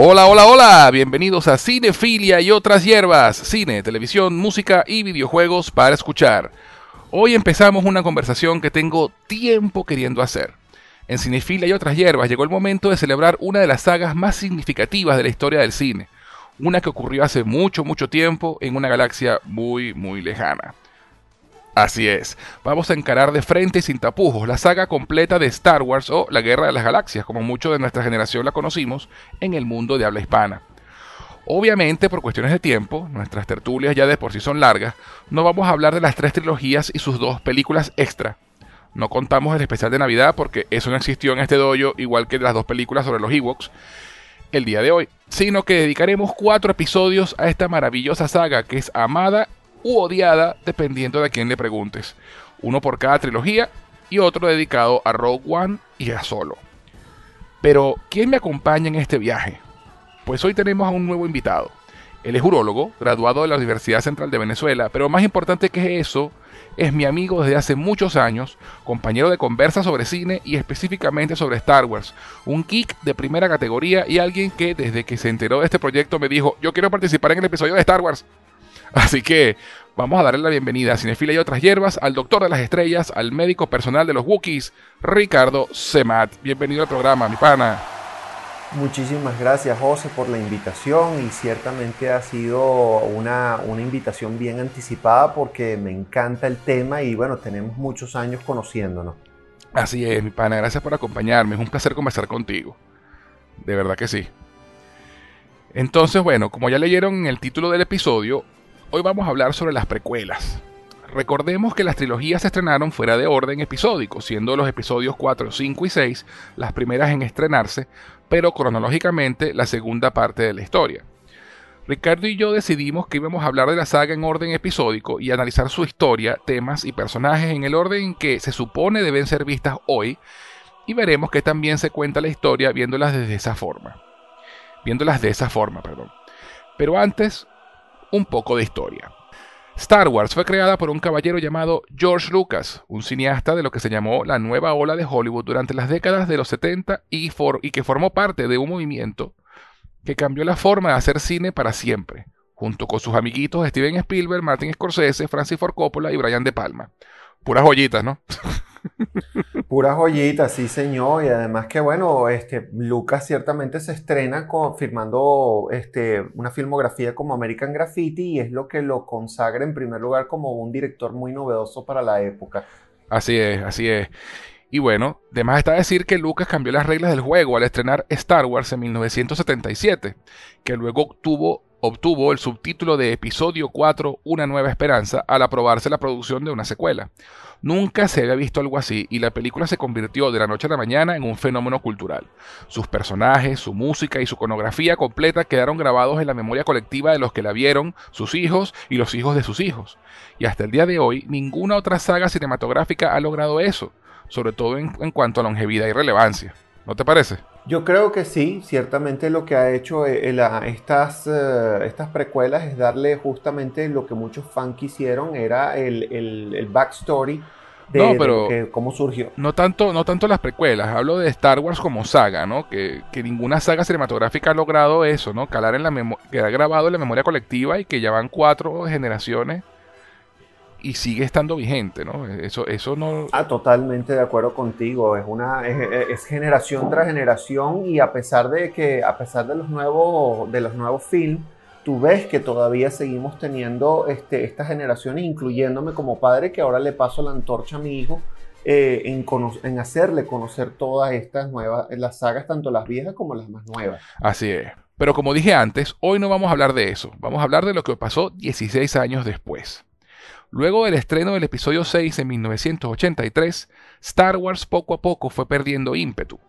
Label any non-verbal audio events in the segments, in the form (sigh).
Hola, hola, hola, bienvenidos a Cinefilia y otras hierbas, cine, televisión, música y videojuegos para escuchar. Hoy empezamos una conversación que tengo tiempo queriendo hacer. En Cinefilia y otras hierbas llegó el momento de celebrar una de las sagas más significativas de la historia del cine, una que ocurrió hace mucho, mucho tiempo en una galaxia muy, muy lejana. Así es, vamos a encarar de frente y sin tapujos la saga completa de Star Wars o la Guerra de las Galaxias, como muchos de nuestra generación la conocimos en el mundo de habla hispana. Obviamente, por cuestiones de tiempo, nuestras tertulias ya de por sí son largas, no vamos a hablar de las tres trilogías y sus dos películas extra. No contamos el especial de Navidad porque eso no existió en este dojo, igual que las dos películas sobre los Ewoks, el día de hoy, sino que dedicaremos cuatro episodios a esta maravillosa saga que es amada u odiada dependiendo de a quién le preguntes. Uno por cada trilogía y otro dedicado a Rogue One y a Solo. Pero, ¿quién me acompaña en este viaje? Pues hoy tenemos a un nuevo invitado. Él es urólogo, graduado de la Universidad Central de Venezuela, pero más importante que eso, es mi amigo desde hace muchos años, compañero de conversa sobre cine y específicamente sobre Star Wars, un geek de primera categoría y alguien que desde que se enteró de este proyecto me dijo, yo quiero participar en el episodio de Star Wars. Así que vamos a darle la bienvenida a Cinefila y otras hierbas, al doctor de las estrellas, al médico personal de los Wookiees, Ricardo Semat. Bienvenido al programa, mi pana. Muchísimas gracias, José, por la invitación y ciertamente ha sido una, una, invitación bien anticipada porque me encanta el tema y bueno, tenemos muchos años conociéndonos. Así es, mi pana, gracias por acompañarme, es un placer conversar contigo. De verdad que sí. Entonces, bueno, como ya leyeron en el título del episodio, hoy vamos a hablar sobre las precuelas. Recordemos que las trilogías se estrenaron fuera de orden episódico, siendo los episodios 4, 5 y 6 las primeras en estrenarse, pero cronológicamente la segunda parte de la historia. Ricardo y yo decidimos que íbamos a hablar de la saga en orden episódico y analizar su historia, temas y personajes en el orden en que se supone deben ser vistas hoy, y veremos que también se cuenta la historia viéndolas desde esa forma. Viéndolas de esa forma, perdón. Pero antes, un poco de historia. Star Wars fue creada por un caballero llamado George Lucas, un cineasta de lo que se llamó la nueva ola de Hollywood durante las décadas de los 70 y, que formó parte de un movimiento que cambió la forma de hacer cine para siempre, junto con sus amiguitos Steven Spielberg, Martin Scorsese, Francis Ford Coppola y Brian De Palma. Puras joyitas, ¿no? (laughs) Pura joyita, sí señor, y además que bueno, este, Lucas ciertamente se estrena firmando este, una filmografía como American Graffiti y es lo que lo consagra en primer lugar como un director muy novedoso para la época. Así es, así es. Y bueno, además está decir que Lucas cambió las reglas del juego al estrenar Star Wars en 1977, que luego obtuvo, obtuvo el subtítulo de Episodio 4, Una Nueva Esperanza, al aprobarse la producción de una secuela. Nunca se había visto algo así y la película se convirtió de la noche a la mañana en un fenómeno cultural. Sus personajes, su música y su iconografía completa quedaron grabados en la memoria colectiva de los que la vieron, sus hijos y los hijos de sus hijos. Y hasta el día de hoy, ninguna otra saga cinematográfica ha logrado eso, sobre todo en, cuanto a longevidad y relevancia. ¿No te parece? Yo creo que sí, ciertamente lo que ha hecho eh, estas, eh, estas precuelas es darle justamente lo que muchos fans quisieron, era el, el, backstory de, cómo surgió. No tanto, no tanto las precuelas, hablo de Star Wars como saga, ¿no? Que, que ninguna saga cinematográfica ha logrado eso, ¿no? Calar en la memoria, quedar grabado en la memoria colectiva y que ya van cuatro generaciones y sigue estando vigente, ¿no? Eso, eso no... Ah, totalmente de acuerdo contigo. Es una es, generación tras generación y a pesar de que a pesar de los nuevos de los nuevos films, tú ves que todavía seguimos teniendo este, estas generaciones, incluyéndome como padre que ahora le paso la antorcha a mi hijo eh, en, en hacerle conocer todas estas nuevas las sagas, tanto las viejas como las más nuevas. Así es. Pero como dije antes, hoy no vamos a hablar de eso. Vamos a hablar de lo que pasó 16 años después. Luego del estreno del episodio 6 en 1983, Star Wars poco a poco fue perdiendo ímpetu.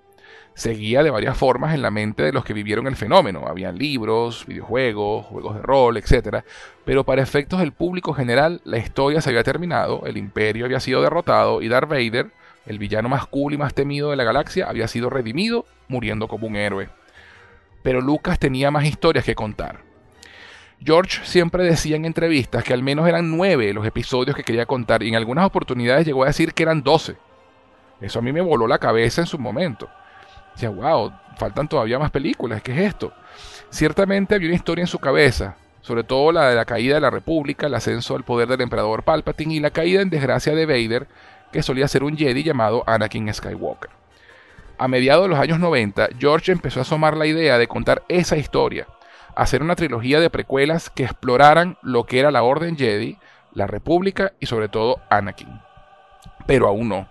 Seguía de varias formas en la mente de los que vivieron el fenómeno. Habían libros, videojuegos, juegos de rol, etc. Pero para efectos del público general, la historia se había terminado, el imperio había sido derrotado y Darth Vader, el villano más cool y más temido de la galaxia, había sido redimido, muriendo como un héroe. Pero Lucas tenía más historias que contar. George siempre decía en entrevistas que al menos eran nueve los episodios que quería contar y en algunas oportunidades llegó a decir que eran doce. Eso a mí me voló la cabeza en su momento. Decía, wow, faltan todavía más películas, ¿qué es esto? Ciertamente había una historia en su cabeza, sobre todo la de la caída de la República, el ascenso al poder del emperador Palpatine y la caída en desgracia de Vader, que solía ser un Jedi llamado Anakin Skywalker. A mediados de los años 90, George empezó a asomar la idea de contar esa historia, hacer una trilogía de precuelas que exploraran lo que era la Orden Jedi, la República y sobre todo Anakin. Pero aún no.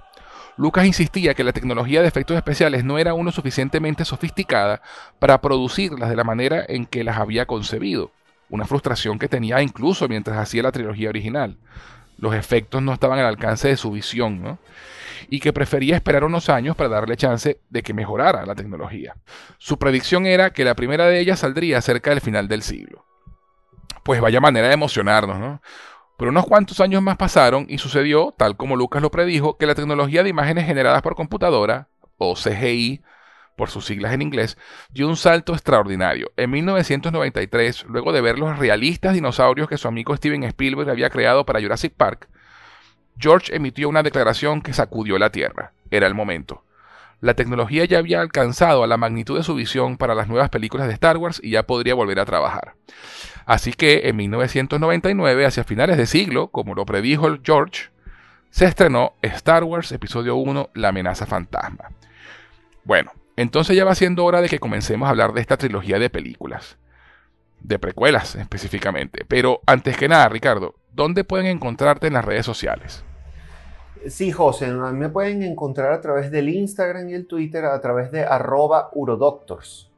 Lucas insistía que la tecnología de efectos especiales no era uno suficientemente sofisticada para producirlas de la manera en que las había concebido, una frustración que tenía incluso mientras hacía la trilogía original. Los efectos no estaban al alcance de su visión, ¿no? Y que prefería esperar unos años para darle chance de que mejorara la tecnología. Su predicción era que la primera de ellas saldría cerca del final del siglo. Pues vaya manera de emocionarnos, ¿no? Pero unos cuantos años más pasaron y sucedió, tal como Lucas lo predijo, que la tecnología de imágenes generadas por computadora, o CGI, por sus siglas en inglés, dio un salto extraordinario. En 1993, luego de ver los realistas dinosaurios que su amigo Steven Spielberg había creado para Jurassic Park, George emitió una declaración que sacudió la Tierra. Era el momento. La tecnología ya había alcanzado a la magnitud de su visión para las nuevas películas de Star Wars y ya podría volver a trabajar. Así que en 1999, hacia finales de siglo, como lo predijo George, se estrenó Star Wars Episodio 1, La amenaza fantasma. Bueno, entonces ya va siendo hora de que comencemos a hablar de esta trilogía de películas. De precuelas específicamente. Pero antes que nada, Ricardo, ¿dónde pueden encontrarte en las redes sociales? Sí, José, me pueden encontrar a través del Instagram y el Twitter a través de arroba urodoctors.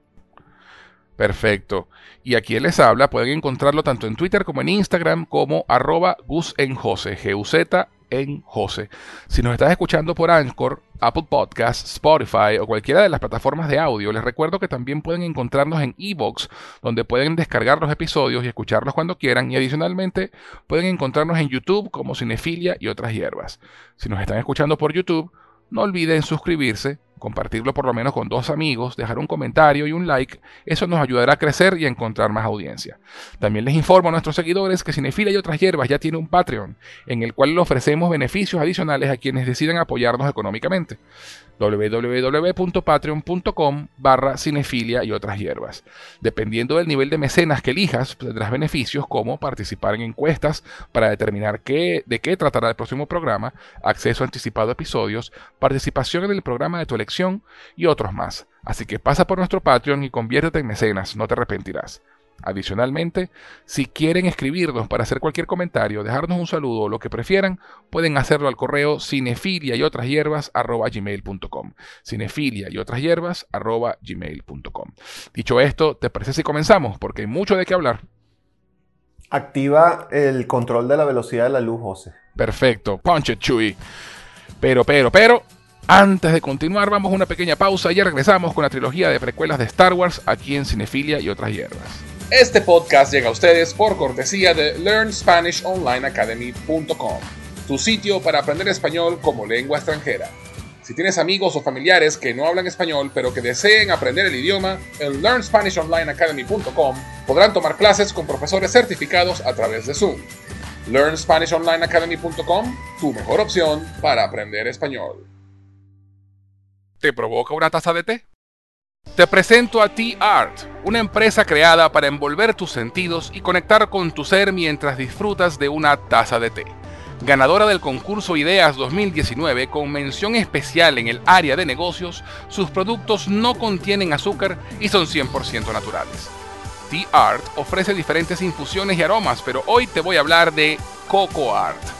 Perfecto. Y aquí les habla, pueden encontrarlo tanto en Twitter como en Instagram como arroba Gus en Jose, G-U-Z en Jose. Si nos estás escuchando por Anchor, Apple Podcasts, Spotify o cualquiera de las plataformas de audio, les recuerdo que también pueden encontrarnos en Evox, donde pueden descargar los episodios y escucharlos cuando quieran. Y adicionalmente pueden encontrarnos en YouTube como Cinefilia y otras hierbas. Si nos están escuchando por YouTube, no olviden suscribirse compartirlo por lo menos con dos amigos, dejar un comentario y un like, eso nos ayudará a crecer y a encontrar más audiencia. También les informo a nuestros seguidores que Cinefila y otras hierbas ya tiene un Patreon, en el cual le ofrecemos beneficios adicionales a quienes decidan apoyarnos económicamente www.patreon.com barra cinefilia y otras hierbas. Dependiendo del nivel de mecenas que elijas, tendrás beneficios como participar en encuestas para determinar qué, de qué tratará el próximo programa, acceso anticipado a episodios, participación en el programa de tu elección y otros más. Así que pasa por nuestro Patreon y conviértete en mecenas, no te arrepentirás. Adicionalmente, si quieren escribirnos para hacer cualquier comentario, dejarnos un saludo o lo que prefieran, pueden hacerlo al correo cinefilia y otras hierbas gmail.com. Cinefilia y otras hierbas gmail.com. Dicho esto, ¿te parece si comenzamos? Porque hay mucho de qué hablar. Activa el control de la velocidad de la luz, José. Perfecto. Punch it, Chuy. Pero, pero, pero, antes de continuar, vamos a una pequeña pausa y ya regresamos con la trilogía de precuelas de Star Wars aquí en Cinefilia y otras hierbas. Este podcast llega a ustedes por cortesía de LearnSpanishOnlineAcademy.com, tu sitio para aprender español como lengua extranjera. Si tienes amigos o familiares que no hablan español pero que deseen aprender el idioma, en LearnSpanishOnlineAcademy.com podrán tomar clases con profesores certificados a través de Zoom. LearnSpanishOnlineAcademy.com, tu mejor opción para aprender español. ¿Te provoca una taza de té? Te presento a T-Art, una empresa creada para envolver tus sentidos y conectar con tu ser mientras disfrutas de una taza de té. Ganadora del concurso Ideas 2019 con mención especial en el área de negocios, sus productos no contienen azúcar y son 100% naturales. T-Art ofrece diferentes infusiones y aromas, pero hoy te voy a hablar de Coco Art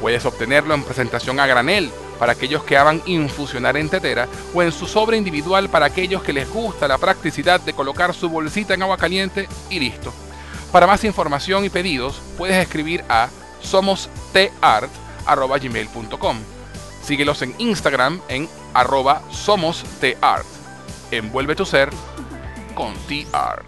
Puedes obtenerlo en presentación a granel para aquellos que hagan infusionar en tetera o en su sobre individual para aquellos que les gusta la practicidad de colocar su bolsita en agua caliente y listo. Para más información y pedidos puedes escribir a somostart.gmail.com. Síguelos en Instagram en arroba somosteart. Envuelve tu ser Conti-Art.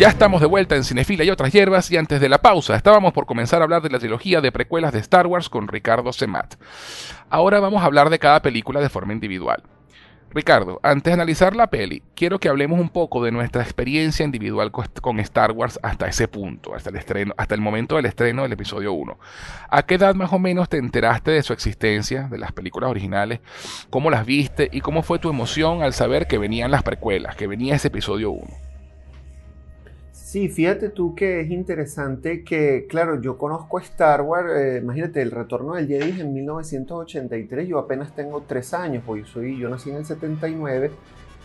Ya estamos de vuelta en Cinefila y otras hierbas y antes de la pausa estábamos por comenzar a hablar de la trilogía de precuelas de Star Wars con Ricardo Semat. Ahora vamos a hablar de cada película de forma individual. Ricardo, antes de analizar la peli, quiero que hablemos un poco de nuestra experiencia individual con Star Wars hasta ese punto, hasta el estreno, hasta el momento del estreno del episodio 1. ¿A qué edad más o menos te enteraste de su existencia, de las películas originales? ¿Cómo las viste y cómo fue tu emoción al saber que venían las precuelas, que venía ese episodio 1? Sí, fíjate tú que es interesante que, claro, yo conozco Star Wars, eh, imagínate, el retorno del Jedi en 1983, yo apenas tengo tres años, porque soy, yo nací en el 79,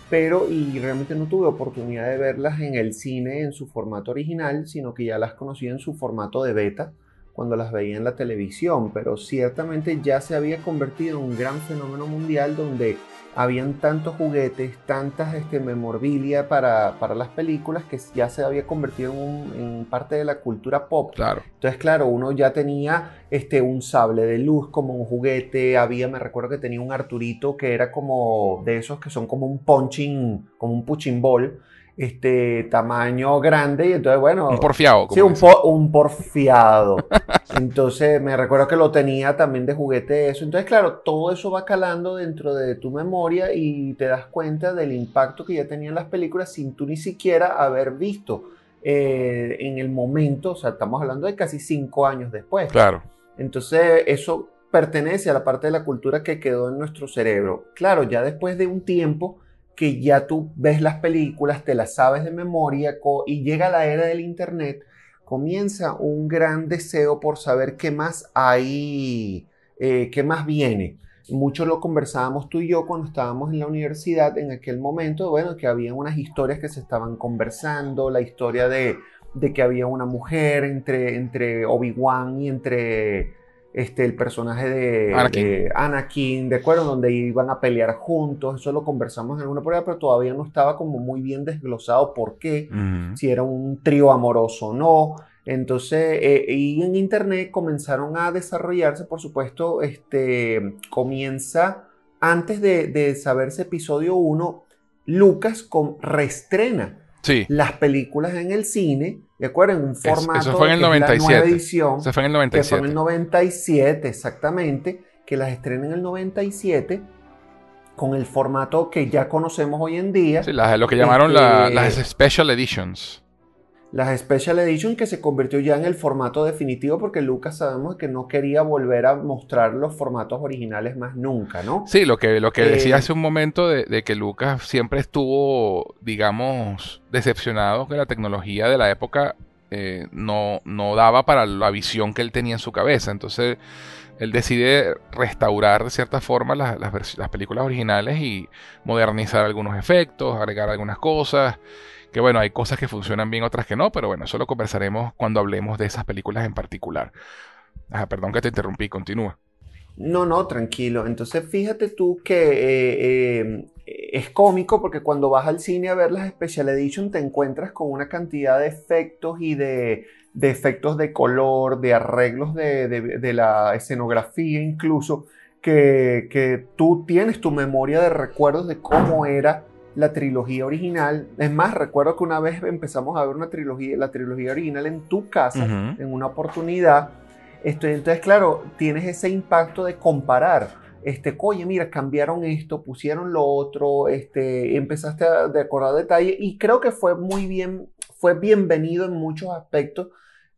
pero y realmente no tuve oportunidad de verlas en el cine en su formato original, sino que ya las conocí en su formato de beta cuando las veía en la televisión, pero ciertamente ya se había convertido en un gran fenómeno mundial donde habían tantos juguetes, tantas este, memorabilia para, las películas que ya se había convertido en, parte de la cultura pop. Claro. Entonces, claro, uno ya tenía este, un sable de luz como un juguete, había, me recuerdo que tenía un Arturito que era como de esos que son como un punching, como un punching ball este tamaño grande y entonces bueno un porfiado sí un, un, porfiado. (laughs) Entonces me recuerdo que lo tenía también de juguete eso. Entonces claro todo eso va calando dentro de tu memoria y te das cuenta del impacto que ya tenían las películas sin tú ni siquiera haber visto eh, en el momento. O sea estamos hablando de casi cinco años después. Claro. Entonces eso pertenece a la parte de la cultura que quedó en nuestro cerebro. Claro ya después de un tiempo que ya tú ves las películas, te las sabes de memoria y llega la era del Internet, comienza un gran deseo por saber qué más hay, eh, qué más viene. Mucho lo conversábamos tú y yo cuando estábamos en la universidad en aquel momento, bueno, que había unas historias que se estaban conversando, la historia de, de que había una mujer entre, entre Obi-Wan y entre este, el personaje de Anakin. De, acuerdo, donde iban a pelear juntos, eso lo conversamos en alguna prueba, pero todavía no estaba como muy bien desglosado por qué, si era un trío amoroso o no. Entonces, eh, y en internet comenzaron a desarrollarse, por supuesto, este, comienza, antes de, de saberse episodio 1, Lucas con, reestrena las películas en el cine, ¿de acuerdo? En un formato. Eso fue en el 97. edición. Eso fue en el 97. Que fue en el 97, exactamente. Que las estrena en el 97 con el formato que ya conocemos hoy en día. Sí, lo que llamaron este, las Special Editions las Special Edition que se convirtió ya en el formato definitivo porque Lucas sabemos que no quería volver a mostrar los formatos originales más nunca, ¿no? Sí, lo que, lo que decía eh, hace un momento de, que Lucas siempre estuvo, digamos, decepcionado que la tecnología de la época eh, no, no daba para la visión que él tenía en su cabeza. Entonces él decide restaurar de cierta forma las, las películas originales y modernizar algunos efectos, agregar algunas cosas que bueno, hay cosas que funcionan bien, otras que no, pero bueno, eso lo conversaremos cuando hablemos de esas películas en particular. perdón que te interrumpí, continúa. No, no, tranquilo. Entonces fíjate tú que eh, eh, es cómico porque cuando vas al cine a ver las Special Edition te encuentras con una cantidad de efectos y de, de efectos de color, de arreglos de, la escenografía incluso, que, que, tú tienes tu memoria de recuerdos de cómo era la trilogía original. Es más, recuerdo que una vez empezamos a ver una trilogía, la trilogía original en tu casa, en una oportunidad. entonces, claro, tienes ese impacto de comparar. Este, oye, mira, cambiaron esto, pusieron lo otro, este, empezaste a recordar detalles y creo que fue muy bien, fue bienvenido en muchos aspectos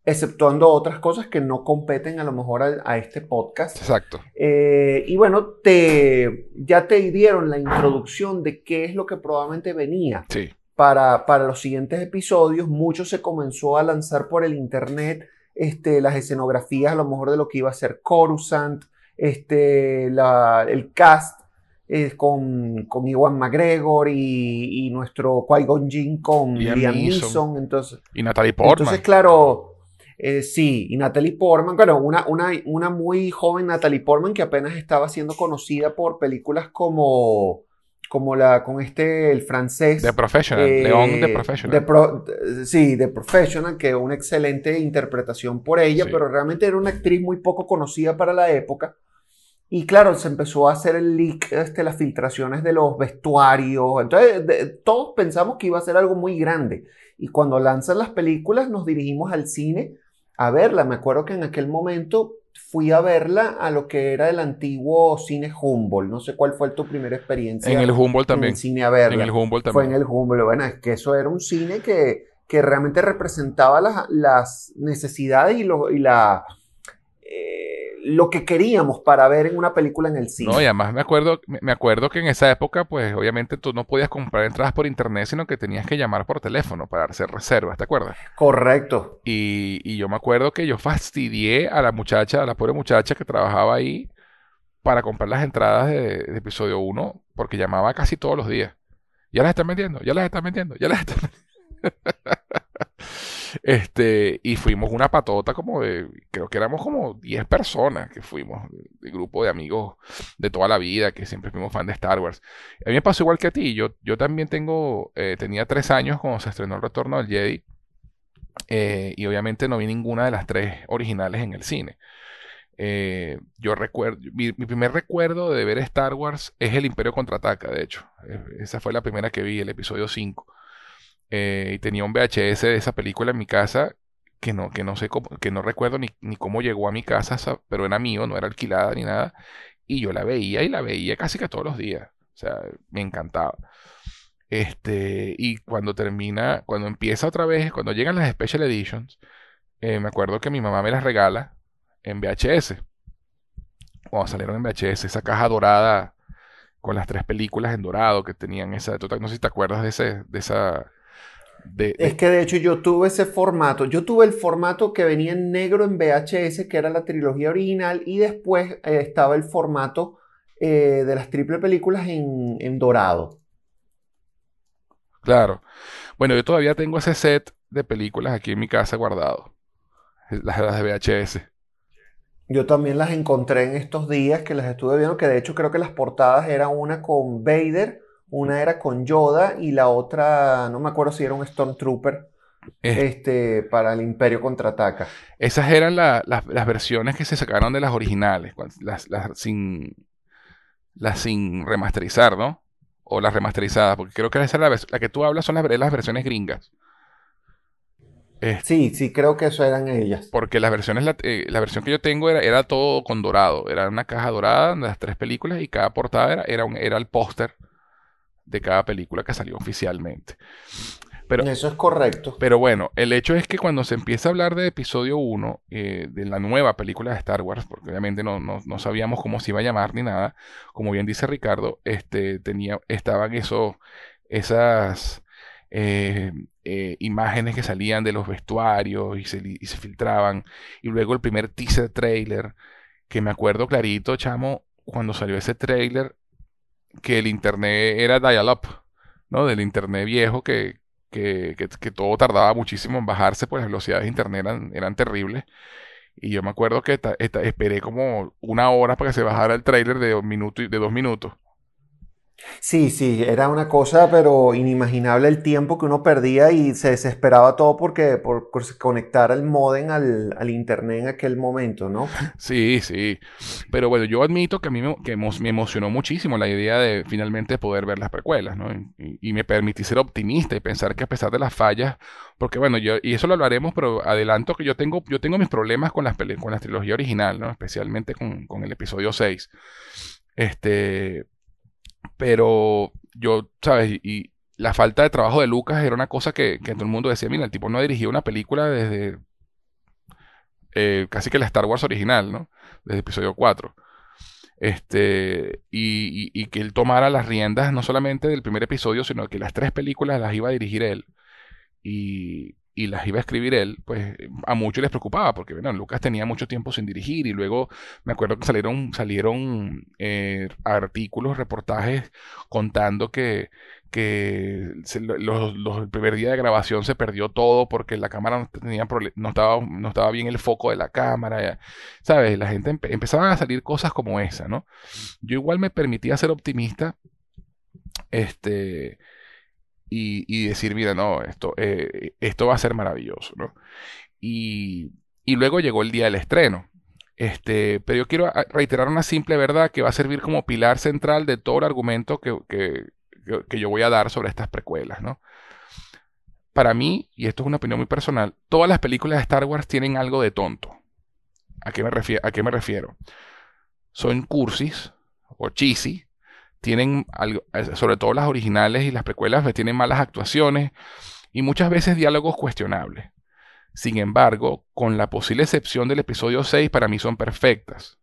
exceptuando otras cosas que no competen a lo mejor a, este podcast. Exacto. Eh, y bueno, te, ya te dieron la introducción de qué es lo que probablemente venía sí. para, para los siguientes episodios. Mucho se comenzó a lanzar por el internet este, las escenografías a lo mejor de lo que iba a ser Coruscant, este, el cast. Eh, con, con Iwan McGregor y, nuestro Qui-Gon Jinn con Liam Neeson. Entonces, y Natalie Portman. Entonces, claro, eh, sí, y Natalie Portman, bueno, una, una, una muy joven Natalie Portman que apenas estaba siendo conocida por películas como, como la con este, el francés. The Professional, eh, León The Professional. sí, The Professional, que una excelente interpretación por ella, pero realmente era una actriz muy poco conocida para la época. Y claro, se empezó a hacer el leak, este, las filtraciones de los vestuarios. Entonces, todos pensamos que iba a ser algo muy grande. Y cuando lanzan las películas, nos dirigimos al cine a verla. Me acuerdo que en aquel momento fui a verla a lo que era el antiguo cine Humboldt. No sé cuál fue tu primera experiencia. En el Humboldt también. En el cine a verla. En el Humboldt también. Fue en el Humboldt. Bueno, es que eso era un cine que, que realmente representaba las, las necesidades y, lo, y la lo que queríamos para ver en una película en el cine. No, y además me acuerdo, me acuerdo que en esa época, pues obviamente tú no podías comprar entradas por internet, sino que tenías que llamar por teléfono para hacer reservas, ¿te acuerdas? Correcto. Y, y yo me acuerdo que yo fastidié a la muchacha, a la pobre muchacha que trabajaba ahí para comprar las entradas de, de episodio 1, porque llamaba casi todos los días. Ya las están vendiendo, ya las están vendiendo, ya las están vendiendo. (laughs) Este, y fuimos una patota como de, creo que éramos como 10 personas que fuimos, de grupo de amigos de toda la vida, que siempre fuimos fan de Star Wars. A mí me pasó igual que a ti, yo, yo también tengo, eh, tenía 3 años cuando se estrenó el Retorno del Jedi, eh, y obviamente no vi ninguna de las tres originales en el cine. Eh, yo recuerdo, mi, primer recuerdo de ver Star Wars es el Imperio Contraataca, de hecho. Esa fue la primera que vi, el episodio 5. Eh, y tenía un VHS de esa película en mi casa que no, que no sé cómo, que no recuerdo ni, ni cómo llegó a mi casa, pero era mío, no era alquilada ni nada. Y yo la veía y la veía casi que todos los días. O sea, me encantaba. Este, y cuando termina, cuando empieza otra vez, cuando llegan las Special Editions, eh, me acuerdo que mi mamá me las regala en VHS. Cuando salieron en VHS, esa caja dorada con las tres películas en dorado que tenían esa. No sé si te acuerdas de, ese, de esa es que de hecho yo tuve ese formato. Yo tuve el formato que venía en negro en VHS, que era la trilogía original, y después eh, estaba el formato eh, de las triple películas en, dorado. Claro. Bueno, yo todavía tengo ese set de películas aquí en mi casa guardado. Las, las de VHS. Yo también las encontré en estos días que las estuve viendo, que de hecho creo que las portadas eran una con Vader una era con Yoda y la otra, no me acuerdo si era un Stormtrooper. Eh. este, para el Imperio contraataca. Esas eran las versiones que se sacaron de las originales, las, sin, las sin remasterizar, ¿no? O las remasterizadas, porque creo que esa es la, que tú hablas son las, las versiones gringas. sí, sí, creo que eso eran ellas. Porque las versiones, la, eh, la versión que yo tengo era, era, todo con dorado. Era una caja dorada de las tres películas y cada portada era, era, un, era el póster de cada película que salió oficialmente. Pero, Eso es correcto. Pero bueno, el hecho es que cuando se empieza a hablar de episodio 1, eh, de la nueva película de Star Wars, porque obviamente no, no, sabíamos cómo se iba a llamar ni nada, como bien dice Ricardo, este, tenía, estaban eso, esas eh, eh, imágenes que salían de los vestuarios y se, y se filtraban, y luego el primer teaser trailer, que me acuerdo clarito, chamo, cuando salió ese trailer, que el internet era dial-up, ¿no? Del internet viejo que, que, que, todo tardaba muchísimo en bajarse, pues las velocidades de internet eran, terribles. Y yo me acuerdo que esperé como una hora para que se bajara el trailer de, minuto, de dos minutos. Sí, sí, era una cosa, pero inimaginable el tiempo que uno perdía y se desesperaba todo porque por conectar el modem al, al internet en aquel momento, ¿no? (laughs) Sí, sí. Pero bueno, yo admito que a mí me, que me emocionó muchísimo la idea de finalmente poder ver las precuelas, ¿no? Y, me permití ser optimista y pensar que a pesar de las fallas, porque bueno, yo, y eso lo hablaremos, pero adelanto que yo tengo, yo tengo mis problemas con las, con la trilogía original, ¿no? Especialmente con, con el episodio 6. Este, pero yo, ¿sabes? Y la falta de trabajo de Lucas era una cosa que, todo el mundo decía, mira, el tipo no ha dirigido una película desde eh, casi que la Star Wars original, ¿no? Desde episodio 4. Este, y, y, que él tomara las riendas no solamente del primer episodio, sino que las tres películas las iba a dirigir él. Y, y las iba a escribir él, pues a muchos les preocupaba, porque bueno, Lucas tenía mucho tiempo sin dirigir y luego me acuerdo que salieron, salieron eh, artículos, reportajes contando que, que los, el primer día de grabación se perdió todo porque la cámara no, tenía no, estaba, no estaba bien el foco de la cámara, ¿sabes? La gente empezaban a salir cosas como esa, ¿no? Yo igual me permitía ser optimista, este y, decir, mira, no, esto, eh, esto va a ser maravilloso, ¿no? Y, y, luego llegó el día del estreno. Este, pero yo quiero reiterar una simple verdad que va a servir como pilar central de todo el argumento que, que, que yo voy a dar sobre estas precuelas, ¿no? Para mí, y esto es una opinión muy personal, todas las películas de Star Wars tienen algo de tonto. ¿A qué me, refiero? ¿A qué me refiero? Son cursis o cheesy, tienen, eh, sobre todo las originales y las precuelas, tienen malas actuaciones y muchas veces diálogos cuestionables. Sin embargo, con la posible excepción del episodio 6, para mí son perfectas.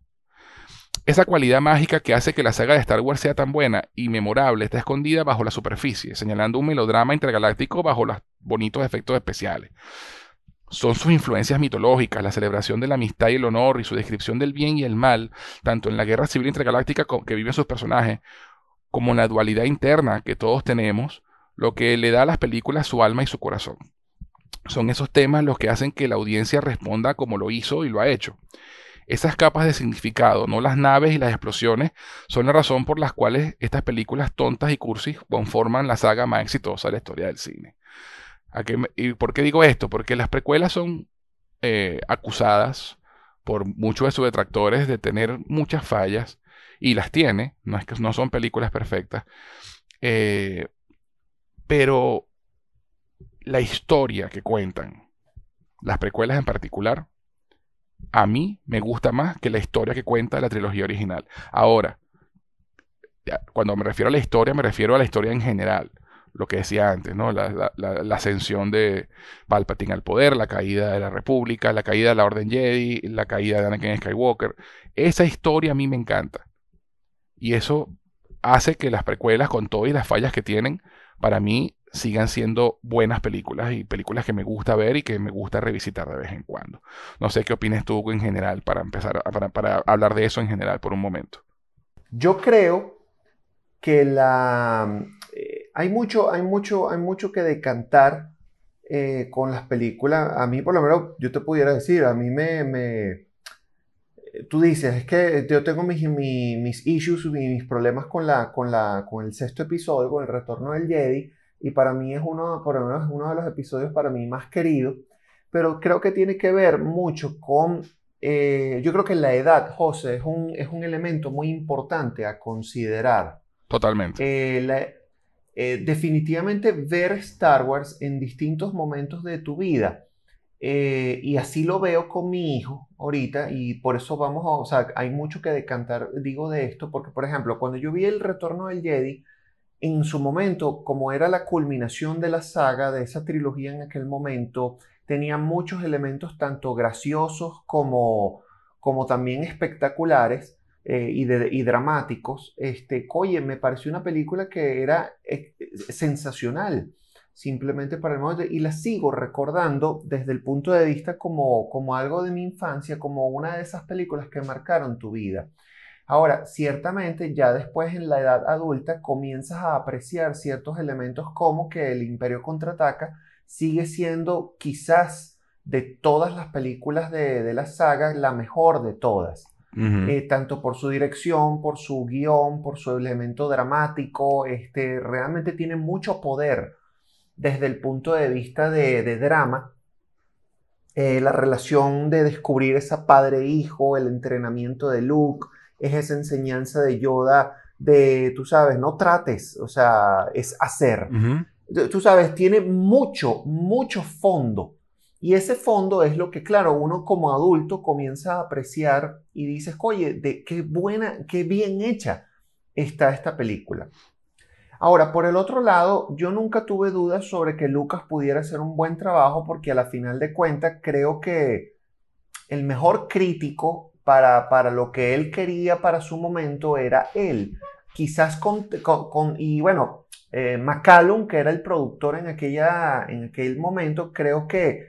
Esa cualidad mágica que hace que la saga de Star Wars sea tan buena y memorable está escondida bajo la superficie, señalando un melodrama intergaláctico bajo los bonitos efectos especiales. Son sus influencias mitológicas, la celebración de la amistad y el honor y su descripción del bien y el mal, tanto en la guerra civil intergaláctica que viven sus personajes, como la dualidad interna que todos tenemos, lo que le da a las películas su alma y su corazón. Son esos temas los que hacen que la audiencia responda como lo hizo y lo ha hecho. Esas capas de significado, no las naves y las explosiones, son la razón por las cuales estas películas tontas y cursis conforman la saga más exitosa de la historia del cine. ¿Y por qué digo esto? Porque las precuelas son eh, acusadas por muchos de sus detractores de tener muchas fallas y las tiene, no es que no son películas perfectas, eh, pero la historia que cuentan, las precuelas en particular, a mí me gusta más que la historia que cuenta la trilogía original. Ahora, cuando me refiero a la historia, me refiero a la historia en general lo que decía antes, ¿no? La, ascensión de Palpatine al poder, la caída de la República, la caída de la Orden Jedi, la caída de Anakin Skywalker. Esa historia a mí me encanta. Y eso hace que las precuelas, con todas las fallas que tienen, para mí sigan siendo buenas películas y películas que me gusta ver y que me gusta revisitar de vez en cuando. No sé qué opinas tú en general para empezar, para, para hablar de eso en general por un momento. Yo creo que la, eh, hay, mucho, hay, mucho, hay mucho que decantar eh, con las películas. A mí, por lo menos, yo te pudiera decir, a mí me tú dices, es que yo tengo mis, mis, issues, mis problemas con, la, con, la, con el sexto episodio, con el retorno del Jedi, y para mí es uno, por lo menos uno de los episodios para mí más queridos, pero creo que tiene que ver mucho con, eh, yo creo que la edad, José, es un, es un elemento muy importante a considerar. Totalmente. Eh, eh, definitivamente ver Star Wars en distintos momentos de tu vida eh, y así lo veo con mi hijo ahorita y por eso vamos a, o sea, hay mucho que decantar, digo de esto, porque por ejemplo, cuando yo vi el retorno del Jedi, en su momento, como era la culminación de la saga, de esa trilogía en aquel momento, tenía muchos elementos tanto graciosos como, como también espectaculares eh, y, y, dramáticos. Este, oye, me pareció una película que era eh, sensacional simplemente para el momento y la sigo recordando desde el punto de vista como, como algo de mi infancia, como una de esas películas que marcaron tu vida. Ahora, ciertamente ya después en la edad adulta comienzas a apreciar ciertos elementos como que el Imperio contraataca sigue siendo quizás de todas las películas de, de la saga la mejor de todas. eh, tanto por su dirección, por su guion, por su elemento dramático, este, realmente tiene mucho poder desde el punto de vista de, drama. Eh, la relación de descubrir esa padre-hijo, el entrenamiento de Luke, es esa enseñanza de Yoda de, tú sabes, no trates, o sea, es hacer. Tú sabes, tiene mucho, mucho fondo. Y ese fondo es lo que, claro, uno como adulto comienza a apreciar y dices, oye, de qué buena, qué bien hecha está esta película. Ahora, por el otro lado, yo nunca tuve dudas sobre que Lucas pudiera hacer un buen trabajo porque a la final de cuentas creo que el mejor crítico para, para lo que él quería para su momento era él. Quizás con, con, y bueno, eh, McCallum, que era el productor en, aquella, en aquel momento, creo que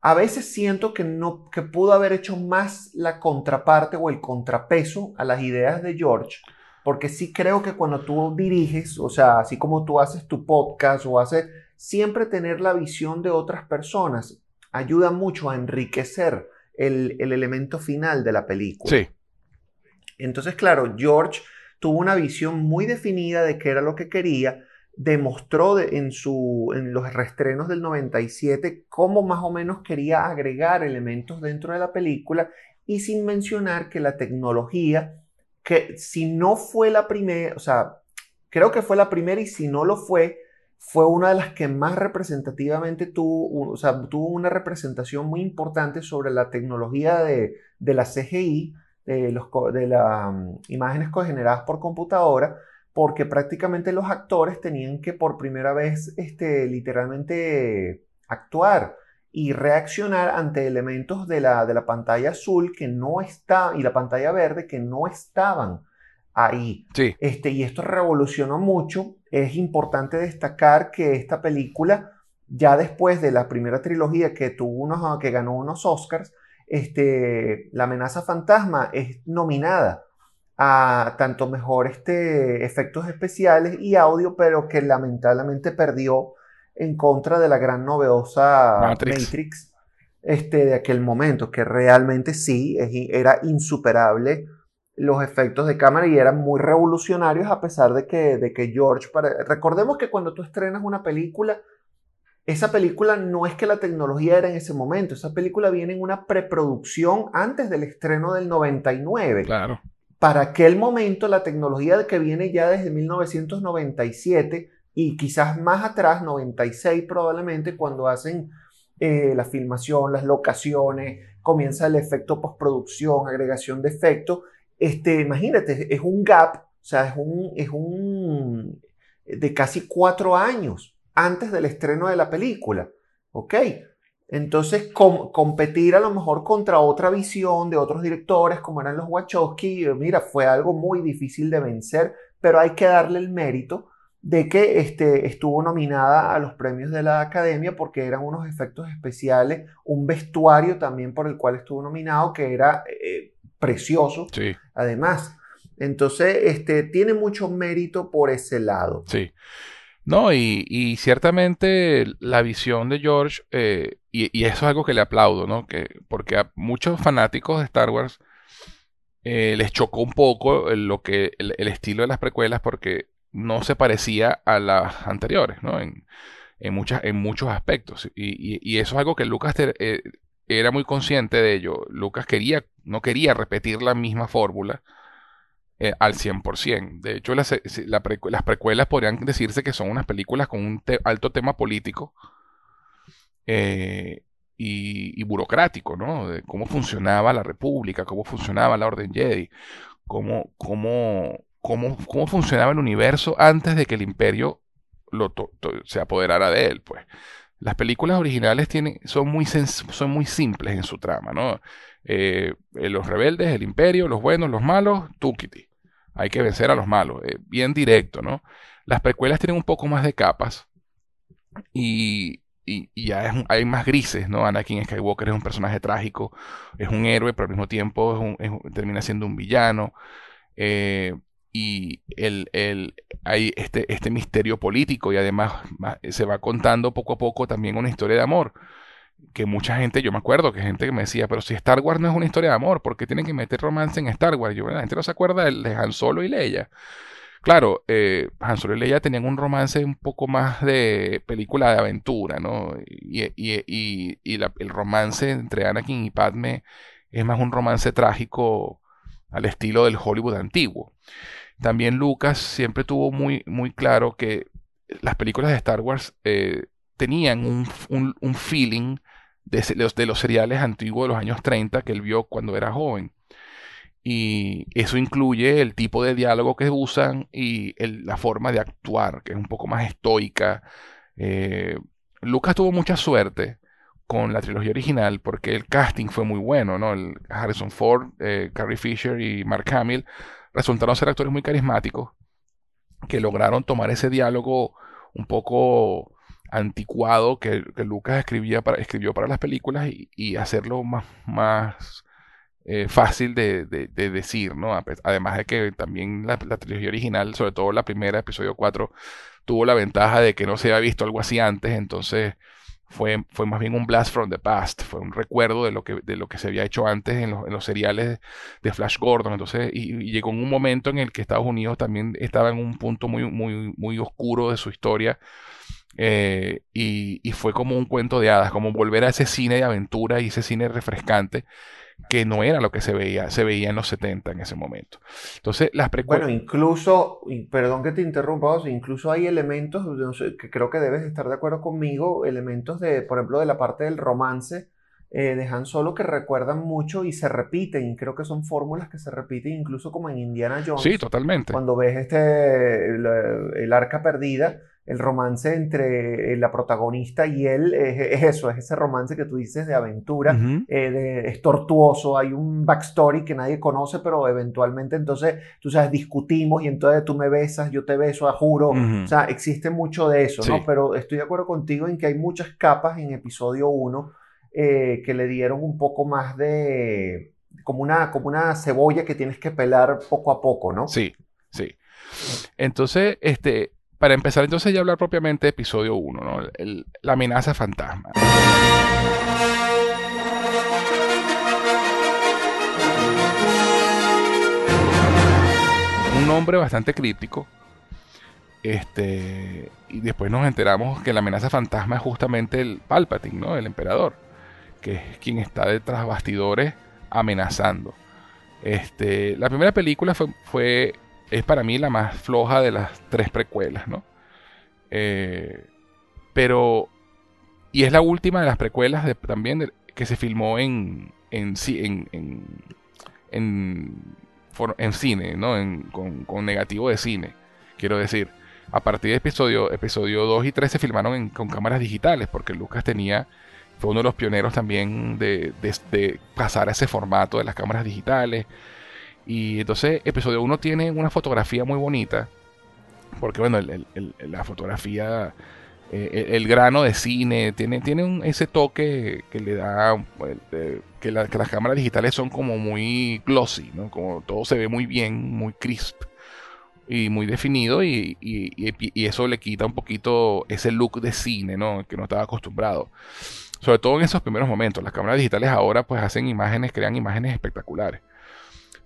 a veces siento que, no, que pudo haber hecho más la contraparte o el contrapeso a las ideas de George, porque sí creo que cuando tú diriges, o sea, así como tú haces tu podcast o haces, siempre tener la visión de otras personas ayuda mucho a enriquecer el, el elemento final de la película. Sí. Entonces, claro, George tuvo una visión muy definida de qué era lo que quería, demostró en, su, en los restrenos del 97 cómo más o menos quería agregar elementos dentro de la película y sin mencionar que la tecnología, que si no fue la primera, o sea, creo que fue la primera y si no lo fue, fue una de las que más representativamente tuvo, o sea, tuvo una representación muy importante sobre la tecnología de, la CGI, de, de las mm, imágenes cogeneradas por computadora, porque prácticamente los actores tenían que por primera vez este, literalmente actuar y reaccionar ante elementos de la, de la pantalla azul que no está y la pantalla verde que no estaban ahí. Sí. Este, y esto revolucionó mucho. Es importante destacar que esta película, ya después de la primera trilogía que, tuvo unos, que ganó unos Oscars, este, La amenaza fantasma es nominada a tanto mejor este, efectos especiales y audio, pero que lamentablemente perdió en contra de la gran novedosa Matrix, este, de aquel momento, que realmente sí era insuperable los efectos de cámara y eran muy revolucionarios a pesar de que, de que George... Recordemos que cuando tú estrenas una película, esa película no es que la tecnología era en ese momento, esa película viene en una preproducción antes del estreno del 99. Claro para aquel momento la tecnología que viene ya desde 1997 y quizás más atrás, 96 probablemente, cuando hacen eh, la filmación, las locaciones, comienza el efecto postproducción, agregación de efectos. Este, imagínate, es un gap, o sea, es un, es un de casi cuatro años antes del estreno de la película. ¿Ok? Entonces, competir a lo mejor contra otra visión de otros directores como eran los Wachowski, mira, fue algo muy difícil de vencer, pero hay que darle el mérito de que este, estuvo nominada a los premios de la Academia porque eran unos efectos especiales, un vestuario también por el cual estuvo nominado que era eh, precioso. Sí. Además, entonces, este, tiene mucho mérito por ese lado. Sí. No, y, ciertamente la visión de George, eh, y, eso es algo que le aplaudo, ¿no? Que, porque a muchos fanáticos de Star Wars eh, les chocó un poco lo que, el, estilo de las precuelas porque no se parecía a las anteriores, ¿no? En, en, muchas, en muchos aspectos. Y, eso es algo que Lucas eh, era muy consciente de ello. Lucas quería, no quería repetir la misma fórmula eh, al 100%. De hecho, las, las precuelas podrían decirse que son unas películas con un alto tema político eh, y, burocrático, ¿no? De cómo funcionaba la República, cómo funcionaba la Orden Jedi, cómo, cómo, cómo, cómo funcionaba el universo antes de que el imperio lo se apoderara de él, pues. Las películas originales tienen, son, muy son muy simples en su trama, ¿no? Eh, los rebeldes, el imperio, los buenos, los malos, Tukiti. Hay que vencer a los malos. Eh, bien directo, ¿no? Las precuelas tienen un poco más de capas y, y, ya hay más grises, ¿no? Anakin Skywalker es un personaje trágico, es un héroe, pero al mismo tiempo termina siendo un villano. Eh, y el, el, hay este, este misterio político y además se va contando poco a poco también una historia de amor que mucha gente, yo me acuerdo que gente que me decía, pero si Star Wars no es una historia de amor, ¿por qué tienen que meter romance en Star Wars? Yo, la gente no se acuerda de Han Solo y Leia. Claro, eh, Han Solo y Leia tenían un romance un poco más de película de aventura, ¿no? Y, el romance entre Anakin y Padme es más un romance trágico al estilo del Hollywood antiguo. También Lucas siempre tuvo muy, muy claro que las películas de Star Wars eh, tenían un, feeling de los, de los seriales antiguos de los años 30 que él vio cuando era joven. Y eso incluye el tipo de diálogo que usan y la forma de actuar, que es un poco más estoica. Eh, Lucas tuvo mucha suerte con la trilogía original porque el casting fue muy bueno, ¿no? El Harrison Ford, eh, Carrie Fisher y Mark Hamill resultaron ser actores muy carismáticos que lograron tomar ese diálogo un poco anticuado que, Lucas escribía para, escribió para las películas y, hacerlo más, más eh, fácil de, decir, ¿no? Además de que también la, trilogía original, sobre todo la primera, episodio 4, tuvo la ventaja de que no se había visto algo así antes, entonces fue, fue más bien un blast from the past, fue un recuerdo de lo que, de lo que se había hecho antes en los, en los seriales de Flash Gordon, entonces, y, llegó un momento en el que Estados Unidos también estaba en un punto muy, muy, muy oscuro de su historia, eh, y, y, fue como un cuento de hadas, como volver a ese cine de aventura y ese cine refrescante que no era lo que se veía, se veía en los 70 en ese momento. Entonces, las. Bueno, incluso, perdón que te interrumpa, incluso hay elementos, que creo que debes estar de acuerdo conmigo, elementos de, por ejemplo, de la parte del romance eh, de Han Solo que recuerdan mucho y se repiten, y creo que son fórmulas que se repiten incluso como en Indiana Jones. Sí, totalmente. Cuando ves este, el arca perdida, el romance entre eh, la protagonista y él es, eso, es ese romance que tú dices de aventura, eh, es tortuoso, hay un backstory que nadie conoce, pero eventualmente entonces, tú sabes, discutimos y entonces tú me besas, yo te beso, a juro, o sea, existe mucho de eso, ¿no? Pero estoy de acuerdo contigo en que hay muchas capas en episodio 1 eh, que le dieron un poco más de, como una, como una cebolla que tienes que pelar poco a poco, ¿no? Sí, sí. Entonces, este, para empezar entonces ya hablar propiamente de episodio 1, ¿no? la amenaza fantasma. Un nombre bastante críptico. Este, y después nos enteramos que la amenaza fantasma es justamente el Palpatine, ¿no? El emperador, que es quien está detrás bastidores amenazando. Este, la primera película fue, fue es para mí la más floja de las tres precuelas, ¿no? Eh, pero. Y es la última de las precuelas también que se filmó en. en, en, cine, ¿no? con, negativo de cine. Quiero decir. A partir de episodio, episodio 2 y 3 se filmaron con cámaras digitales, porque Lucas tenía fue uno de los pioneros también de, de, pasar a ese formato de las cámaras digitales. Y entonces, episodio 1 tiene una fotografía muy bonita. Porque, bueno, la fotografía, eh, el, grano de cine, tiene, tiene ese toque que le da. Eh, que, las cámaras digitales son como muy glossy, ¿no? Como todo se ve muy bien, muy crisp y muy definido. Y, y, eso le quita un poquito ese look de cine, ¿no? Que no estaba acostumbrado. Sobre todo en esos primeros momentos. Las cámaras digitales ahora, pues hacen imágenes, crean imágenes espectaculares.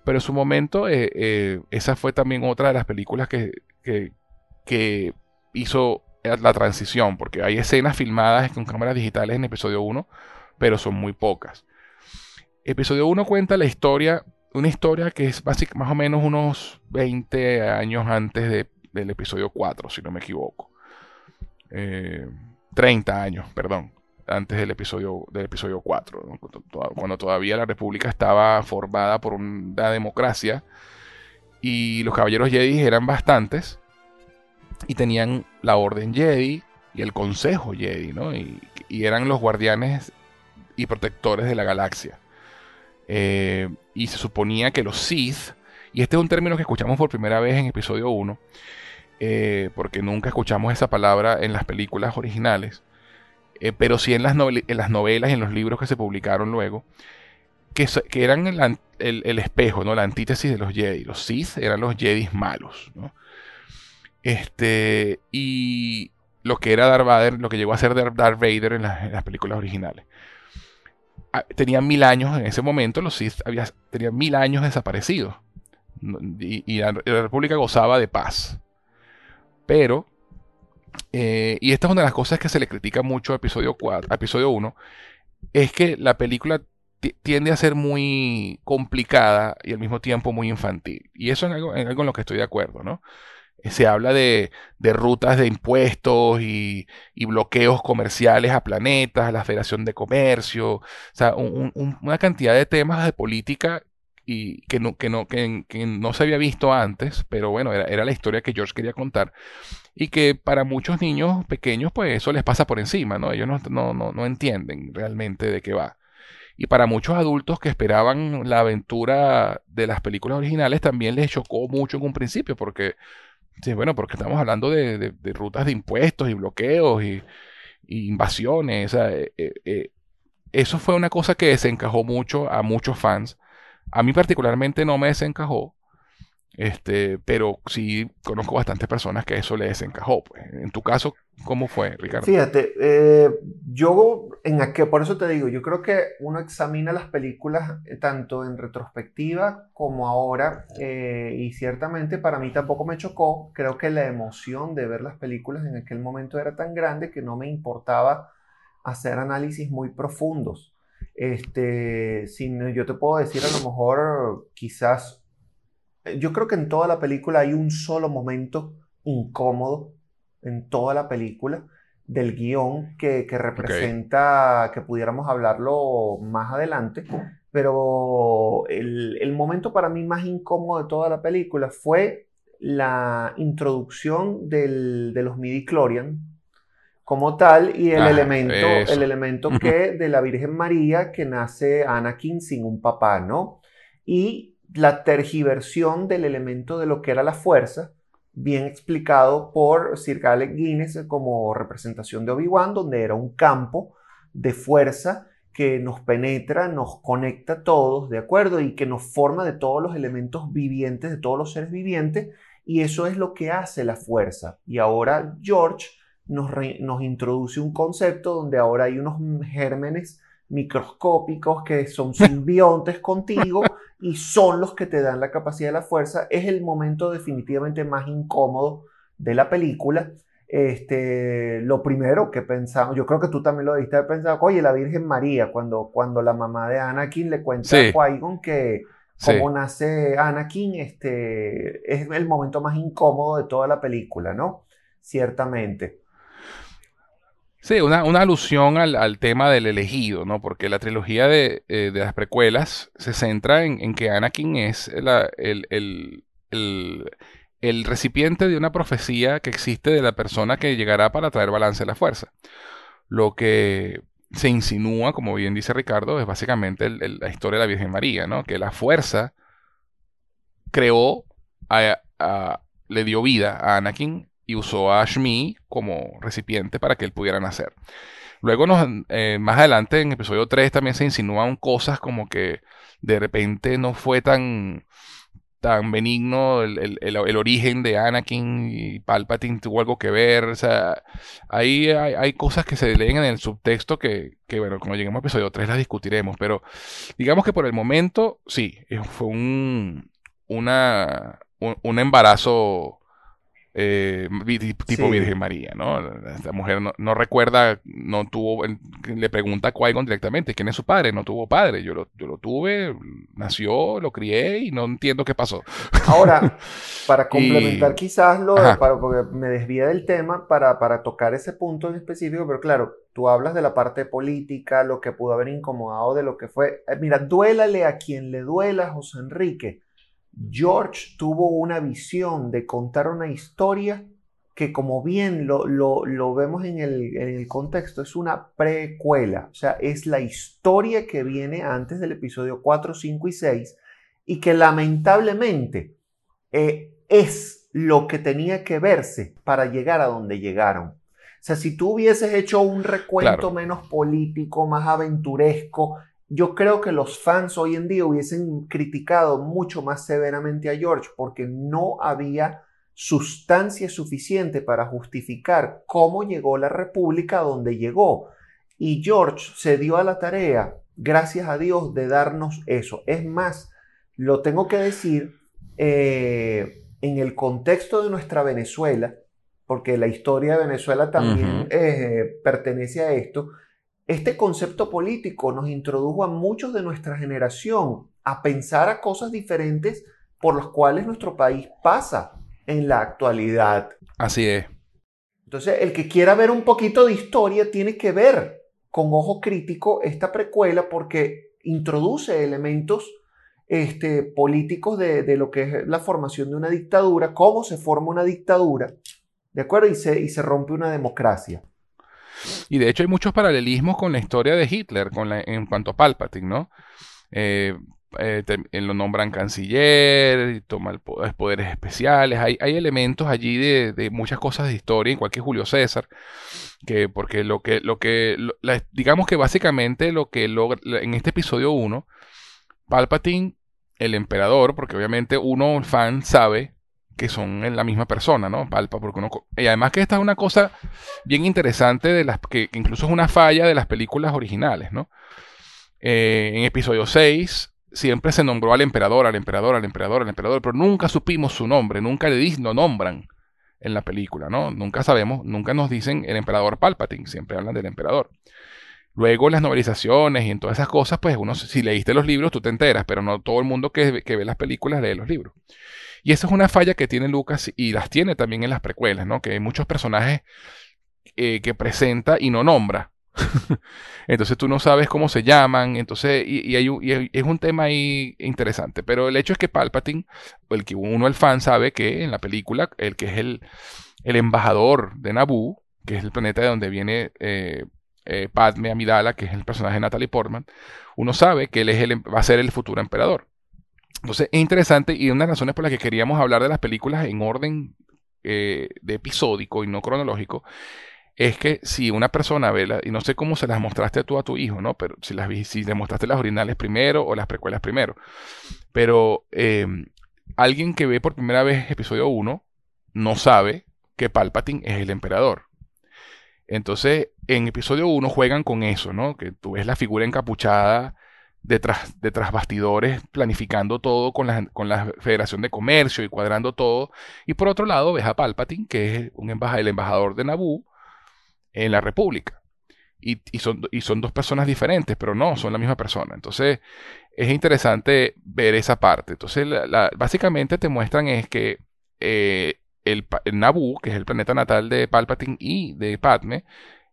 Pero en su momento, eh, eh, esa fue también otra de las películas que, que, hizo la transición, porque hay escenas filmadas con cámaras digitales en episodio 1, pero son muy pocas. Episodio 1 cuenta la historia, una historia que es básicamente más o menos unos 20 años antes de, del episodio 4, si no me equivoco. 30 eh, años, perdón antes del episodio, del episodio 4, cuando todavía la República estaba formada por una democracia y los caballeros Jedi eran bastantes y tenían la Orden Jedi y el Consejo Jedi, ¿no? y, eran los guardianes y protectores de la galaxia. Eh, y se suponía que los Sith, y este es un término que escuchamos por primera vez en episodio 1, eh, porque nunca escuchamos esa palabra en las películas originales, eh, pero sí en las, en las novelas en los libros que se publicaron luego, que, eran el, espejo, ¿no? la antítesis de los Jedi. Los Sith eran los Jedi malos. Este, y lo que era Darth Vader, lo que llegó a ser Darth Vader en, las películas originales. ah, tenían mil años en ese momento, los Sith había, tenían mil años desaparecidos. Y, la, República gozaba de paz. Pero, eh, y esta es una de las cosas que se le critica mucho a episodio, 4, episodio 1, es que la película tiende a ser muy complicada y al mismo tiempo muy infantil. Y eso es algo, algo en lo que estoy de acuerdo, ¿no? se habla de, rutas de impuestos y, bloqueos comerciales a planetas, a la Federación de Comercio, o sea, una cantidad de temas de política y que no, que no, que, no se había visto antes, pero bueno, era, la historia que George quería contar y que para muchos niños pequeños pues eso les pasa por encima, ¿no? Ellos no, no, no entienden realmente de qué va. Y para muchos adultos que esperaban la aventura de las películas originales también les chocó mucho en un principio porque Sí, bueno, porque estamos hablando de, rutas de impuestos y bloqueos y, invasiones. Eh, eh, eh, eso fue una cosa que desencajó mucho a muchos fans. A mí particularmente no me desencajó, este, pero sí conozco bastantes personas que eso les desencajó. Pues. En tu caso, ¿cómo fue, Ricardo? Fíjate, eh, yo, en aquel, por eso te digo, yo creo que uno examina las películas eh, tanto en retrospectiva como ahora, eh, y ciertamente para mí tampoco me chocó. Creo que la emoción de ver las películas en aquel momento era tan grande que no me importaba hacer análisis muy profundos. Este, sin, yo te puedo decir a lo mejor quizás yo creo que en toda la película hay un solo momento incómodo en toda la película del guion que, representa que pudiéramos hablarlo más adelante, pero el, momento para mí más incómodo de toda la película fue la introducción del, de los midi chlorian como tal y el elemento, el elemento que de la Virgen María que nace Anakin sin un papá, ¿no? Y la tergiversión del elemento de lo que era la fuerza, bien explicado por Sir Alec Guinness como representación de Obi-Wan, donde era un campo de fuerza que nos penetra, nos conecta a todos, ¿de acuerdo? Y que nos forma de todos los elementos vivientes, de todos los seres vivientes, y eso es lo que hace la fuerza. Y ahora George nos, nos introduce un concepto donde ahora hay unos gérmenes microscópicos que son (laughs) simbiontes contigo y son los que te dan la capacidad de la fuerza. Es el momento definitivamente más incómodo de la película. Este, lo primero que pensamos, yo creo que tú también lo diste haber pensado, oye, la Virgen María, cuando, cuando la mamá de Anakin le cuenta a Qui-Gon que cómo nace Anakin, este, es el momento más incómodo de toda la película, ¿no? Ciertamente. Sí, una, alusión al, tema del elegido, ¿no? Porque la trilogía de, eh, las precuelas se centra en, que Anakin es el, recipiente de una profecía que existe de la persona que llegará para traer balance a la fuerza. Lo que se insinúa, como bien dice Ricardo, es básicamente la historia de la Virgen María, ¿no? Que la fuerza creó, le dio vida a Anakin y usó a Shmi como recipiente para que él pudiera nacer. Luego, eh, más adelante, en episodio 3, también se insinúan cosas como que de repente no fue tan, tan benigno el, origen de Anakin y Palpatine tuvo algo que ver. O sea, ahí hay, cosas que se leen en el subtexto que, bueno, cuando lleguemos a episodio 3 las discutiremos. Pero digamos que por el momento, sí, fue un, una, un embarazo eh, tipo Virgen María, ¿no? Esta mujer no, recuerda, no tuvo, le pregunta a qui directamente, ¿quién es su padre? No tuvo padre, yo lo, yo lo tuve, nació, lo crié y no entiendo qué pasó. Ahora, (laughs) para complementar quizás lo, para, porque me desvía del tema, para, para tocar ese punto en específico, pero claro, tú hablas de la parte política, lo que pudo haber incomodado de lo que fue, eh, mira, duélale a quien le duela, José Enrique George tuvo una visión de contar una historia que como bien lo, vemos en el, contexto, es una precuela, o sea, es la historia que viene antes del episodio 4, 5 y 6 y que lamentablemente eh, es lo que tenía que verse para llegar a donde llegaron. O sea, si tú hubieses hecho un recuento menos político, más aventuresco, yo creo que los fans hoy en día hubiesen criticado mucho más severamente a George porque no había sustancia suficiente para justificar cómo llegó la República a donde llegó. Y George se dio a la tarea gracias a Dios, de darnos eso. Es más, lo tengo que decir eh, en el contexto de nuestra Venezuela, porque la historia de Venezuela también eh, pertenece a esto. Este concepto político nos introdujo a muchos de nuestra generación a pensar a cosas diferentes por las cuales nuestro país pasa en la actualidad. Así es. Entonces, el que quiera ver un poquito de historia tiene que ver con ojo crítico esta precuela porque introduce elementos este, políticos de, lo que es la formación de una dictadura, cómo se forma una dictadura, ¿de acuerdo? Y se, y se rompe una democracia. Y de hecho hay muchos paralelismos con la historia de Hitler con en cuanto a Palpatine, ¿no? Eh, eh, lo nombran canciller, toma poderes especiales, hay, hay elementos allí de, muchas cosas de historia, igual que Julio César, que porque lo que, lo que, digamos que básicamente lo que logra, en este episodio 1, Palpatine, el emperador, porque obviamente uno, fan, sabe que son la misma persona, ¿no? Palpa, porque uno, y además que esta es una cosa bien interesante de las que, incluso es una falla de las películas originales, ¿no? Eh, en episodio 6 siempre se nombró al emperador, al emperador, al emperador, al emperador, pero nunca supimos su nombre, nunca le lo nombran en la película, ¿no? Nunca sabemos, nunca nos dicen el emperador Palpatine, siempre hablan del emperador. Luego las novelizaciones y en todas esas cosas, pues uno, si leíste los libros, tú te enteras, pero no todo el mundo que, ve las películas lee los libros. Y esa es una falla que tiene Lucas y las tiene también en las precuelas, ¿no? Que hay muchos personajes eh, que presenta y no nombra. (laughs) entonces tú no sabes cómo se llaman, entonces, y, es un tema ahí interesante. Pero el hecho es que Palpatine, el que uno, el fan, sabe que en la película, el que es el, el embajador de Naboo, que es el planeta de donde viene eh, eh, Padme Amidala, que es el personaje de Natalie Portman, uno sabe que él es el, em, va a ser el futuro emperador. Entonces es interesante y una de las razones por las que queríamos hablar de las películas en orden eh, de episódico y no cronológico es que si una persona ve, y no sé cómo se las mostraste tú a tu hijo, ¿no? Pero si, las, si le mostraste las originales primero o las precuelas primero. Pero em, alguien que ve por primera vez episodio 1 no sabe que Palpatine es el emperador. Entonces, en episodio 1 juegan con eso, ¿no? Que tú ves la figura encapuchada detrás, detrás bastidores, planificando todo con la, con la Federación de Comercio y cuadrando todo. Y por otro lado, ves a Palpatine, que es un el embajador de Naboo, en la República. Y, son, y son dos personas diferentes, pero no, son la misma persona. Entonces, es interesante ver esa parte. Entonces, básicamente te muestran es que eh, el, el Naboo, que es el planeta natal de Palpatine y de Padme,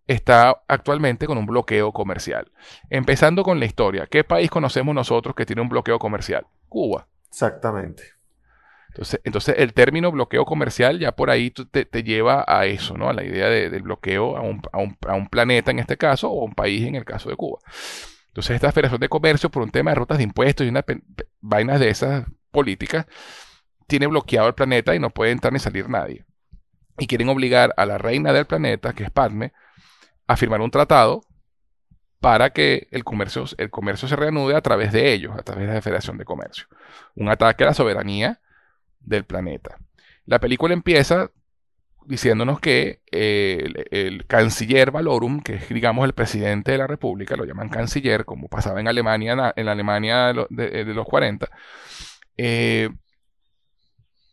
está actualmente con un bloqueo comercial. Empezando con la historia, ¿qué país conocemos nosotros que tiene un bloqueo comercial? Cuba. Exactamente. Entonces, el término bloqueo comercial ya por ahí te, lleva a eso, ¿no? A la idea del bloqueo a un, planeta en este caso o a un país en el caso de Cuba. Entonces, esta Federación de Comercio, por un tema de rutas de impuestos y unas vainas de esas políticas, tiene bloqueado el planeta y no puede entrar ni salir nadie. Y quieren obligar a la reina del planeta, que es Padme, a firmar un tratado para que el comercio, el comercio se reanude a través de ellos, a través de la Federación de Comercio. Un ataque a la soberanía del planeta. La película empieza diciéndonos que eh, el, canciller Valorum, que es digamos el presidente de la República, lo llaman canciller, como pasaba en Alemania, en la Alemania de, los 40, eh,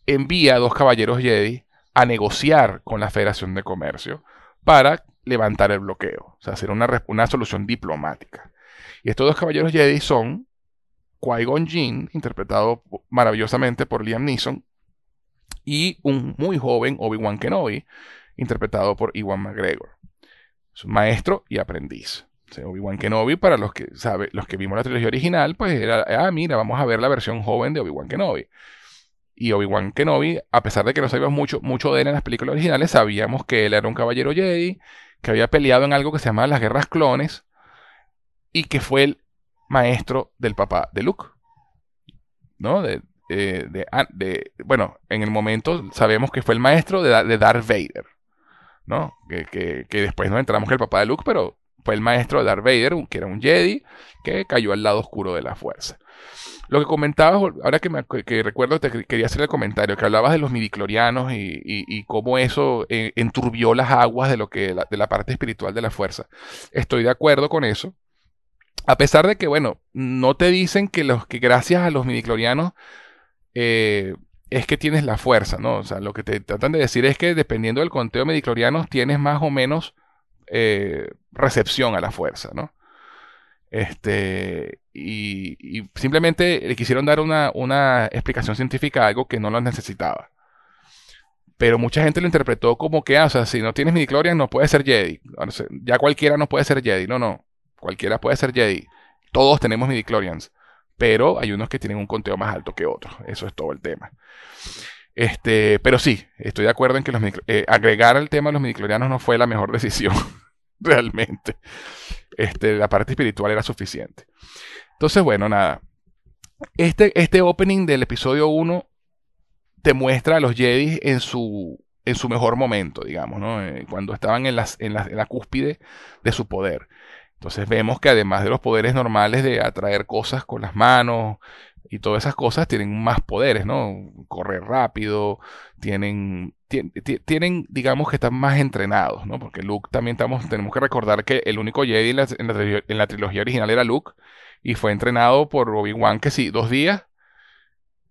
envía a dos caballeros Jedi a negociar con la Federación de Comercio para levantar el bloqueo, o sea, hacer una, una solución diplomática. Y estos dos caballeros Jedi son Qui-Gon Jinn, interpretado maravillosamente por Liam Neeson, y un muy joven Obi-Wan Kenobi, interpretado por Iwan McGregor. Es un maestro y aprendiz. Obi-Wan Kenobi, para los que, sabe, los que vimos la trilogía original, pues era, ah, mira, vamos a ver la versión joven de Obi-Wan Kenobi. Y Obi-Wan Kenobi, a pesar de que no sabíamos mucho, mucho de él en las películas originales, sabíamos que él era un caballero Jedi, que había peleado en algo que se llamaba las guerras clones, y que fue el maestro del papá de Luke. ¿No? De, de, bueno, en el momento sabemos que fue el maestro de, Darth Vader. ¿No? Que, después nos enteramos que el papá de Luke, pero fue el maestro de Darth Vader, que era un Jedi, que cayó al lado oscuro de la fuerza. Lo que comentabas, ahora que, me, que recuerdo, te quería hacer el comentario, que hablabas de los midiclorianos y, y, cómo eso eh, enturbió las aguas de, lo que, de la parte espiritual de la fuerza. Estoy de acuerdo con eso. a pesar de que, bueno, no te dicen que, los, que gracias a los midiclorianos eh, es que tienes la fuerza, ¿no? O sea, lo que te tratan de decir es que dependiendo del conteo de midiclorianos tienes más o menos eh, recepción a la fuerza, ¿no? Este, y, simplemente le quisieron dar una, explicación científica a algo que no lo necesitaba. Pero mucha gente lo interpretó como que, ah, o sea, si no tienes midichlorian no puedes ser Jedi. ya cualquiera no puede ser Jedi. No, no. Cualquiera puede ser Jedi. Todos tenemos midichlorians. Pero hay unos que tienen un conteo más alto que otros. Eso es todo el tema. Este, pero sí, estoy de acuerdo en que los eh, agregar el tema de los midichlorianos no fue la mejor (laughs) decisión. realmente. Este, la parte espiritual era suficiente. Entonces, bueno, nada. Este, este opening del episodio 1 te muestra a los Jedi en su, en su mejor momento, digamos, ¿no? Eh, cuando estaban en, las, en, la, cúspide de su poder. Entonces vemos que además de los poderes normales de atraer cosas con las manos y todas esas cosas, tienen más poderes, ¿no? Correr rápido, tienen tienen, digamos que están más entrenados, ¿no? Porque Luke también estamos, tenemos que recordar que el único Jedi en la, trilogía original era Luke y fue entrenado por Obi-Wan que sí, dos días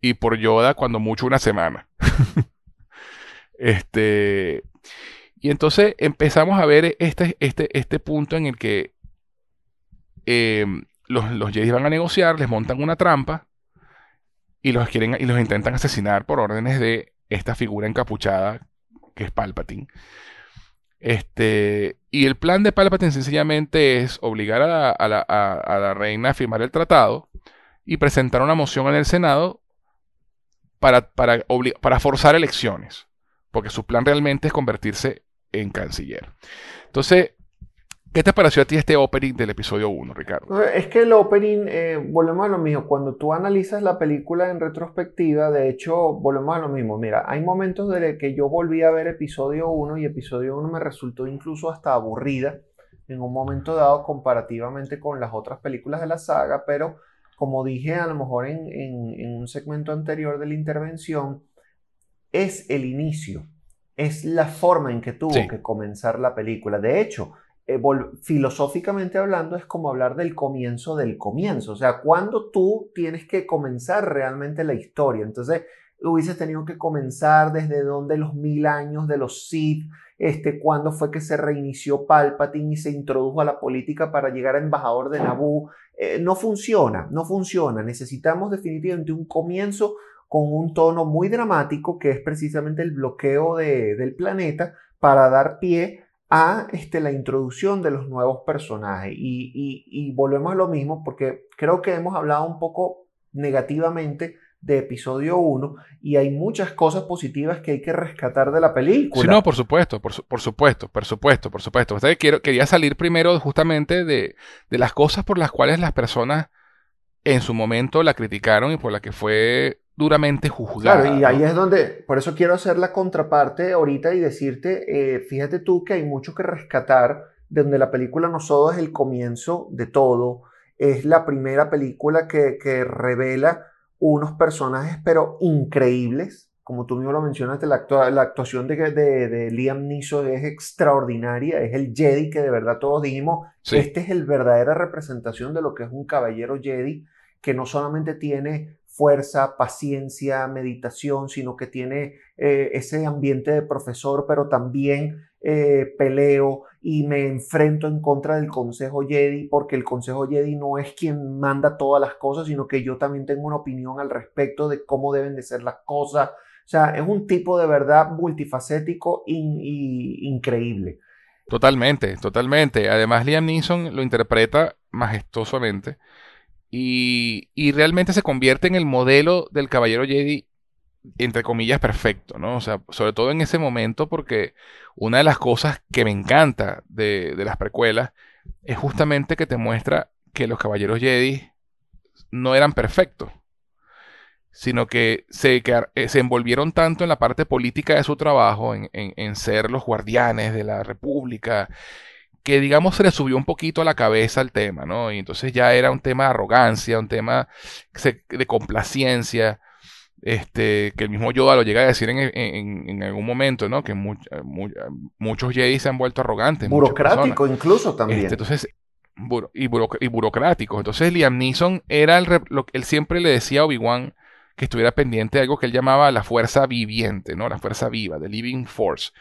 y por Yoda cuando mucho una semana. (laughs) este y entonces empezamos a ver este, este, este punto en el que eh, los, los Jedi van a negociar, les montan una trampa y los quieren y los intentan asesinar por órdenes de esta figura encapuchada que es Palpatine. Este, y el plan de Palpatine sencillamente es obligar a la, reina a firmar el tratado y presentar una moción en el Senado para, para, para forzar elecciones, porque su plan realmente es convertirse en canciller. Entonces, ¿Qué te pareció a ti este opening del episodio 1, Ricardo? Es que el opening, eh, volvemos a lo mismo, cuando tú analizas la película en retrospectiva, de hecho, volvemos a lo mismo. Mira, hay momentos de que yo volví a ver episodio 1 y episodio 1 me resultó incluso hasta aburrida en un momento dado comparativamente con las otras películas de la saga, pero como dije a lo mejor en, un segmento anterior de la intervención, es el inicio, es la forma en que tuvo que comenzar la película. De hecho, eh, filosóficamente hablando, es como hablar del comienzo del comienzo. O sea, cuando tú tienes que comenzar realmente la historia. Entonces, hubieses tenido que comenzar desde donde los mil años de los Sith, este, cuándo fue que se reinició Palpatine y se introdujo a la política para llegar a embajador de Naboo. Eh, no funciona, no funciona. Necesitamos definitivamente un comienzo con un tono muy dramático, que es precisamente el bloqueo del planeta, para dar pie a este, la introducción de los nuevos personajes. Y, volvemos a lo mismo porque creo que hemos hablado un poco negativamente de episodio 1 y hay muchas cosas positivas que hay que rescatar de la película. Sí, no, por supuesto, por, supuesto, por supuesto, por supuesto. Quiero, quería salir primero justamente de, de las cosas por las cuales las personas en su momento la criticaron y por la que fue duramente juzgada. Claro, y ahí es donde, por eso quiero hacer la contraparte ahorita y decirte, eh, fíjate tú que hay mucho que rescatar, de donde la película No Solo es el comienzo de todo, es la primera película que, revela unos personajes pero increíbles, como tú mismo lo mencionaste, la, la actuación de, de, Liam Neeson es extraordinaria, es el Jedi que de verdad todos dijimos, este es el verdadera representación de lo que es un caballero Jedi, que no solamente tiene fuerza, paciencia, meditación, sino que tiene eh, ese ambiente de profesor, pero también eh, peleo y me enfrento en contra del Consejo Jedi, porque el Consejo Jedi no es quien manda todas las cosas, sino que yo también tengo una opinión al respecto de cómo deben de ser las cosas. O sea, es un tipo de verdad multifacético e increíble. Totalmente, totalmente. Además, Liam Neeson lo interpreta majestuosamente. Y, realmente se convierte en el modelo del caballero Jedi, entre comillas, perfecto, ¿no? O sea, sobre todo en ese momento, porque una de las cosas que me encanta de, las precuelas es justamente que te muestra que los caballeros Jedi no eran perfectos, sino que se, eh, se envolvieron tanto en la parte política de su trabajo, en, en ser los guardianes de la República, que digamos se le subió un poquito a la cabeza el tema, ¿no? Y entonces ya era un tema de arrogancia, un tema de complacencia, este, que el mismo Yoda lo llega a decir en, algún momento, ¿no? Que muchos Jedi se han vuelto arrogantes. Burocrático incluso también. Este, entonces, y, burocráticos. Entonces Liam Neeson era el, lo, él siempre le decía a Obi-Wan que estuviera pendiente de algo que él llamaba la fuerza viviente, ¿no? La fuerza viva, the living force.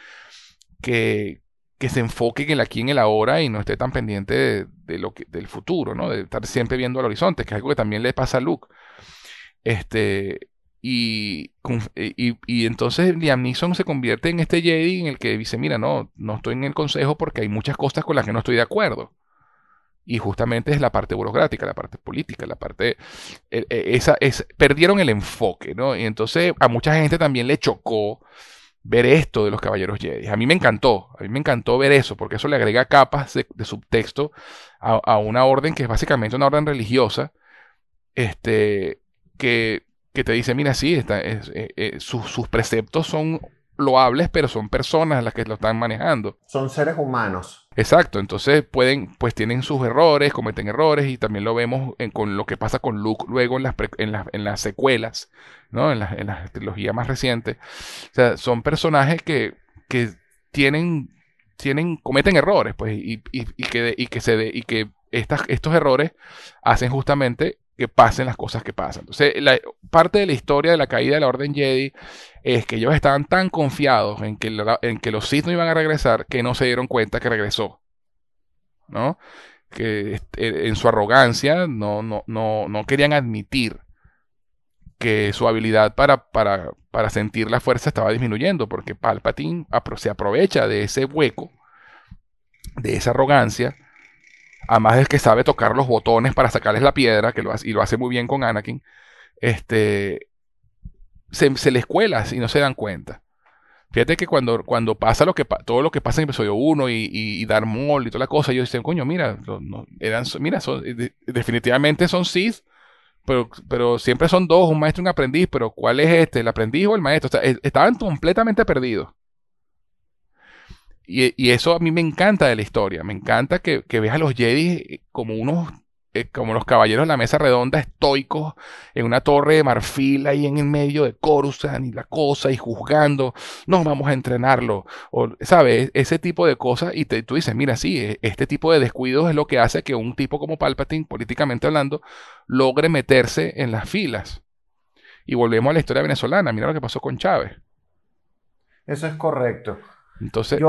Que, que se enfoque en el aquí en el ahora y no esté tan pendiente de, lo que, del futuro, ¿no? De estar siempre viendo al horizonte, que es algo que también le pasa a Luke. Este, y, y, y, entonces Liam Neeson se convierte en este Jedi en el que dice, mira, no, no estoy en el consejo porque hay muchas cosas con las que no estoy de acuerdo. Y justamente es la parte burocrática, la parte política, la parte... E, e, esa, es, perdieron el enfoque, ¿no? Y entonces a mucha gente también le chocó ver esto de los Caballeros Jedi. A mí me encantó, a mí me encantó ver eso, porque eso le agrega capas de, subtexto a, una orden que es básicamente una orden religiosa, este, que, que te dice, mira, sí, está, eh, eh, sus preceptos son loables, pero son personas las que lo están manejando. Son seres humanos. Exacto, entonces pueden, pues tienen sus errores, cometen errores y también lo vemos con lo que pasa con Luke luego en las, en las, en las secuelas, ¿no? En, la, en la trilogía más reciente. O sea, son personajes que, que tienen, tienen, cometen errores, pues, y, y, y que, y que, se y que estas, estos errores hacen justamente que pasen las cosas que pasan. Entonces, la, parte de la historia de la caída de la Orden Jedi es que ellos estaban tan confiados en que, en que los Sith no iban a regresar que no se dieron cuenta que regresó. ¿No? Que este, en su arrogancia no, no, no, no querían admitir que su habilidad para, para, para, sentir la fuerza estaba disminuyendo, porque Palpatine se aprovecha de ese hueco, de esa arrogancia, además de que sabe tocar los botones para sacarles la piedra, que lo hace, y lo hace muy bien con Anakin, este, se, se les cuela y no se dan cuenta. Fíjate que cuando, cuando pasa todo lo que pasa en episodio 1 y, y, y Darth Maul y toda la cosa, ellos dicen, coño, mira, eran, mira definitivamente son Sith, pero, siempre son dos, un maestro y un aprendiz, pero ¿cuál es este? ¿El aprendiz o el maestro? Estaban completamente perdidos. Y, eso a mí me encanta de la historia. Me encanta que, veas a los Jedi como unos, eh, como los caballeros de la mesa redonda, estoicos, en una torre de marfil ahí en el medio de Coruscant y la cosa, y juzgando, no, vamos a entrenarlo. O, ¿sabes? Ese tipo de cosas. Y tú dices, mira, sí, e, este tipo de descuidos es lo que hace que un tipo como Palpatine, políticamente hablando, logre meterse en las filas. Y volvemos a la historia venezolana. Mira lo que pasó con Chávez. Eso es correcto. Entonces,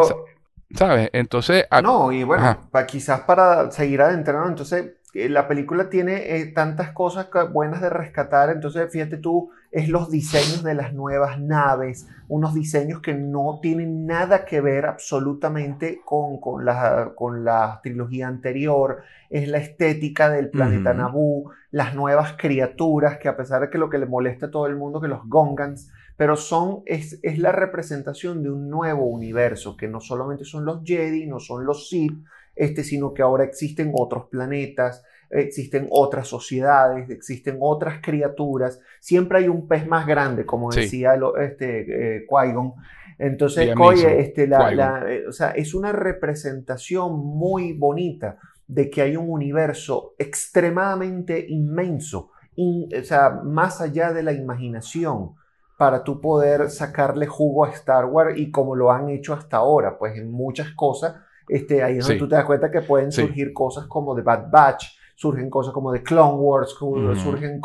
¿sabes? Entonces... No, y bueno, quizás para seguir adentrando, entonces eh, la película tiene eh, tantas cosas buenas de rescatar, entonces fíjate tú, es los diseños de las nuevas naves, unos diseños que no tienen nada que ver absolutamente con, con, la, con la trilogía anterior, es la estética del planeta Naboo, las nuevas criaturas, que a pesar de que lo que le molesta a todo el mundo, que los Gongans pero son, es, es, la representación de un nuevo universo, que no solamente son los Jedi, no son los Sith, este, sino que ahora existen otros planetas, existen otras sociedades, existen otras criaturas, siempre hay un pez más grande, como decía este, eh, Qui-Gon. Entonces, este, la, eh, o sea, es una representación muy bonita de que hay un universo extremadamente inmenso, o sea, más allá de la imaginación para tú poder sacarle jugo a Star Wars y como lo han hecho hasta ahora, pues en muchas cosas, este, ahí es donde tú te das cuenta que pueden surgir cosas como The Bad Batch, surgen cosas como The Clone Wars, surgen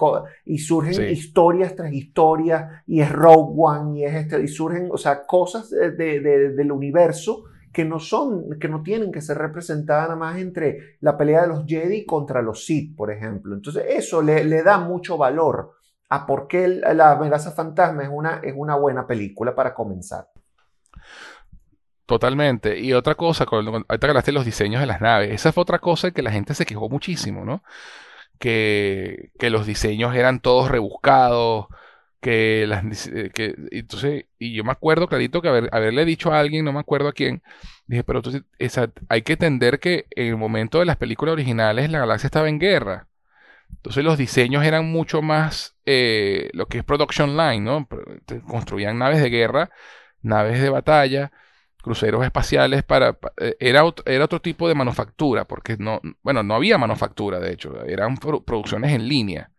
y surgen historias tras historias, y es Rogue One, y es este, y surgen, o sea, cosas de, del universo que no son, que no tienen que ser representadas nada más entre la pelea de los Jedi contra los Sith, por ejemplo. Entonces, eso le, le da mucho valor a por qué La amenaza fantasma es una, es una buena película para comenzar. Totalmente. Y otra cosa, ahorita que hablaste de los diseños de las naves, esa fue otra cosa que la gente se quejó muchísimo, ¿no? Que, que los diseños eran todos rebuscados, que las que entonces y yo me acuerdo clarito que haber, haberle dicho a alguien no me acuerdo a quién dije pero entonces esa, hay que entender que en el momento de las películas originales la galaxia estaba en guerra entonces los diseños eran mucho más eh, lo que es production line, ¿no? Construían naves de guerra, naves de batalla, cruceros espaciales para, eh, era, era otro tipo de manufactura, porque no, bueno, no había manufactura, de hecho, eran producciones en línea.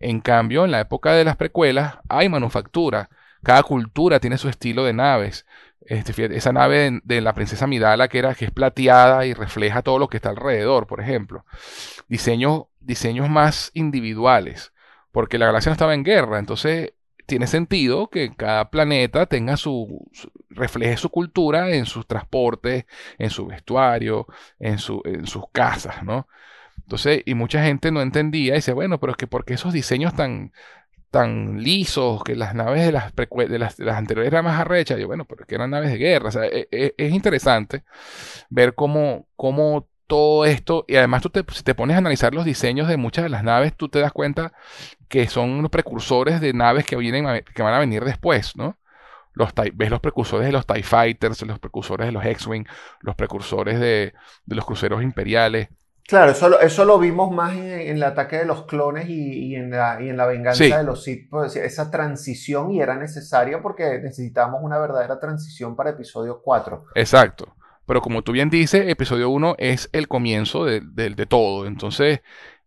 En cambio, en la época de las precuelas hay manufactura. Cada cultura tiene su estilo de naves. Este, esa nave de, la princesa Midala que era que es plateada y refleja todo lo que está alrededor, por ejemplo. Diseños, diseños más individuales, porque la galaxia no estaba en guerra, entonces tiene sentido que cada planeta tenga su, refleje su cultura en sus transportes, en su vestuario, en, su, en sus casas, ¿no? Entonces, y mucha gente no entendía y dice, bueno, pero es que porque esos diseños tan, tan lisos, que las naves de las, de las, anteriores eran más arrechas, yo, bueno, pero es que eran naves de guerra, o sea, e, e, es, interesante ver cómo, cómo todo esto, y además tú te, si te pones a analizar los diseños de muchas de las naves, tú te das cuenta que son los precursores de naves que, vienen, que van a venir después, ¿no? Los, ves los precursores de los TIE Fighters, los precursores de los X-Wing, los precursores de, los cruceros imperiales. Claro, eso, eso lo vimos más en, el ataque de los clones y, en, la, y en la venganza de los Sith. Pues, esa transición y era necesaria porque necesitábamos una verdadera transición para episodio 4. Exacto. Pero como tú bien dices, episodio 1 es el comienzo de, todo. Entonces,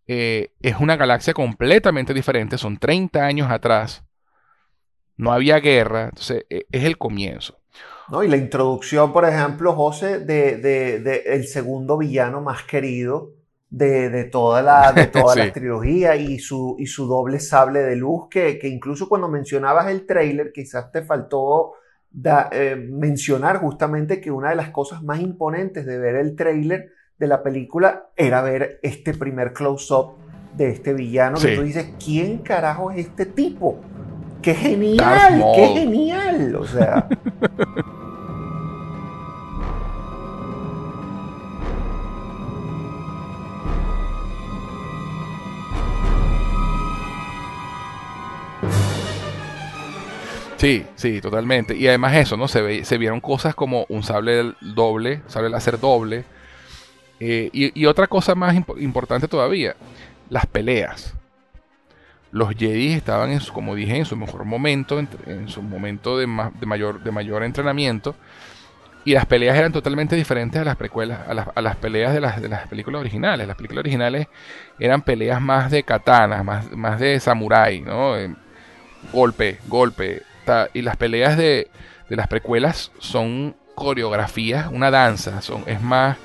eh, es una galaxia completamente diferente. Son 30 años atrás. No había guerra. Entonces, e, es el comienzo. ¿No? Y la introducción, por ejemplo, José, de, de, el segundo villano más querido de, toda la, de (laughs) toda la trilogía y su, y su doble sable de luz, que, que incluso cuando mencionabas el trailer, quizás te faltó eh, mencionar justamente que una de las cosas más imponentes de ver el trailer de la película era ver este primer close-up de este villano que tú dices, ¿quién carajo es este tipo? ¡Qué genial! ¡Qué genial! O sea... (laughs) Sí, sí, totalmente. Y además eso, ¿no? Se, ve, se vieron cosas como un sable doble, sable láser doble. Eh, y, otra cosa más importante todavía, las peleas. Los Jedi estaban, en su, como dije, en su mejor momento, en, su momento de, mayor, de mayor entrenamiento. Y las peleas eran totalmente diferentes a las precuelas, a las, a las peleas de las, de las películas originales. Las películas originales eran peleas más de katanas, más, más de samurái, ¿no? Eh, golpe, golpe, y las peleas de, las precuelas son coreografías, una danza, son, es más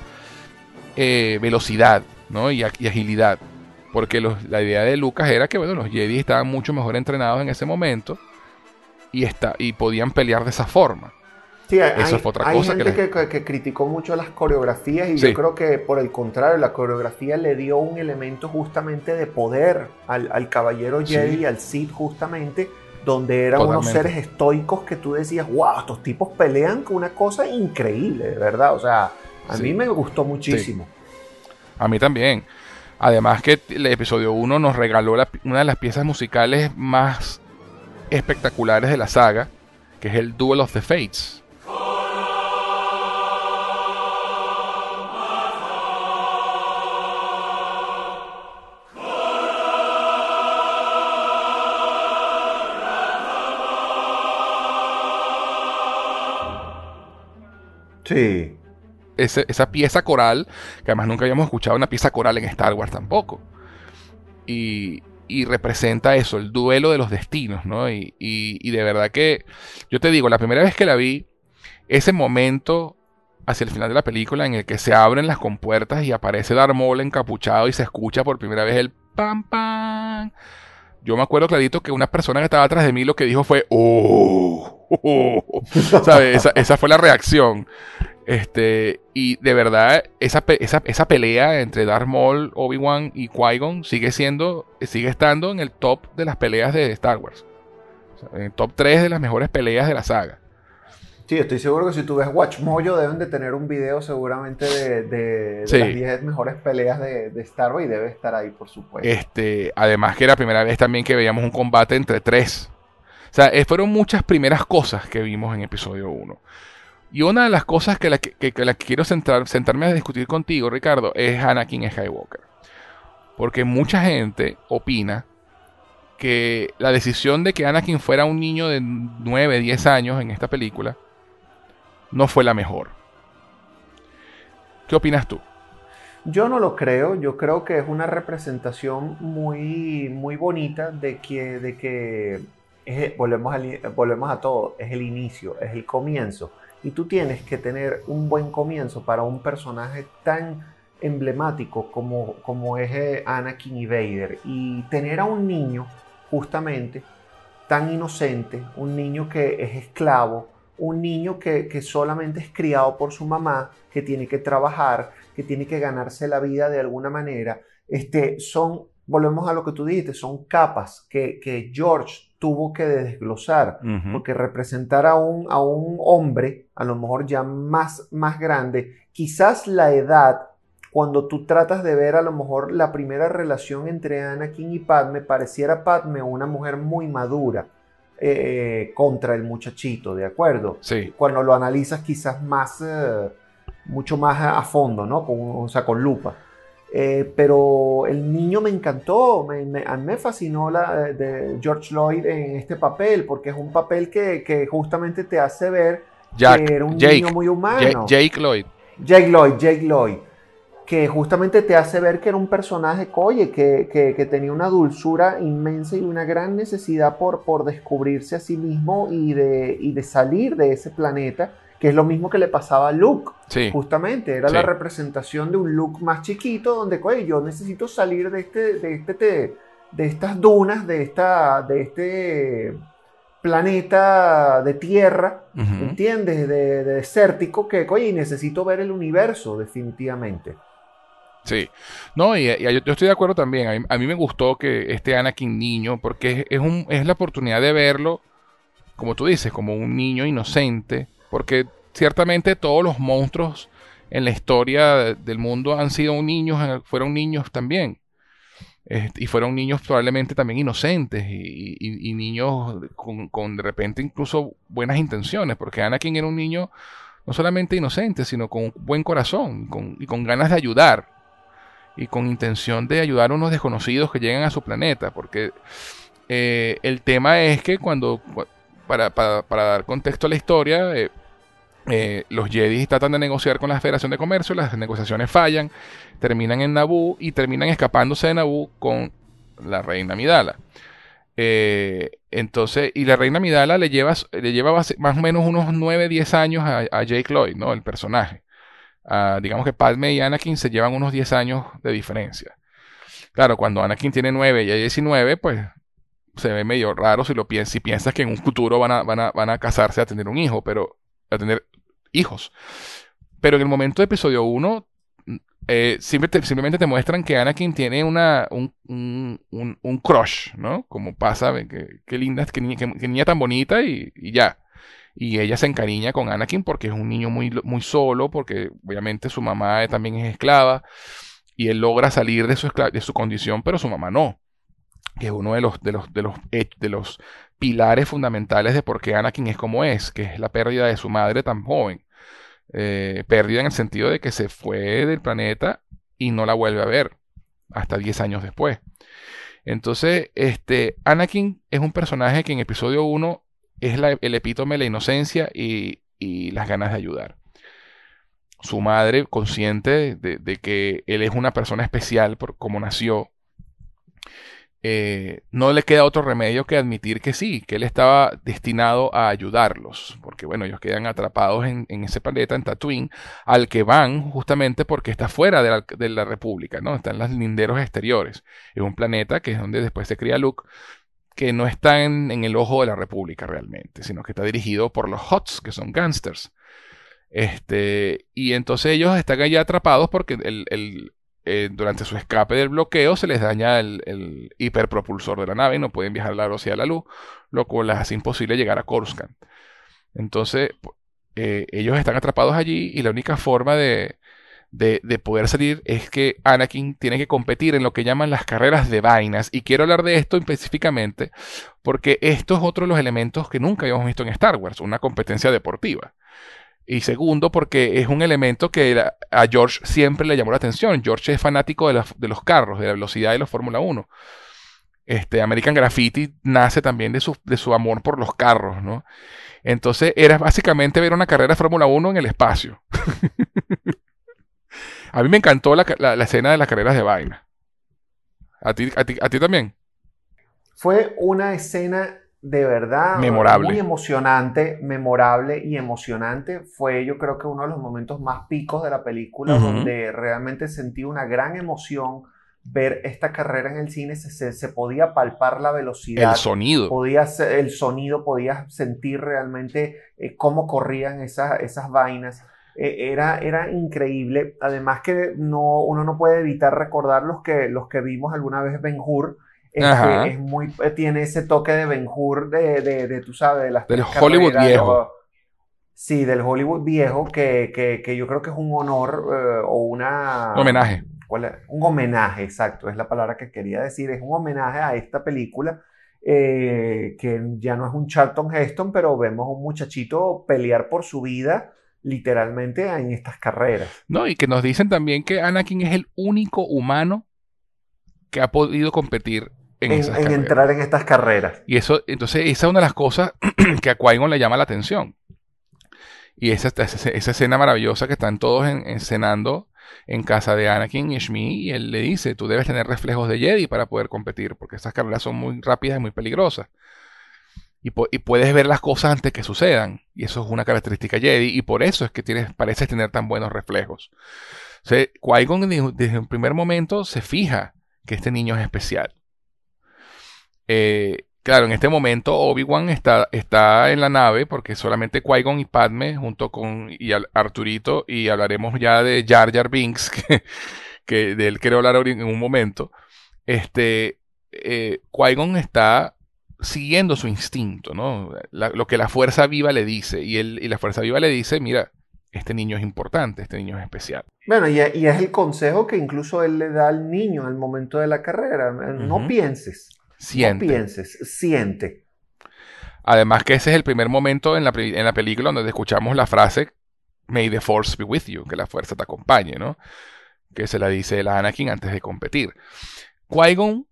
eh, velocidad ¿no? y, agilidad. Porque la idea de Lucas era que bueno, los Jedi estaban mucho mejor entrenados en ese momento y, está, y podían pelear de esa forma. Sí, hay, Eso otra hay cosa gente que, criticó mucho las coreografías y yo creo que por el contrario, la coreografía le dio un elemento justamente de poder al, caballero Jedi, al Sith justamente, donde eran unos seres estoicos que tú decías, wow, estos tipos pelean con una cosa increíble, de verdad. O sea, a mí me gustó muchísimo. A mí también. Además que el episodio 1 nos regaló una de las piezas musicales más espectaculares de la saga, que es el Duel of the Fates. Sí. esa pieza coral, que además nunca habíamos escuchado una pieza coral en Star Wars tampoco. Y, representa eso, el duelo de los destinos, ¿no? Y, de verdad que, yo te digo, la primera vez que la vi, ese momento hacia el final de la película en el que se abren las compuertas y aparece Darth Maul encapuchado y se escucha por primera vez el pam pam. Yo me acuerdo clarito que una persona que estaba atrás de mí lo que dijo fue ¡Oh! (laughs) Esa, fue la reacción. Este, y de verdad, esa, esa, pelea entre Darth Maul, Obi-Wan y Qui-Gon sigue siendo, sigue estando en el top de las peleas de Star Wars. en el top 3 de las mejores peleas de la saga. Sí, estoy seguro que si tú ves Watch Mojo deben de tener un video seguramente de, las 10 mejores peleas de, Star Wars y debe estar ahí, por supuesto. Este, además que era la primera vez también que veíamos un combate entre tres o sea, eh, fueron muchas primeras cosas que vimos en episodio 1. Y una de las cosas que la que, quiero sentarme a discutir contigo, Ricardo, es Anakin Skywalker. Porque mucha gente opina que la decisión de que Anakin fuera un niño de 9, 10 años en esta película no fue la mejor. ¿Qué opinas tú? Yo no lo creo, yo creo que es una representación muy, muy bonita de que, de que volvemos, volvemos a todo, es el inicio, es el comienzo. Y tú tienes que tener un buen comienzo para un personaje tan emblemático como, como es eh, Anakin y Vader. Y tener a un niño, justamente, tan inocente, un niño que es esclavo, un niño que, que, solamente es criado por su mamá, que tiene que trabajar, que tiene que ganarse la vida de alguna manera, este, son, volvemos a lo que tú dijiste, son capas que, que George tuvo que desglosar, porque representar a un, a un hombre, a lo mejor ya más, más grande, quizás la edad, cuando tú tratas de ver a lo mejor la primera relación entre Anakin y Padme, pareciera Padme una mujer muy madura. Eh, contra el muchachito, ¿de acuerdo? Sí. Cuando lo analizas quizás más, eh, mucho más a, fondo, ¿no? Con, o sea, con lupa. Eh, pero el niño me encantó, me, me, a mí me fascinó la de George Lloyd en este papel, porque es un papel que, que justamente te hace ver Jack, que era un Jake, niño muy humano. Jake Lloyd. Jake Lloyd, Jake Lloyd, que justamente te hace ver que era un personaje, oye, que, que, que, tenía una dulzura inmensa y una gran necesidad por, por descubrirse a sí mismo y de, y de salir de ese planeta que es lo mismo que le pasaba a Luke. Sí. Justamente, era Sí. la representación de un Luke más chiquito, donde, oye, yo necesito salir de este, de este, de, de estas dunas, de esta, de este planeta de tierra. ¿entiendes? De, de desértico, que, oye, necesito ver el universo, definitivamente. Sí. No, y, yo, estoy de acuerdo también. A mí, me gustó que este Anakin niño, porque es, un, es la oportunidad de verlo, como tú dices, como un niño inocente, porque ciertamente todos los monstruos en la historia de- del mundo han sido niños, fueron niños también. Y fueron niños probablemente también inocentes y, niños con, de repente incluso buenas intenciones, porque Anakin era un niño no solamente inocente, sino con un buen corazón y con ganas de ayudar y con intención de ayudar a unos desconocidos que llegan a su planeta, porque eh, el tema es que cuando, cu- para, para- para dar contexto a la historia, eh, eh, los Jedi tratan de negociar con la Federación de Comercio, las negociaciones fallan, terminan en Naboo y terminan escapándose de Naboo con la reina Midala. Entonces, y la reina Midala le lleva, le lleva más o menos unos 9, 10 años a, a Jake Lloyd, ¿no? El personaje. Ah, digamos que Padme y Anakin se llevan unos 10 años de diferencia. Claro, cuando Anakin tiene 9 y ella 19, pues se ve medio raro si lo piensas, si piensas que en un futuro van a, van a, van a casarse a tener un hijo, pero a tener hijos. Pero en el momento de episodio 1, eh, simple- te- simplemente te muestran que Anakin tiene una, un, un, un- crush, ¿no? Como pasa, que, qué linda, qué niña, qué niña tan bonita y ya. Y ella se encariña con Anakin porque es un niño muy, muy solo, porque obviamente su mamá también es esclava y él logra salir de su, de su condición, pero su mamá no. Que es uno de los, de los, de los, de los pilares fundamentales de por qué Anakin es como es, que es la pérdida de su madre tan joven. Eh, pérdida en el sentido de que se fue del planeta y no la vuelve a ver hasta 10 años después. Entonces, este, Anakin es un personaje que en episodio 1 es la- el epítome de la inocencia y, y las ganas de ayudar. Su madre, consciente de, de que él es una persona especial por cómo nació, eh, no le queda otro remedio que admitir que sí, que él estaba destinado a ayudarlos, porque bueno, ellos quedan atrapados en, en ese planeta, en Tatooine, al que van justamente porque está fuera de la, de la República, ¿no? Está en los linderos exteriores. Es un planeta que es donde después se cría Luke, que no está en, el ojo de la República realmente, sino que está dirigido por los Hots, que son gangsters. Este, y entonces ellos están allá atrapados porque el, el, eh, durante su escape del bloqueo se les daña el, el hiperpropulsor de la nave y no pueden viajar a la velocidad de la luz, lo cual les hace imposible llegar a Coruscant. Entonces, eh, ellos están atrapados allí y la única forma de, de, de poder salir es que Anakin tiene que competir en lo que llaman las carreras de vainas. Y quiero hablar de esto específicamente porque esto es otro de los elementos que nunca habíamos visto en Star Wars, una competencia deportiva. Y segundo, porque es un elemento que a George siempre le llamó la atención. George es fanático de, los carros, de la velocidad de la Fórmula 1. Este, American Graffiti nace también de su, de su amor por los carros, ¿no? Entonces era básicamente ver una carrera de Fórmula 1 en el espacio. (laughs) a mí me encantó la, la- la escena de las carreras de vaina. ¿A ti, a ti, a ti también? Fue una escena de verdad Memorable. muy emocionante, memorable y emocionante. Fue yo creo que uno de los momentos más picos de la película donde realmente sentí una gran emoción ver esta carrera en el cine. Se, se- se podía palpar la velocidad, El sonido. podía ser- el sonido, podías sentir realmente eh, cómo corrían esas, esas vainas. Eh, era, era increíble. Además que no, uno no puede evitar recordar los que, los que vimos alguna vez Ben Hur. Este, es muy, tiene ese toque de Ben Hur de, de, de, tú sabes, de las Del Hollywood viejo. Sí, del Hollywood viejo, que, que, que yo creo que es un honor eh, o una... Un homenaje. ¿Cuál es? Un homenaje, exacto, es la palabra que quería decir. Es un homenaje a esta película eh, que ya no es un Charlton Heston, pero vemos a un muchachito pelear por su vida literalmente en estas carreras. No, y que nos dicen también que Anakin es el único humano que ha podido competir en, En, esas en carreras. entrar en estas carreras. Y eso, entonces, esa es una de las cosas (clears throat) que a Qui-Gon le llama la atención. Y esa, esa, esa escena maravillosa que están todos en, en cenando en casa de Anakin y Shmi, y él le dice, tú debes tener reflejos de Jedi para poder competir, porque estas carreras son muy rápidas y muy peligrosas. Y, pu- y puedes ver las cosas antes que sucedan. Y eso es una característica Jedi, y por eso es que tienes, pareces tener tan buenos reflejos. O Qui-Gon desde, un primer momento se fija que este niño es especial. Eh, claro, en este momento Obi-Wan está, está en la nave porque solamente Qui-Gon y Padme junto con y Arturito y hablaremos ya de Jar Jar Binks (laughs) que, que de él quiero hablar en un momento. Este eh, Qui-Gon está siguiendo su instinto, ¿no? La- lo que la fuerza viva le dice y él y la fuerza viva le dice, mira, este niño es importante, este niño es especial. Bueno, y, y es el consejo que incluso él le da al niño el momento de la carrera. No pienses, Siente. no pienses, siente. Además que ese es el primer momento en la, en la película donde escuchamos la frase May the Force be with you, que la fuerza te acompañe, ¿no? Que se la dice el Anakin antes de competir. Qui-Gon,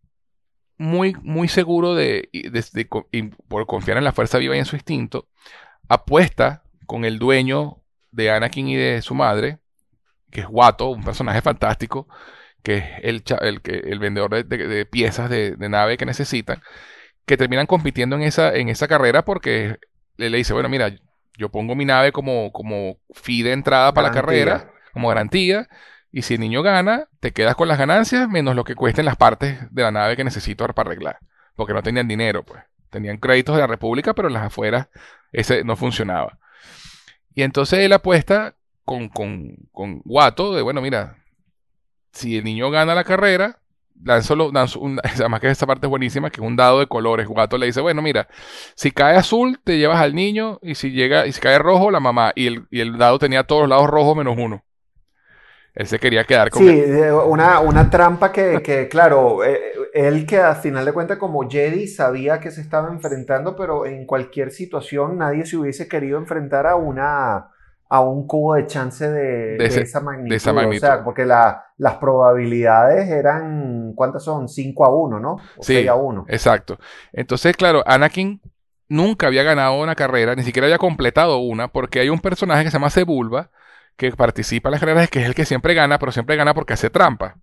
muy, muy seguro de, de- de y por confiar en la fuerza viva y en su instinto, apuesta con el dueño de Anakin y de su madre, que es Watto, un personaje fantástico, que es el, el, vendedor de, de- de piezas de, de nave que necesitan, que terminan compitiendo en esa, en esa carrera porque le, le dice, bueno, mira, yo pongo mi nave como, como fee de entrada para la carrera, como garantía, y si el niño gana, te quedas con las ganancias menos lo que cuesten las partes de la nave que necesito para arreglar, porque no tenían dinero, pues. Tenían créditos de la República, pero en las afueras ese no funcionaba. Y entonces él apuesta con, con, con Watto de, bueno, mira, si el niño gana la carrera, lánzalo, lanzo un- (laughs) además que esta parte es buenísima, que es un dado de colores. Watto le dice, bueno, mira, si cae azul, te llevas al niño, y si llega, y si cae rojo, la mamá. Y el, y el dado tenía todos los lados rojos menos uno. Él se quería quedar con Sí, de- una, una trampa que, que, claro, eh, él que a final de cuentas como Jedi sabía que se estaba enfrentando, pero en cualquier situación nadie se hubiese querido enfrentar a una a un cubo de chance de, De ese- de esa magnitud. esa O sea, porque la- las probabilidades eran, ¿cuántas son? 5 a 1, ¿no? O Sí. 6 a 1. Exacto. Entonces, claro, Anakin nunca había ganado una carrera, ni siquiera había completado una, porque hay un personaje que se llama Sebulba, que participa en las carreras, que es el que siempre gana, pero siempre gana porque hace trampa.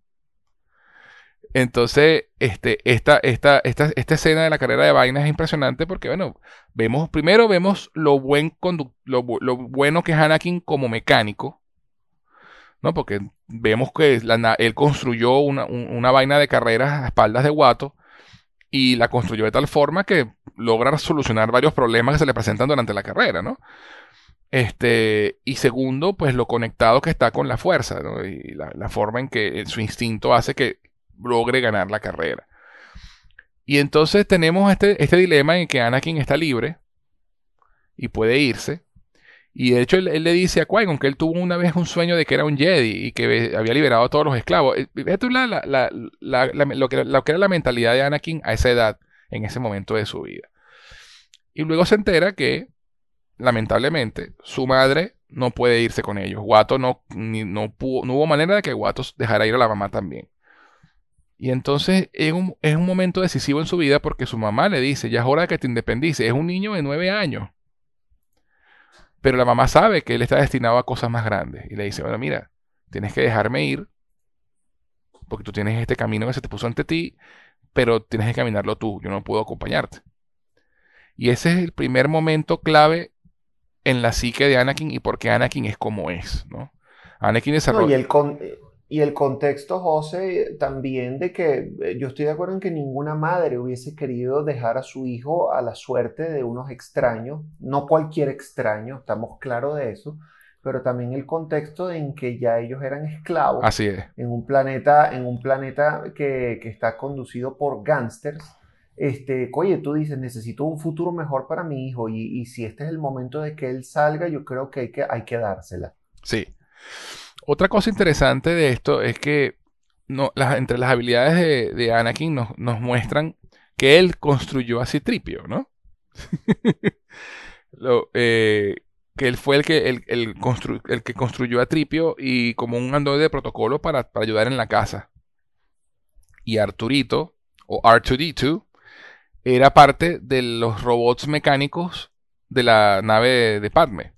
Entonces, este, esta, esta, esta, esta escena de la carrera de vainas es impresionante porque, bueno, vemos, primero vemos lo, buen lo, lo bueno que es Anakin como mecánico, ¿no? Porque vemos que él construyó una, un- una vaina de carreras a espaldas de Watto y la construyó de tal forma que logra solucionar varios problemas que se le presentan durante la carrera, ¿no? Este, y segundo, pues lo conectado que está con la fuerza, ¿no? Y la, forma en que su instinto hace que logre ganar la carrera. Y entonces tenemos este, este dilema en que Anakin está libre y puede irse. Y de hecho él, le dice a Qui-Gon que él tuvo una vez un sueño de que era un Jedi y que había liberado a todos los esclavos. Eh, Esto es la- la- que, lo que era la mentalidad de Anakin a esa edad, en ese momento de su vida. Y luego se entera que, lamentablemente, su madre no puede irse con ellos. Watto no, ni- no, pudo- no hubo manera de que Watto dejara ir a la mamá también. Y entonces es un, es un momento decisivo en su vida porque su mamá le dice, ya es hora de que te independices. Es un niño de nueve años. Pero la mamá sabe que él está destinado a cosas más grandes. Y le dice, bueno, mira, tienes que dejarme ir porque tú tienes este camino que se te puso ante ti, pero tienes que caminarlo tú. Yo no puedo acompañarte. Y ese es el primer momento clave en la psique de Anakin y por qué Anakin es como es, ¿no? Anakin desarrolla... y, el y el contexto, José, también de que eh, yo estoy de acuerdo en que ninguna madre hubiese querido dejar a su hijo a la suerte de unos extraños, no cualquier extraño, estamos claros de eso, pero también el contexto en que ya ellos eran esclavos. Así es. En un planeta, en un planeta que, que está conducido por gángsters. Este, oye, tú dices, necesito un futuro mejor para mi hijo y, si este es el momento de que él salga, yo creo que hay que, hay que dársela. Sí. Otra cosa interesante de esto es que entre las habilidades de, Anakin nos, muestran que él construyó a Citripio, ¿no? (laughs) Lo, eh, que él fue el que, el que construyó a Tripio y como un androide de protocolo para, para, ayudar en la casa. Y Arturito, o R2D2, era parte de los robots mecánicos de la nave de Padme.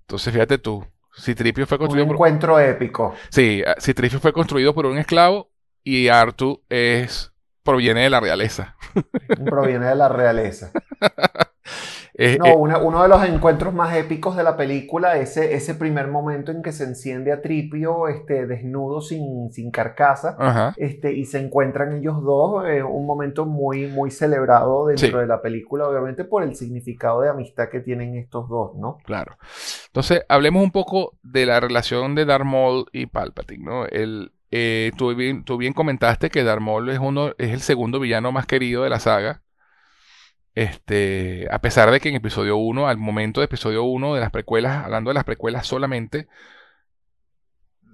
Entonces, fíjate tú, Citripio fue construido un encuentro épico. Sí, Citripio fue construido por un esclavo y Artu es proviene de la realeza. Proviene de la realeza. (laughs) Eh, no, eh, uno de los encuentros más épicos de la película, ese, ese primer momento en que se enciende a Tripio este, desnudo, sin, sin carcasa, este, y se encuentran ellos dos, eh, un momento muy, muy celebrado dentro de la película, obviamente por el significado de amistad que tienen estos dos, ¿no? Claro. Entonces, hablemos un poco de la relación de Darth Maul y Palpatine, ¿no? El, tú, bien, tú bien comentaste que Darth Maul es, uno, es el segundo villano más querido de la saga. Este, a pesar de que en episodio 1, al momento de episodio 1 de las precuelas, hablando de las precuelas solamente,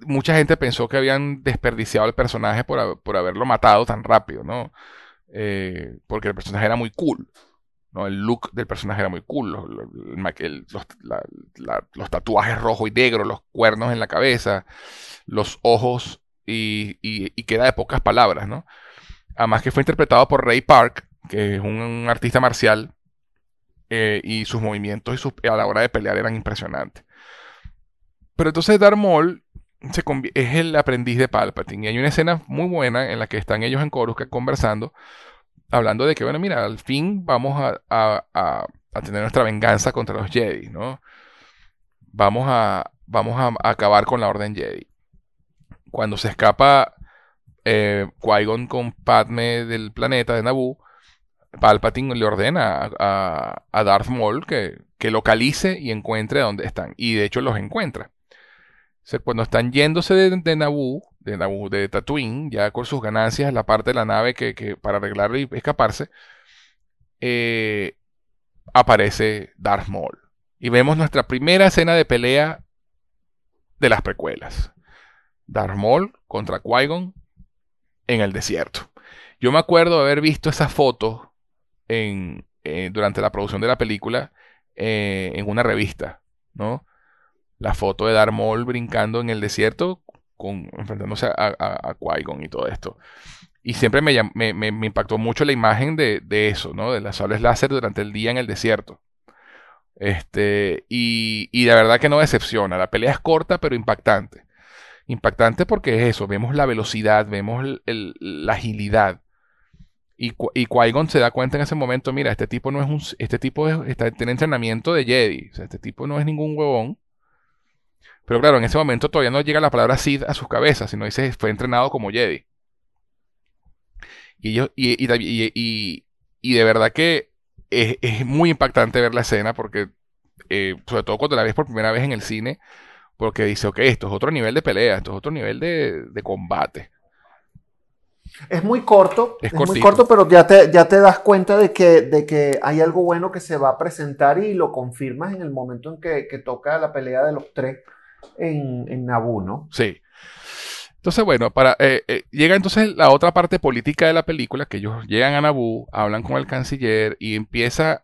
mucha gente pensó que habían desperdiciado el personaje por, por haberlo matado tan rápido, ¿no? Eh, porque el personaje era muy cool. ¿no? El look del personaje era muy cool. Los, los, los tatuajes rojo y negro, los cuernos en la cabeza, los ojos y, y, y, queda de pocas palabras, ¿no? Además que fue interpretado por Ray Park, que es un, artista marcial, eh, y sus movimientos y a la hora de pelear eran impresionantes. Pero entonces Darth Maul es el aprendiz de Palpatine. Y hay una escena muy buena en la que están ellos en Coruscant conversando, hablando de que, bueno, mira, al fin vamos a, a, tener nuestra venganza contra los Jedi, ¿no? Vamos a, vamos a acabar con la Orden Jedi. Cuando se escapa eh, Qui-Gon con Padme del planeta de Naboo, Palpatine le ordena a, Darth Maul que, localice y encuentre dónde están. Y de hecho los encuentra. cuando están yéndose de, Naboo, de Naboo, de Tatooine, ya con sus ganancias, la parte de la nave que, para arreglarlo y escaparse, eh, aparece Darth Maul. Y vemos nuestra primera escena de pelea de las precuelas. Darth Maul contra Qui-Gon en el desierto. Yo me acuerdo de haber visto esa foto eh, durante la producción de la película eh, en una revista, ¿no? La foto de Darth Maul brincando en el desierto, con, enfrentándose a, a, Qui-Gon y todo esto. Y siempre me, impactó mucho la imagen de, eso, ¿no? De las sables láser durante el día en el desierto. Este, y, y de verdad que no decepciona. La pelea es corta, pero impactante. Impactante porque es eso, vemos la velocidad, vemos la agilidad. Y, y Qui-Gon se da cuenta en ese momento, mira, este tipo no es un, este tipo tiene entrenamiento de Jedi, o sea, este tipo no es ningún huevón. Pero claro, en ese momento todavía no llega la palabra Sith a sus cabezas, sino dice, fue entrenado como Jedi. Y, y, y, de verdad que es, muy impactante ver la escena, porque eh, sobre todo cuando la ves por primera vez en el cine, porque dice, ok, esto es otro nivel de pelea, esto es otro nivel de combate. Es muy corto, es, muy corto, pero ya te, ya te das cuenta de que, de que hay algo bueno que se va a presentar y lo confirmas en el momento en que, toca la pelea de los tres en, en Naboo, ¿no? Sí. Entonces, bueno, para, eh, eh, llega entonces la otra parte política de la película, que ellos llegan a Naboo, hablan con el canciller y empieza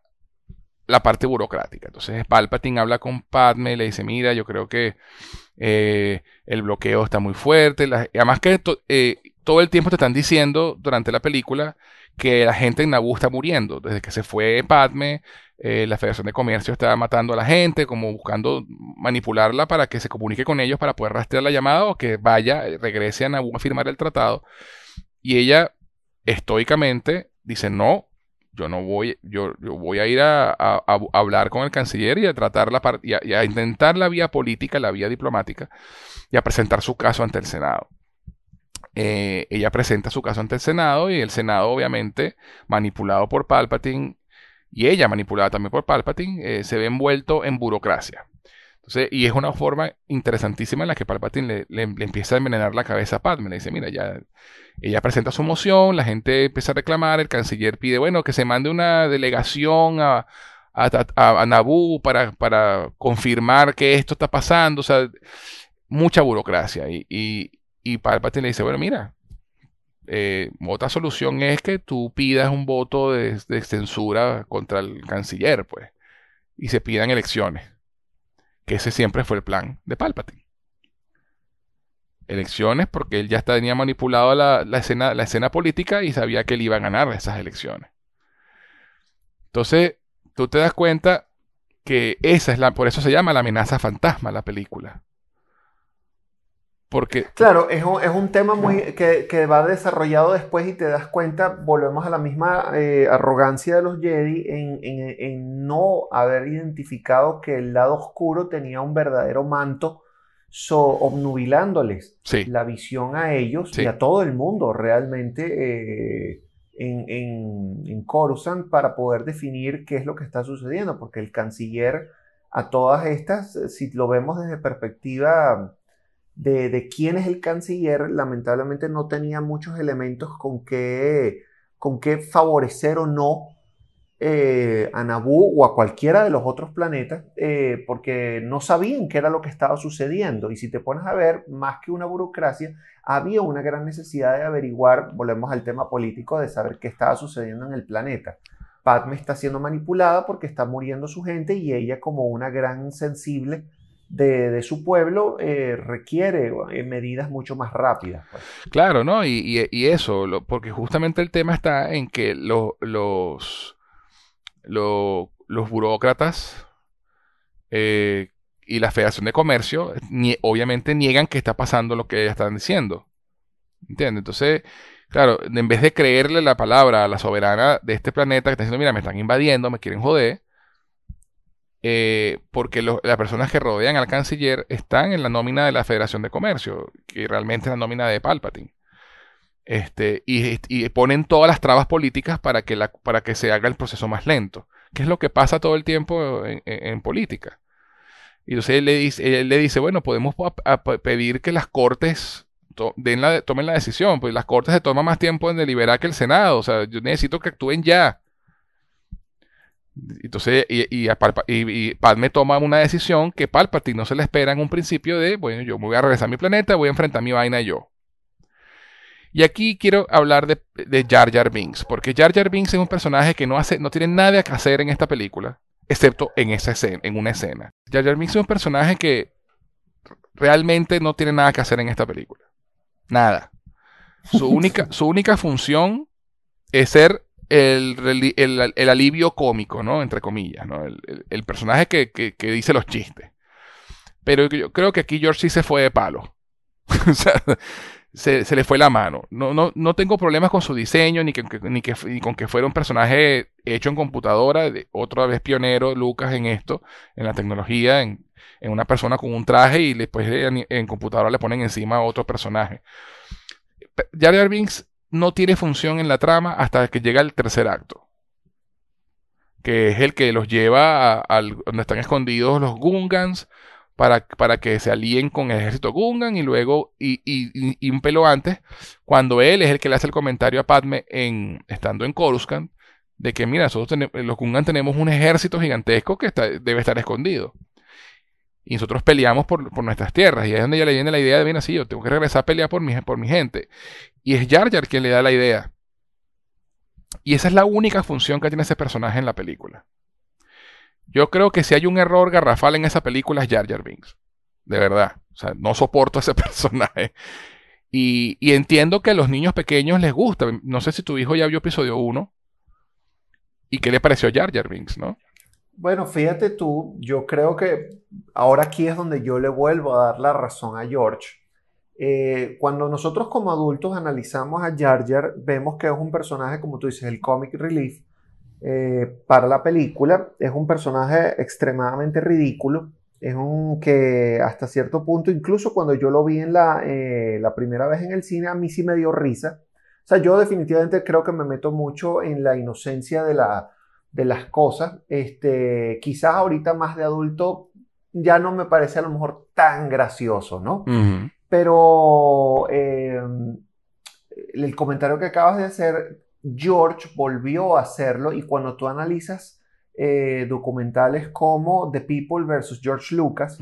la parte burocrática. Entonces Palpatine habla con Padme y le dice, mira, yo creo que eh, el bloqueo está muy fuerte. además que todo el tiempo te están diciendo durante la película que la gente en Naboo está muriendo. Desde que se fue Padme, eh, la Federación de Comercio está matando a la gente, como buscando manipularla para que se comunique con ellos para poder rastrear la llamada o que vaya, regrese a Naboo a firmar el tratado. Y ella, estoicamente, dice, no, yo no voy, yo, voy a ir a, hablar con el canciller y a tratar la y y a intentar la vía política, la vía diplomática, y a presentar su caso ante el Senado. Eh, ella presenta su caso ante el Senado y el Senado, obviamente, manipulado por Palpatine, y ella manipulada también por Palpatine, eh, se ve envuelto en burocracia. Entonces, y es una forma interesantísima en la que Palpatine le, empieza a envenenar la cabeza a Padme. Le dice, mira, ya ella presenta su moción, la gente empieza a reclamar, el canciller pide, bueno, que se mande una delegación a, a, Naboo para, para, confirmar que esto está pasando. O sea, mucha burocracia. Y Palpatine le dice, bueno, mira, eh, otra solución es que tú pidas un voto de, censura contra el canciller, pues, y se pidan elecciones. Que ese siempre fue el plan de Palpatine. Elecciones porque él ya tenía manipulado la, escena, la escena política y sabía que él iba a ganar esas elecciones. Entonces, tú te das cuenta que esa es la, por eso se llama la amenaza fantasma la película. Porque... Claro, es un, es un tema muy que, que, va desarrollado después y te das cuenta, volvemos a la misma eh, arrogancia de los Jedi en, en, en, no haber identificado que el lado oscuro tenía un verdadero manto so, obnubilándoles la visión a ellos y a todo el mundo realmente eh, en, en, en Coruscant para poder definir qué es lo que está sucediendo, porque el canciller a todas estas, si lo vemos desde perspectiva de, quién es el canciller, lamentablemente no tenía muchos elementos con qué, con qué favorecer o no eh, a Naboo o a cualquiera de los otros planetas, eh, porque no sabían qué era lo que estaba sucediendo. Y si te pones a ver, más que una burocracia, había una gran necesidad de averiguar, volvemos al tema político, de saber qué estaba sucediendo en el planeta. Padme está siendo manipulada porque está muriendo su gente y ella como una gran sensible de, su pueblo eh, requiere eh, medidas mucho más rápidas. Pues. Claro, ¿no? Y, eso, porque justamente el tema está en que los, los burócratas eh, y la Federación de Comercio obviamente niegan que está pasando lo que ellas están diciendo. ¿Entiendes? Entonces, claro, en vez de creerle la palabra a la soberana de este planeta que está diciendo, mira, me están invadiendo, me quieren joder, eh, porque las personas que rodean al canciller están en la nómina de la Federación de Comercio, que realmente es la nómina de Palpatine. Este, y, ponen todas las trabas políticas para que, para que se haga el proceso más lento, que es lo que pasa todo el tiempo en, política. Y entonces él le dice, él le dice bueno, podemos pedir que las cortes den la, tomen la decisión, pues las cortes se toman más tiempo en deliberar que el Senado, o sea, yo necesito que actúen ya. Entonces, y, y, Padme toma una decisión que Palpatine no se le espera en un principio de, bueno, yo me voy a regresar a mi planeta, voy a enfrentar mi vaina yo. Y aquí quiero hablar de, de, Jar Jar Binks, porque Jar Jar Binks es un personaje que no, hace, no tiene nada que hacer en esta película, excepto en, esa escena, en una escena. Jar Jar Binks es un personaje que realmente no tiene nada que hacer en esta película. Nada. Su (laughs) única, su única función es ser el, alivio cómico, ¿no? Entre comillas, ¿no? El, personaje que, dice los chistes. Pero yo creo que aquí George sí se fue de palo. (laughs) o sea, se, le fue la mano. No, no, no tengo problemas con su diseño, ni, que, ni, que, con que fuera un personaje hecho en computadora. otra vez pionero, Lucas, en esto, en la tecnología, en, una persona con un traje y después en, computadora le ponen encima otro personaje. Jar Jar Binks no tiene función en la trama hasta que llega el tercer acto. Que es el que los lleva a, donde están escondidos los Gungans para, para, que se alíen con el ejército Gungan y luego, y, un pelo antes, cuando él es el que le hace el comentario a Padme en, estando en Coruscant, de que mira, nosotros los Gungan tenemos un ejército gigantesco que debe estar escondido. Y nosotros peleamos por, nuestras tierras. Y ahí es donde ella le viene la idea de, bien así, yo tengo que regresar a pelear por mi, por mi gente. Y es Jar Jar quien le da la idea. Y esa es la única función que tiene ese personaje en la película. Yo creo que si hay un error garrafal en esa película es Jar Jar Binks. De verdad. O sea, no soporto a ese (laughs) personaje. Y, y, entiendo que a los niños pequeños les gusta. No sé si tu hijo ya vio episodio 1. ¿Y qué le pareció Jar Jar Binks, no? Bueno, fíjate tú, yo creo que ahora aquí es donde yo le vuelvo a dar la razón a George. Eh, cuando nosotros como adultos analizamos a Jar Jar, vemos que es un personaje, como tú dices, el comic relief, eh, para la película. Es un personaje extremadamente ridículo. Es un que hasta cierto punto, incluso cuando yo lo vi en la, eh, la primera vez en el cine, a mí sí me dio risa. O sea, yo definitivamente creo que me meto mucho en la inocencia de, la, de las cosas. Este, quizás ahorita más de adulto ya no me parece a lo mejor tan gracioso, ¿no? Pero eh, el comentario que acabas de hacer, George volvió a hacerlo y cuando tú analizas eh, documentales como The People versus George Lucas,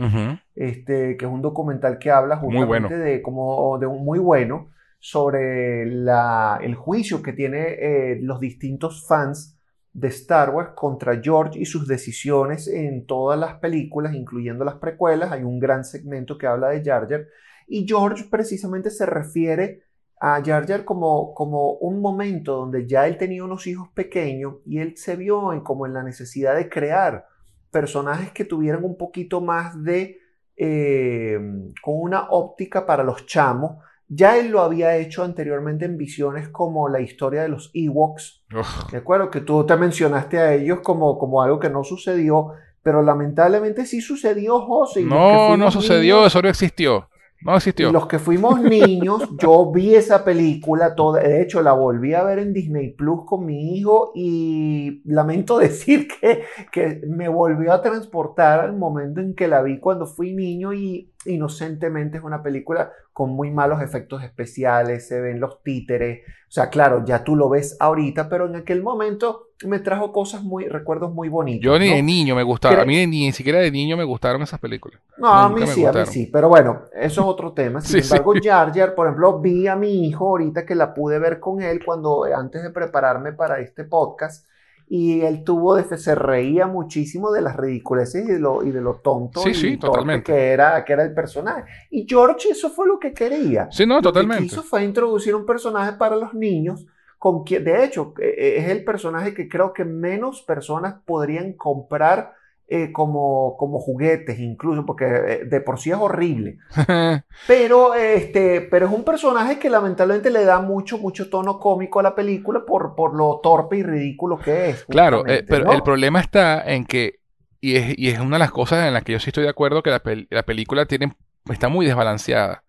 este, que es un documental que habla justamente de, como, de un muy bueno sobre el juicio que tiene eh, los distintos fans de Star Wars contra George y sus decisiones en todas las películas, incluyendo las precuelas. Hay un gran segmento que habla de Jar Jar. Y George precisamente se refiere a Jar Jar como, como un momento donde ya él tenía unos hijos pequeños y él se vio en, como en la necesidad de crear personajes que tuvieran un poquito más de, eh, con una óptica para los chamos. Ya él lo había hecho anteriormente en visiones como la historia de los Ewoks. De acuerdo, que tú te mencionaste a ellos como, como algo que no sucedió, pero lamentablemente sí sucedió, José. No, no sucedió, eso no existió. No existió. Los que fuimos niños, (laughs) yo vi esa película, toda, de hecho la volví a ver en Disney Plus con mi hijo y lamento (laughs) decir que, que me volvió a transportar al momento en que la vi cuando fui niño y inocentemente es una película con muy malos efectos especiales, se ven los títeres, o sea, claro, ya tú lo ves ahorita, pero en aquel momento me trajo cosas muy, recuerdos muy bonitos. Yo ni de niño me gustaba, a mí ni, siquiera de niño me gustaron esas películas. No, a mí sí, a mí sí, pero bueno, eso es otro tema. (laughs) Sin embargo, Jar Jar, por ejemplo, vi a mi hijo ahorita que la pude ver con él cuando, antes de prepararme para este podcast, y él tuvo de se reía muchísimo de las ridiculeces y de lo, y de lo tonto y que era que era el personaje. Y George eso fue lo que quería. Sí no totalmente lo que quiso fue introducir un personaje para los niños con quien de hecho e, e, es el personaje que creo que menos personas podrían comprar eh, como, como juguetes incluso, porque eh, de por sí es horrible. (laughs) pero, este, pero es un personaje que lamentablemente le da mucho, mucho tono cómico a la película por, por lo torpe y ridículo que es. Claro, eh, pero el problema está en que, y es, y es, una de las cosas en las que yo sí estoy de acuerdo, que la, la película tiene, está muy desbalanceada.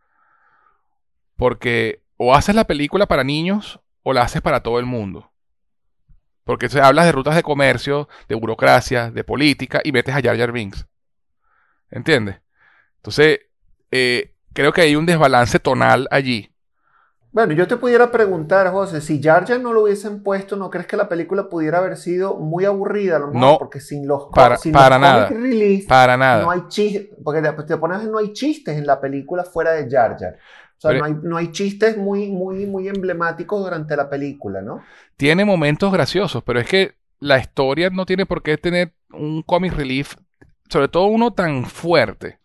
Porque o haces la película para niños o la haces para todo el mundo. Porque se hablas de rutas de comercio, de burocracia, de política y metes a Jar Jar Binks. ¿Entiendes? Entonces, eh, creo que hay un desbalance tonal allí. Bueno, yo te pudiera preguntar, José, si Jar Jar no lo hubiesen puesto, ¿no crees que la película pudiera haber sido muy aburrida? No, porque sin los, para, para nada, para nada. No hay chistes, porque te pones no hay chistes en la película fuera de Jar Jar. O sea, no, hay, no, hay, chistes muy, muy, muy emblemáticos durante la película, ¿no? Tiene momentos graciosos, pero es que la historia no tiene por qué tener un comic relief, sobre todo uno tan fuerte.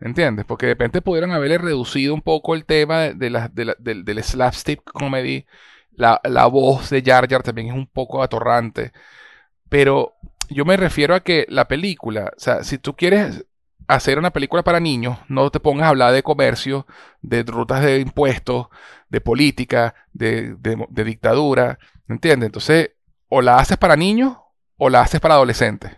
¿Entiendes? Porque de repente pudieron haberle reducido un poco el tema de la, del, slapstick comedy. La, la, voz de Jar Jar también es un poco atorrante. Pero yo me refiero a que la película, o sea, si tú quieres hacer una película para niños, no te pongas a hablar de comercio, de rutas de impuestos, de política, de, dictadura, ¿entiendes? Entonces, o la haces para niños o la haces para adolescentes.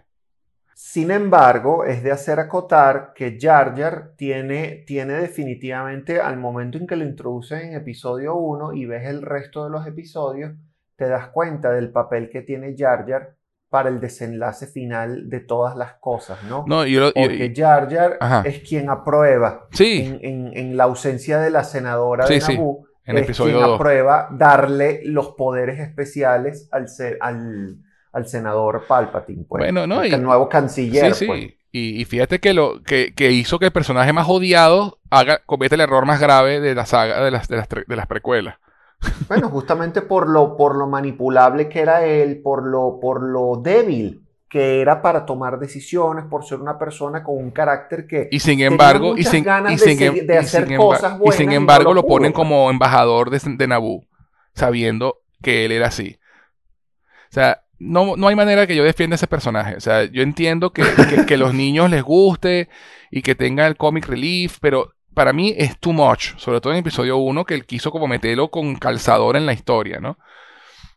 Sin embargo, es de hacer acotar que Jar Jar tiene, tiene definitivamente, al momento en que lo introduces en episodio 1 y ves el resto de los episodios, te das cuenta del papel que tiene Jar Jar para el desenlace final de todas las cosas, ¿no? no Porque Jar Jar es quien aprueba en, la ausencia de la senadora de Naboo, en es quien aprueba darle los poderes especiales al, al, senador Palpatine, pues, bueno, no, el nuevo canciller. Sí, pues. Y, fíjate que lo que, hizo que el personaje más odiado haga, cometa el error más grave de la saga de las, de las, de las precuelas. Bueno, justamente por lo, por lo manipulable que era él, por lo, por lo débil que era para tomar decisiones, por ser una persona con un carácter que y sin embargo y sin, ganas de, em- hacer cosas buenas y sin embargo lo, ponen como embajador de, de Naboo, sabiendo que él era así. O sea, no, no hay manera que yo defienda ese personaje. O sea, yo entiendo que, que, que los niños les guste y que tenga el comic relief, pero para mí es too much, sobre todo en el episodio 1, que él quiso como meterlo con calzador en la historia, ¿no?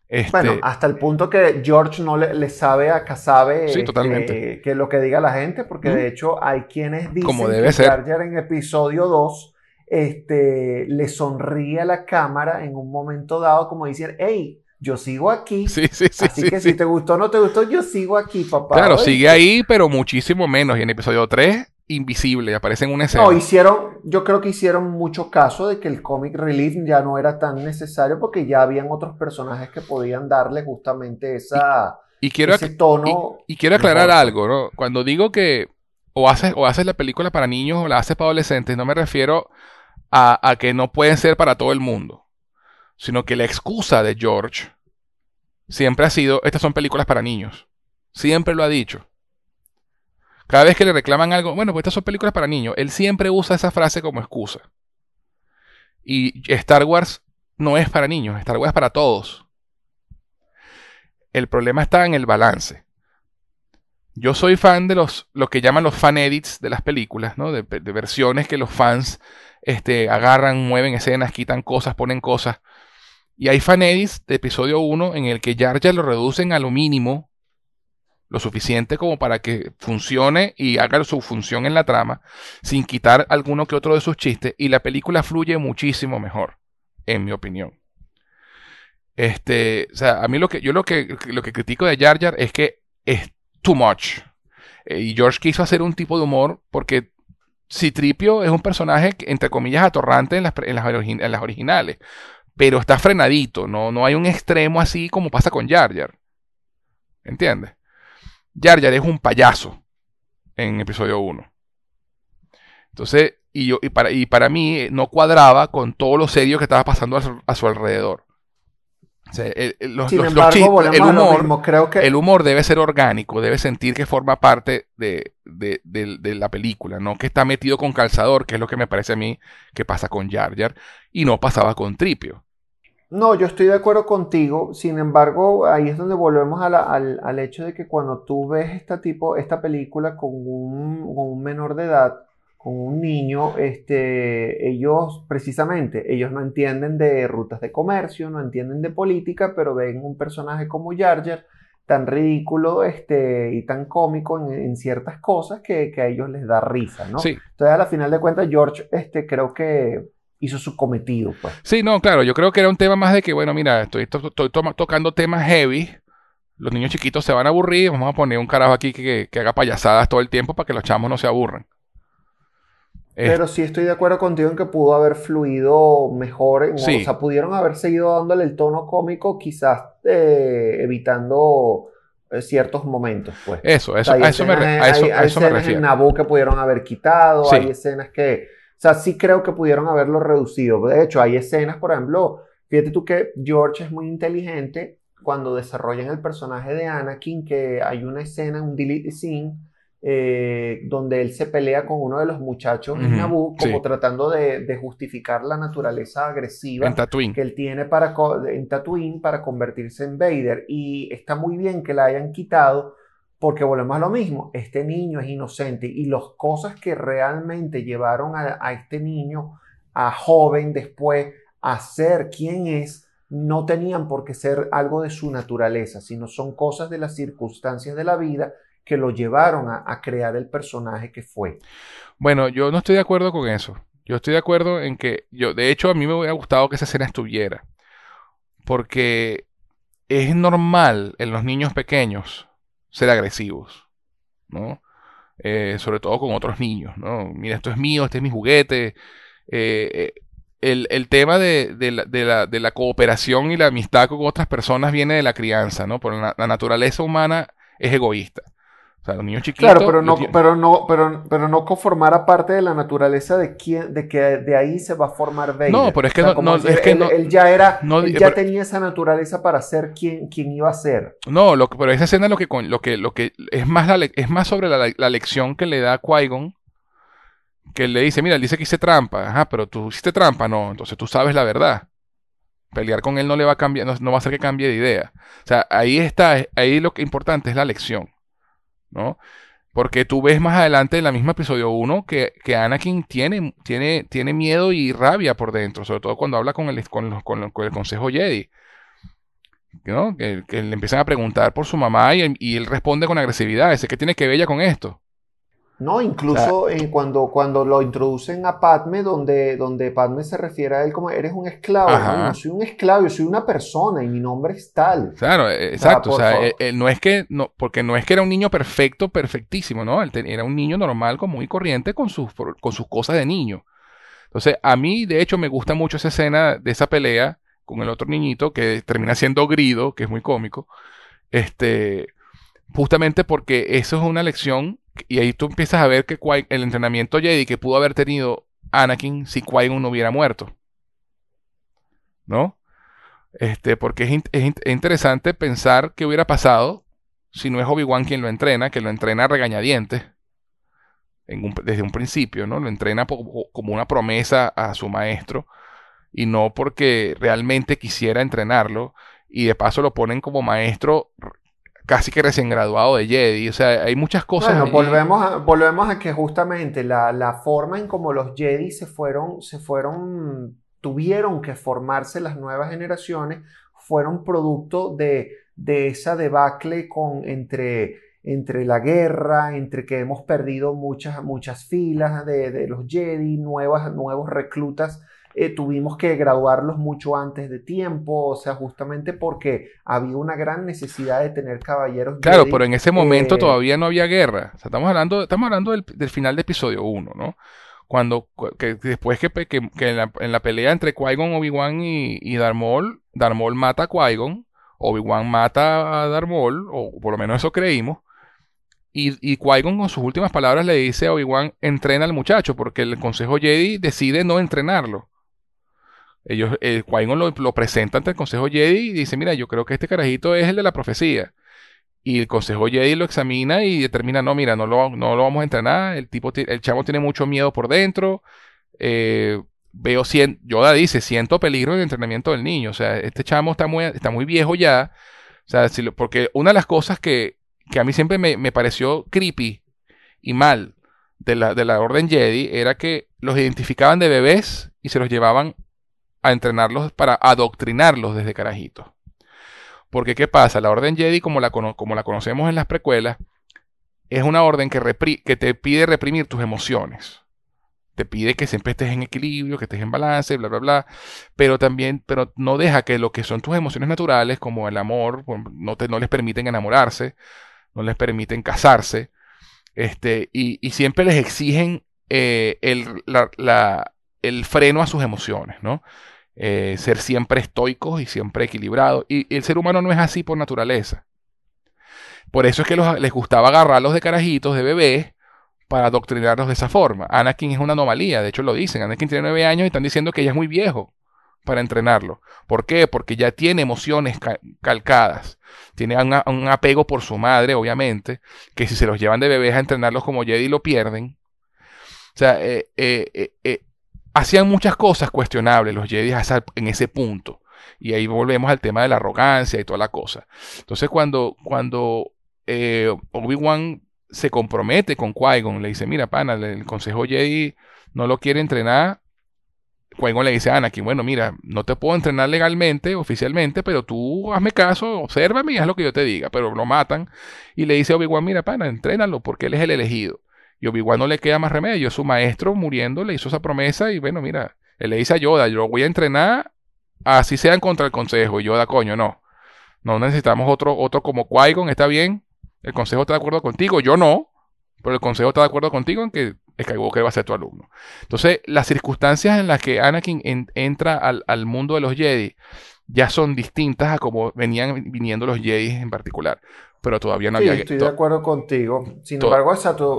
Este, Bueno, hasta el punto que George no le, le sabe a Casabe Sí, este, totalmente. que lo que diga la gente, porque de hecho hay quienes dicen Como debe que ser. Jar en episodio 2 este, le sonríe a la cámara en un momento dado como diciendo, hey, yo sigo aquí, sí, sí, sí, así sí, que si te gustó o no te gustó, yo sigo aquí, papá. Claro, sigue ahí, pero muchísimo menos. Y en episodio 3, invisible, aparece en una escena. No, hicieron, yo creo que hicieron mucho caso de que el comic relief ya no era tan necesario porque ya habían otros personajes que podían darle justamente esa, y quiero, ese tono. y quiero aclarar mejor. algo, ¿no? Cuando digo que o haces, o haces la película para niños o la haces para adolescentes, no me refiero a, a que no pueden ser para todo el mundo, sino que la excusa de George siempre ha sido, estas son películas para niños. Siempre lo ha dicho. Cada vez que le reclaman algo, bueno, pues estas son películas para niños, él siempre usa esa frase como excusa. Y Star Wars no es para niños, Star Wars es para todos. El problema está en el balance. Yo soy fan de los lo que llaman los fan edits de las películas, ¿no? De, versiones que los fans este, agarran, mueven escenas, quitan cosas, ponen cosas. Y hay fan edits de episodio 1 en el que Jar Jar lo reducen a lo mínimo, lo suficiente como para que funcione y haga su función en la trama, sin quitar alguno que otro de sus chistes, y la película fluye muchísimo mejor, en mi opinión. Este, o sea, a mí lo que yo lo que lo que critico de Jar Jar es que es too much. Eh, y George quiso hacer un tipo de humor porque Citripio es un personaje entre comillas atorrante en las, en las, en las originales, pero está frenadito, no, no hay un extremo así como pasa con Jar Jar. ¿Entiendes? Jar Jar es un payaso en episodio 1. Entonces, y, yo, y, para, y para mí eh, no cuadraba con todo lo serio que estaba pasando a su, a su alrededor. O sea, el- el- los- Sin los- los embargo, chistes- volvemos el humor. Creo que el humor debe ser orgánico, debe sentir que forma parte de, de- de- de la película, no que está metido con calzador, que es lo que me parece a mí que pasa con Jar Jar, y no pasaba con Tripio. No, yo estoy de acuerdo contigo. Sin embargo, ahí es donde volvemos a la- al, al hecho de que cuando tú ves esta tipo, esta película con un, con un menor de edad, con un niño, este, ellos precisamente, ellos no entienden de rutas de comercio, no entienden de política, pero ven un personaje como Jar Jar tan ridículo, este, y tan cómico en, en ciertas cosas que, que a ellos les da risa, ¿no? Sí, Entonces, a la final de cuentas, George, este, creo que hizo su cometido, pues. sí, no, claro, yo creo que era un tema más de que, bueno, mira, estoy, to- tocando temas heavy, los niños chiquitos se van a aburrir, vamos a poner un carajo aquí que, que- que haga payasadas todo el tiempo para que los chamos no se aburran. Eh, Pero sí estoy de acuerdo contigo en que pudo haber fluido mejor. en- Sí. O sea, pudieron haber seguido dándole el tono cómico, quizás eh, evitando eh, ciertos momentos, pues. eso, O eso, sea, eso me, a eso- hay- a hay eso me escenas en refiero. Naboo que pudieron haber quitado, Sí. hay escenas que, o sea, sí creo que pudieron haberlo reducido. De hecho, hay escenas, por ejemplo, fíjate tú que George es muy inteligente cuando desarrollan el personaje de Anakin, que hay una escena, un delete scene, eh, donde él se pelea con uno de los muchachos en Ujú, Naboo, como sí. tratando de, de justificar la naturaleza agresiva En que él tiene para en Tatooine para convertirse en Vader. Y está muy bien que la hayan quitado porque volvemos a lo mismo. Este niño es inocente y las cosas que realmente llevaron a, este niño, a joven después, a ser quien es, no tenían por qué ser algo de su naturaleza, sino son cosas de las circunstancias de la vida que lo llevaron a, a crear el personaje que fue. Bueno, yo no estoy de acuerdo con eso. Yo estoy de acuerdo en que, yo, de hecho, a mí me hubiera gustado que esa escena estuviera. Porque es normal en los niños pequeños ser agresivos, ¿no? Eh, sobre todo con otros niños, ¿no? Mira, esto es mío, este es mi juguete. Eh, eh, el, el tema de, de la, de la- de la cooperación y la amistad con otras personas viene de la crianza, ¿no? Por la, la naturaleza humana es egoísta. Sea. Claro, pero no, pero no, pero, pero no conformara parte de la naturaleza de quién, de que de ahí se va a formar Vader. No, pero es que O sea, no- como no, decir, es que él, no- él ya era, no, él ya pero- tenía esa naturaleza para ser quien, quien iba a ser. No, lo pero esa escena lo que, lo que, lo que es más, la, es más sobre la, la lección que le da a Qui-Gon, que él le dice, mira, él dice que hice trampa, ajá, pero tú hiciste trampa, no, entonces tú sabes la verdad. Pelear con él no le va a cambiar, no, no va a hacer que cambie de idea. O sea, ahí está, ahí lo que importante es la lección, ¿no? Porque tú ves más adelante en la misma episodio 1 que, que Anakin tiene, tiene, tiene miedo y rabia por dentro, sobre todo cuando habla con el, con con el Consejo Jedi. ¿no? Que, le empiezan a preguntar por su mamá y, y él responde con agresividad. Ese que tiene que ver ella con esto. No, incluso cuando, cuando lo introducen a Padme, donde, donde Padme se refiere a él como eres un esclavo. ¿no? soy un esclavo, yo soy una persona y mi nombre es tal. Claro, e, exacto. O sea, no es que, no, porque no es que era un niño perfecto, perfectísimo, ¿no? Él era un niño normal, común y corriente con sus, con sus cosas de niño. Entonces, a mí, de hecho, me gusta mucho esa escena de esa pelea con el otro niñito que termina siendo Grido, que es muy cómico. Este, justamente porque eso es una lección y ahí tú empiezas a ver que el entrenamiento Jedi que pudo haber tenido Anakin si Qui-Gon no hubiera muerto. ¿No? Este, porque es, interesante pensar qué hubiera pasado si no es Obi-Wan quien lo entrena, que lo entrena regañadientes desde un principio, ¿no? Lo entrena como una promesa a su maestro y no porque realmente quisiera entrenarlo y de paso lo ponen como maestro casi que recién graduado de Jedi. O sea, hay muchas cosas. Bueno, volvemos a, volvemos a que justamente la, la, forma en como los Jedi se fueron, se fueron, tuvieron que formarse las nuevas generaciones, fueron producto de, de esa debacle con, entre, entre la guerra, entre que hemos perdido muchas, muchas filas de, de los Jedi, nuevas, nuevos reclutas eh, tuvimos que graduarlos mucho antes de tiempo, o sea, justamente porque había una gran necesidad de tener caballeros. Claro, pero en ese momento eh, todavía no había guerra. O sea, estamos hablando, estamos hablando del, final de episodio 1, ¿no? Cuando, que, después que, que, en, la, pelea entre Qui-Gon, Obi-Wan y, y Darth Maul, Darth Maul mata a Qui-Gon, Obi-Wan mata a Darth Maul, o por lo menos eso creímos, y, y Qui-Gon con sus últimas palabras le dice a Obi-Wan, entrena al muchacho, porque el Consejo Jedi decide no entrenarlo. Ellos, el Qui-Gon lo, presenta ante el Consejo Jedi y dice, mira, yo creo que este carajito es el de la profecía. Y el Consejo Jedi lo examina y determina, no, mira, no lo, no lo vamos a entrenar, el tipo, el chamo tiene mucho miedo por dentro, eh, veo, Yoda dice, siento peligro en el entrenamiento del niño, o sea, este chamo está muy, está muy viejo ya, o sea, porque una de las cosas que, que a mí siempre me, me, pareció creepy y mal de la, de la Orden Jedi era que los identificaban de bebés y se los llevaban a entrenarlos para adoctrinarlos desde carajitos. Porque ¿qué pasa? La orden Jedi, como la, como la conocemos en las precuelas, es una orden que, te pide reprimir tus emociones. Te pide que siempre estés en equilibrio, que estés en balance, bla, bla, bla. Pero también, pero no deja que lo que son tus emociones naturales, como el amor, no, te, no les permiten enamorarse, no les permiten casarse. Este, y, siempre les exigen eh, el, el freno a sus emociones, ¿no? Eh, ser siempre estoicos y siempre equilibrados. Y, el ser humano no es así por naturaleza. Por eso es que les gustaba agarrarlos de carajitos, de bebés, para adoctrinarlos de esa forma. Anakin es una anomalía, de hecho lo dicen. Anakin tiene nueve años y están diciendo que ya es muy viejo para entrenarlo. ¿Por qué? Porque ya tiene emociones calcadas. Tiene un, apego por su madre, obviamente, que si se los llevan de bebés a entrenarlos como Jedi lo pierden. O sea, eh, eh, eh hacían muchas cosas cuestionables los Jedi en ese punto. Y ahí volvemos al tema de la arrogancia y toda la cosa. Entonces cuando, cuando eh, Obi-Wan se compromete con Qui-Gon, le dice, mira, pana, el Consejo Jedi no lo quiere entrenar. Qui-Gon le dice a Anakin, bueno, mira, no te puedo entrenar legalmente, oficialmente, pero tú hazme caso, obsérvame y haz lo que yo te diga. Pero lo matan y le dice a Obi-Wan, mira, pana, entrénalo porque él es el elegido. Y Obi-Wan no le queda más remedio. Su maestro muriendo le hizo esa promesa y bueno, mira, él le dice a Yoda, yo voy a entrenar así sea en contra del consejo. Y Yoda, coño, no. No necesitamos otro, otro como Qui-Gon, está bien. El consejo está de acuerdo contigo, yo no. Pero el consejo está de acuerdo contigo en que Skywalker va a ser tu alumno. Entonces, las circunstancias en las que Anakin entra al, al, mundo de los Jedi ya son distintas a como venían viniendo los Jedi en particular pero todavía no sí, había... estoy de acuerdo contigo. Sin embargo,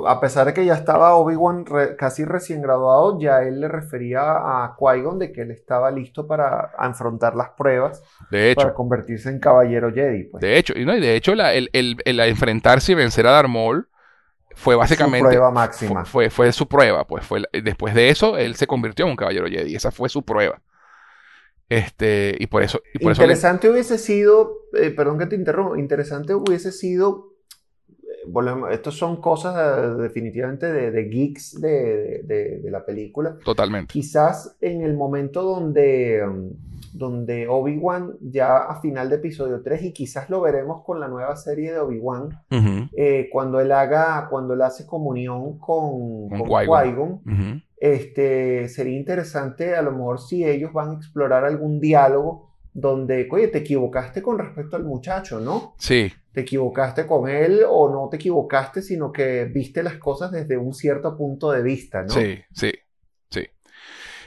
a pesar de que ya estaba Obi-Wan casi recién graduado, ya él le refería a Qui-Gon de que él estaba listo para afrontar las pruebas de hecho, para convertirse en caballero Jedi. Pues. De hecho, y, no, y de hecho la, el, el, el, enfrentarse y vencer a Darth Maul fue básicamente... Su prueba máxima. Fue, fue, su prueba, pues fue, después de eso él se convirtió en un caballero Jedi, esa fue su prueba. Este, y por eso. Y por interesante hubiese sido, eh, perdón que te interrumpa, interesante hubiese sido. Eh, volvemos, estos son cosas eh, definitivamente de, geeks de, de, la película. Totalmente. Quizás en el momento donde, donde Obi-Wan ya a final de episodio 3, y quizás lo veremos con la nueva serie de Obi-Wan, eh, cuando él haga, cuando él hace comunión con, Con con. Qui-Gon, ujú. Este, sería interesante a lo mejor si ellos van a explorar algún diálogo donde, oye, te equivocaste con respecto al muchacho, ¿no? Sí, Te equivocaste con él o no te equivocaste, sino que viste las cosas desde un cierto punto de vista, ¿no? sí, sí, sí.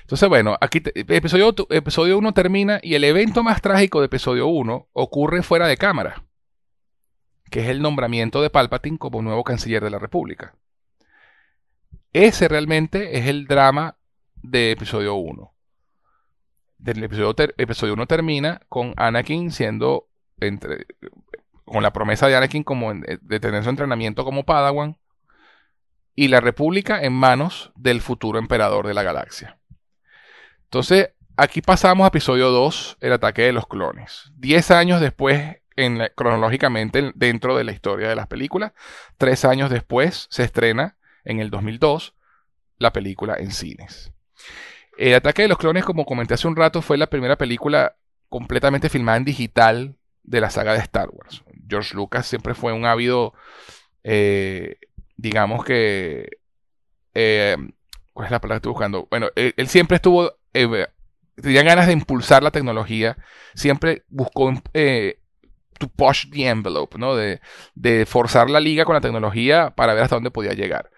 Entonces, bueno, aquí te- episodio, episodio 1 termina y el evento más trágico de episodio 1 ocurre fuera de cámara, que es el nombramiento de Palpatine como nuevo canciller de la República. Ese realmente es el drama de episodio 1. Del episodio, episodio 1 termina con Anakin siendo con la promesa de Anakin en- de tener su entrenamiento como Padawan y la República en manos del futuro emperador de la galaxia. Entonces, aquí pasamos a episodio 2, el ataque de los clones. Diez años después, cronológicamente, dentro de la historia de las películas, tres años después se estrena, en el 2002, la película en cines. El ataque de los clones, como comenté hace un rato, fue la primera película completamente filmada en digital de la saga de Star Wars. George Lucas siempre fue un ávido, eh, digamos que... eh, ¿Cuál es la palabra que estoy buscando? Bueno, él, siempre estuvo... eh, tenía ganas de impulsar la tecnología. Siempre buscó eh, to push the envelope, ¿no? De, de forzar la liga con la tecnología para ver hasta dónde podía llegar.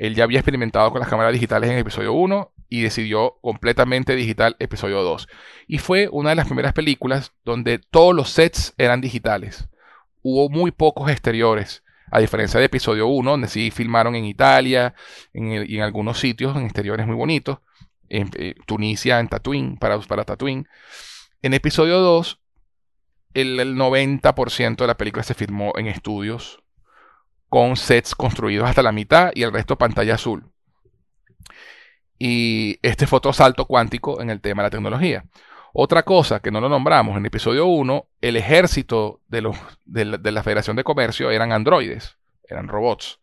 Él ya había experimentado con las cámaras digitales en el episodio 1 y decidió completamente digital episodio 2. Y fue una de las primeras películas donde todos los sets eran digitales. Hubo muy pocos exteriores, a diferencia de episodio 1, donde sí filmaron en Italia en y en algunos sitios en exteriores muy bonitos. En eh, Tunisia, en Tatooine, para, para Tatooine. En episodio 2, el, el 90% de la película se filmó en estudios con sets construidos hasta la mitad y el resto pantalla azul. Y este fue otro salto cuántico en el tema de la tecnología. Otra cosa que no lo nombramos, en el episodio 1, el ejército de, los, de, la, de la Federación de Comercio eran androides, eran robots,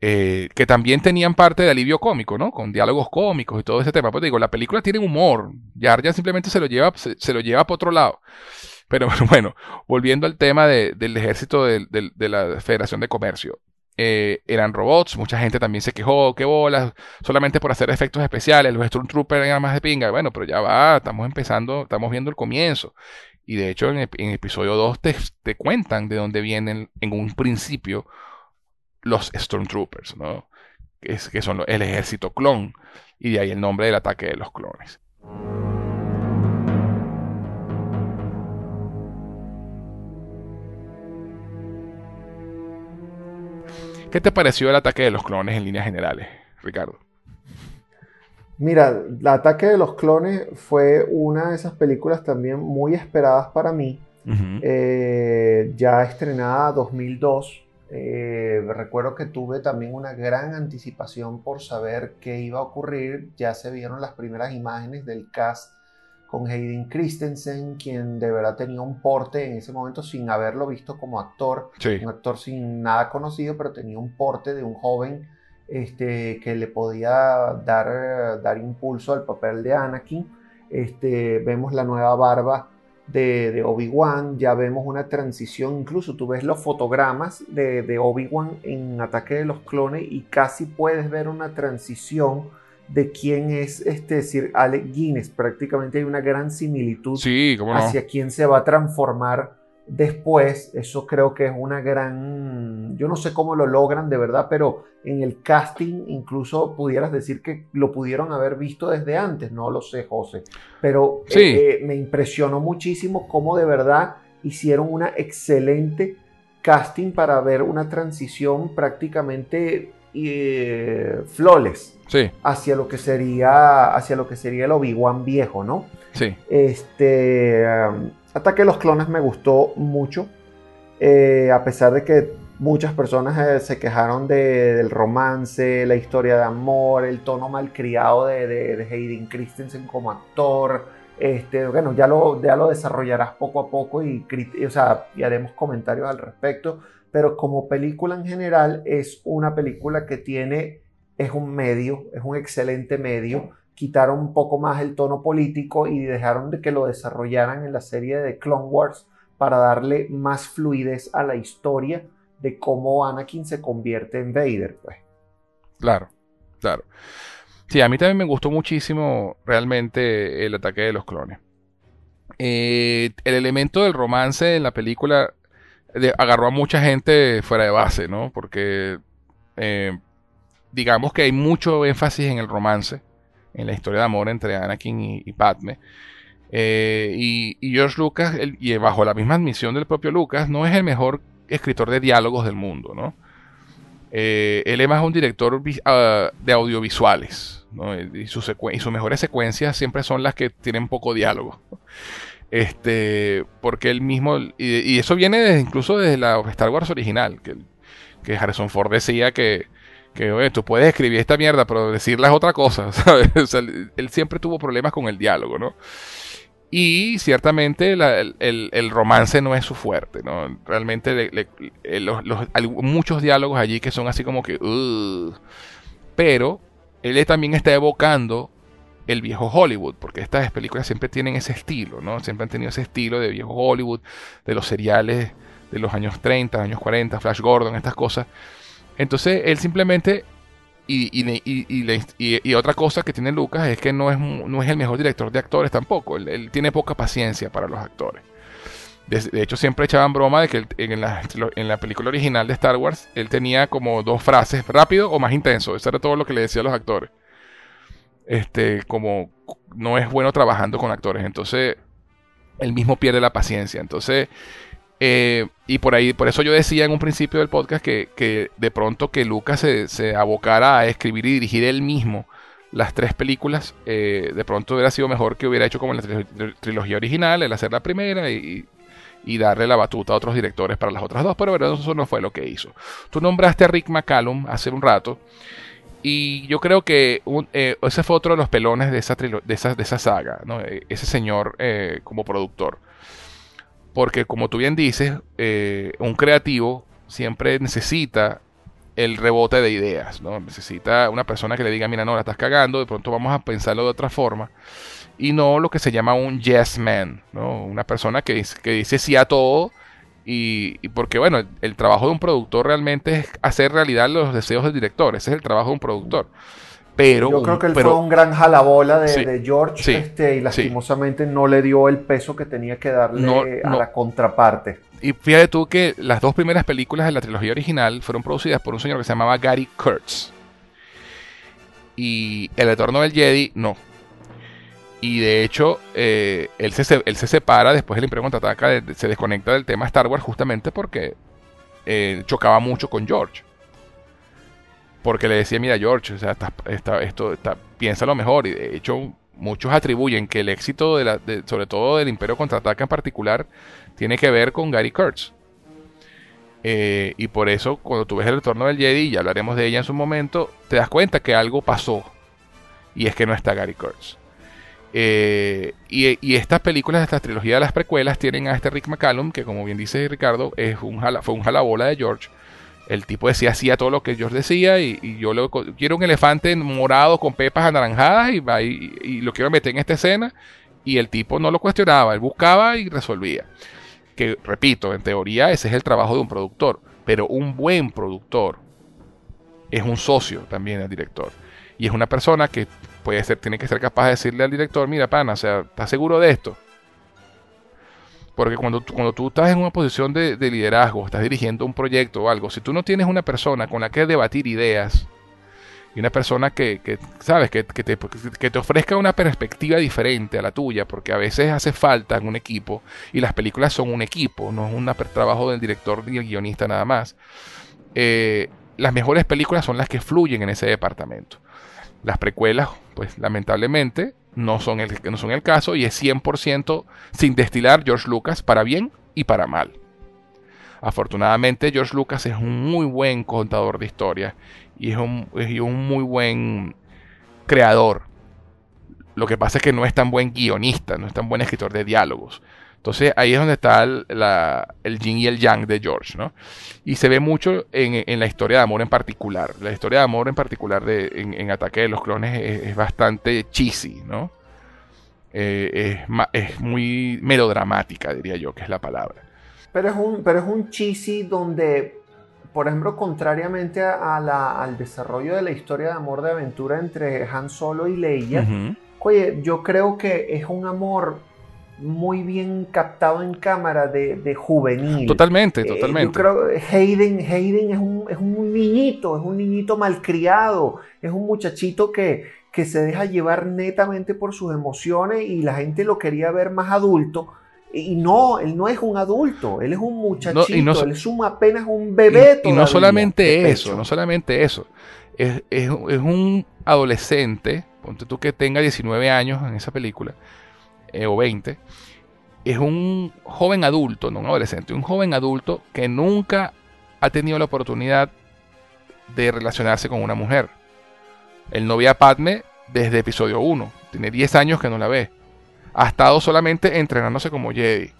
eh, que también tenían parte de alivio cómico, ¿no? Con diálogos cómicos y todo ese tema. Pues digo, la película tiene humor, Jar simplemente se lo lleva, se, se lo lleva para otro lado. Pero (laughs) bueno, volviendo al tema de, del ejército de, de, la Federación de Comercio. Eh, eran robots, mucha gente también se quejó, qué bolas, solamente por hacer efectos especiales, los Stormtroopers eran más de pinga. Bueno, pero ya va, estamos empezando, estamos viendo el comienzo. Y de hecho, en, episodio 2 te, te, cuentan de dónde vienen en un principio los Stormtroopers, ¿no? Que son el ejército clon. Y de ahí el nombre del ataque de los clones. ¿Qué te pareció el ataque de los clones en líneas generales, Ricardo? Mira, el ataque de los clones fue una de esas películas también muy esperadas para mí. Uh -huh. eh, ya estrenada 2002. Eh, recuerdo que tuve también una gran anticipación por saber qué iba a ocurrir. Ya se vieron las primeras imágenes del cast con Hayden Christensen, quien de verdad tenía un porte en ese momento sin haberlo visto como actor, sí. un actor sin nada conocido, pero tenía un porte de un joven este, que le podía dar, dar impulso al papel de Anakin. Este, vemos la nueva barba de, de Obi-Wan, ya vemos una transición, incluso tú ves los fotogramas de, de Obi-Wan en Ataque de los Clones y casi puedes ver una transición de quién es este Sir Alec Guinness. Prácticamente hay una gran similitud sí, no? hacia quién se va a transformar después. Eso creo que es una gran... Yo no sé cómo lo logran de verdad, pero en el casting incluso pudieras decir que lo pudieron haber visto desde antes. No lo sé, José. Pero sí. eh, me impresionó muchísimo cómo de verdad hicieron una excelente casting para ver una transición prácticamente eh, flawless sí. hacia lo que sería hacia lo que sería el Obi-Wan viejo, ¿no? Sí. Este um, Ataque de los Clones me gustó mucho, eh, a pesar de que muchas personas eh, se quejaron de, del romance, la historia de amor, el tono malcriado de, de, de Hayden Christensen como actor. Este, bueno, ya lo, ya lo desarrollarás poco a poco y, o sea, y haremos comentarios al respecto. Pero como película en general es una película que tiene, es un medio, es un excelente medio quitaron un poco más el tono político y dejaron de que lo desarrollaran en la serie de Clone Wars para darle más fluidez a la historia de cómo Anakin se convierte en Vader, pues. Claro, claro. Sí, a mí también me gustó muchísimo realmente el ataque de los clones. Eh, el elemento del romance en la película agarró a mucha gente fuera de base, ¿no? Porque eh, digamos que hay mucho énfasis en el romance, en la historia de amor entre Anakin y, Padme. Eh, y, George Lucas, y bajo la misma admisión del propio Lucas, no es el mejor escritor de diálogos del mundo, ¿no? Eh, él es más un director ah, de audiovisuales, y, y, sus mejores secuencias siempre son las que tienen poco diálogo. Este, porque él mismo, y, eso viene incluso desde la Star Wars original, que, que Harrison Ford decía que, que oye, tú puedes escribir esta mierda, pero decirla es otra cosa, (laughs) él siempre tuvo problemas con el diálogo, ¿no? Y ciertamente el, romance no es su fuerte, ¿no? Realmente eh, hay muchos diálogos allí que son así como que... pero él también está evocando el viejo Hollywood, porque estas películas siempre tienen ese estilo, ¿no? Siempre han tenido ese estilo de viejo Hollywood, de los seriales de los años 30, años 40, Flash Gordon, estas cosas. Entonces él simplemente y, otra cosa que tiene Lucas es que no es, no es el mejor director de actores tampoco. Él, tiene poca paciencia para los actores. De, hecho, siempre echaban broma de que en, la, en, la, película original de Star Wars, él tenía como dos frases, rápido o más intenso. Eso era todo lo que le decía a los actores. Este, como no es bueno trabajando con actores. Entonces, él mismo pierde la paciencia. Entonces, eh, y por ahí, por eso yo decía en un principio del podcast que, de pronto que Lucas se, abocara a escribir y dirigir él mismo las tres películas, eh, de pronto hubiera sido mejor que hubiera hecho como en la trilogía original, el hacer la primera y, darle la batuta a otros directores para las otras dos, pero eso no fue lo que hizo. Tú nombraste a Rick McCallum hace un rato. Y yo creo que eh, ese fue otro de los pelones de esa, de esa, de esa saga, ese señor como productor. Porque como tú bien dices, eh, un creativo siempre necesita el rebote de ideas, ¿no? Necesita una persona que le diga, mira, no, la estás cagando, de pronto vamos a pensarlo de otra forma. Y no lo que se llama un yes man, ¿no? Una persona que, que dice sí a todo. Y, porque, bueno, el, trabajo de un productor realmente es hacer realidad los deseos del director. Ese es el trabajo de un productor. Yo creo que él fue un gran jalabola de, George este, y lastimosamente no le dio el peso que tenía que darle a la contraparte. Y fíjate tú que las dos primeras películas de la trilogía original fueron producidas por un señor que se llamaba Gary Kurtz. Y El Retorno del Jedi, no. Y de hecho, eh, él, se, separa después del Imperio Contraataca, se desconecta del tema Star Wars justamente porque eh, chocaba mucho con George porque le decía, mira George, o sea, esto, piensa lo mejor. Y de hecho, muchos atribuyen que el éxito, de sobre todo del Imperio Contraataca en particular, tiene que ver con Gary Kurtz. Eh, y por eso, cuando tú ves el retorno del Jedi, y hablaremos de ella en su momento, te das cuenta que algo pasó. Y es que no está Gary Kurtz. Eh, y, estas películas, esta trilogía de las precuelas, tienen a este Rick McCallum, que como bien dice Ricardo, es un fue un jalabola de George. El tipo decía hacía todo lo que George decía y, yo lo, quiero un elefante morado con pepas anaranjadas y, y, lo quiero meter en esta escena. Y el tipo no lo cuestionaba, él buscaba y resolvía. Que repito, en teoría ese es el trabajo de un productor, pero un buen productor es un socio también del director. Y es una persona que puede ser, tiene que ser capaz de decirle al director, mira pana, o sea, ¿estás seguro de esto? Porque cuando, cuando tú estás en una posición de, liderazgo, estás dirigiendo un proyecto o algo, si tú no tienes una persona con la que debatir ideas y una persona que, sabes, que, te, que te ofrezca una perspectiva diferente a la tuya, porque a veces hace falta en un equipo y las películas son un equipo, no es un trabajo del director ni el guionista nada más. Eh, las mejores películas son las que fluyen en ese departamento. Las precuelas, pues lamentablemente, no son el, no son el caso y es 100% sin destilar George Lucas para bien y para mal. Afortunadamente George Lucas es un muy buen contador de historias y es un, un muy buen creador. Lo que pasa es que no es tan buen guionista, no es tan buen escritor de diálogos. Entonces ahí es donde está el, la, el yin y el yang de George, ¿no? Y se ve mucho en, en, la historia de amor en particular. La historia de amor en particular de, en, en Ataque de los Clones es, es bastante cheesy, ¿no? Eh, es, es, muy melodramática, diría yo, que es la palabra. Pero es un, pero es un cheesy donde, por ejemplo, contrariamente a la, al desarrollo de la historia de amor de aventura entre Han Solo y Leia, uh -huh. oye, yo creo que es un amor muy bien captado en cámara de, de juvenil. Totalmente, totalmente. Eh, yo creo Hayden, Hayden es, un, es un niñito, es un niñito malcriado, es un muchachito que, que se deja llevar netamente por sus emociones y la gente lo quería ver más adulto. Y no, él no es un adulto, él es un muchachito, no, no, él es un, apenas un bebé. Y, y no solamente eso, no solamente eso, es, es, es, un adolescente, ponte tú que tenga 19 años en esa película, eh, o 20, es un joven adulto, no un adolescente, un joven adulto que nunca ha tenido la oportunidad de relacionarse con una mujer. El novia Padme desde episodio 1, tiene 10 años que no la ve. Ha estado solamente entrenándose como Jedi.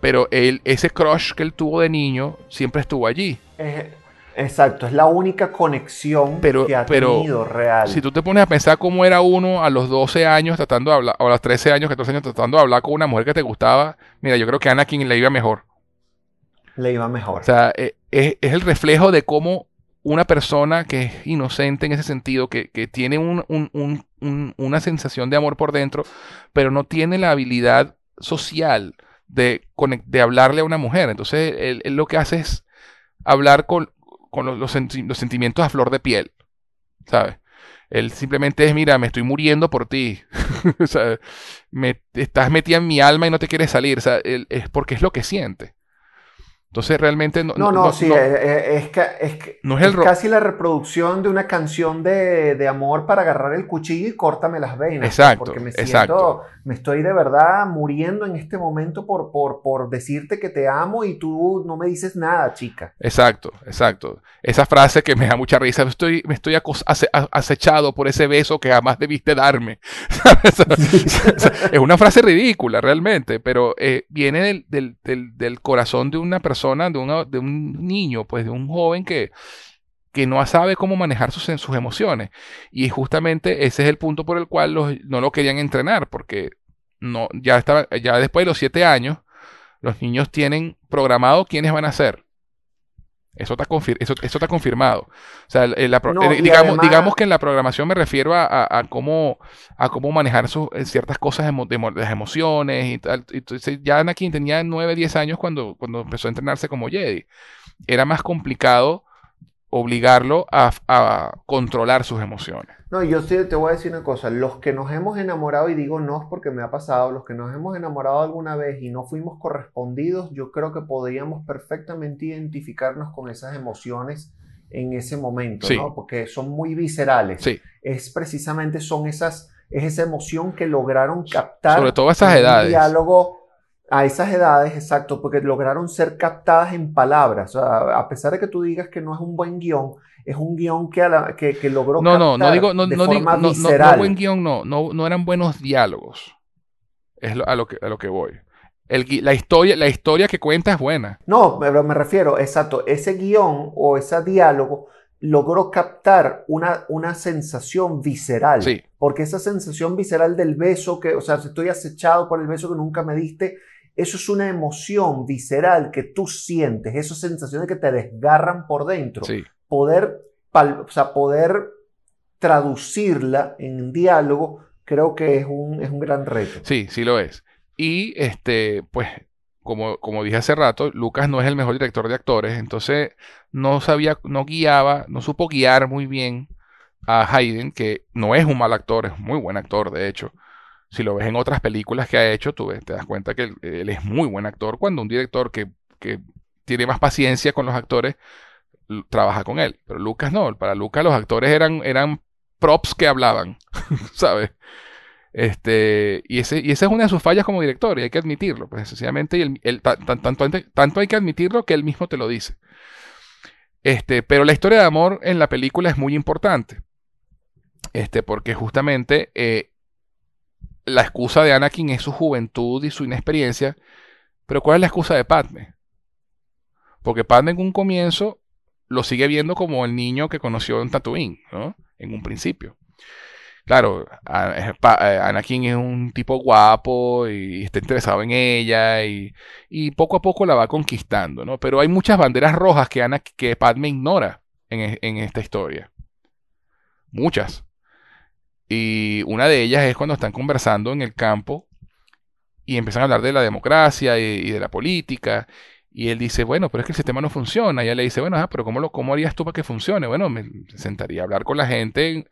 Pero él, ese crush que él tuvo de niño siempre estuvo allí. Exacto, es la única conexión pero, que ha pero, tenido real. Si tú te pones a pensar cómo era uno a los 12 años tratando de hablar, o a los 13 años, 14 años tratando de hablar con una mujer que te gustaba, mira, yo creo que a Anakin le iba mejor. Le iba mejor. O sea, es, es el reflejo de cómo una persona que es inocente en ese sentido, que, que tiene un, un, un, una sensación de amor por dentro, pero no tiene la habilidad social de, de hablarle a una mujer. Entonces, él, él lo que hace es hablar con, con los, los, los, sentimientos a flor de piel, ¿sabes? Él simplemente es, mira, me estoy muriendo por ti. (laughs) me, estás metida en mi alma y no te quieres salir. O sea, él, es porque es lo que siente. Entonces realmente no... No, no, no sí, no, es, es, es, no es, el es casi la reproducción de una canción de, de, amor para agarrar el cuchillo y córtame las venas. Exacto, porque me siento, exacto. me estoy de verdad muriendo en este momento por, por, por decirte que te amo y tú no me dices nada, chica. Exacto, exacto. Esa frase que me da mucha risa, estoy, me estoy acechado por ese beso que jamás debiste darme. (laughs) (laughs) es una frase ridícula realmente, pero eh, viene del, del, del, del corazón de una persona de, de un niño, pues de un joven que, que no sabe cómo manejar sus, sus emociones. Y justamente ese es el punto por el cual los, no lo querían entrenar, porque no, ya, estaba, ya después de los siete años, los niños tienen programado quiénes van a ser. Eso está, eso, eso está confirmado. O sea, la, no, digamos, además... digamos que en la programación me refiero a, a, a cómo, a cómo manejar su, ciertas cosas de, las emociones y tal. Entonces, ya Anakin tenía 9, 10 años cuando, cuando empezó a entrenarse como Jedi. Era más complicado obligarlo a, a, controlar sus emociones. No, yo sí te voy a decir una cosa, los que nos hemos enamorado, y digo no porque me ha pasado, los que nos hemos enamorado alguna vez y no fuimos correspondidos, yo creo que podríamos perfectamente identificarnos con esas emociones en ese momento, sí. ¿no? Porque son muy viscerales. Sí. Es precisamente, son esas, es esa emoción que lograron captar. Sobre todo a esas edades. diálogo a esas edades, exacto, porque lograron ser captadas en palabras. O sea, a pesar de que tú digas que no es un buen guion, es un guion que, la, que, que, logró no, no, no digo, no, de no, forma no, visceral. no, buen guion, no, no, no eran buenos diálogos. Es lo, a, lo que, a lo que voy. El, la, historia, la historia que cuenta es buena. No, pero me refiero, exacto, ese guion o ese diálogo logró captar una, una sensación visceral. Sí. Porque esa sensación visceral del beso, que, o sea, estoy acechado por el beso que nunca me diste, eso es una emoción visceral que tú sientes, esas sensaciones que te desgarran por dentro. Sí. Poder, o sea, poder traducirla en diálogo, creo que es un, es un gran reto. Sí, sí lo es. Y este, pues, como, como dije hace rato, Lucas no es el mejor director de actores, entonces no sabía, no guiaba, no supo guiar muy bien a Hayden, que no es un mal actor, es un muy buen actor, de hecho si lo ves en otras películas que ha hecho, tú ves, te das cuenta que él, es muy buen actor. Cuando un director que, que, tiene más paciencia con los actores trabaja con él. Pero Lucas no. Para Lucas los actores eran, eran props que hablaban, (laughs) ¿sabes? Este, y, ese, y esa es una de sus fallas como director, y hay que admitirlo. Pues sencillamente, tanto, tanto hay que admitirlo que él mismo te lo dice. Este, pero la historia de amor en la película es muy importante. Este, porque justamente eh, la excusa de Anakin es su juventud y su inexperiencia, pero ¿cuál es la excusa de Padme? Porque Padme en un comienzo lo sigue viendo como el niño que conoció en Tatooine, ¿no? En un principio. Claro, eh, Anakin es un tipo guapo y está interesado en ella y, poco a poco la va conquistando, ¿no? Pero hay muchas banderas rojas que, que Padme ignora en, e, en esta historia. Muchas. Y una de ellas es cuando están conversando en el campo y empiezan a hablar de la democracia y, de la política. Y él dice, bueno, pero es que el sistema no funciona. Y ella le dice, bueno, pero ¿cómo, lo, ¿cómo harías tú para que funcione? Bueno, me sentaría a hablar con la gente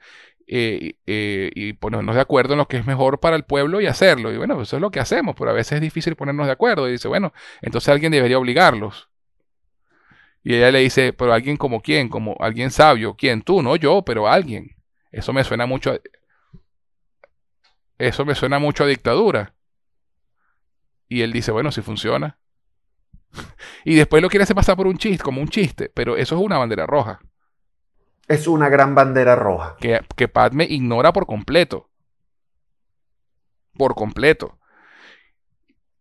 eh, eh, y ponernos de acuerdo en lo que es mejor para el pueblo y hacerlo. Y bueno, eso es lo que hacemos, pero a veces es difícil ponernos de acuerdo. Y dice, bueno, entonces alguien debería obligarlos. Y ella le dice, pero alguien como quién, como alguien sabio, ¿quién? Tú, no yo, pero alguien. Eso me suena mucho eso me suena mucho a dictadura. Y él dice, bueno, si funciona. (laughs) y después lo quiere hacer pasar por un chiste, como un chiste, pero eso es una bandera roja. Es una gran bandera roja. Que, que Padme ignora por completo. Por completo.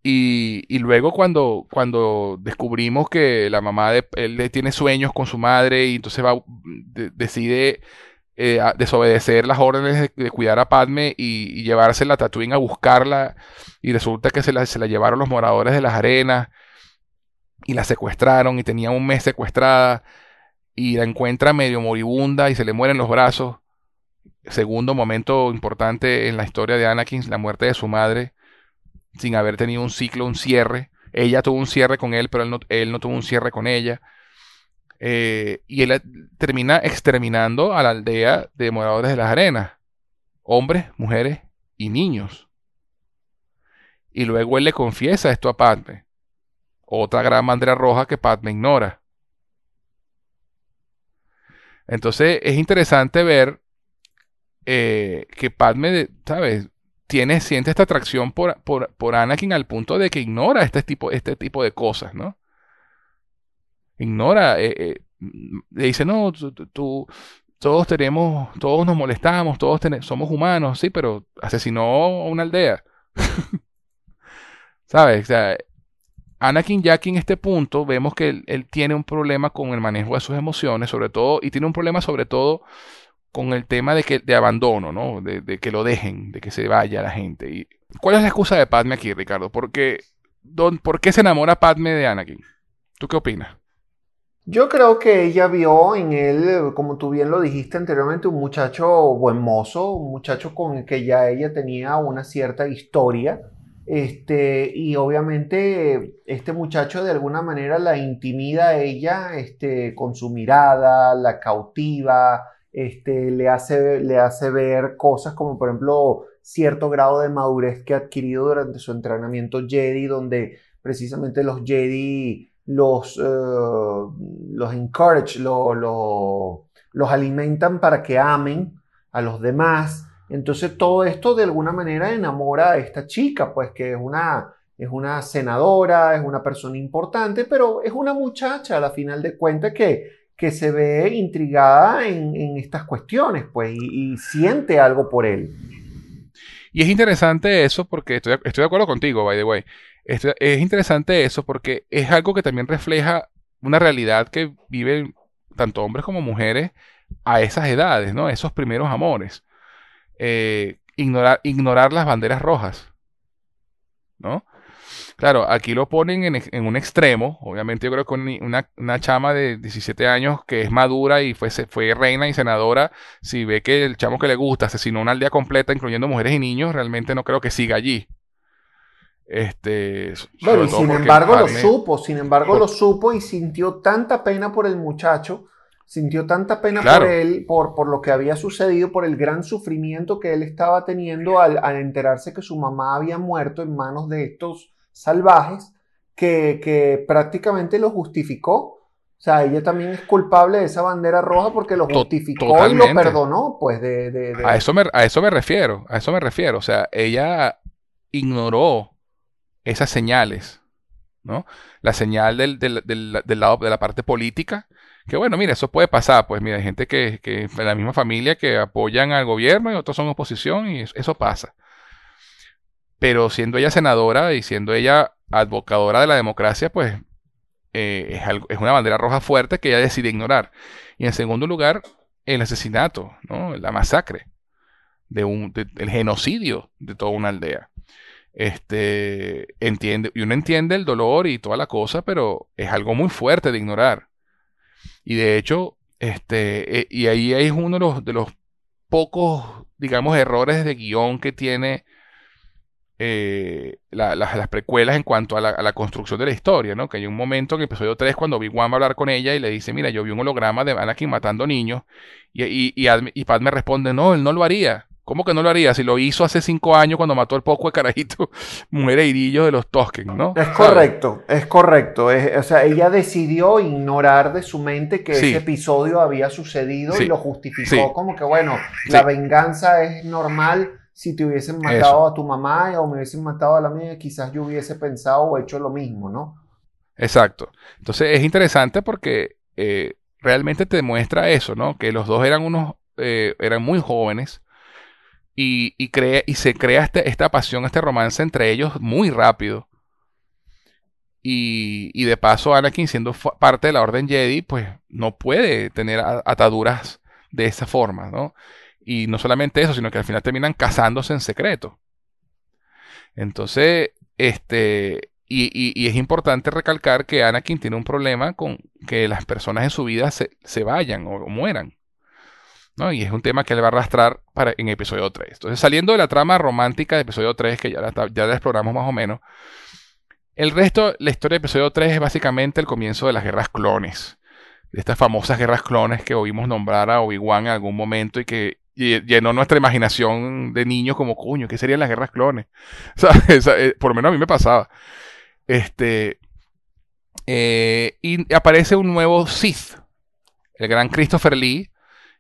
Y, y, luego cuando, cuando descubrimos que la mamá de él tiene sueños con su madre y entonces va, decide eh, desobedecer las órdenes de, cuidar a Padme y, llevarse la Tatooine a buscarla y resulta que se la, se la llevaron los moradores de las arenas y la secuestraron y tenía un mes secuestrada y la encuentra medio moribunda y se le mueren los brazos. Segundo momento importante en la historia de Anakin, la muerte de su madre, sin haber tenido un ciclo, un cierre. Ella tuvo un cierre con él, pero él no, él no tuvo un cierre con ella. Eh, y él termina exterminando a la aldea de moradores de las arenas. Hombres, mujeres y niños. Y luego él le confiesa esto a Padme. Otra gran bandera roja que Padme ignora. Entonces es interesante ver eh, que Padme, ¿sabes? Tiene, siente esta atracción por, por, Anakin al punto de que ignora este tipo, este tipo de cosas, ¿no? Ignora, eh, eh, le dice, no, tú, todos tenemos, todos nos molestamos, todos somos humanos, sí, pero asesinó una aldea. (laughs) ¿Sabes? O sea, Anakin ya en este punto vemos que él, tiene un problema con el manejo de sus emociones, sobre todo, y tiene un problema sobre todo con el tema de que de abandono, ¿no? De, que lo dejen, de que se vaya la gente. Y, ¿Cuál es la excusa de Padme aquí, Ricardo? ¿Por qué, ¿Por qué se enamora Padme de Anakin? ¿Tú qué opinas? Yo creo que ella vio en él, como tú bien lo dijiste anteriormente, un muchacho buen mozo, un muchacho con el que ya ella tenía una cierta historia. Este, y obviamente este muchacho de alguna manera la intimida a ella este, con su mirada, la cautiva, este, le, hace, le hace ver cosas como por ejemplo cierto grado de madurez que ha adquirido durante su entrenamiento Jedi, donde precisamente los Jedi los, uh, los encourage, los alimentan para que amen a los demás entonces todo esto de alguna manera enamora a esta chica, pues que es una, es una senadora, es una persona importante, pero es una muchacha a la final de cuentas que, que se ve intrigada en, estas cuestiones, pues, y, siente algo por él. Y es interesante eso porque estoy, estoy de acuerdo contigo, by the way. Es interesante eso porque es algo que también refleja una realidad que viven tanto hombres como mujeres a esas edades, ¿no? Esos primeros amores. Eh, ignorar, las banderas rojas. ¿No? Claro, aquí lo ponen en, un extremo. Obviamente, yo creo que una, una, chama de 17 años que es madura y fue, fue reina y senadora, si ve que el chamo que le gusta asesinó una aldea completa, incluyendo mujeres y niños, realmente no creo que siga allí. Este, sin embargo lo supo, sin embargo lo supo y sintió tanta pena por el muchacho sintió tanta pena por él, por, por lo que había sucedido, por el gran sufrimiento que él estaba teniendo al, enterarse que su mamá había muerto en manos de estos salvajes, que, prácticamente lo justificó. O sea, ella también es culpable de esa bandera roja porque lo justificó y lo perdonó, pues de, A, eso me, a eso me refiero, a eso me refiero. O sea, ella ignoró esas señales, ¿no? La señal del, del, del lado de la parte política, que bueno, mira, eso puede pasar, pues mira, hay gente que, que la misma familia que apoyan al gobierno y otros son oposición y eso pasa. pero siendo ella senadora y siendo ella advocadora de la democracia, pues eh, es, es, una bandera roja fuerte que ella decide ignorar. Y en segundo lugar, el asesinato, ¿no? la masacre, de un, el genocidio de toda una aldea. Este, entiende, y uno entiende el dolor y toda la cosa, pero es algo muy fuerte de ignorar. Y de hecho, este, eh, y ahí es uno de los, de los pocos, digamos, errores de guion que tiene eh, las precuelas en cuanto a la, construcción de la historia, ¿no? Que hay un momento en el episodio 3 cuando One va a hablar con ella y le dice, mira, yo vi un holograma de Anakin matando niños y, y, y, y Padme responde, no, él no lo haría. ¿Cómo que no lo haría? Si lo hizo hace cinco años cuando mató al poco de carajito, (laughs) mujer irillo de los Tosken, ¿no? Es correcto, es correcto. o sea, ella decidió ignorar de su mente que ese episodio había sucedido y lo justificó como que, bueno, la venganza es normal si te hubiesen matado a tu mamá o me hubiesen matado a la mía, quizás yo hubiese pensado o hecho lo mismo, ¿no? Exacto. Entonces es interesante porque eh, realmente te demuestra eso, ¿no? Que los dos eran unos, eh, eran muy jóvenes y, y, y se crea este, esta pasión, este romance entre ellos muy rápido. Y, y, de paso, Anakin, siendo parte de la Orden Jedi, pues no puede tener ataduras de esa forma, ¿no? Y no solamente eso, sino que al final terminan casándose en secreto. Entonces, este, y, es importante recalcar que Anakin tiene un problema con que las personas en su vida se, vayan o, mueran. Y es un tema que le va a arrastrar para, en episodio 3. Entonces, saliendo de la trama romántica de episodio 3, que ya la, ya exploramos más o menos, el resto, la historia de episodio 3 es básicamente el comienzo de las guerras clones. De estas famosas guerras clones que oímos nombrar a Obi-Wan en algún momento y que llenó nuestra imaginación de niños como, coño, ¿qué serían las guerras clones? (laughs) Eh, por lo menos a mí me pasaba. Este, eh, y aparece un nuevo Sith. El gran Christopher Lee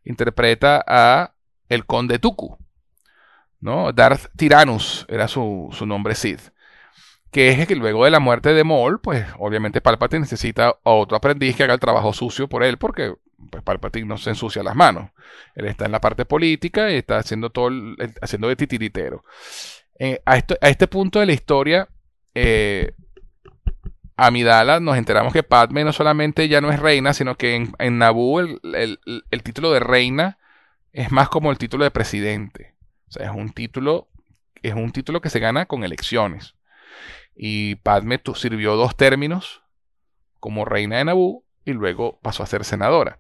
interpreta a el conde Tuku. ¿no? Darth Tyrannus era su, su nombre Sith. Que es que luego de la muerte de Maul, pues obviamente Palpatine necesita a otro aprendiz que haga el trabajo sucio por él, porque pues Palpatine no se ensucia las manos. Él está en la parte política y está haciendo todo, haciendo de titiritero. Eh, a, este punto de la historia, eh, Amidala nos enteramos que Padme no solamente ya no es reina, sino que en, en Naboo el, título de reina es más como el título de presidente. O sea, es un título, es un título que se gana con elecciones. Y Padme sirvió dos términos como reina de Naboo y luego pasó a ser senadora.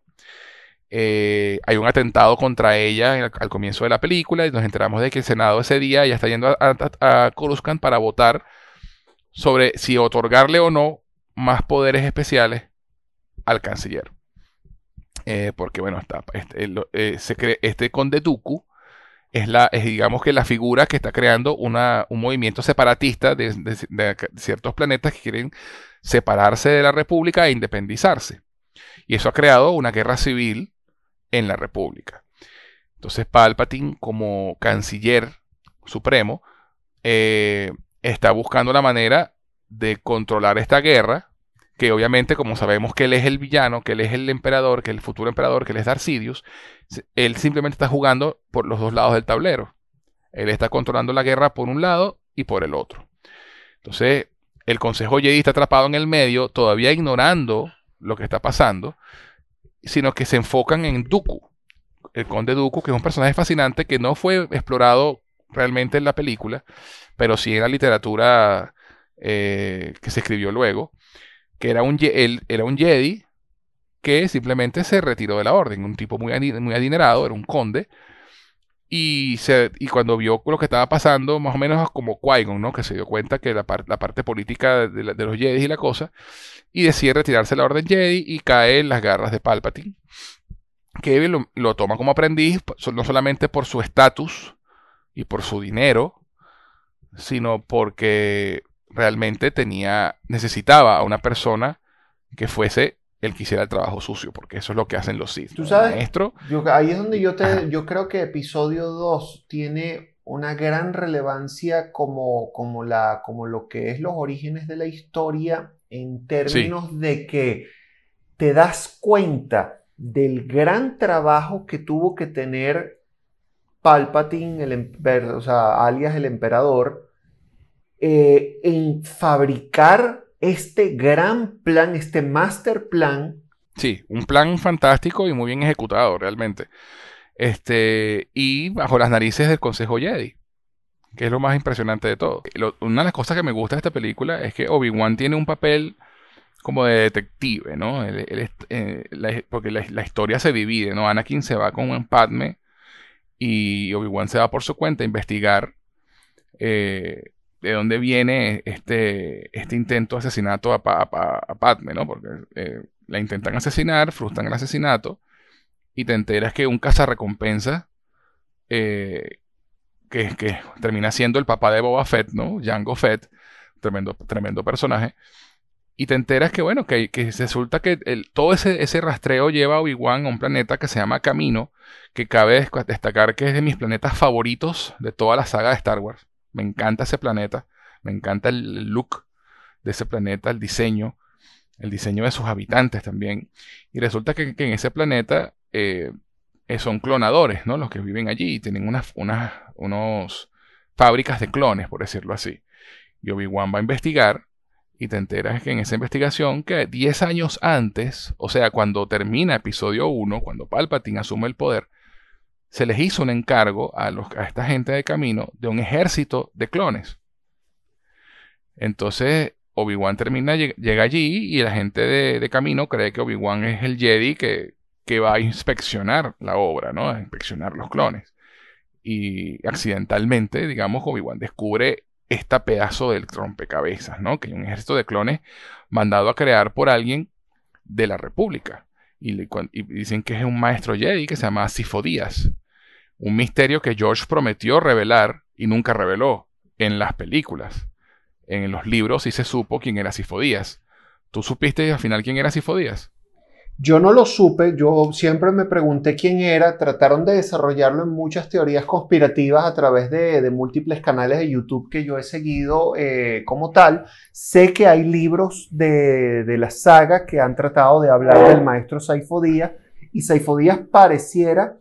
Eh, hay un atentado contra ella al, comienzo de la película y nos enteramos de que el Senado ese día ya está yendo a, a, Coruscant para votar sobre si otorgarle o no más poderes especiales al canciller. Eh, porque bueno, está, este, eh, este conde Dooku es, la, es digamos que la figura que está creando una, un movimiento separatista de, de ciertos planetas que quieren separarse de la República e independizarse. Y eso ha creado una guerra civil en la República. Entonces Palpatine, como canciller supremo, eh, está buscando la manera de controlar esta guerra, que obviamente, como sabemos que él es el villano, que él es el emperador, que es el futuro emperador, que él es Darth él simplemente está jugando por los dos lados del tablero. Él está controlando la guerra por un lado y por el otro. Entonces, el Consejo Jedi está atrapado en el medio, todavía ignorando lo que está pasando, sino que se enfocan en Dooku, el conde Dooku, que es un personaje fascinante que no fue explorado realmente en la película, pero sí en la literatura eh, que se escribió luego, que era un, él, era un Jedi que simplemente se retiró de la orden, un tipo muy, muy adinerado, era un conde, y, se, y cuando vio lo que estaba pasando, más o menos como Qui-Gon, ¿no? que se dio cuenta que la, la parte política de, los Jedi y la cosa, y decide retirarse de la Orden Jedi y cae en las garras de Palpatine. Que lo, lo toma como aprendiz, no solamente por su estatus y por su dinero, sino porque realmente tenía, necesitaba a una persona que fuese el que hiciera el trabajo sucio, porque eso es lo que hacen los Sith. Tú sabes, maestro, ahí es donde yo te, yo creo que episodio 2 tiene una gran relevancia como, como, la, como lo que es los orígenes de la historia en términos de que te das cuenta del gran trabajo que tuvo que tener Palpatine, el, o sea, alias el emperador, eh, en fabricar este gran plan, este master plan. Sí, un plan fantástico y muy bien ejecutado realmente. Este, y bajo las narices del Consejo Jedi, que es lo más impresionante de todo. una de las cosas que me gusta de esta película es que Obi-Wan tiene un papel como de detective, ¿no? Eh, porque la, historia se divide, ¿no? Anakin se va con un Padme y Obi-Wan se va por su cuenta a investigar eh, de dónde viene este, este intento de asesinato a, Padme, ¿no? Porque eh, la intentan asesinar, frustran el asesinato y te enteras que un cazarrecompensa eh, que, que termina siendo el papá de Boba Fett, ¿no? Jango Fett, tremendo, tremendo personaje. Y te enteras que, bueno, que, que resulta que todo ese, ese, rastreo lleva a Obi-Wan a un planeta que se llama Camino, que cabe destacar que es de mis planetas favoritos de toda la saga de Star Wars. Me encanta ese planeta, me encanta el look de ese planeta, el diseño, el diseño de sus habitantes también. Y resulta que, en ese planeta eh, eh, son clonadores, ¿no? Los que viven allí y tienen unas, unas unos fábricas de clones, por decirlo así. Y Obi-Wan va a investigar y te enteras que en esa investigación que 10 años antes, o sea, cuando termina episodio 1, cuando Palpatine asume el poder, se les hizo un encargo a, los, a esta gente de camino de un ejército de clones. Entonces, Obi-Wan termina, llega allí y la gente de, camino cree que Obi-Wan es el Jedi que, que, va a inspeccionar la obra, ¿no? A inspeccionar los clones. Y accidentalmente, digamos, Obi-Wan descubre este pedazo del rompecabezas, ¿no? Que hay un ejército de clones mandado a crear por alguien de la República. Y, dicen que es un maestro Jedi que se llama Sifo Díaz. Un misterio que George prometió revelar y nunca reveló en las películas. En los libros sí se supo quién era Sifo Díaz. ¿Tú supiste al final quién era Sifo Díaz? Yo no lo supe, yo siempre me pregunté quién era, trataron de desarrollarlo en muchas teorías conspirativas a través de, múltiples canales de YouTube que yo he seguido eh, como tal. Sé que hay libros de, la saga que han tratado de hablar del maestro Saifo Díaz y Saifo Díaz pareciera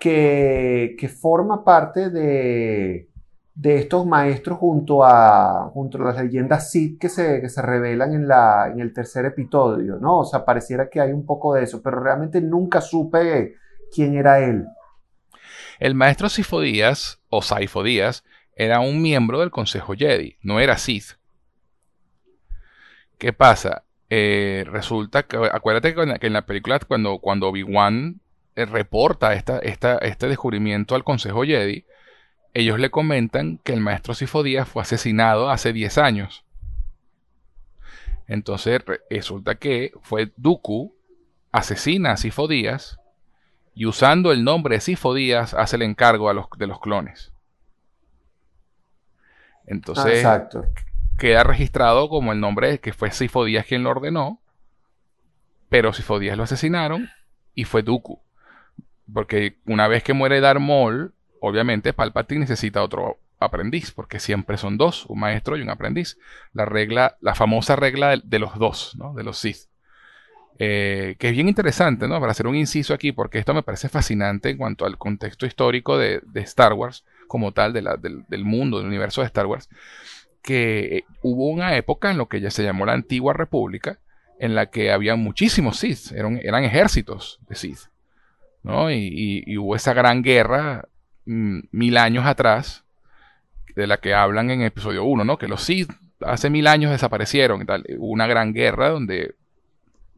que forma parte de, de estos maestros junto a, junto a las leyendas Sith que se, que se revelan en, la, en el tercer episodio, ¿no? O sea, pareciera que hay un poco de eso, pero realmente nunca supe quién era él. El maestro Sifodías, o Saifodías, era un miembro del Consejo Jedi, no era Sith. ¿Qué pasa? Eh, resulta que, acuérdate que en la película, cuando, cuando Obi-Wan eh, reporta esta, esta, este descubrimiento al Consejo Jedi, ellos le comentan que el maestro Sifodías fue asesinado hace 10 años. Entonces resulta que fue Dooku, asesina a Sifodías y usando el nombre de Sifodías hace el encargo a los, de los clones. Entonces queda registrado como el nombre que fue Sifodías quien lo ordenó, pero Sifodías lo asesinaron y fue Dooku. Porque una vez que muere Darth Maul, obviamente Palpatine necesita otro aprendiz, porque siempre son dos, un maestro y un aprendiz. La regla, la famosa regla de, los dos, ¿no? De los Sith. Eh, que es bien interesante, ¿no? Para hacer un inciso aquí, porque esto me parece fascinante en cuanto al contexto histórico de, Star Wars, como tal, del, mundo, del universo de Star Wars, que hubo una época en lo que ya se llamó la Antigua República, en la que había muchísimos Sith, eran, eran ejércitos de Sith, ¿no? y hubo esa gran guerra Mm, mil años atrás, de la que hablan en episodio 1, ¿no? Que los Sith hace mil años desaparecieron y tal. Hubo una gran guerra donde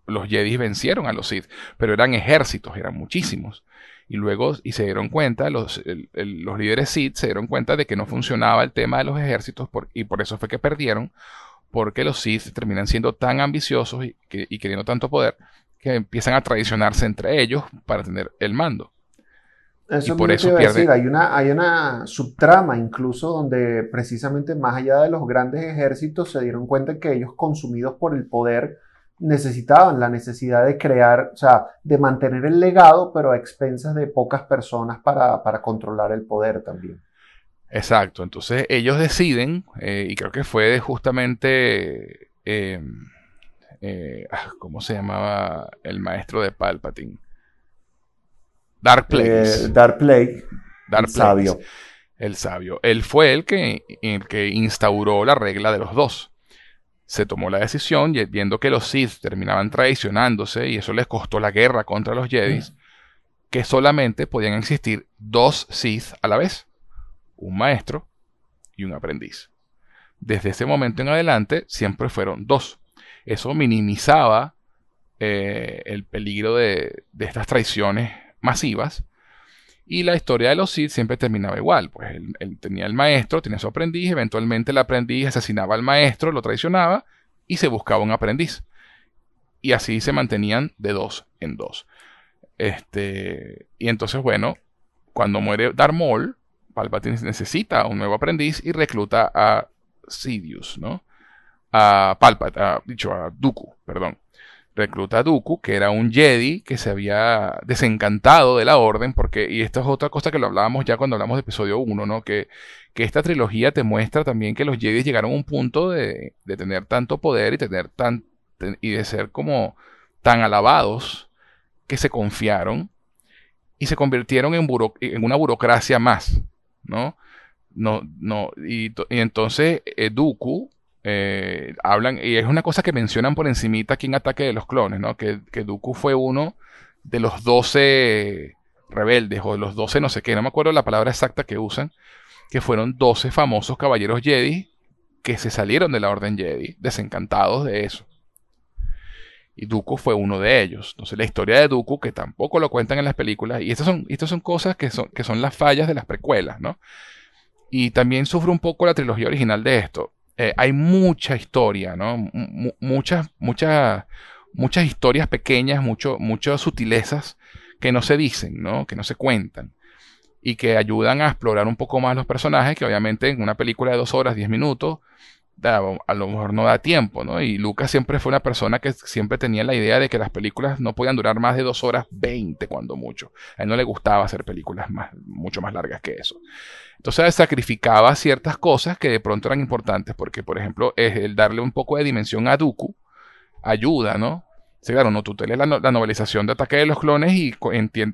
los Jedi vencieron a los Sith, pero eran ejércitos, eran muchísimos. Y luego, y se dieron cuenta, los, los líderes Sith se dieron cuenta de que no funcionaba el tema de los ejércitos y por eso fue que perdieron, porque los Sith terminan siendo tan ambiciosos y, y queriendo tanto poder que empiezan a traicionarse entre ellos para tener el mando. Eso y por eso Decir. Hay una, hay una subtrama incluso donde precisamente más allá de los grandes ejércitos se dieron cuenta que ellos consumidos por el poder necesitaban la necesidad de crear, o sea, de mantener el legado, pero a expensas de pocas personas para, controlar el poder también. Exacto, entonces ellos deciden, eh, y creo que fue justamente, em, eh, ah, ¿cómo se llamaba el maestro de Palpatine? Dark Plague. Eh, Dark Plague. Dark Sabio. El sabio. Él fue el que, el que instauró la regla de los dos. Se tomó la decisión, viendo que los Sith terminaban traicionándose y eso les costó la guerra contra los Jedi, que solamente podían existir dos Sith a la vez, un maestro y un aprendiz. Desde ese momento en adelante siempre fueron dos. Eso minimizaba eh, el peligro de, estas traiciones masivas. Y la historia de los Sith siempre terminaba igual. Pues él, tenía el maestro, tenía su aprendiz, eventualmente el aprendiz asesinaba al maestro, lo traicionaba y se buscaba un aprendiz. Y así se mantenían de dos en dos. Este, y entonces, bueno, cuando muere Darth Maul, Palpatine necesita un nuevo aprendiz y recluta a Sidious, ¿no? A Palpatine, dicho a Dooku, perdón recluta a Dooku, que era un Jedi que se había desencantado de la orden, porque, y esto es otra cosa que lo hablábamos ya cuando hablamos de episodio 1, ¿no? Que, que esta trilogía te muestra también que los Jedi llegaron a un punto de, de tener tanto poder y tener tan, y de ser como tan alabados que se confiaron y se convirtieron en, una burocracia más, ¿no? No, no, y, y entonces eh, Dooku eh, hablan, y es una cosa que mencionan por encimita aquí en Ataque de los Clones, ¿no? Que, que Dooku fue uno de los 12 rebeldes o de los 12 no sé qué, no me acuerdo la palabra exacta que usan, que fueron 12 famosos caballeros Jedi que se salieron de la Orden Jedi, desencantados de eso. Y Dooku fue uno de ellos. Entonces la historia de Dooku, que tampoco lo cuentan en las películas, y estas son, estas son cosas que son, que son las fallas de las precuelas, ¿no? Y también sufre un poco la trilogía original de esto. Eh, hay mucha historia, ¿no? muchas, muchas, muchas historias pequeñas, mucho, muchas sutilezas que no se dicen, ¿no? Que no se cuentan. Y que ayudan a explorar un poco más los personajes, que obviamente en una película de dos horas, diez minutos, a lo mejor no da tiempo, ¿no? Y Lucas siempre fue una persona que siempre tenía la idea de que las películas no podían durar más de dos horas veinte, cuando mucho. A él no le gustaba hacer películas más, mucho más largas que eso. Entonces sacrificaba ciertas cosas que de pronto eran importantes, porque por ejemplo el darle un poco de dimensión a Dooku ayuda, ¿no? Sí, claro, no, tú te lees la, novelización de Ataque de los Clones y,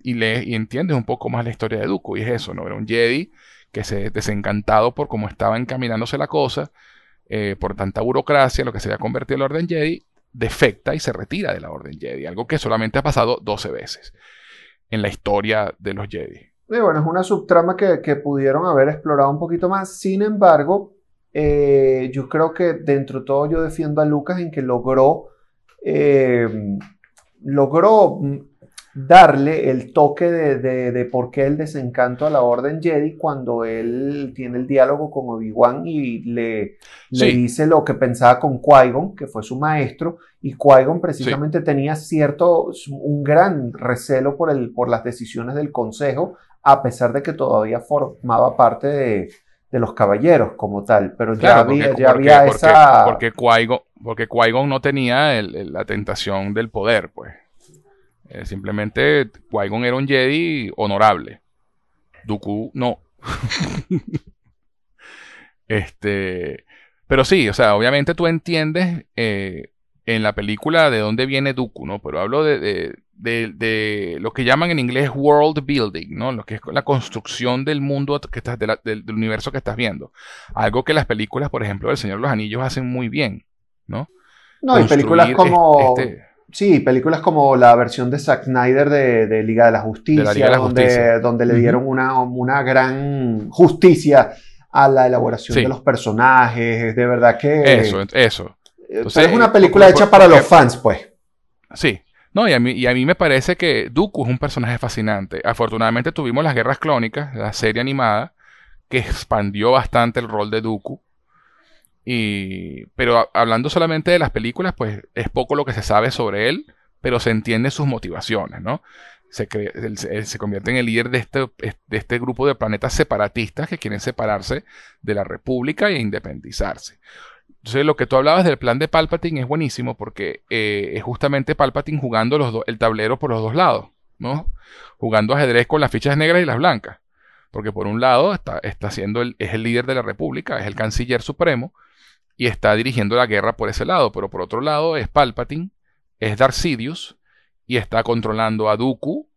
y, lees, y entiendes un poco más la historia de Dooku, y es eso, ¿no? Era un Jedi que se desencantado por cómo estaba encaminándose la cosa, eh, por tanta burocracia, lo que se había convertido en la Orden Jedi, defecta y se retira de la Orden Jedi, algo que solamente ha pasado 12 veces en la historia de los Jedi. Bueno, es una subtrama que, pudieron haber explorado un poquito más. Sin embargo, eh, yo creo que dentro de todo yo defiendo a Lucas en que logró, eh, logró darle el toque de, por qué el desencanto a la Orden Jedi cuando él tiene el diálogo con Obi-Wan y le, le, dice lo que pensaba con Qui-Gon, que fue su maestro, y Qui-Gon precisamente tenía cierto, un gran recelo por, el, por las decisiones del Consejo, a pesar de que todavía formaba parte de, los caballeros como tal, pero ya había, ya había esa... Porque Qui-Gon porque Qui no tenía la tentación del poder, pues. Eh, simplemente Qui-Gon era un Jedi honorable. Dooku no. (laughs) este, pero sí, o sea, obviamente tú entiendes eh, en la película de dónde viene Dooku, ¿no? Pero hablo de, de, lo que llaman en inglés world building, ¿no? Lo que es la construcción del mundo que estás, del, universo que estás viendo. Algo que las películas, por ejemplo, del Señor de los Anillos hacen muy bien, ¿no? No, y películas como... Este, Sí, películas como la versión de Zack Snyder de, Liga de la Justicia, donde, le dieron una, una, gran justicia a la elaboración de los personajes, de verdad que... Eso, eso. es una película hecha para los fans, pues. Sí, no, y a, mí, y a mí me parece que Dooku es un personaje fascinante. Afortunadamente tuvimos las Guerras Clónicas, la serie animada, que expandió bastante el rol de Dooku. Pero hablando solamente de las películas, pues es poco lo que se sabe sobre él, pero se entiende sus motivaciones, ¿no? Se, él, se convierte en el líder de este, de este grupo de planetas separatistas que quieren separarse de la República e independizarse. Entonces, lo que tú hablabas del plan de Palpatine es buenísimo porque eh, es justamente Palpatine jugando el tablero por los dos lados, ¿no? Jugando ajedrez con las fichas negras y las blancas. Porque por un lado está, está siendo es el líder de la República, es el canciller supremo, y está dirigiendo la guerra por ese lado, pero por otro lado es Palpatine, es Darth Sidious y está controlando a Dooku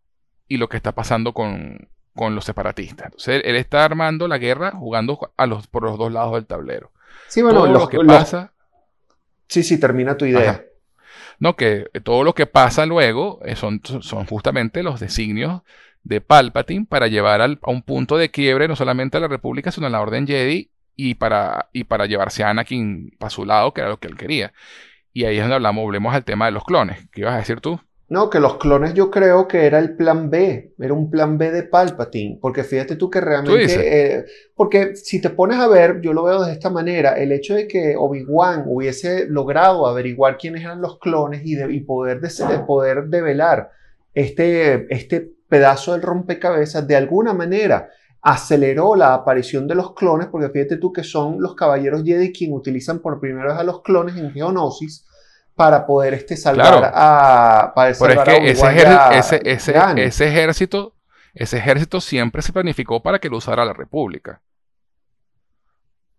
y lo que está pasando con, con los separatistas. Entonces él, está armando la guerra jugando a los, por los dos lados del tablero. Sí, bueno, lo que pasa... Sí, sí, termina tu idea. No, que todo lo que pasa luego eh, son, son justamente los designios de Palpatine para llevar a un punto de quiebre no solamente a la República, sino a la Orden Jedi y para, y para llevarse a Anakin para su lado, que era lo que él quería. Y ahí es donde hablamos, volvemos al tema de los clones. ¿Qué ibas a decir tú? No, que los clones yo creo que era el plan B, era un plan B de Palpatine, porque fíjate tú que realmente, eh, porque si te pones a ver, yo lo veo de esta manera, el hecho de que Obi-Wan hubiese logrado averiguar quiénes eran los clones y, de, poder, de, poder develar este, este pedazo del rompecabezas, de alguna manera aceleró la aparición de los clones, porque fíjate tú que son los caballeros Jedi quienes utilizan por primera vez a los clones en Geonosis para poder este, salvar a. Para salvar es que ese, ese, ese, ejército, ese ejército siempre se planificó para que lo usara la República.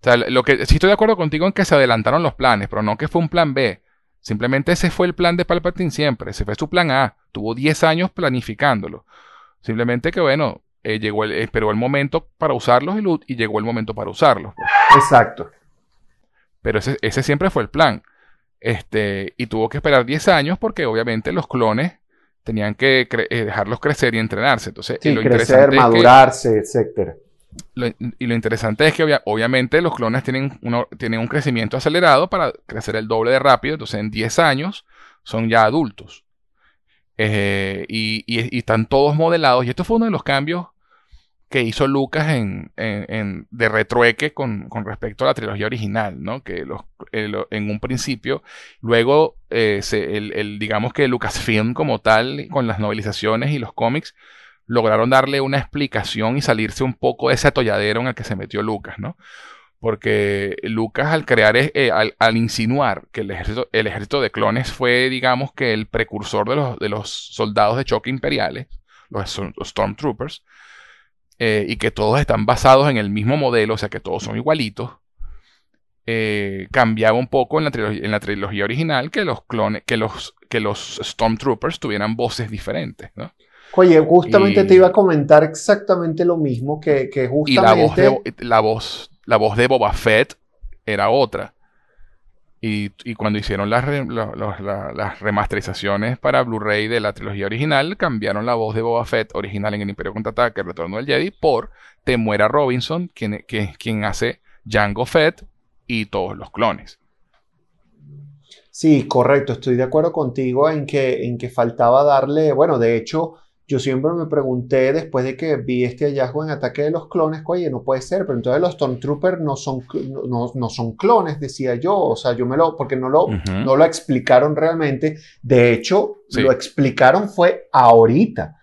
O sea, lo que, sí estoy de acuerdo contigo en que se adelantaron los planes, pero no que fue un plan B. Simplemente ese fue el plan de Palpatine siempre. Ese fue su plan A. Tuvo 10 años planificándolo. Simplemente que, bueno, eh, llegó el, esperó el momento para usarlos y, y, llegó el momento para usarlos. Pues. Exacto. Pero ese, ese siempre fue el plan. Este, y tuvo que esperar 10 años porque obviamente los clones tenían que eh, dejarlos crecer y entrenarse. Entonces, lo crecer, madurarse, etcétera. y lo interesante es que obviamente los clones tienen, uno, tienen un crecimiento acelerado para crecer el doble de rápido. Entonces, en 10 años son ya adultos. Eh, y, están todos modelados. Y esto fue uno de los cambios que hizo Lucas en, de retrueque con, respecto a la trilogía original, ¿no? Que los, en un principio, luego, eh, el, digamos que Lucasfilm como tal, con las novelizaciones y los cómics, lograron darle una explicación y salirse un poco de ese atolladero en el que se metió Lucas, ¿no? Porque Lucas al crear, eh, al, insinuar que el ejército, el ejército de clones fue, digamos que el precursor de los, de los soldados de choque imperiales, los Stormtroopers, eh, y que todos están basados en el mismo modelo, o sea que todos son igualitos, eh, cambiaba un poco en la, trilogía, en la trilogía original que los clones, que los, que los Stormtroopers tuvieran voces diferentes, ¿no? Oye, justamente te iba a comentar exactamente lo mismo que, que justamente... Y la voz, de, la, voz, la voz de Boba Fett era otra. Y, cuando hicieron las, remasterizaciones para Blu-ray de la trilogía original, cambiaron la voz de Boba Fett original en El Imperio Contraataque, Retorno del Jedi, por Temuera Robinson, quien, quien hace Jango Fett y todos los clones. Sí, correcto, estoy de acuerdo contigo en que, en que faltaba darle, bueno, de hecho, yo siempre me pregunté después de que vi este hallazgo en Ataque de los Clones, oye, no puede ser, pero entonces los Stormtroopers no son, no, no, son clones, decía yo, o sea, yo me lo, porque no lo, no lo explicaron realmente, de hecho, lo explicaron fue ahorita,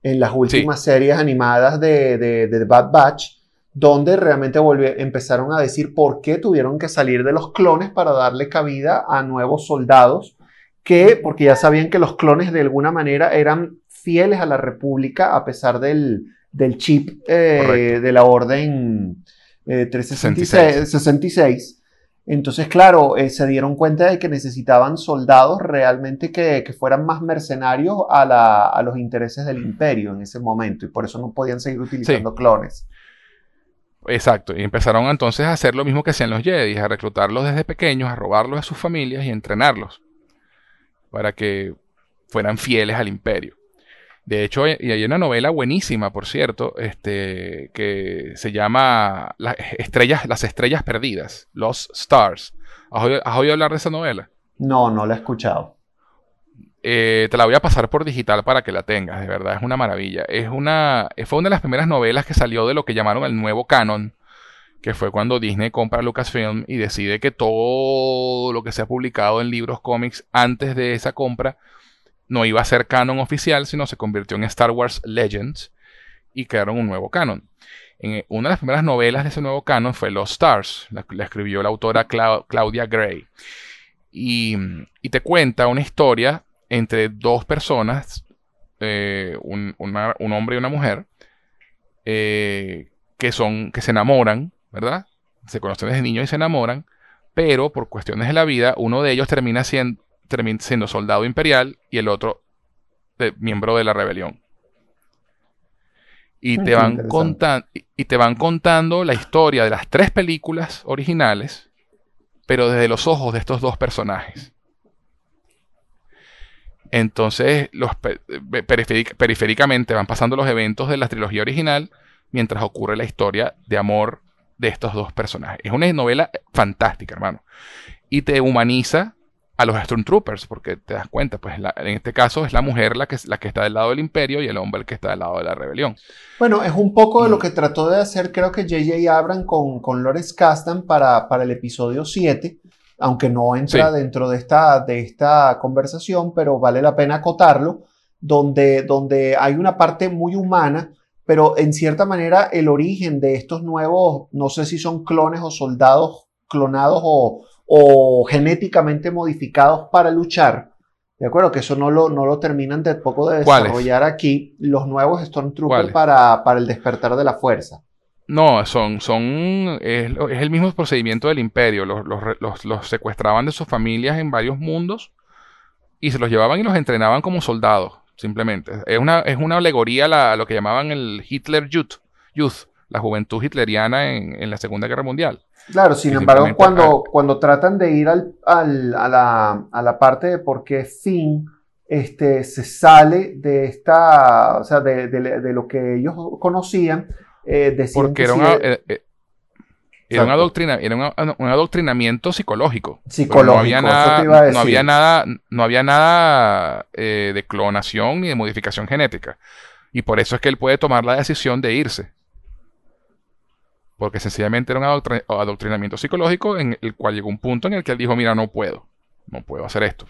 en las últimas series animadas de, de, Bad Batch, donde realmente empezaron a decir por qué tuvieron que salir de los clones para darle cabida a nuevos soldados, que, porque ya sabían que los clones de alguna manera eran fieles a la República a pesar del, chip eh, de la Orden 366. Eh, Entonces, claro, eh, se dieron cuenta de que necesitaban soldados realmente que, fueran más mercenarios a, los intereses del imperio en ese momento y por eso no podían seguir utilizando clones. Exacto, y empezaron entonces a hacer lo mismo que hacían los Jedi, a reclutarlos desde pequeños, a robarlos de sus familias y entrenarlos para que fueran fieles al imperio. De hecho, y hay una novela buenísima, por cierto, este, que se llama Las estrellas, las estrellas perdidas, Los Stars. ¿Has oído, hablar de esa novela? No, no la he escuchado. Eh, te la voy a pasar por digital para que la tengas, de verdad, es una maravilla. Es una, fue una de las primeras novelas que salió de lo que llamaron el nuevo canon, que fue cuando Disney compra Lucasfilm y decide que todo lo que se ha publicado en libros cómics antes de esa compra no iba a ser canon oficial, sino se convirtió en Star Wars Legends y crearon un nuevo canon. En eh, una de las primeras novelas de ese nuevo canon fue Los Stars, la, escribió la autora Claudia Gray. Y, te cuenta una historia entre dos personas, eh, un, hombre y una mujer, eh, que, son, que se enamoran, ¿verdad? Se conocen desde niños y se enamoran, pero por cuestiones de la vida, uno de ellos termina siendo, termina siendo soldado imperial y el otro miembro de la rebelión. Y te, van contando, y te van contando la historia de las tres películas originales, pero desde los ojos de estos dos personajes. Entonces, los periféricamente van pasando los eventos de la trilogía original mientras ocurre la historia de amor de estos dos personajes. Es una novela fantástica, hermano. Y te humaniza a los Stormtroopers, porque te das cuenta, pues en este caso es la mujer la que, la que está del lado del imperio y el hombre el que está del lado de la rebelión. Bueno, es un poco de lo que trató de hacer creo que J.J. Abrams con, con Lawrence Kasdan para, para el episodio 7, aunque no entra dentro de esta, de esta conversación, pero vale la pena acotarlo, donde, donde hay una parte muy humana, pero en cierta manera el origen de estos nuevos, no sé si son clones o soldados clonados o, o genéticamente modificados para luchar. De acuerdo, que eso no lo, no lo terminan de poco de desarrollar aquí los nuevos Stormtroopers para, para el despertar de la fuerza. No, son, son, es, el mismo procedimiento del imperio. Los, los, los, secuestraban de sus familias en varios mundos y se los llevaban y los entrenaban como soldados, simplemente. Es una, es una alegoría a, lo que llamaban el Hitler Youth, Youth la juventud hitleriana en, en la Segunda Guerra Mundial. Claro, sin embargo, cuando, cuando tratan de ir al, al, a, la, a, la, parte de por qué Finn este, se sale de esta, o sea, de, de, de lo que ellos conocían, eh, Porque era, una, eh, eh, era, una doctrina, era un adoctrinamiento psicológico. Psicológico, no había nada, no había nada, no había nada de clonación ni de modificación genética. Y por eso es que él puede tomar la decisión de irse porque sencillamente era un adoctrinamiento psicológico en el cual llegó un punto en el que él dijo, mira, no puedo, no puedo hacer esto.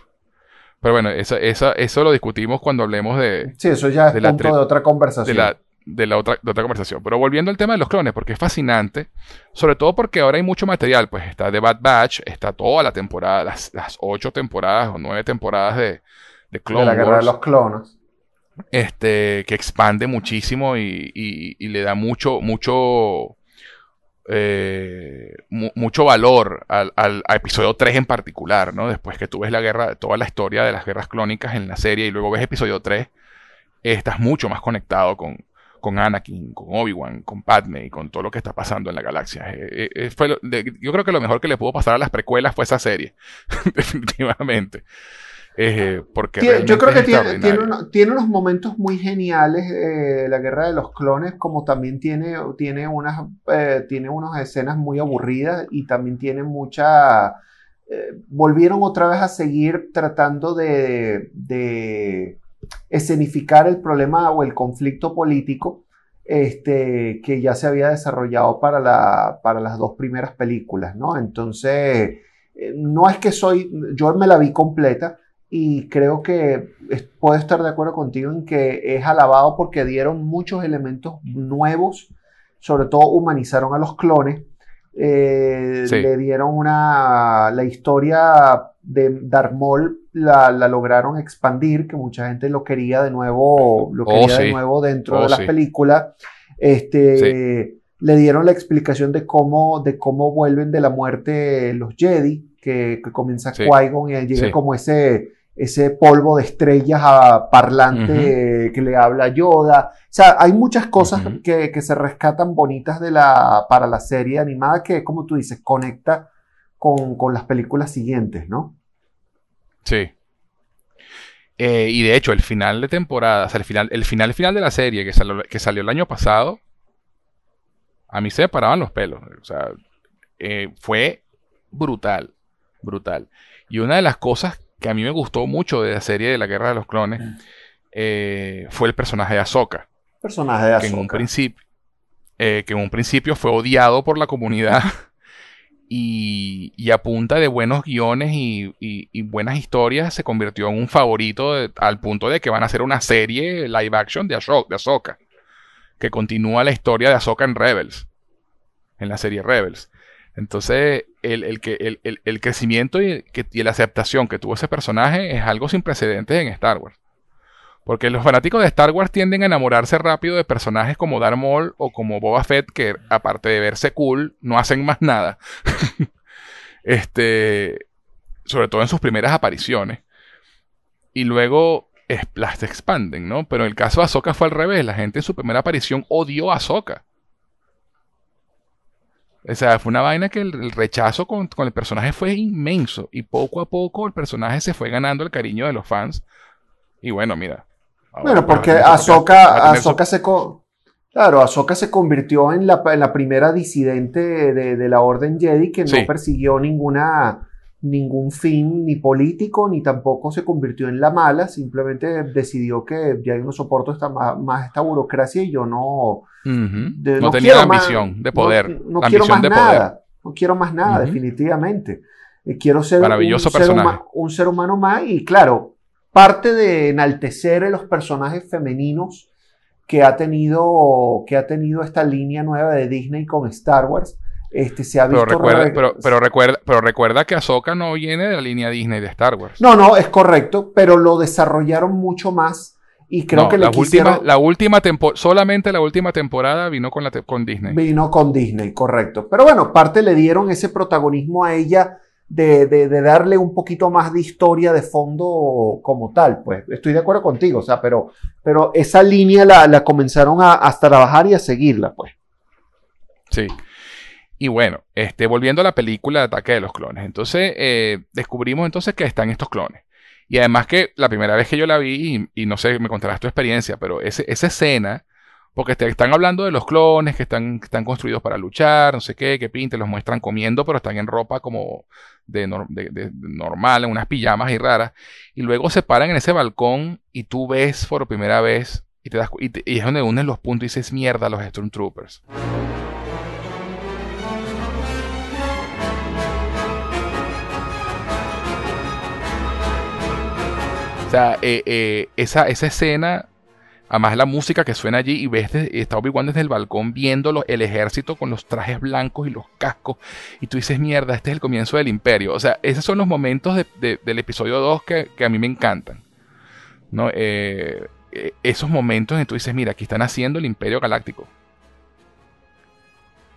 Pero bueno, eso lo discutimos cuando hablemos de... Sí, eso ya es de punto de otra conversación. De la, otra, conversación. Pero volviendo al tema de los clones, porque es fascinante, sobre todo porque ahora hay mucho material, pues está The Bad Batch, está toda la temporada, las, ocho temporadas o nueve temporadas de, de Clone De la guerra de los clones. Este, que expande muchísimo y, y le da mucho, mucho eh, mucho valor al, episodio 3 en particular, ¿no? Después que tú ves la guerra, toda la historia de las guerras clónicas en la serie y luego ves episodio 3, estás mucho más conectado con, con Anakin, con Obi-Wan, con Padme y con todo lo que está pasando en la galaxia. Eh, eh, yo creo que lo mejor que le pudo pasar a las precuelas fue esa serie, (laughs) definitivamente. Eh, porque yo creo que tiene, tiene, unos momentos muy geniales eh, la guerra de los clones, como también tiene, tiene, unas, eh, tiene unas escenas muy aburridas y también tiene mucha... volvieron otra vez a seguir tratando de, de, escenificar el problema o el conflicto político este, que ya se había desarrollado para, la, para las dos primeras películas, ¿no? Entonces, no es que soy, yo me la vi completa, y creo que puedo estar de acuerdo contigo en que es alabado porque dieron muchos elementos nuevos, sobre todo humanizaron a los clones, eh, le dieron una, la historia de Darth Maul la, lograron expandir, que mucha gente lo quería de nuevo, lo oh, quería de nuevo dentro oh, de la película. Este, le dieron la explicación de cómo, de cómo vuelven de la muerte los Jedi, que, comienza Qui-Gon y llega como ese ese polvo de estrellas a parlante que le habla Yoda. O sea, hay muchas cosas que, se rescatan bonitas de la, para la serie animada que, como tú dices, conecta con, las películas siguientes, ¿no? Sí. Eh, y de hecho, el final de temporada, o sea, el final, el final, final de la serie que salió, que salió el año pasado, a mí se me paraban los pelos. O sea, eh, fue brutal, brutal. Y una de las cosas que a mí me gustó mucho de la serie de la Guerra de los Clones eh, fue el personaje de Ahsoka. Personaje de Ahsoka. Que en un principio, eh, que en un principio fue odiado por la comunidad (laughs) y, y a punta de buenos guiones y, buenas historias se convirtió en un favorito al punto de que van a hacer una serie live action de, Ahsoka, que continúa la historia de Ahsoka en Rebels, en la serie Rebels. Entonces, el, el, crecimiento y, la aceptación que tuvo ese personaje es algo sin precedentes en Star Wars. Porque los fanáticos de Star Wars tienden a enamorarse rápido de personajes como Darth Maul o como Boba Fett, que aparte de verse cool, no hacen más nada. (laughs) este, sobre todo en sus primeras apariciones. Y luego las expanden, ¿no? Pero en el caso de Ahsoka fue al revés. La gente en su primera aparición odió a Ahsoka. O sea, fue una vaina que el, rechazo con, el personaje fue inmenso. Y poco a poco el personaje se fue ganando el cariño de los fans. Y bueno, mira. Bueno, porque Ahsoka, se... Claro, Ahsoka se convirtió en la, primera disidente de, la Orden Jedi que no persiguió ninguna ningún fin ni político, ni tampoco se convirtió en la mala, simplemente decidió que ya no soporto esta, más, esta burocracia y yo no... no, tenía la ambición de poder. No, quiero más nada, no quiero más nada, definitivamente. Eh, quiero ser, un, ser un ser humano más y claro, parte de enaltecer a los personajes femeninos que ha tenido, que ha tenido esta línea nueva de Disney con Star Wars este, se ha visto pero recuerda, pero, recuerda, pero recuerda que Ahsoka no viene de la línea Disney de Star Wars. No, no, es correcto, pero lo desarrollaron mucho más y creo que la última, la última solamente la última temporada vino con, la con Disney. Vino con Disney, correcto. Pero bueno, parte le dieron ese protagonismo a ella de, de, darle un poquito más de historia de fondo como tal. Pues estoy de acuerdo contigo, o sea, pero, pero esa línea la, la comenzaron a, a trabajar y a seguirla, pues. Sí. Y bueno, este, volviendo a la película de Ataque de los Clones. Entonces, eh, descubrimos entonces que están estos clones. Y además que la primera vez que yo la vi, y, no sé, me contarás tu experiencia, pero esa escena, porque te están hablando de los clones que están, están construidos para luchar, no sé qué, que pinten, los muestran comiendo, pero están en ropa como de, normal, en unas pijamas y raras. Y luego se paran en ese balcón y tú ves por primera vez, y, te das, y, es donde unen los puntos y dices, mierda, los Stormtroopers. Sea, eh, eh, esa, esa escena, además la música que suena allí y ves, está Obi-Wan desde el balcón viendo el ejército con los trajes blancos y los cascos, y tú dices, mierda, este es el comienzo del imperio. O sea, esos son los momentos del episodio 2 que, a mí me encantan. ¿no? Eh, esos momentos en que tú dices, mira, aquí están haciendo el imperio galáctico.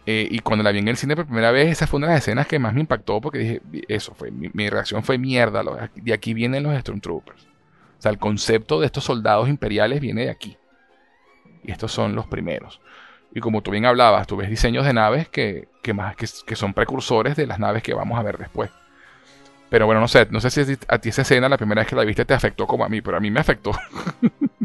y cuando la vi en el cine por primera vez, esa fue una de las escenas que más me impactó porque dije, eso fue, mi reacción fue mierda, de aquí vienen los Stormtroopers. O sea, el concepto de estos soldados imperiales viene de aquí. Y estos son los primeros. Y como tú bien hablabas, tú ves diseños de naves que, más, que, son precursores de las naves que vamos a ver después. Pero bueno, no sé, no sé si a ti esa escena la primera vez que la viste te afectó como a mí, pero a mí me afectó. (laughs)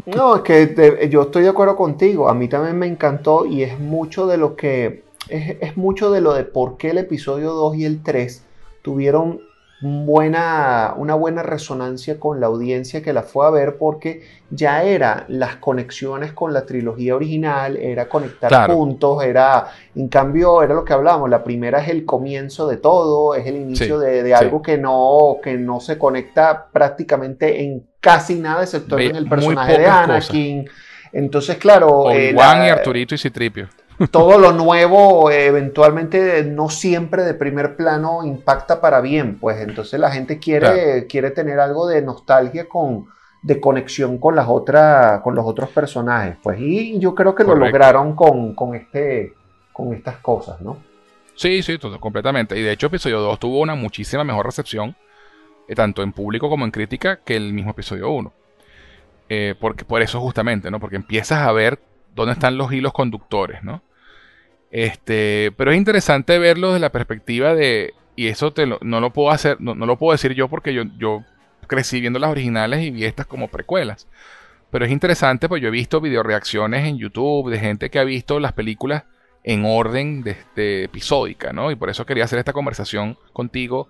No, es que yo estoy de acuerdo contigo. A mí también me encantó y es mucho de lo que. Es, es mucho de lo de por qué el episodio 2 y el 3 tuvieron buena, una buena resonancia con la audiencia que la fue a ver porque ya era las conexiones con la trilogía original, era conectar puntos, era, en cambio, era lo que hablábamos, la primera es el comienzo de todo, es el inicio de, algo que, no, que no se conecta prácticamente en casi nada, excepto en el personaje de Anakin. Entonces, claro... Juan eh, y Arturito y Citripio todo lo nuevo eventualmente no siempre de primer plano impacta para bien, pues entonces la gente quiere, quiere tener algo de nostalgia con de conexión con las otras con los otros personajes, pues y yo creo que lo lograron con, este con estas cosas, ¿no? Sí, sí, todo, completamente. Y de hecho, episodio 2 tuvo una muchísima mejor recepción, eh, tanto en público como en crítica, que el mismo episodio 1. Eh, porque, por eso justamente, ¿no? Porque empiezas a ver dónde están los hilos conductores, ¿no? Este, pero es interesante verlo desde la perspectiva de, y eso te no lo puedo hacer, no, lo puedo decir yo porque yo, yo crecí viendo las originales y vi estas como precuelas. Pero es interesante, pues yo he visto videoreacciones en YouTube de gente que ha visto las películas en orden de, este episódica, ¿no? Y por eso quería hacer esta conversación contigo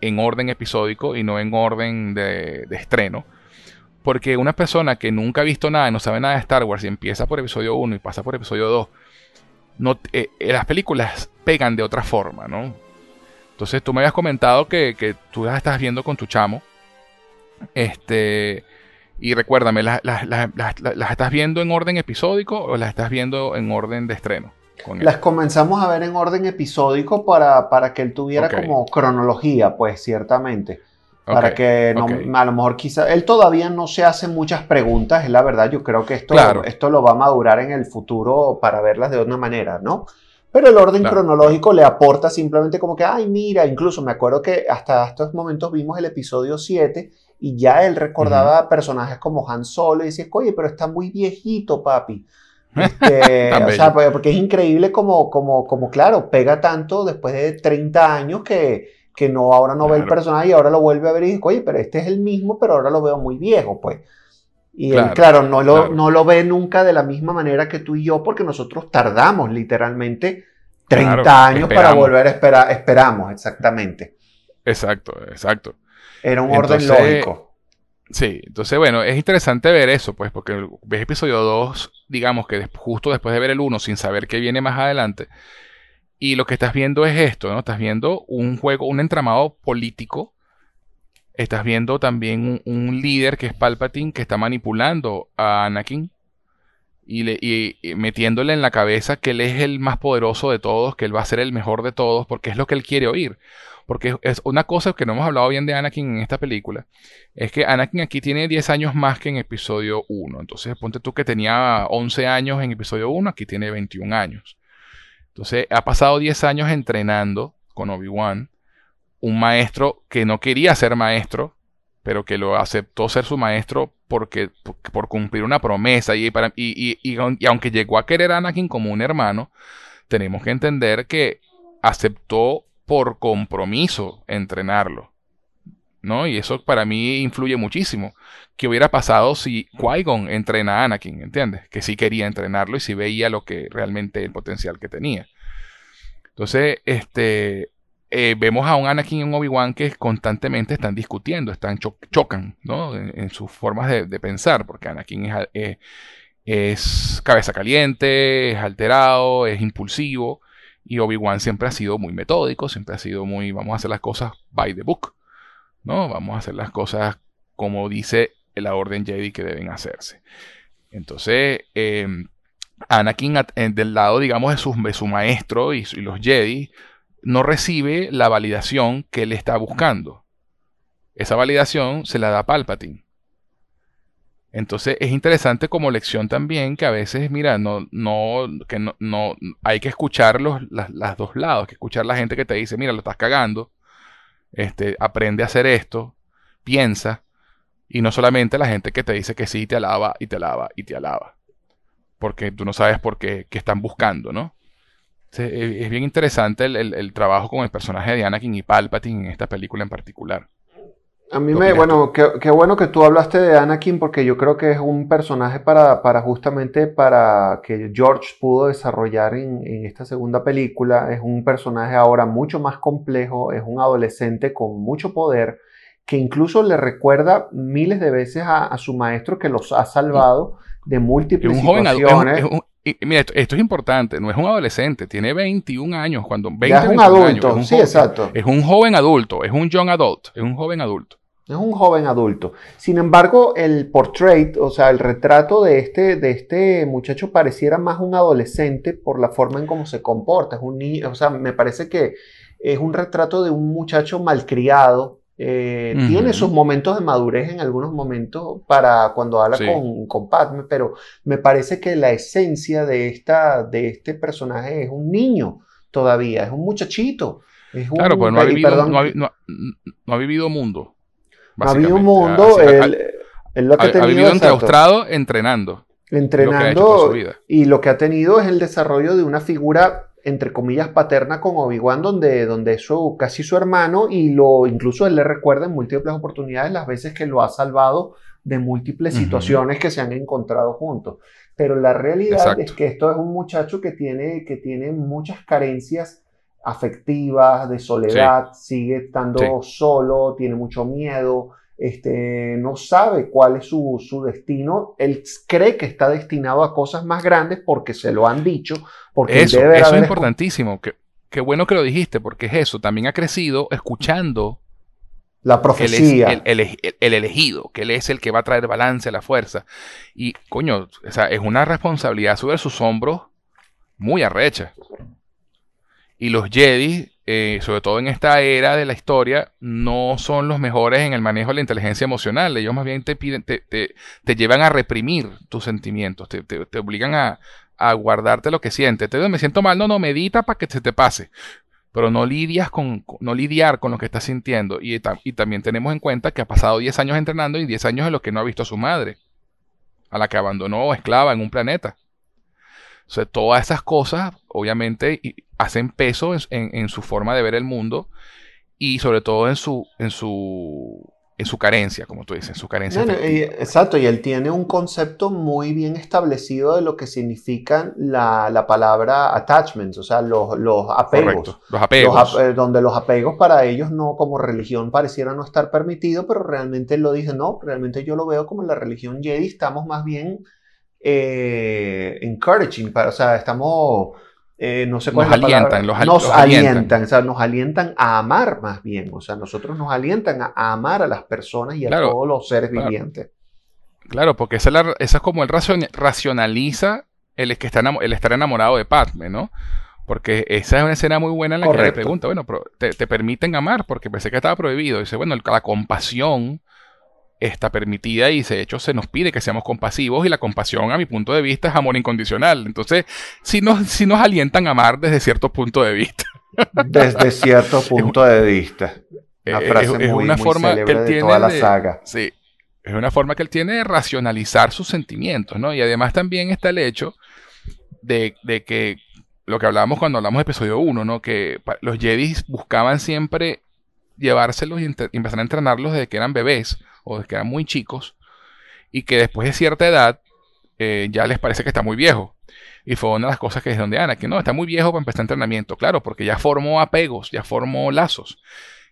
en orden episódico y no en orden de, de estreno. Porque una persona que nunca ha visto nada y no sabe nada de Star Wars y empieza por episodio 1 y pasa por episodio 2 no, eh, eh, las películas pegan de otra forma, ¿no? Entonces tú me habías comentado que, que tú las estás viendo con tu chamo. Este. Y recuérdame, ¿las, estás viendo en orden episódico o las estás viendo en orden de estreno? Las comenzamos a ver en orden episódico para, para que él tuviera como cronología, pues ciertamente para que a lo mejor quizá él todavía no se hace muchas preguntas, es la verdad, yo creo que esto, esto lo va a madurar en el futuro para verlas de otra manera, ¿no? Pero el orden cronológico le aporta simplemente como que, ay, mira, incluso me acuerdo que hasta estos momentos vimos el episodio 7 y ya él recordaba personajes como Han Solo y decía, oye, pero está muy viejito, papi. (laughs) Este, o sea, pues, porque es increíble como, como, como, claro, pega tanto después de 30 años que, que no, ahora no ve el personaje y ahora lo vuelve a ver y dice, oye, pero este es el mismo, pero ahora lo veo muy viejo, pues. Y claro, él, claro, no lo, no lo ve nunca de la misma manera que tú y yo, porque nosotros tardamos literalmente 30 años para volver a esperar, esperamos, exactamente. Exacto, exacto. Era un orden lógico. Sí, entonces bueno, es interesante ver eso, pues, porque ves episodio 2, digamos que justo después de ver el 1, sin saber qué viene más adelante, y lo que estás viendo es esto, ¿no? Estás viendo un juego, un entramado político, estás viendo también un, líder que es Palpatine que está manipulando a Anakin y, y, metiéndole en la cabeza que él es el más poderoso de todos, que él va a ser el mejor de todos, porque es lo que él quiere oír. Porque es una cosa que no hemos hablado bien de Anakin en esta película, es que Anakin aquí tiene 10 años más que en episodio 1. Entonces, ponte tú que tenía 11 años en episodio 1, aquí tiene 21 años. Entonces, ha pasado 10 años entrenando con Obi-Wan, un maestro que no quería ser maestro, pero que lo aceptó ser su maestro porque, por, cumplir una promesa. Y, para, y, y aunque llegó a querer a Anakin como un hermano, tenemos que entender que aceptó por compromiso entrenarlo. ¿No? Y eso para mí influye muchísimo. ¿Qué hubiera pasado si Qui-Gon entrena a Anakin? ¿Entiendes? Que sí quería entrenarlo y sí veía lo que realmente el potencial que tenía. Entonces, este, eh, vemos a un Anakin y un Obi-Wan que constantemente están discutiendo, están chocan ¿no? en, sus formas de, pensar, porque Anakin es, eh, es, cabeza caliente, es alterado, es impulsivo, y Obi-Wan siempre ha sido muy metódico, siempre ha sido muy, vamos a hacer las cosas by the book, ¿no? Vamos a hacer las cosas como dice la orden Jedi que deben hacerse. Entonces, em, Anakin del lado, digamos, de su, maestro y, los Jedi, no recibe la validación que él está buscando. Esa validación se la da Palpatine. Entonces es interesante como lección también que a veces, mira, no, no, que no, no hay que escuchar los las, dos lados, que escuchar la gente que te dice, mira, lo estás cagando, este, aprende a hacer esto, piensa, y no solamente la gente que te dice que sí, te alaba y te alaba y te alaba, porque tú no sabes por qué, están buscando, ¿no? es bien interesante el, el trabajo con el personaje de Anakin y Palpatine en esta película en particular. A mí me, bueno, qué, bueno que tú hablaste de Anakin porque yo creo que es un personaje para, para justamente para que George pudo desarrollar en, esta segunda película. Es un personaje ahora mucho más complejo, es un adolescente con mucho poder que incluso le recuerda miles de veces a, su maestro que los ha salvado de múltiples un situaciones. mira, esto, es importante, no es un adolescente, tiene 21 años, cuando 20, ya es un adulto, sí, exacto. Es un joven adulto, es un young adult, es un joven adulto. Es un joven adulto. Sin embargo, el portrait, o sea, el retrato de este, de este muchacho pareciera más un adolescente por la forma en cómo se comporta. Es un niño, o sea, me parece que es un retrato de un muchacho malcriado. Eh, tiene sus momentos de madurez en algunos momentos para cuando habla con, con Padme, pero me parece que la esencia de, esta, de este personaje es un niño todavía, es un muchachito. Es claro, pues no ha, vivido, no ha vivido mundo. Había un mundo, él, lo que ha, tenido, vivido enclaustrado entrenando. Entrenando y lo que ha tenido es el desarrollo de una figura entre comillas paterna con Obi-Wan donde, donde es casi su hermano y lo incluso él le recuerda en múltiples oportunidades las veces que lo ha salvado de múltiples situaciones que se han encontrado juntos. Pero la realidad es que esto es un muchacho que tiene, que tiene muchas carencias afectivas, de soledad, sigue estando solo, tiene mucho miedo, este, no sabe cuál es su, destino. Él cree que está destinado a cosas más grandes porque se lo han dicho. Porque eso, eso es importantísimo. Qué, qué bueno que lo dijiste, porque es eso. También ha crecido escuchando la profecía. el, el, elegido, que él es el que va a traer balance a la fuerza. Y, coño, o sea, es una responsabilidad sobre sus hombros muy arrecha. Y los Jedi, eh, sobre todo en esta era de la historia, no son los mejores en el manejo de la inteligencia emocional. Ellos más bien te, piden, te, te, llevan a reprimir tus sentimientos, te, obligan a, a guardarte lo que sientes. Entonces me siento mal, no, no, medita para que se te pase. Pero no lidias con, no lidiar con lo que estás sintiendo. Y, y también tenemos en cuenta que ha pasado 10 años entrenando y 10 años en los que no ha visto a su madre, a la que abandonó esclava en un planeta. O sea, todas esas cosas, obviamente, hacen peso en, su forma de ver el mundo y sobre todo en su, en su en su carencia, como tú dices, en su carencia. exacto, y él tiene un concepto muy bien establecido de lo que significan la, palabra attachments, o sea, los, los apegos. los apegos. Eh, donde los apegos para ellos no como religión pareciera no estar permitido, pero realmente él lo dice, no, realmente yo lo veo como la religión Jedi, estamos más bien eh, encouraging, para, o sea, estamos eh, no sé nos alientan, los, nos alientan, o sea, nos alientan a amar más bien, o sea, nosotros nos alientan a, amar a las personas y a todos los seres vivientes. Claro, porque esa es, como el racionaliza el, que está el estar enamorado de Padme, ¿no? Porque esa es una escena muy buena en la que le pregunta, bueno, te, te, permiten amar, porque pensé que estaba prohibido. dice, bueno, la compasión está permitida y de hecho se nos pide que seamos compasivos y la compasión a mi punto de vista es amor incondicional. Entonces, si nos, si nos alientan a amar desde cierto punto de vista. Desde cierto (laughs) punto de vista. Una frase es, una forma que él tiene la saga. Sí, es una forma que él tiene de racionalizar sus sentimientos, ¿no? Y además también está el hecho de, de que lo que hablábamos cuando hablamos de episodio 1, ¿no? Que los Jedi buscaban siempre llevárselos y, empezar a entrenarlos desde que eran bebés o que eran muy chicos y que después de cierta edad eh, ya les parece que está muy viejo. Y fue una de las cosas que dijeron de Ana, que no, está muy viejo para empezar entrenamiento, claro, porque ya formó apegos, ya formó lazos.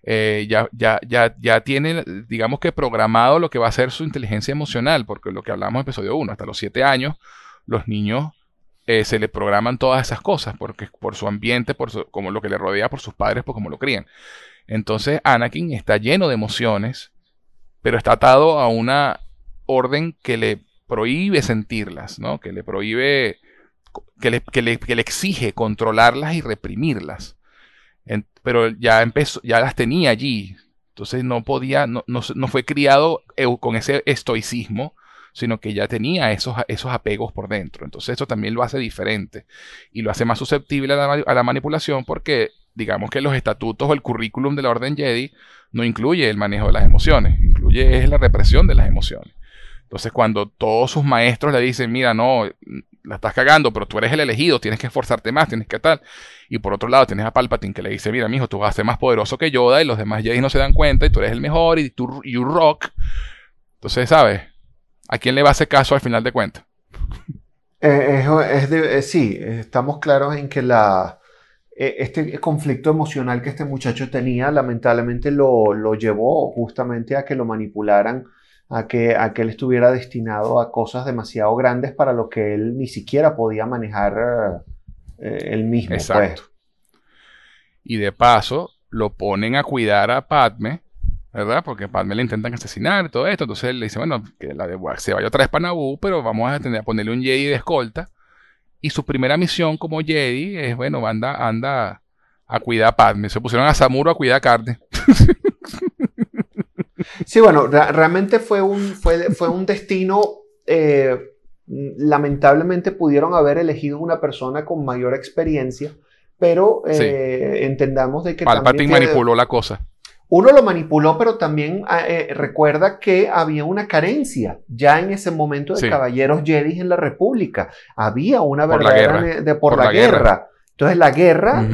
Eh, ya, ya, ya, ya tiene, digamos que programado lo que va a ser su inteligencia emocional, porque lo que hablamos en episodio 1, hasta los 7 años, los niños eh, se le programan todas esas cosas, porque por su ambiente, por como lo que le rodea, por sus padres, por cómo lo crían. Entonces Anakin está lleno de emociones, pero está atado a una orden que le prohíbe sentirlas, ¿no? Que le prohíbe, que le, que le, exige controlarlas y reprimirlas. pero ya empezó, ya las tenía allí. Entonces no podía, no, no, fue criado con ese estoicismo, sino que ya tenía esos, esos apegos por dentro. Entonces eso también lo hace diferente y lo hace más susceptible a la manipulación porque digamos que los estatutos o el currículum de la Orden Jedi no incluye el manejo de las emociones, es la represión de las emociones. Entonces, cuando todos sus maestros le dicen, mira, no, la estás cagando, pero tú eres el elegido, tienes que esforzarte más, tienes que tal. Y por otro lado, tienes a Palpatine que le dice, mira, mijo, tú vas a ser más poderoso que Yoda y los demás Jedi no se dan cuenta y tú eres el mejor y tú, you rock. Entonces, ¿sabes? ¿A quién le va a hacer caso al final de cuentas? Eh, eh, sí, estamos claros en que la, este conflicto emocional que este muchacho tenía, lamentablemente lo, lo llevó justamente a que lo manipularan, a que, a que él estuviera destinado a cosas demasiado grandes para lo que él ni siquiera podía manejar eh, él mismo. Pues. Exacto. Y de paso, lo ponen a cuidar a Padme, ¿verdad? Porque Padme le intentan asesinar y todo esto. Entonces él le dice, bueno, que la se vaya otra vez para Naboo, pero vamos a, tener, a ponerle un Jedi de escolta y su primera misión como Jedi es, bueno, anda, anda a cuidar a Padme. Se pusieron a Samuro a cuidar carne. Sí, bueno, realmente fue un, fue, fue un destino. Eh, lamentablemente pudieron haber elegido una persona con mayor experiencia, pero eh, entendamos de que. Palpatine manipuló la cosa uno lo manipuló, pero también ah, eh, recuerda que había una carencia ya en ese momento de caballeros Jedi en la República. Había una verdadera de por, la, guerra. Entonces la guerra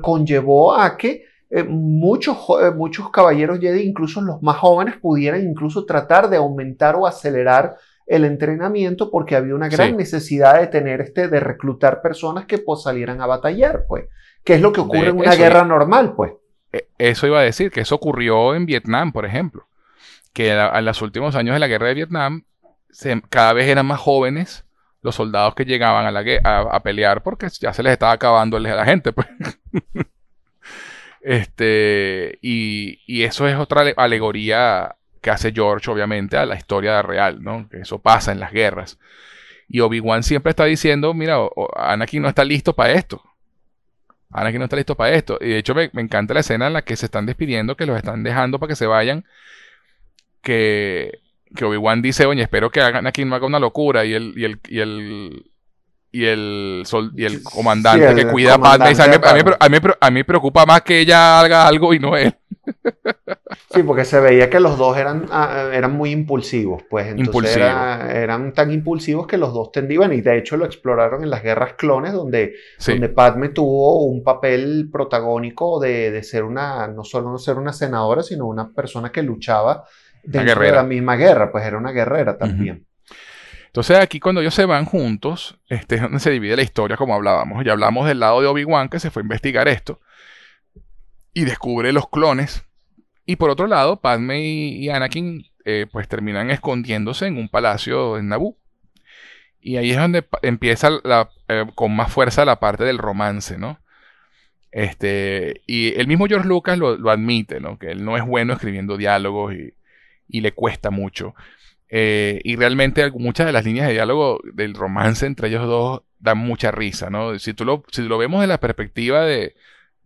conllevó a que eh, muchos, eh, muchos caballeros Jedi, incluso los más jóvenes, pudieran incluso tratar de aumentar o acelerar el entrenamiento porque había una gran necesidad de tener este, de reclutar personas que pues, salieran a batallar, pues. ¿Qué es lo que ocurre en una guerra normal, pues? E, eso iba a decir, que eso ocurrió en Vietnam, por ejemplo. Que en los últimos años de la guerra de Vietnam, cada vez eran más jóvenes los soldados que llegaban a, la, a, pelear porque ya se les estaba acabando a la gente. Pues. (laughs) este, y, y, eso es otra alegoría que hace George, obviamente, a la historia real, ¿no? Que eso pasa en las guerras. Y Obi-Wan siempre está diciendo, mira, Anakin no está listo para esto. Anakin no está listo para esto. Y de hecho me, encanta la escena en la que se están despidiendo, que los están dejando para que se vayan. Que, que Obi-Wan dice, oye, espero que Anakin no haga una locura. Y el, y el, y el, y el, y el comandante que cuida a Padme. A mí, a, mí, me preocupa más que ella haga algo y no él. Sí, porque se veía que los dos eran, ah, eran muy impulsivos, pues entonces eran tan impulsivos que los dos tendían y de hecho lo exploraron en las guerras clones donde, donde Padme tuvo un papel protagónico de, ser una, no solo ser una senadora, sino una persona que luchaba dentro de la misma guerra, pues era una guerrera también. Entonces aquí cuando ellos se van juntos, este es donde se divide la historia como hablábamos. Ya hablamos del lado de Obi-Wan que se fue a investigar esto y descubre los clones. Y por otro lado, Padme y, Anakin eh, pues terminan escondiéndose en un palacio en Naboo. Y ahí es donde empieza eh, con más fuerza la parte del romance, ¿no? Este, y el mismo George Lucas lo, admite, ¿no? Que él no es bueno escribiendo diálogos y, y le cuesta mucho. Eh, y realmente muchas de las líneas de diálogo del romance entre ellos dos dan mucha risa, ¿no? Si, tú lo, si lo vemos de la perspectiva de,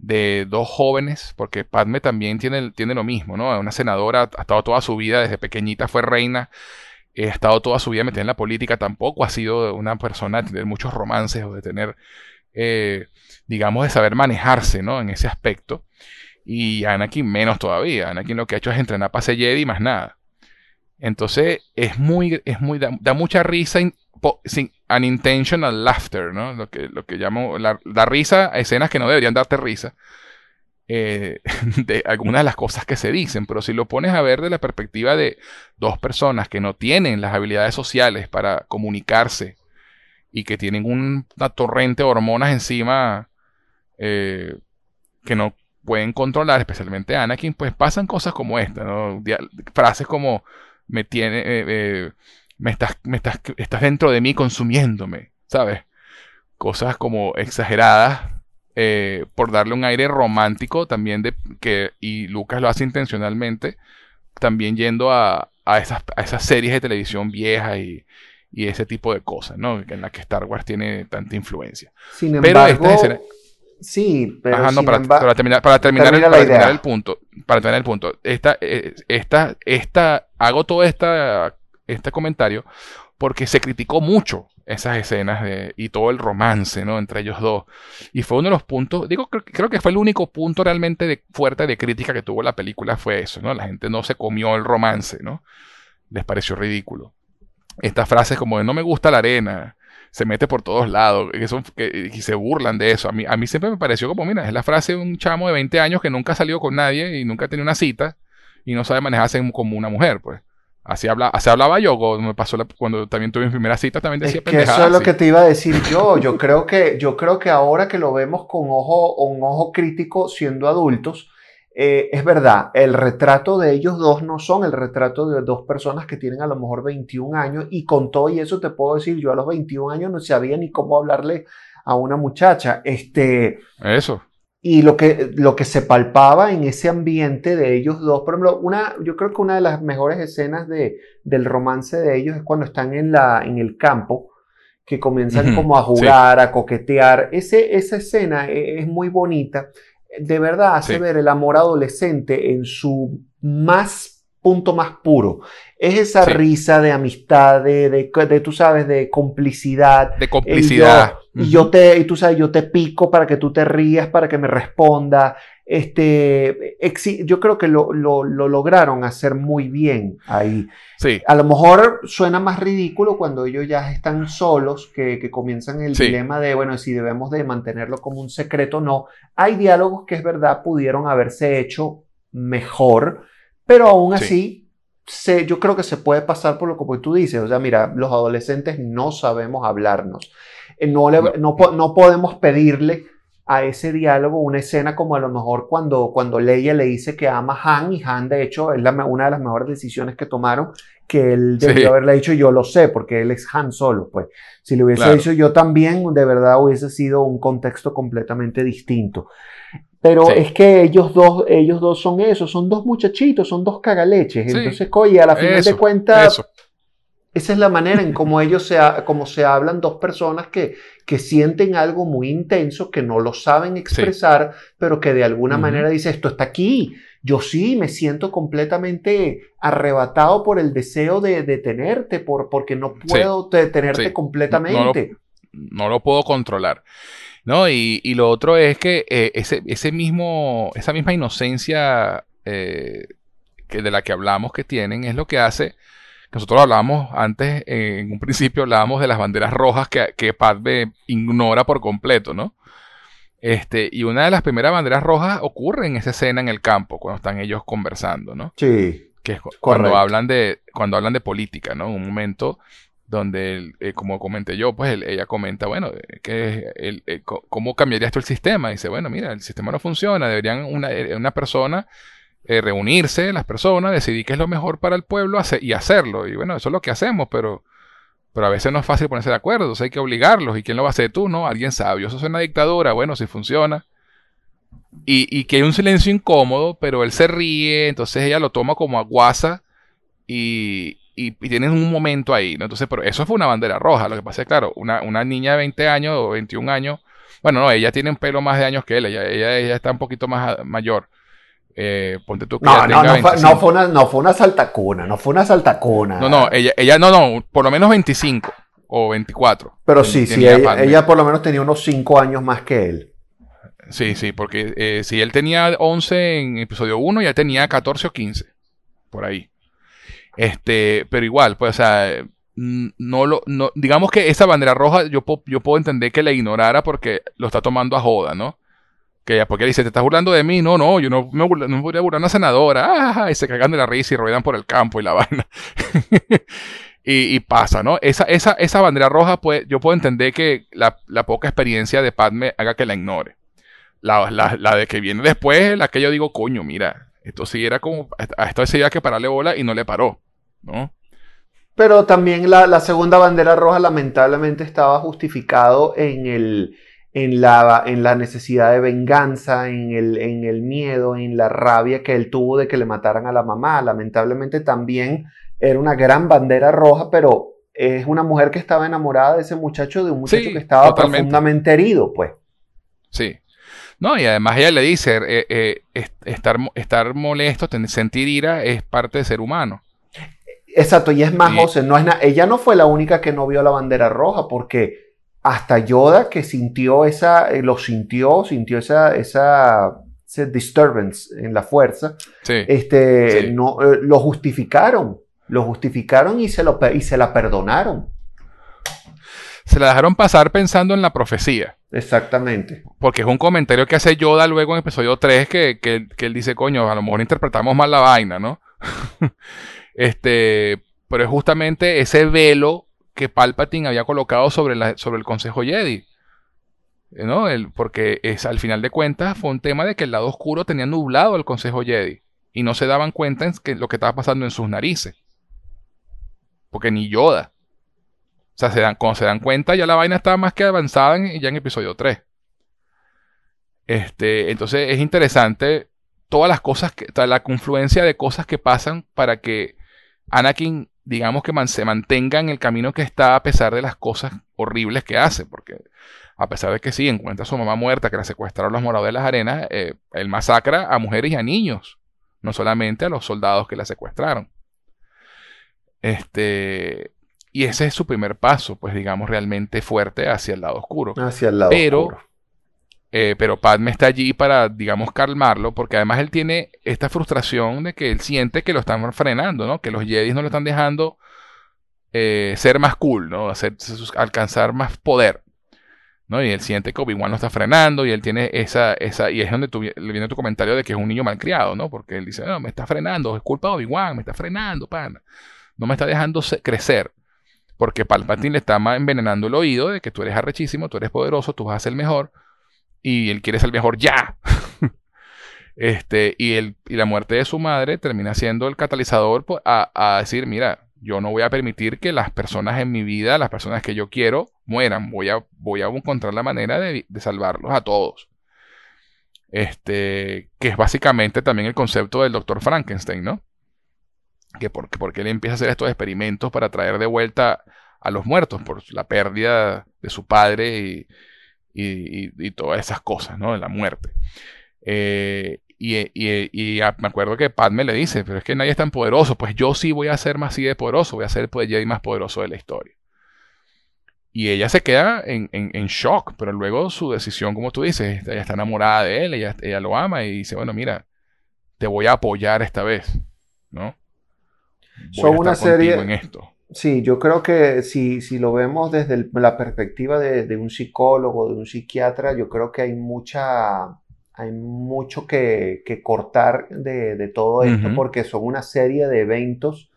de dos jóvenes, porque Padme también tiene, tiene lo mismo, ¿no? Una senadora, ha estado toda su vida, desde pequeñita fue reina, ha estado toda su vida metida en la política, tampoco ha sido una persona de tener muchos romances o de tener, eh, digamos, de saber manejarse, ¿no? En ese aspecto. Y Anakin menos todavía. Anakin lo que ha hecho es entrenar para ser Jedi y más nada. Entonces es muy, es muy, da, mucha risa, sin unintentional laughter, ¿no? Lo que, lo que llamo, la, da risa a escenas que no deberían darte risa. Eh, (laughs) de algunas de las cosas que se dicen, pero si lo pones a ver de la perspectiva de dos personas que no tienen las habilidades sociales para comunicarse y que tienen una torrente de hormonas encima eh, que no pueden controlar, especialmente Anakin, pues pasan cosas como esta, ¿no? frases como me tiene, eh, me, estás, me estás, estás dentro de mí consumiéndome, ¿sabes? Cosas como exageradas eh, por darle un aire romántico también de que, y Lucas lo hace intencionalmente, también yendo a, a, esas, a esas series de televisión viejas y, y ese tipo de cosas, ¿no? En las que Star Wars tiene tanta influencia. Sin embargo, Sí, pero para, terminar, para terminar, el, punto, para terminar el punto, esta, eh, esta, esta, hago todo esta, este comentario porque se criticó mucho esas escenas y todo el romance, ¿no? Entre ellos dos. Y fue uno de los puntos, digo, creo, que fue el único punto realmente de, fuerte de crítica que tuvo la película fue eso, ¿no? La gente no se comió el romance, ¿no? Les pareció ridículo. Estas frases como de no me gusta la arena, se mete por todos lados y se burlan de eso. A mí, a mí siempre me pareció como, mira, es la frase de un chamo de 20 años que nunca ha salido con nadie y nunca ha tenido una cita y no sabe manejarse como una mujer, pues. Así, habla, así hablaba yo me pasó cuando también tuve mi primera cita, también decía es que Eso es lo que te iba a decir yo. Yo creo que, yo creo que ahora que lo vemos con ojo, un ojo crítico siendo adultos, eh, es verdad, el retrato de ellos dos no son el retrato de dos personas que tienen a lo mejor 21 años y con todo y eso te puedo decir, yo a los 21 años no sabía ni cómo hablarle a una muchacha. Este, eso. Y lo que, lo que se palpaba en ese ambiente de ellos dos, por ejemplo, una, yo creo que una de las mejores escenas de, del romance de ellos es cuando están en, la, en el campo, que comienzan como a jugar, a coquetear. Ese, esa escena e, es muy bonita. De verdad hace ver el amor adolescente en su más punto más puro. Es esa risa de amistad, de, de, tú sabes, de complicidad. De complicidad. Y yo, te, y tú sabes, yo te pico para que tú te rías, para que me responda. Este, yo creo que lo, lo, lograron hacer muy bien ahí. Sí. A lo mejor suena más ridículo cuando ellos ya están solos, que, que comienzan el dilema de, bueno, si debemos de mantenerlo como un secreto o no. Hay diálogos que es verdad pudieron haberse hecho mejor, pero aún así yo creo que se puede pasar por lo que tú dices. O sea, mira, los adolescentes no sabemos hablarnos. Eh, no, no. no podemos pedirle a ese diálogo una escena como a lo mejor cuando, cuando Leia le dice que ama a Han y Han de hecho es la, una de las mejores decisiones que tomaron que él debió haberle dicho yo lo sé porque él es Han solo pues si le hubiese dicho yo también de verdad hubiese sido un contexto completamente distinto pero es que ellos dos ellos dos son eso son dos muchachitos son dos cagaleches. Entonces oye a la final de cuentas esa es la manera en cómo ellos se, como se hablan dos personas que, que sienten algo muy intenso, que no lo saben expresar, pero que de alguna manera dice, esto está aquí. Yo sí me siento completamente arrebatado por el deseo de, de tenerte, por, porque no puedo tenerte completamente. no lo puedo controlar. ¿No? Y, lo otro es que eh, ese, ese, mismo, esa misma inocencia eh, que de la que hablamos que tienen es lo que hace. Nosotros hablábamos antes, en un principio hablábamos de las banderas rojas que, que Padme ignora por completo, ¿no? Este, y una de las primeras banderas rojas ocurre en esa escena en el campo, cuando están ellos conversando, ¿no? Sí. Que es cuando hablan de, cuando hablan de política, ¿no? Un momento donde, eh, como comenté yo, pues ella comenta, bueno, eh, que eh, ¿cómo cambiaría esto el sistema? dice, bueno, mira, el sistema no funciona, deberían una, una persona reunirse, las personas, decidir qué es lo mejor para el pueblo y hacerlo. Y bueno, eso es lo que hacemos, pero pero a veces no es fácil ponerse de acuerdo, hay que obligarlos. ¿Y quién lo va a hacer tú? No, alguien sabio. Eso es una dictadura, bueno, si funciona. Y, y, que hay un silencio incómodo, pero él se ríe, entonces ella lo toma como aguasa y, y, tienen un momento ahí, ¿no? Entonces, pero eso fue una bandera roja. Lo que pasa es, claro, una, una niña de 20 años o 21 años, bueno, no, ella tiene un pelo más de años que él, ella, ella, ella está un poquito más mayor. Eh, ponte tú que no, no, no, fue, no, fue, una, no fue una saltacuna, no fue una saltacuna. No, no, ella, ella no, no, por lo menos 25 o 24. Pero sí, sí, ella, ella, por lo menos tenía unos 5 años más que él. Sí, sí, porque eh, si él tenía 11 en episodio 1, ya tenía 14 o 15, por ahí. Este, pero igual, pues, o sea, no lo, no, digamos que esa bandera roja yo, yo puedo entender que la ignorara porque lo está tomando a joda, ¿no? Que porque dice, ¿te estás burlando de mí? No, no, yo no me, no voy a burlar a una senadora. y se cagan de la risa y ruedan por el campo y la (laughs) vaina. y, pasa, ¿no? Esa, esa, esa bandera roja, pues, yo puedo entender que la, poca experiencia de Padme haga que la ignore. La, la, de que viene después, la que yo digo, coño, mira, esto sí era como, a esto sí que pararle bola y no le paró, ¿no? Pero también la, la segunda bandera roja lamentablemente estaba justificado en el, en la, en la necesidad de venganza, en el, en el miedo, en la rabia que él tuvo de que le mataran a la mamá. Lamentablemente también era una gran bandera roja, pero es una mujer que estaba enamorada de ese muchacho, de un muchacho que estaba profundamente herido, pues. Sí. No, y además ella le dice, eh, eh, estar, estar molesto, sentir ira es parte de ser humano. Exacto, y es más, José, no es ella no fue la única que no vio la bandera roja, porque hasta Yoda que sintió esa, eh, lo sintió, sintió esa, esa, disturbance en la fuerza, este, No, eh, lo justificaron, lo justificaron y se, lo, y se la perdonaron. Se la dejaron pasar pensando en la profecía. Exactamente. Porque es un comentario que hace Yoda luego en episodio 3 que, que, que él dice, coño, a lo mejor interpretamos mal la vaina, ¿no? (laughs) este, pero es justamente ese velo que Palpatine había colocado sobre, la, sobre el Consejo Jedi. ¿no? El, porque es, al final de cuentas fue un tema de que el lado oscuro tenía nublado el Consejo Jedi y no se daban cuenta en que, lo que estaba pasando en sus narices. Porque ni Yoda. Sea, se dan, cuando se dan cuenta ya la vaina estaba más que avanzada en, ya en episodio 3. Este, entonces es interesante todas las cosas, que, la confluencia de cosas que pasan para que Anakin digamos que se mantenga en el camino que está a pesar de las cosas horribles que hace, porque a pesar de que sí, encuentra a su mamá muerta, que la secuestraron los morados de las arenas, eh, él masacra a mujeres y a niños, no solamente a los soldados que la secuestraron. Este, y ese es su primer paso, pues digamos, realmente fuerte hacia el lado oscuro. Hacia el lado Pero, oscuro. Eh, pero Padme está allí para, digamos, calmarlo, porque además él tiene esta frustración de que él siente que lo están frenando, ¿no? Que los Jedi no lo están dejando eh, ser más cool, ¿no? Hacer, alcanzar más poder. ¿no? Y él siente que Obi-Wan lo está frenando y él tiene esa, esa, y es donde tu, le viene tu comentario de que es un niño malcriado, ¿no? Porque él dice, no, me está frenando, es culpa de Obi-Wan, me está frenando, pana. No me está dejando crecer. Porque Palpatine le está envenenando el oído de que tú eres arrechísimo, tú eres poderoso, tú vas a ser el mejor y él quiere ser el mejor ya. (laughs) este, y, el, y la muerte de su madre termina siendo el catalizador a, a, decir, mira, yo no voy a permitir que las personas en mi vida, las personas que yo quiero, mueran. Voy a, voy a encontrar la manera de, de salvarlos a todos. Este, que es básicamente también el concepto del doctor Frankenstein, ¿no? Que porque, porque él empieza a hacer estos experimentos para traer de vuelta a los muertos por la pérdida de su padre y, y, todas esas cosas, ¿no? De la muerte. Eh, y, me acuerdo que Padme le dice, pero es que nadie es tan poderoso, pues yo sí voy a ser más así de poderoso, voy a ser el Jedi más poderoso de la historia. Y ella se queda en, en, shock, pero luego su decisión, como tú dices, ella está enamorada de él, ella, ella lo ama y dice, bueno, mira, te voy a apoyar esta vez, ¿no? Son una serie... En esto. Sí, yo creo que si, si lo vemos desde la perspectiva de, un psicólogo, de un psiquiatra, yo creo que hay mucha, hay mucho que, cortar de, todo esto, porque son una serie de eventos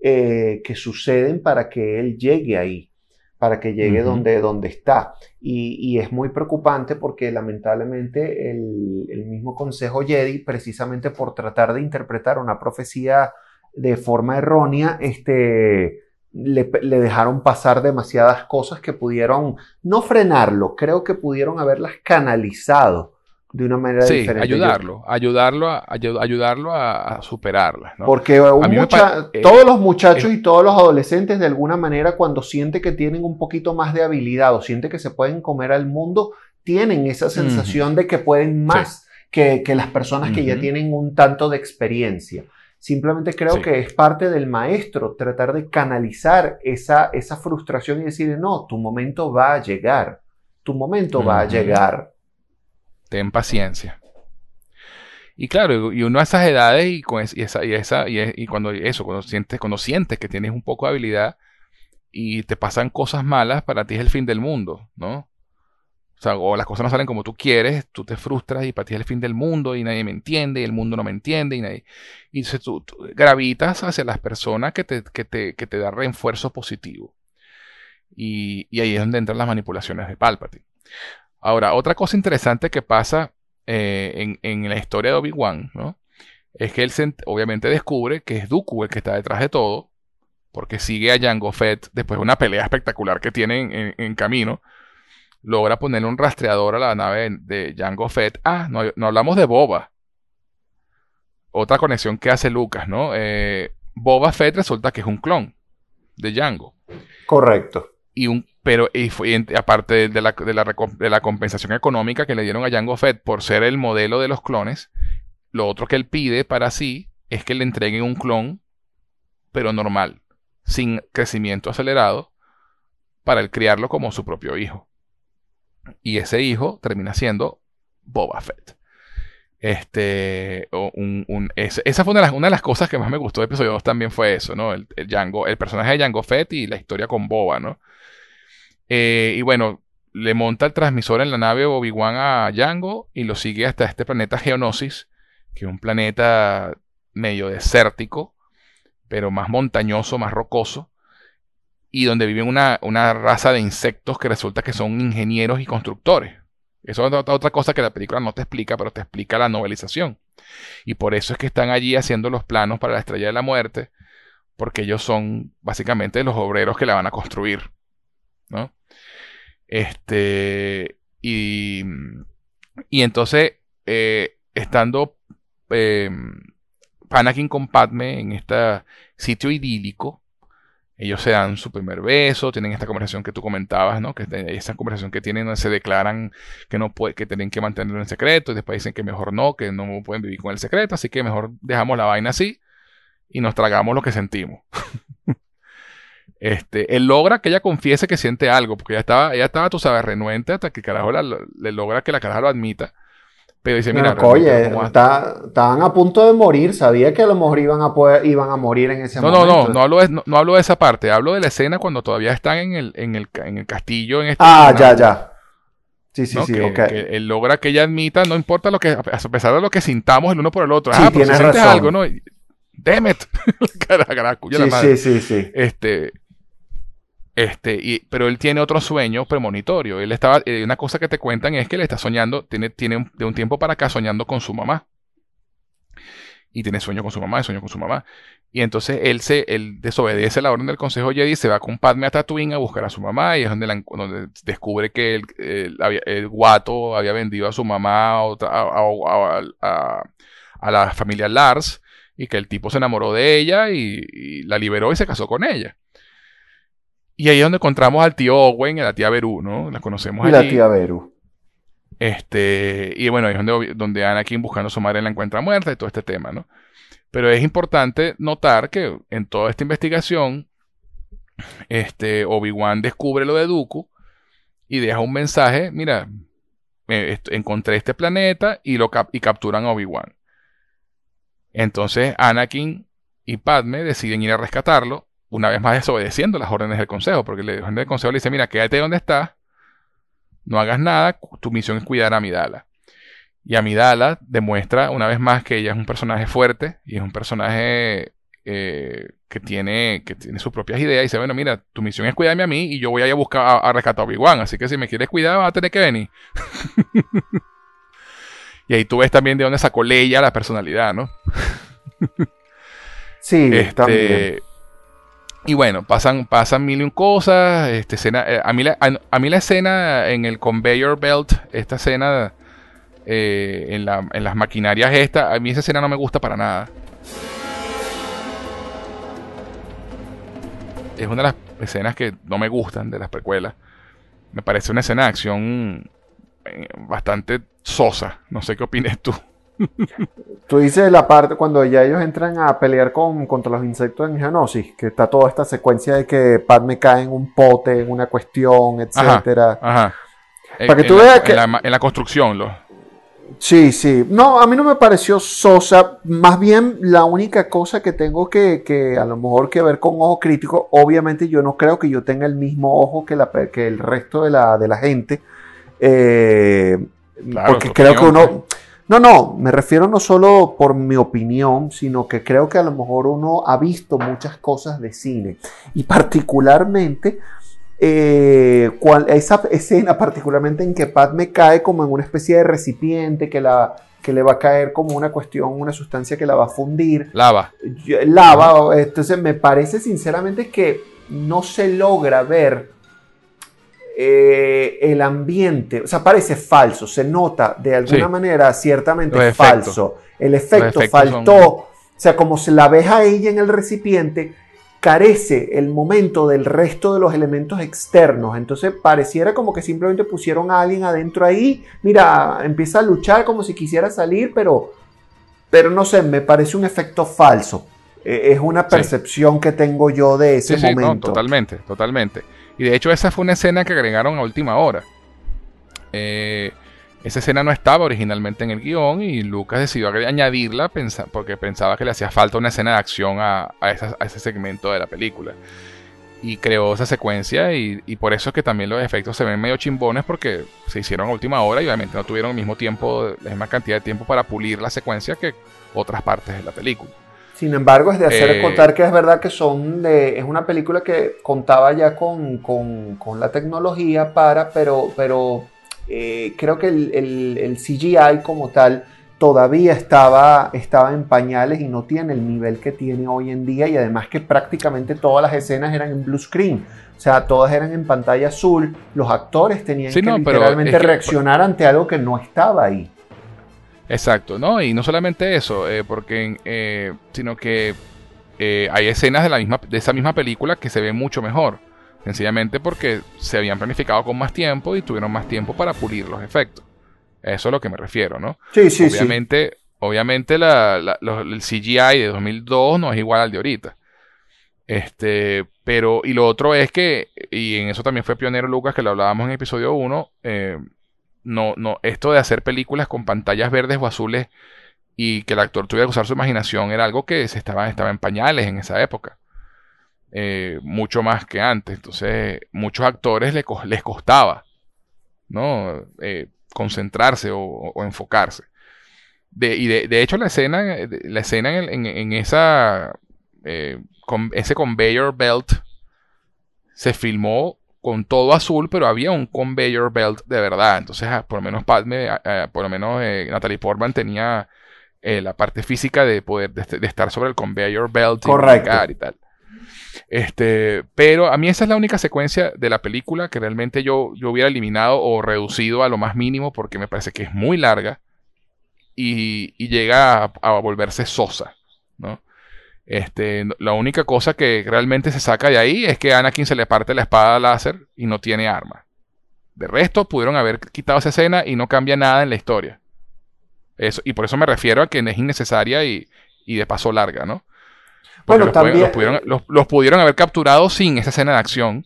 eh, que suceden para que él llegue ahí, para que llegue donde, donde está. Y, es muy preocupante porque lamentablemente el, el mismo Consejo Jedi, precisamente por tratar de interpretar una profecía de forma errónea, este, le, dejaron pasar demasiadas cosas que pudieron no frenarlo, creo que pudieron haberlas canalizado de una manera sí, diferente. ayudarlo, ayudarlo a, ayudarlo a, superarlas. Porque eh, todos los muchachos y todos los adolescentes de alguna manera cuando sienten que tienen un poquito más de habilidad o sienten que se pueden comer al mundo, tienen esa sensación de que pueden más que, las personas que ya tienen un tanto de experiencia. Simplemente creo que es parte del maestro tratar de canalizar esa, esa frustración y decir, no, tu momento va a llegar, tu momento va a llegar. Ten paciencia. Y claro, y uno a esas edades y, con esa, y, esa, y, cuando eso, cuando sientes, cuando sientes que tienes un poco de habilidad y te pasan cosas malas, para ti es el fin del mundo, ¿no? O sea, o las cosas no salen como tú quieres, tú te frustras y para ti es el fin del mundo y nadie me entiende y el mundo no me entiende y nadie... Y entonces tú, gravitas hacia las personas que te, que te, que te dan refuerzo positivo. Y, y, ahí es donde entran las manipulaciones de Palpatine. Ahora, otra cosa interesante que pasa eh, en, en, la historia de Obi-Wan, ¿no? Es que él obviamente descubre que es Dooku el que está detrás de todo, porque sigue a Jango Fett después de una pelea espectacular que tienen en, en camino logra ponerle un rastreador a la nave de Jango Fett. Ah, no, hablamos de Boba. Otra conexión que hace Lucas, ¿no? Eh, Boba Fett resulta que es un clon de Jango. Correcto. Y un, pero y fue, aparte de la, de, la, compensación económica que le dieron a Jango Fett por ser el modelo de los clones, lo otro que él pide para sí es que le entreguen un clon, pero normal, sin crecimiento acelerado, para él criarlo como su propio hijo. Y ese hijo termina siendo Boba Fett. Este, esa fue una de, las, una de, las, cosas que más me gustó de episodio 2 también fue eso, ¿no? El, el, el personaje de Jango Fett y la historia con Boba, ¿no? Eh, y bueno, le monta el transmisor en la nave Obi-Wan a Jango y lo sigue hasta este planeta Geonosis, que es un planeta medio desértico, pero más montañoso, más rocoso y donde viven una, raza de insectos que resulta que son ingenieros y constructores. Eso es otra cosa que la película no te explica, pero te explica la novelización. Y por eso es que están allí haciendo los planos para la estrella de la muerte, porque ellos son básicamente los obreros que la van a construir. ¿no? Este, y, y entonces, eh, estando eh, Anakin con Padme en este sitio idílico, ellos se dan su primer beso, tienen esta conversación que tú comentabas, ¿no? Que esa conversación que tienen se declaran que no puede, que tienen que mantenerlo en secreto y después dicen que mejor no, que no pueden vivir con el secreto, así que mejor dejamos la vaina así y nos tragamos lo que sentimos. (laughs) este, él logra que ella confiese que siente algo, porque ella estaba, ella estaba, tú sabes, renuente hasta que carajo le logra que la caraja lo admita. Pero dice, mira, oye, estaban a punto de morir, sabía que a lo mejor iban a, poder, iban a morir en ese momento. No, no, no, hablo de, no, hablo de esa parte, hablo de la escena cuando todavía están en el, en el, en el castillo. En este ah, ya, ya. Sí, sí, sí, que, él logra que ella admita, no importa lo que, a pesar de lo que sintamos el uno por el otro. Sí, ah, pero si sientes algo, ¿no? Damn it. (laughs) sí, sí, sí, sí. Este, este, y, pero él tiene otro sueño premonitorio. Él estaba, eh, una cosa que te cuentan es que él está soñando, tiene, tiene de un tiempo para acá soñando con su mamá. Y tiene sueño con su mamá, sueño con su mamá. Y entonces él se, él desobedece la orden del Consejo Jedi, se va con Padme a Tatooine a buscar a su mamá y es donde, descubre que el, el, guato había vendido a su mamá a, a, la familia Lars y que el tipo se enamoró de ella y la liberó y se casó con ella. Y ahí es donde encontramos al tío Owen y a la tía Beru, ¿no? La conocemos y la tía Beru. Este, y bueno, ahí es donde, donde Anakin buscando a su madre la encuentra muerta y todo este tema, ¿no? Pero es importante notar que en toda esta investigación, este, Obi-Wan descubre lo de Dooku y deja un mensaje, mira, encontré este planeta y, lo y capturan a Obi-Wan. Entonces Anakin y Padme deciden ir a rescatarlo, una vez más desobedeciendo las órdenes del consejo, porque el consejo le dice, mira, quédate donde estás, no hagas nada, tu misión es cuidar a Amidala. Y Amidala demuestra una vez más que ella es un personaje fuerte y es un personaje eh, que, tiene, que tiene sus propias ideas y dice, bueno, mira, tu misión es cuidarme a mí y yo voy a ir a buscar a, rescatar a Obi-Wan, así que si me quieres cuidar vas a tener que venir. (laughs) y ahí tú ves también de dónde sacó Leia la personalidad, ¿no? sí, este, Y bueno, pasan, pasan mil y un cosas. Este, escena, eh, a, mí la, a, mí la escena en el conveyor belt, esta escena eh, en, la, en las maquinarias esta, a mí esa escena no me gusta para nada. es una de las escenas que no me gustan de las precuelas. Me parece una escena de acción eh, bastante sosa. No sé qué opines tú. Tú dices la parte cuando ya ellos entran a pelear con, contra los insectos en Geonosis, que está toda esta secuencia de que Padme cae en un pote, en una cuestión, etcétera. Ajá, Para que tú veas que. En la, construcción, lo. Sí, sí. No, a mí no me pareció sosa. Más bien, la única cosa que tengo que, a lo mejor que ver con ojo crítico, obviamente yo no creo que yo tenga el mismo ojo que, la, que el resto de la, de la gente. Eh, porque creo que uno... No, no, me refiero no solo por mi opinión, sino que creo que a lo mejor uno ha visto muchas cosas de cine. Y particularmente eh, esa escena particularmente en que Padme cae como en una especie de recipiente que, la, que le va a caer como una cuestión, una sustancia que la va a fundir. Lava. Lava. Entonces me parece sinceramente que no se logra ver eh, el ambiente, o sea, parece falso, se nota de alguna manera ciertamente falso. El efecto faltó, o sea, como se la ves a ella en el recipiente, carece el momento del resto de los elementos externos. Entonces pareciera como que simplemente pusieron a alguien adentro ahí. Mira, empieza a luchar como si quisiera salir, pero, pero no sé, me parece un efecto falso. E, es una percepción que tengo yo de ese momento. totalmente, totalmente. Y de hecho esa fue una escena que agregaron a última hora. Eh, esa escena no estaba originalmente en el guion y Lucas decidió añadirla porque pensaba que le hacía falta una escena de acción a, ese segmento de la película. Y creó esa secuencia y, por eso es que también los efectos se ven medio chimbones porque se hicieron a última hora y obviamente no tuvieron el mismo tiempo, la misma cantidad de tiempo para pulir la secuencia que otras partes de la película. Sin embargo, es de hacer eh, contar que es verdad que son de, es una película que contaba ya con, con la tecnología para, pero, pero eh, creo que el, CGI como tal todavía estaba, estaba en pañales y no tiene el nivel que tiene hoy en día y además que prácticamente todas las escenas eran en blue screen. O sea, todas eran en pantalla azul. Los actores tenían que literalmente reaccionar ante algo que no estaba ahí. Exacto, ¿no? Y no solamente eso, eh, porque, eh, sino que hay escenas de, la misma, de esa misma película que se ven mucho mejor. Sencillamente porque se habían planificado con más tiempo y tuvieron más tiempo para pulir los efectos. Eso es a lo que me refiero, ¿no? Sí, sí, obviamente, sí. Obviamente el CGI de 2002 no es igual al de ahorita. Este, pero, y lo otro es que, y en eso también fue pionero Lucas, que lo hablábamos en episodio 1, eh, no, no, esto de hacer películas con pantallas verdes o azules y que el actor tuviera que usar su imaginación era algo que se estaba, en pañales en esa época. Eh, mucho más que antes. Entonces, muchos actores les, costaba, ¿no? Eh, concentrarse o, enfocarse. De, y de, hecho, la escena, la escena en, esa, eh, con, ese conveyor belt se filmó con todo azul, pero había un conveyor belt de verdad. Entonces, ah, por lo menos Padme, ah, ah, por lo menos Natalie Portman tenía la parte física de poder de, estar sobre el conveyor belt y, y tal. Este, pero a mí esa es la única secuencia de la película que realmente yo, yo hubiera eliminado o reducido a lo más mínimo porque me parece que es muy larga y, llega a, volverse sosa, ¿no? Este, la única cosa que realmente se saca de ahí es que a Anakin se le parte la espada láser y no tiene arma. De resto, pudieron haber quitado esa escena y no cambia nada en la historia. Eso, y por eso me refiero a que es innecesaria y, y de paso larga, ¿no? Bueno, los también. Los pudieron, los, pudieron, haber capturado sin esa escena de acción.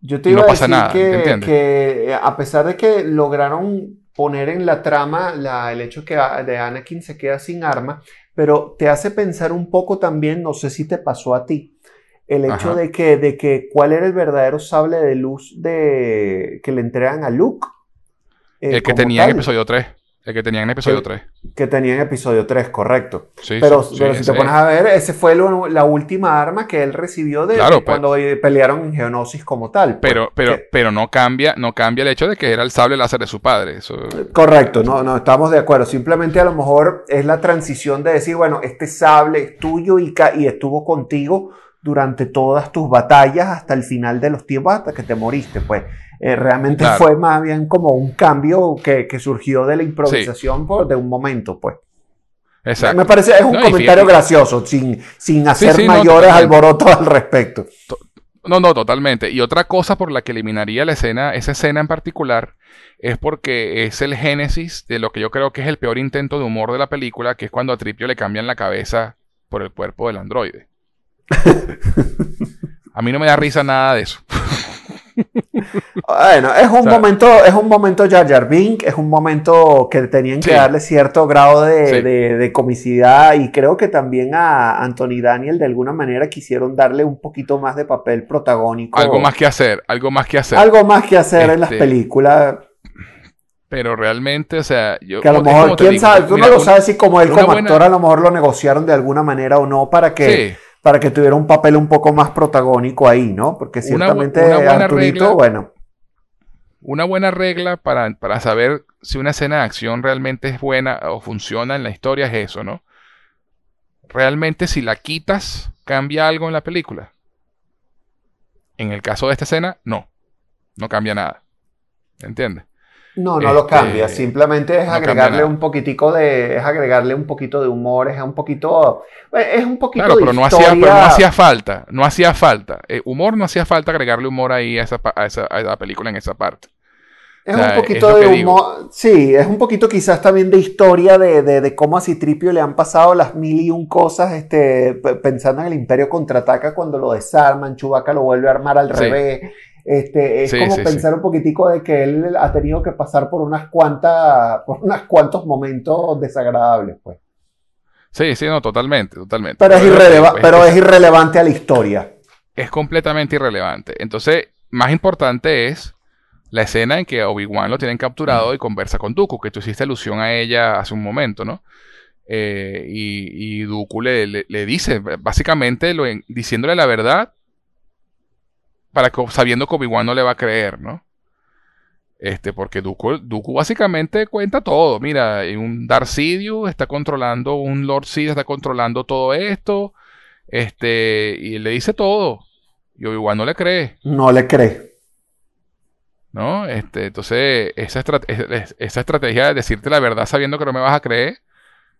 Yo te iba a decir nada, que, que, eh, a pesar de que lograron poner en la trama la, el hecho que de Anakin se queda sin arma, pero te hace pensar un poco también, no sé si te pasó a ti, el hecho de que, de que cuál era el verdadero sable de luz de, que le entregan a Luke. Eh, el que tenía en episodio 3. El que tenía en episodio 3. Que tenía en episodio 3, correcto. pero, si te pones a ver, ese fue la última arma que él recibió de, cuando pelearon en Geonosis como tal. Pues, pero, pero, pero no cambia, no cambia el hecho de que era el sable láser de su padre. Correcto, no, no, estamos de acuerdo. Simplemente a lo mejor es la transición de decir, bueno, este sable es tuyo y, y estuvo contigo durante todas tus batallas hasta el final de los tiempos, hasta que te moriste, pues. Eh, realmente fue más bien como un cambio que, surgió de la improvisación por, de un momento, pues. Exacto. Me parece, es un comentario gracioso, sin, sin hacer mayores alborotos al respecto. No, no, totalmente. Y otra cosa por la que eliminaría la escena, esa escena en particular, es porque es el génesis de lo que yo creo que es el peor intento de humor de la película, que es cuando a Tripio le cambian la cabeza por el cuerpo del androide. (laughs) a mí no me da risa nada de eso. Bueno, es un momento, es un momento Jar Jar Bink, es un momento que tenían que darle cierto grado de, comicidad y creo que también a Anthony Daniel de alguna manera quisieron darle un poquito más de papel protagónico. Algo más que hacer, algo más que hacer. Algo más que hacer en las este, películas. Pero realmente, o sea, yo... Que a lo mejor, quién sabe, tú no lo sabes si como él como actor a lo mejor lo negociaron de alguna manera o no para que para que tuviera un papel un poco más protagónico ahí, ¿no? Porque ciertamente una, bueno. Una buena regla para, para saber si una escena de acción realmente es buena o funciona en la historia es eso, ¿no? Realmente si la quitas, cambia algo en la película. En el caso de esta escena, no. No cambia nada. ¿Entiendes? No, no lo cambia, este, simplemente es agregarle un poquitico de, es agregarle un poquito de humor, es un poquito, es un poquito claro, pero no hacía, pero no hacía falta, no hacía falta, eh, humor no hacía falta agregarle humor ahí a esa, a esa, a la película en esa parte. Es un poquito de humor, sí, es un poquito quizás también de historia de, de, de, cómo a Citripio le han pasado las mil y un cosas, este, pensando en el Imperio contraataca cuando lo desarman, Chubaca lo vuelve a armar al revés, este, es como pensar un poquitico de que él ha tenido que pasar por unas cuantas, por unos cuantos momentos desagradables, pues. Sí, sí, no, totalmente, totalmente. Pero, es, pero es irrelevante a la historia. Es completamente irrelevante. Entonces, más importante es la escena en que Obi-Wan lo tienen capturado y conversa con Dooku, que tú hiciste alusión a ella hace un momento, ¿no? Eh, y, y Dooku le, le, dice, básicamente, lo, diciéndole la verdad para sabiendo que Obi-Wan no le va a creer, ¿no? Este, porque Dooku, básicamente cuenta todo. Mira, un Darth Sidious está controlando, un Lord Sidious está controlando todo esto. Este, y le dice todo. Y Obi-Wan no le cree. No le cree. ¿No? Este, entonces, esa, esa estrategia de decirte la verdad sabiendo que no me vas a creer,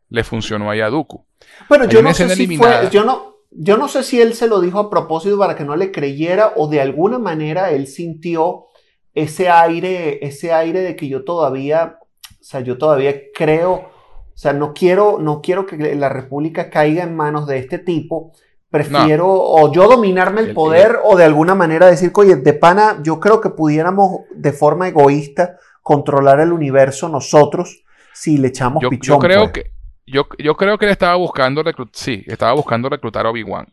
le funcionó ahí a Dooku. Bueno, yo no sé si fue, yo no, yo no sé si él se lo dijo a propósito para que no le creyera o de alguna manera él sintió ese aire, ese aire de que yo todavía, o sea, yo todavía creo, o sea, no quiero, no quiero que la República caiga en manos de este tipo. Prefiero o yo dominarme el poder o de alguna manera decir, oye, de pana, yo creo que pudiéramos de forma egoísta controlar el universo nosotros si le echamos pichón. Yo creo pues". que yo, yo creo que él estaba buscando reclutar, sí, estaba buscando reclutar a Obi-Wan.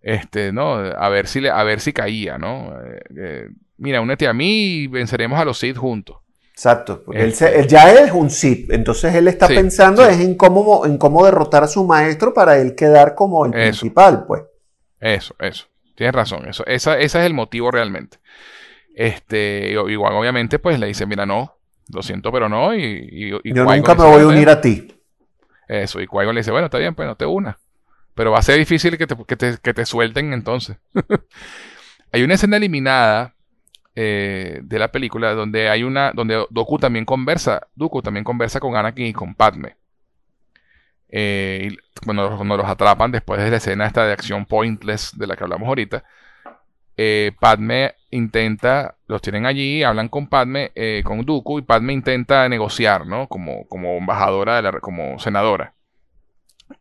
Este, ¿no? A ver si le, a ver si caía, ¿no? Eh, eh, mira, únete a mí y venceremos a los Sith juntos. Exacto. Él, este ya es un Sith, entonces él está pensando es en cómo, en cómo derrotar a su maestro para él quedar como el principal, pues. Eso, eso. Tienes razón. Eso, esa, ese es el motivo realmente. Este, igual obviamente, pues le dice, mira, no, lo siento, pero no. Y, Yo nunca me voy a unir a ti. Eso, y qui le dice, bueno, está bien, pues no te una. Pero va a ser difícil que te, que te, suelten entonces. (laughs) hay una escena eliminada eh, de la película donde hay una, donde Doku también conversa, Dooku también conversa con Anakin y con Padme. Eh, y cuando, cuando, los atrapan después de la escena esta de acción pointless de la que hablamos ahorita, eh, Padme intenta, los tienen allí, hablan con Padme, eh, con Dooku, y Padme intenta negociar, ¿no? Como, como embajadora, de la, como senadora.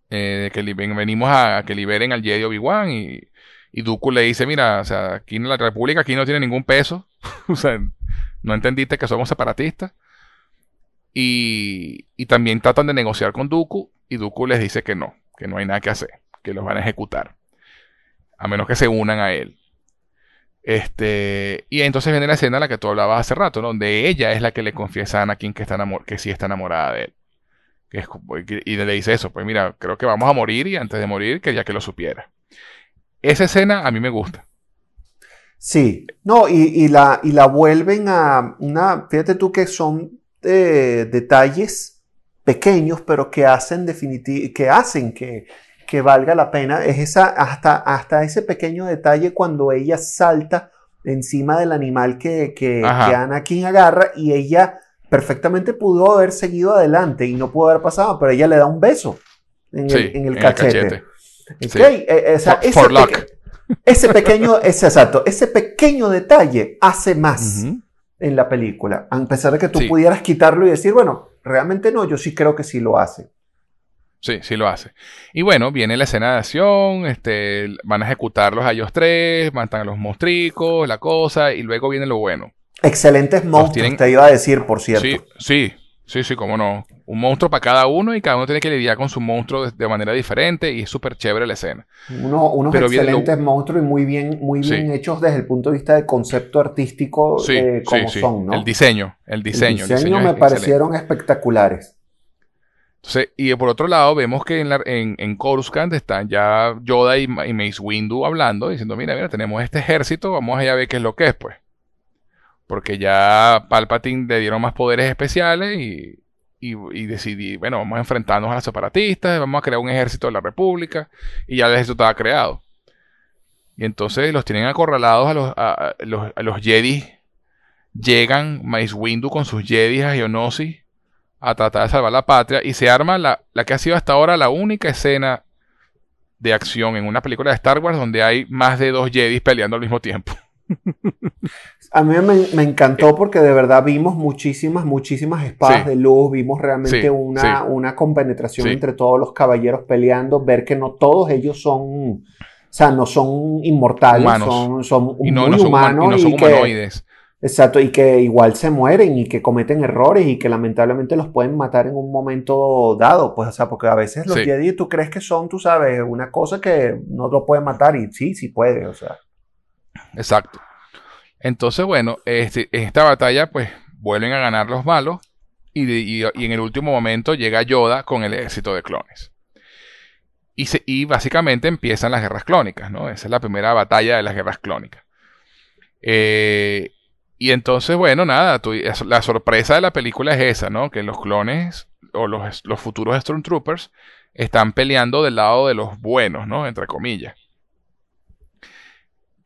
Eh, que venimos a, que liberen al Jedi Obi-Wan y, y Dooku le dice, mira, o sea, aquí en la República aquí no tiene ningún peso. (laughs) o sea, no entendiste que somos separatistas. Y, y, también tratan de negociar con Dooku y Dooku les dice que no, que no hay nada que hacer, que los van a ejecutar. A menos que se unan a él. Este, y entonces viene la escena en la que tú hablabas hace rato, donde ella es la que le confiesa a Anakin que, está que sí está enamorada de él. y le dice eso, pues mira, creo que vamos a morir y antes de morir quería que lo supiera. Esa escena a mí me gusta. Sí, no, y, la, y la vuelven a una, fíjate tú que son eh, detalles pequeños, pero que hacen, que, hacen que, que valga la pena es esa, hasta, hasta ese pequeño detalle cuando ella salta encima del animal que, que, que Anakin agarra y ella perfectamente pudo haber seguido adelante y no pudo haber pasado, pero ella le da un beso en, el, cachete. ese, pequeño, ese exacto, ese pequeño detalle hace más en la película, a pesar de que tú pudieras quitarlo y decir, bueno, realmente no, yo sí creo que sí lo hace. Sí, sí lo hace. Y bueno, viene la escena de acción, este, van a ejecutarlos a ellos tres, matan a los monstricos, la cosa, y luego viene lo bueno. Excelentes monstruos, te iba a decir, por cierto. Sí, sí, sí, sí, cómo no. Un monstruo para cada uno y cada uno tiene que lidiar con su monstruo de, manera diferente y es súper chévere la escena. Uno, unos excelentes monstruos y muy bien, muy bien hechos desde el punto de vista del concepto artístico eh, como son, ¿no? El diseño, el diseño. El diseño, me parecieron espectaculares y por otro lado, vemos que en, en, en Coruscant están ya Yoda y, Mace Windu hablando, diciendo, mira, mira, tenemos este ejército, vamos allá a ver qué es lo que es, pues. Porque ya Palpatine le dieron más poderes especiales y, y, decidí, bueno, vamos a enfrentarnos a los separatistas, vamos a crear un ejército de la República, y ya el ejército estaba creado. Y entonces los tienen acorralados a los, a, los, los Jedi. Llegan Mace Windu con sus Jedi a Geonosis a tratar de salvar la patria y se arma la, que ha sido hasta ahora la única escena de acción en una película de Star Wars donde hay más de dos Jedi peleando al mismo tiempo. (laughs) A mí me, encantó eh. porque de verdad vimos muchísimas, muchísimas espadas de luz, vimos realmente una, una compenetración entre todos los caballeros peleando, ver que no todos ellos son, o sea, no son inmortales, son, son muy humanos y, humanoides. Exacto, y que igual se mueren y que cometen errores y que lamentablemente los pueden matar en un momento dado, pues, o sea, porque a veces los Jedi tú crees que son, tú sabes, una cosa que no lo puede matar y sí, sí puede, o sea. Exacto. Entonces, bueno, este, en esta batalla, pues, vuelven a ganar los malos y, en el último momento llega Yoda con el ejército de clones. Y, y básicamente empiezan las guerras clónicas, ¿no? Esa es la primera batalla de las guerras clónicas. Eh, y entonces, bueno, nada, la sorpresa de la película es esa, ¿no? Que los clones o los, los futuros Stormtroopers están peleando del lado de los buenos, ¿no? Entre comillas.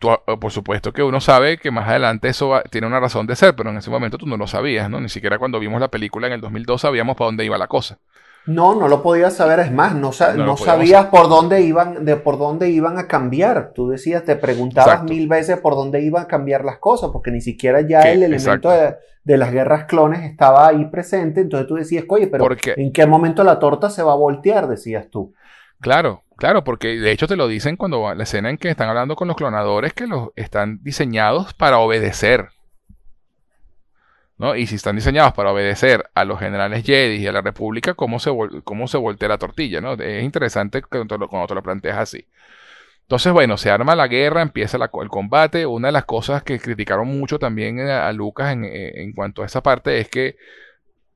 Eh, por supuesto que uno sabe que más adelante eso tiene una razón de ser, pero en ese momento tú no lo sabías, ¿no? Ni siquiera cuando vimos la película en el 2002 sabíamos para dónde iba la cosa. No, no lo podías saber, es más, no, no, sabías por dónde iban, de por dónde iban a cambiar. Tú decías, te preguntabas mil veces por dónde iban a cambiar las cosas, porque ni siquiera ya el elemento de, las guerras clones estaba ahí presente. Entonces tú decías, oye, pero ¿en qué momento la torta se va a voltear? Decías tú. Claro, claro, porque de hecho te lo dicen cuando la escena en que están hablando con los clonadores que los están diseñados para obedecer. Y si están diseñados para obedecer a los generales Jedi y a la República, ¿cómo se, cómo se voltea la tortilla, ¿no? Es interesante cuando te, lo, planteas así. Entonces, bueno, se arma la guerra, empieza el combate. Una de las cosas que criticaron mucho también a, Lucas en, cuanto a esa parte es que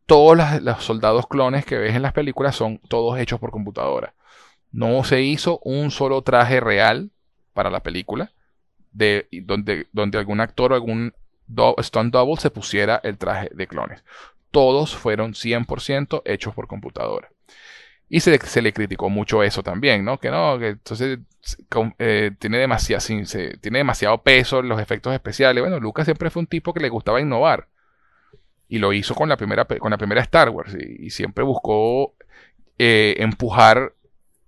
todos los, soldados clones que ves en las películas son todos hechos por computadora. No se hizo un solo traje real para la película, de, donde, donde algún actor o algún Stone Double se pusiera el traje de clones. Todos fueron 100% hechos por computadora. Y se, le criticó mucho eso también, ¿no? Que no, que entonces eh, tiene, demasiado, peso los efectos especiales. Bueno, Lucas siempre fue un tipo que le gustaba innovar. Y lo hizo con la primera, con la primera Star Wars. Y, siempre buscó eh, empujar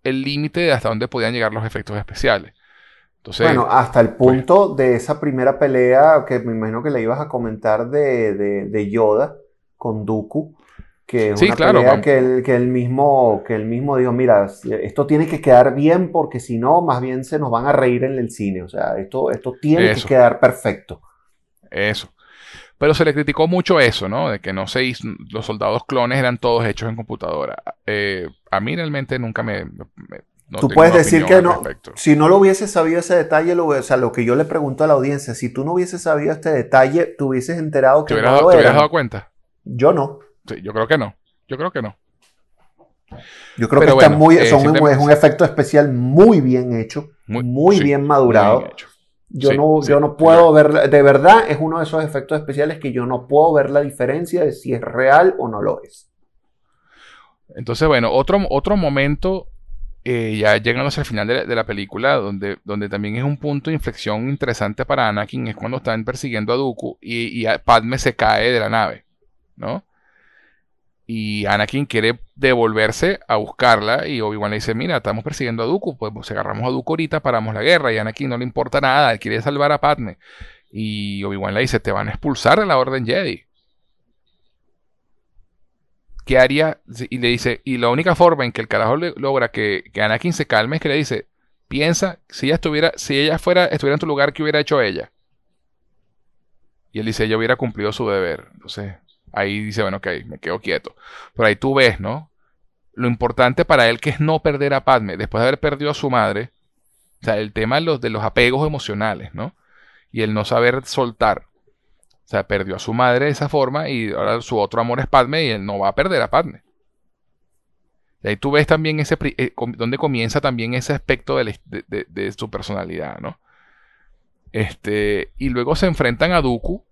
el límite de hasta dónde podían llegar los efectos especiales bueno, hasta el pues punto de esa primera pelea que me imagino que le ibas a comentar de, Yoda con Dooku. que es Sí, una claro, pelea que él, que él mismo, que él mismo dijo, mira, esto tiene que quedar bien porque si no, más bien se nos van a reír en el cine. O sea, esto, esto tiene Eso. que quedar perfecto. Eso. Pero se le criticó mucho eso, ¿no? De que no se hizo, los soldados clones eran todos hechos en computadora. Eh, a mí realmente nunca me... me- no Tú puedes decir que no, si no lo hubiese sabido ese detalle, lo, o sea, lo que yo le pregunto a la audiencia, si tú no hubieses sabido este detalle, te hubieses enterado ¿Te que hubieras, no lo te hubieras dado cuenta? Yo no. Sí, yo creo que no. Yo creo que no. Yo creo Pero que está muy, eh, son es un efecto especial muy bien hecho, muy, sí, bien madurado. bien hecho. Yo, Sí, no, yo no puedo ver, de verdad, es uno de esos efectos especiales que yo no puedo ver la diferencia de si es real o no lo es. Entonces, bueno, otro, otro momento, eh, ya llegando hacia el final de la, película, donde, donde también es un punto de inflexión interesante para Anakin, es cuando están persiguiendo a Dooku y, y a- Padme se cae de la nave, ¿no? Y Anakin quiere devolverse a buscarla y Obi-Wan le dice, mira, estamos persiguiendo a Dooku, pues si agarramos a Dooku ahorita, paramos la guerra y Anakin no le importa nada, él quiere salvar a Padme. Y Obi-Wan le dice, te van a expulsar de la Orden Jedi. ¿Qué haría? Y le dice, y la única forma en que el carajo logra que, que Anakin se calme es que le dice, piensa, si ella estuviera, si ella fuera, estuviera en tu lugar, ¿qué hubiera hecho ella? Y él dice, ella hubiera cumplido su deber. Entonces, ahí dice, bueno, ok, me quedo quieto. Pero ahí tú ves, ¿no? Lo importante para él que es no perder a Padme, después de haber perdido a su madre, o sea, el tema de los, de los apegos emocionales, ¿no? Y el no saber soltar. O sea, perdió a su madre de esa forma y ahora su otro amor es Padme y él no va a perder a Padme. Y ahí tú ves también ese, eh, donde comienza también ese aspecto de, la- de- de- de su personalidad, ¿no? Este, y luego se enfrentan a Dooku,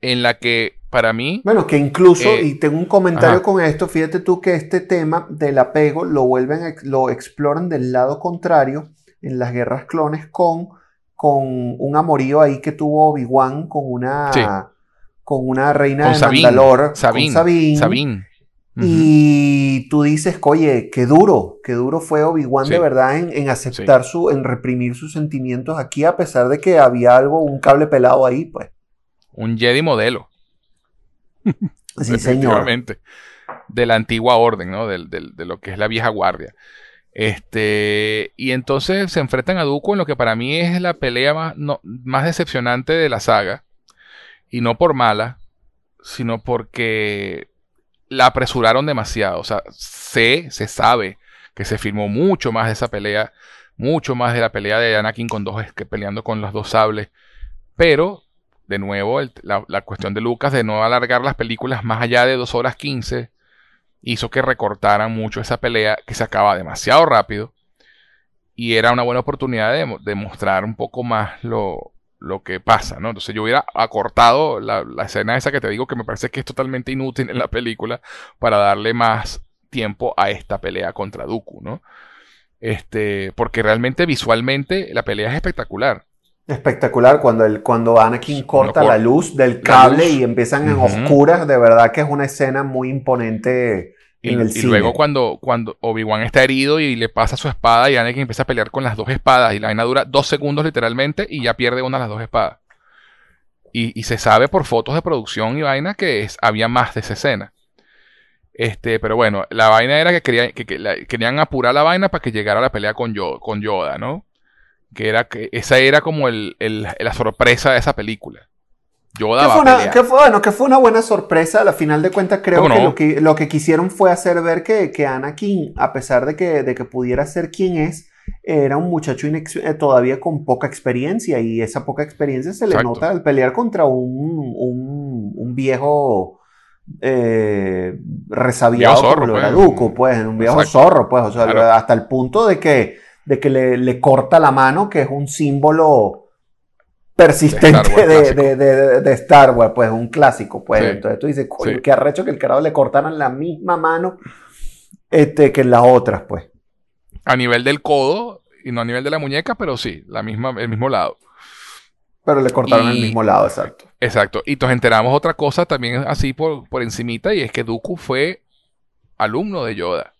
en la que para mí, Bueno, que incluso, Eh, y tengo un comentario ajá. con esto, fíjate tú que este tema del apego lo vuelven, a- lo exploran del lado contrario en las guerras clones con, con un amorío ahí que tuvo Obi-Wan con una, Sí. con una reina con de Sabine, Mandalor, Sabine, con Sabine. Sabine. Y tú dices, oye, qué duro, qué duro fue Obi-Wan Sí. de verdad en, en aceptar su, en reprimir sus sentimientos aquí, a pesar de que había algo, un cable pelado ahí, pues. Un Jedi modelo. Sí, señor. De la antigua orden, ¿no? Del- de lo que es la vieja guardia. Este, y entonces se enfrentan a Dooku en lo que para mí es la pelea más, más decepcionante de la saga. Y no por mala, sino porque la apresuraron demasiado. O sea, sé, se sabe que se filmó mucho más de esa pelea, mucho más de la pelea de Anakin con dos, que peleando con los dos sables. Pero, de nuevo, la, la cuestión de Lucas de no alargar las películas más allá de 2 horas 15 hizo que recortaran mucho esa pelea que se acaba demasiado rápido. Y era una buena oportunidad de, mo- de mostrar un poco más lo, lo que pasa, ¿no? Entonces yo hubiera acortado la, la escena esa que te digo que me parece que es totalmente inútil en la película para darle más tiempo a esta pelea contra Dooku, ¿no? Este, porque realmente visualmente la pelea es espectacular. Espectacular cuando, el, cuando Anakin corta cor- la luz del cable luz. y empiezan en oscuras, de verdad que es una escena muy imponente Y, en el y cine. luego cuando, cuando Obi-Wan está herido y le pasa su espada y Anakin empieza a pelear con las dos espadas y la vaina dura dos segundos literalmente y ya pierde una de las dos espadas. Y, y se sabe por fotos de producción y vaina que es, había más de esa escena. Este, pero bueno, la vaina era que, querían que, que la- querían apurar la vaina para que llegara la pelea con, Yo- con Yoda, ¿no? Que era que esa era como el, el- la sorpresa de esa película. Yoda Que va fue, a una, pelear. que fue- bueno, que fue una buena sorpresa. A final de cuentas, creo ¿Cómo que, no? lo que lo que quisieron fue hacer ver que, que Anakin, a pesar de que, de que pudiera ser quien es, era un muchacho eh, todavía con poca experiencia. Y esa poca experiencia se le Exacto. nota al pelear contra un, un, un viejo eh, resabiado Viejo zorro, como lo era pues. Pues, un viejo Exacto. zorro, pues, o sea, Claro. hasta el punto de que, de que le, le corta la mano, que es un símbolo persistente de, de- de- de Star Wars, pues un clásico, pues. Sí. Entonces tú dices, coño, Sí. qué arrecho que el carajo le cortaran la misma mano este, que en las otras, pues. A nivel del codo y no a nivel de la muñeca, pero sí, la misma, el mismo lado. Pero le cortaron Y- el mismo lado, exacto. Exacto. Y nos enteramos otra cosa también así por, por encimita y es que Dooku fue alumno de Yoda.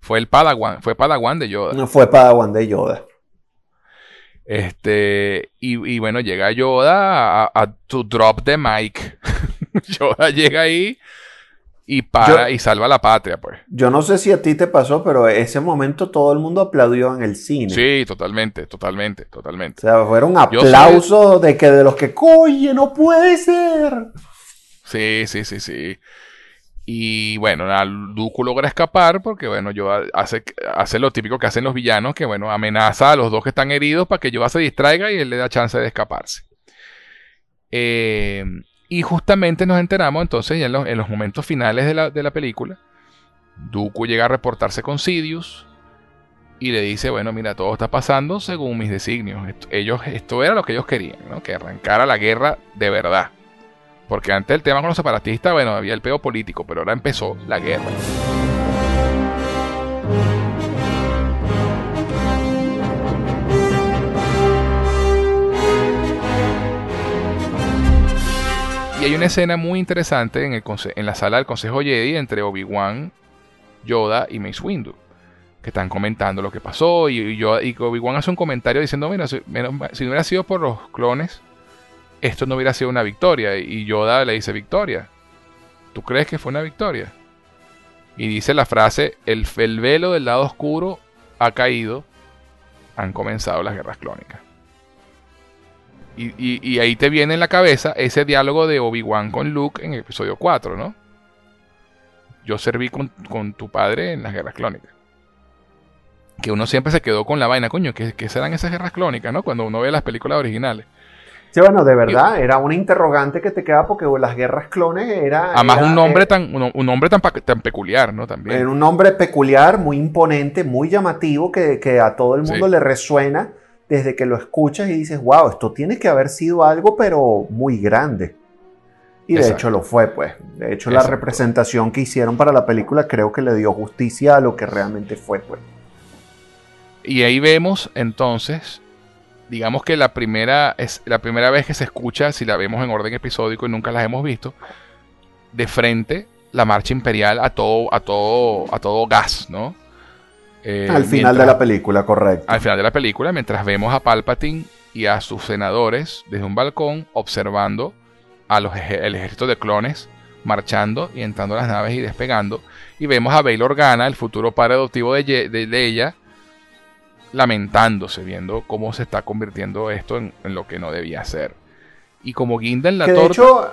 Fue el Padawan, fue Padawan de Yoda. No fue Padawan de Yoda. Este, y, y bueno, llega Yoda a, a to drop the mic. (laughs) Yoda llega ahí y para y salva la patria, pues. Yo no sé si a ti te pasó, pero ese momento todo el mundo aplaudió en el cine. Sí, totalmente, totalmente, totalmente. O sea, fueron aplausos de que de los que, coye, no puede ser. Sí, sí, sí, sí. Y bueno, Dooku logra escapar porque, bueno, yo hace, lo típico que hacen los villanos, que, bueno, amenaza a los dos que están heridos para que yo se distraiga y él le da chance de escaparse. Eh, y justamente nos enteramos entonces ya en los, momentos finales de la, película. Dooku llega a reportarse con Sidious y le dice, bueno, mira, todo está pasando según mis designios. Esto, ellos, esto era lo que ellos querían, ¿no? que arrancara la guerra de verdad. Porque antes el tema con los separatistas, bueno, había el peo político, pero ahora empezó la guerra. Y hay una escena muy interesante en, el en la sala del Consejo Jedi entre Obi-Wan, Yoda y Mace Windu. Que están comentando lo que pasó. Y, y Obi-Wan hace un comentario diciendo: Mira, si, no hubiera sido por los clones, esto no hubiera sido una victoria. Y Yoda le dice: Victoria. ¿Tú crees que fue una victoria? Y dice la frase: el, el velo del lado oscuro ha caído. Han comenzado las guerras clónicas. Y, ahí te viene en la cabeza ese diálogo de Obi-Wan con Luke en el episodio 4, ¿no? Yo serví con, tu padre en las guerras clónicas. Que uno siempre se quedó con la vaina, coño, ¿qué, serán esas guerras clónicas, no? Cuando uno ve las películas originales. Sí, bueno, de verdad, era una interrogante que te queda porque las guerras clones era... Además, un nombre, tan, un, nombre tan, tan, peculiar, ¿no? También. Era un nombre peculiar, muy imponente, muy llamativo, que, que a todo el mundo le resuena desde que lo escuchas y dices, wow, esto tiene que haber sido algo, pero muy grande. Y de hecho lo fue, pues. De hecho, la representación que hicieron para la película creo que le dio justicia a lo que realmente fue, pues. Y ahí vemos entonces, digamos que la primera, es la primera vez que se escucha, si la vemos en orden episódico y nunca las hemos visto, de frente la marcha imperial a todo, a todo, a todo gas, ¿no? Eh, al final de la película, correcto. Al final de la película, mientras vemos a Palpatine y a sus senadores desde un balcón observando a los el ejército de clones marchando y entrando a las naves y despegando. Y vemos a Bail Organa, el futuro padre adoptivo de, de, ella, lamentándose, viendo cómo se está convirtiendo esto en, lo que no debía ser. Y como guinda en la torta. De hecho.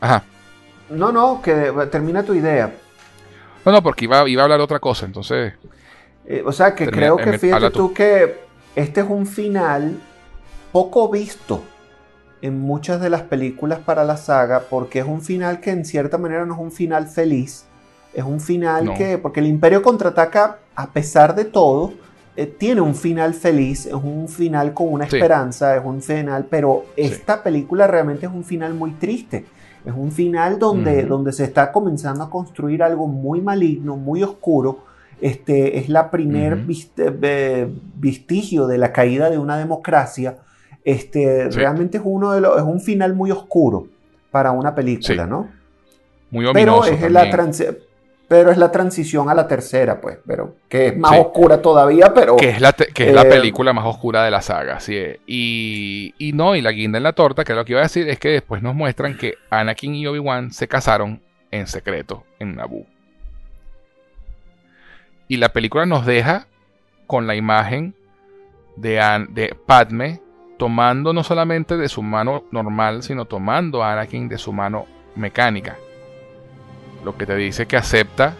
Ajá. No, no, que termina tu idea. No, no, porque iba, iba a hablar de otra cosa, entonces. Eh, o sea, que creo que fíjate tú. que este es un final poco visto en muchas de las películas para la saga, porque es un final que en cierta manera no es un final feliz. Es un final que, porque el Imperio contraataca, a pesar de todo, eh, tiene un final feliz, es un final con una esperanza, es un final, pero esta película realmente es un final muy triste. Es un final donde, donde se está comenzando a construir algo muy maligno, muy oscuro, este, es la primer eh, vestigio de la caída de una democracia. Este, Realmente es, uno de los, es un final muy oscuro para una película, ¿no? Muy ominoso pero es, la pero es la transición a la tercera, pues, pero que es más oscura todavía, pero... Que es la, que es la eh, película más oscura de la saga, sí. Y, y no, y la guinda en la torta, que lo que iba a decir es que después nos muestran que Anakin y Obi-Wan se casaron en secreto en Naboo. Y la película nos deja con la imagen de, de Padme tomando no solamente de su mano normal, sino tomando a Anakin de su mano mecánica. Lo que te dice que acepta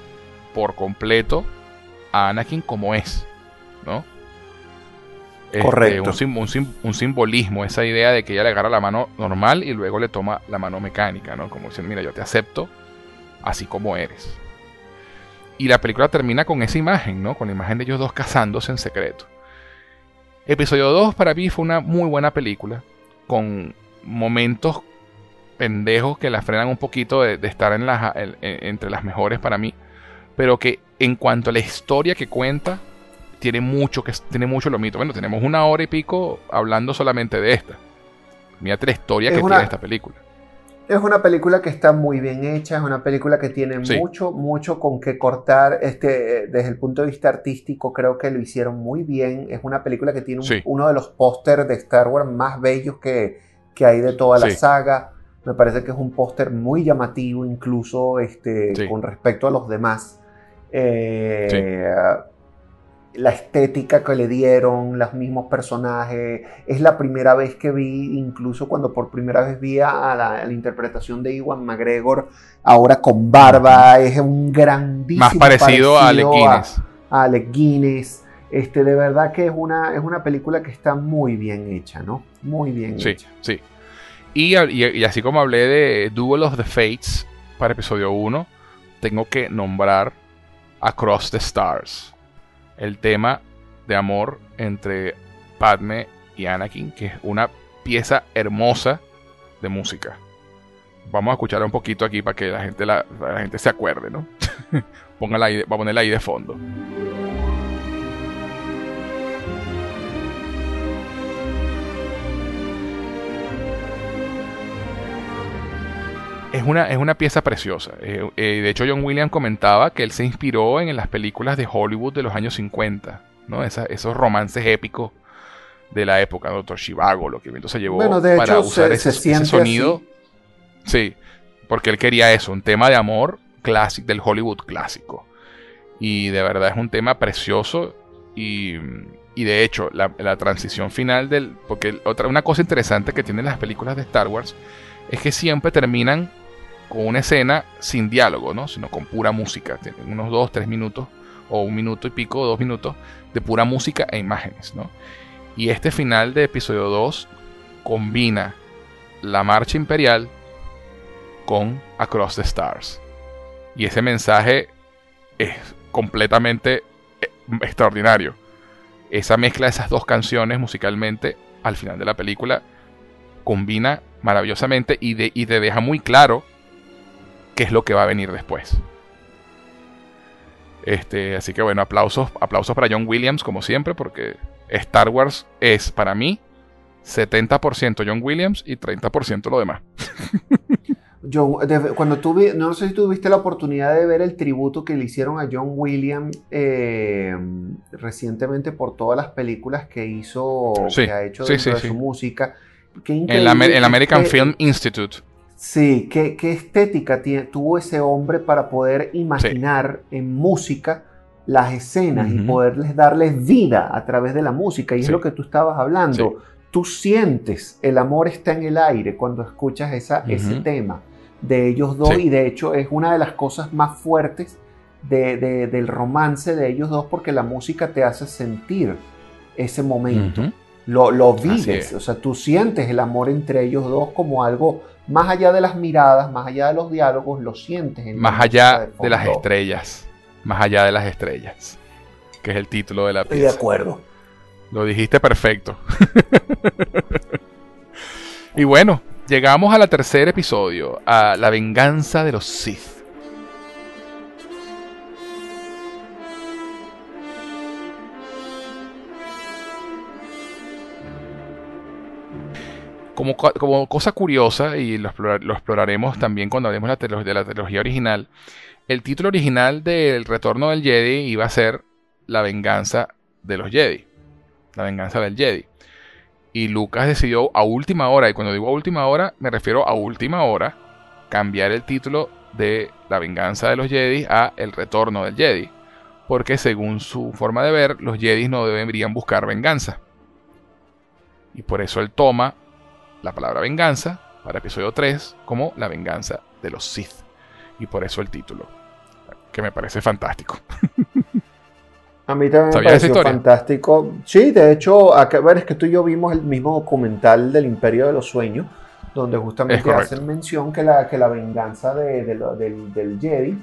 por completo a Anakin como es, ¿no? Este, Correcto. un, simbolismo, esa idea de que ella le agarra la mano normal y luego le toma la mano mecánica, ¿no? Como diciendo, mira, yo te acepto así como eres. Y la película termina con esa imagen, ¿no? Con la imagen de ellos dos casándose en secreto. Episodio 2 para mí fue una muy buena película, con momentos pendejos que la frenan un poquito de, estar en entre las mejores para mí, pero que en cuanto a la historia que cuenta, tiene mucho, que, tiene mucho lo mito. Bueno, tenemos una hora y pico hablando solamente de esta. Mira la historia que tiene esta película. Es una película que está muy bien hecha, es una película que tiene mucho, mucho con qué cortar. Este, desde el punto de vista artístico, creo que lo hicieron muy bien. Es una película que tiene uno de los pósters de Star Wars más bellos que, hay de toda la saga. Me parece que es un póster muy llamativo, incluso este, con respecto a los demás. Eh, la estética que le dieron, los mismos personajes. Es la primera vez que vi, incluso cuando por primera vez vi a la, interpretación de Iwan McGregor, ahora con barba, es un grandísimo. Más parecido, a Alec Guinness. A, Alec Guinness. Este, de verdad que es una, es una película que está muy bien hecha, ¿no? Muy bien hecha. Sí, y, así como hablé de Duel of the Fates para episodio 1, tengo que nombrar Across the Stars el tema de amor entre Padme y Anakin, que es una pieza hermosa de música. Vamos a escuchar un poquito aquí para que la gente, la, gente se acuerde, ¿no? (laughs) Póngala ahí, va a ponerla ahí de fondo. Es una, es una pieza preciosa. Eh, eh, de hecho, John Williams comentaba que él se inspiró en, las películas de Hollywood de los años 50, ¿no? esos romances épicos de la época, Doctor Chivago, lo que se llevó para usar ese, sonido. Sí, porque él quería eso, un tema de amor clásico, del Hollywood clásico. Y de verdad es un tema precioso y, de hecho la, la, transición final del... Porque otra, una cosa interesante que tienen las películas de Star Wars es que siempre terminan con una escena sin diálogo, ¿no? sino con pura música. Unos dos, tres minutos, o un minuto y pico, dos minutos, de pura música e imágenes. ¿no? Y este final de episodio 2 combina la marcha imperial con Across the Stars. Y ese mensaje es completamente eh, extraordinario. Esa mezcla de esas dos canciones musicalmente al final de la película combina maravillosamente y, y te deja muy claro qué es lo que va a venir después. Este, así que bueno, aplausos, aplausos para John Williams, como siempre, porque Star Wars es para mí 70% John Williams y 30% lo demás. cuando tuve, no sé si tuviste la oportunidad de ver el tributo que le hicieron a John Williams eh, recientemente por todas las películas que hizo, que ha hecho dentro de su música. En la, American Film Institute. Sí, qué, estética tuvo ese hombre para poder imaginar en música las escenas y poderles darles vida a través de la música. Y es lo que tú estabas hablando. Tú sientes el amor está en el aire cuando escuchas esa, ese tema de ellos dos y de hecho es una de las cosas más fuertes del romance de ellos dos porque la música te hace sentir ese momento. Lo, lo vives, o sea, tú sientes el amor entre ellos dos como algo más allá de las miradas, más allá de los diálogos, lo sientes. En más allá de, las estrellas. Más allá de las estrellas. Que es el título de la pieza. Estoy de acuerdo. Lo dijiste perfecto. (laughs) y bueno, llegamos a la tercer episodio, a la venganza de los Sith. Como, cosa curiosa, y lo, exploraremos también cuando hablemos de la trilogía original, el título original del Retorno del Jedi iba a ser La venganza de los Jedi. La venganza del Jedi. Y Lucas decidió a última hora, y cuando digo a última hora, me refiero a última hora, cambiar el título de La venganza de los Jedi a El retorno del Jedi. Porque según su forma de ver, los Jedi no deberían buscar venganza. Y por eso él toma la palabra venganza para episodio 3 como la venganza de los Sith. Y por eso el título, que me parece fantástico. (laughs) A mí también me pareció fantástico. Sí, de hecho, a ver, es que tú y yo vimos el mismo documental del Imperio de los Sueños, donde justamente hacen mención que la, que la venganza de, del, del Jedi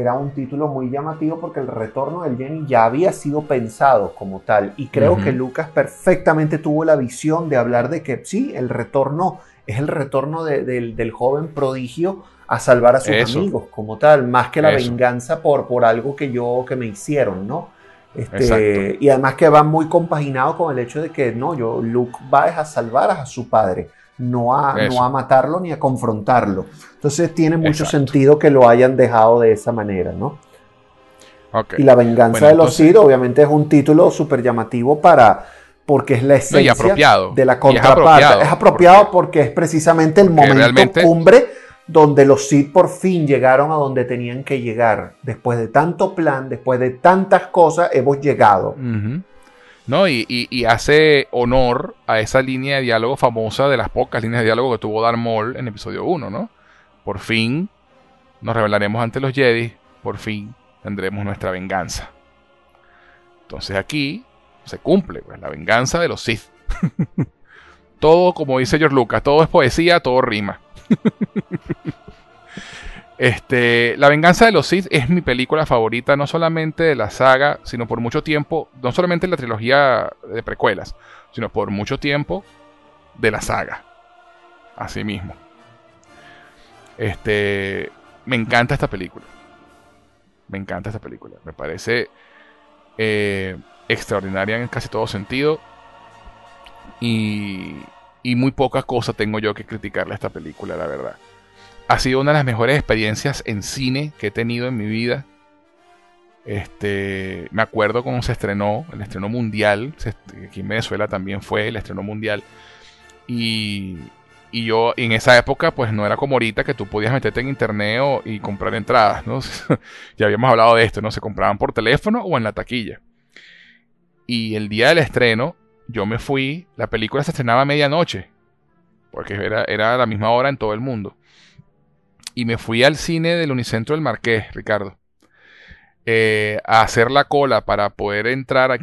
era un título muy llamativo porque el retorno del Jedi ya había sido pensado como tal. Y creo que Lucas perfectamente tuvo la visión de hablar de que sí, el retorno es el retorno del, joven prodigio a salvar a sus amigos como tal, más que la venganza por, por algo que yo, que me hicieron, ¿no? Este, y además que va muy compaginado con el hecho de que no, yo, Luke va a salvar a su padre no a, no a matarlo ni a confrontarlo. Entonces tiene mucho sentido que lo hayan dejado de esa manera, ¿no? Y la venganza de los Sith obviamente es un título súper llamativo para, porque es la esencia de la Y es contraparte. apropiado, es apropiado porque, es precisamente el momento realmente- cumbre donde los Sith por fin llegaron a donde tenían que llegar. Después de tanto plan, después de tantas cosas, hemos llegado. ¿No? Y, y- hace honor a esa línea de diálogo famosa de las pocas líneas de diálogo que tuvo Darth Maul en episodio 1, ¿no? Por fin nos revelaremos ante los Jedi, por fin tendremos nuestra venganza. Entonces aquí se cumple pues, la venganza de los Sith. (laughs) todo, como dice George Lucas, todo es poesía, todo rima. (laughs) Este, La venganza de los Sith es mi película favorita, no solamente de la saga, sino por mucho tiempo, no solamente la trilogía de precuelas, sino por mucho tiempo de la saga. Así mismo. Este, me encanta esta película. Me encanta esta película. Me parece eh, extraordinaria en casi todo sentido. Y, y muy poca cosa tengo yo que criticarle a esta película, la verdad ha sido una de las mejores experiencias en cine que he tenido en mi vida. Este, me acuerdo cuando se estrenó, el estreno mundial, aquí en Venezuela también fue el estreno mundial. Y, y yo en esa época, pues no era como ahorita que tú podías meterte en internet o- y comprar entradas, ¿no? (laughs) ya habíamos hablado de esto, ¿no? Se compraban por teléfono o en la taquilla. Y el día del estreno, yo me fui, la película se estrenaba a medianoche, porque era, era a la misma hora en todo el mundo y me fui al cine del Unicentro del Marqués, Ricardo, eh, a hacer la cola para poder entrar a,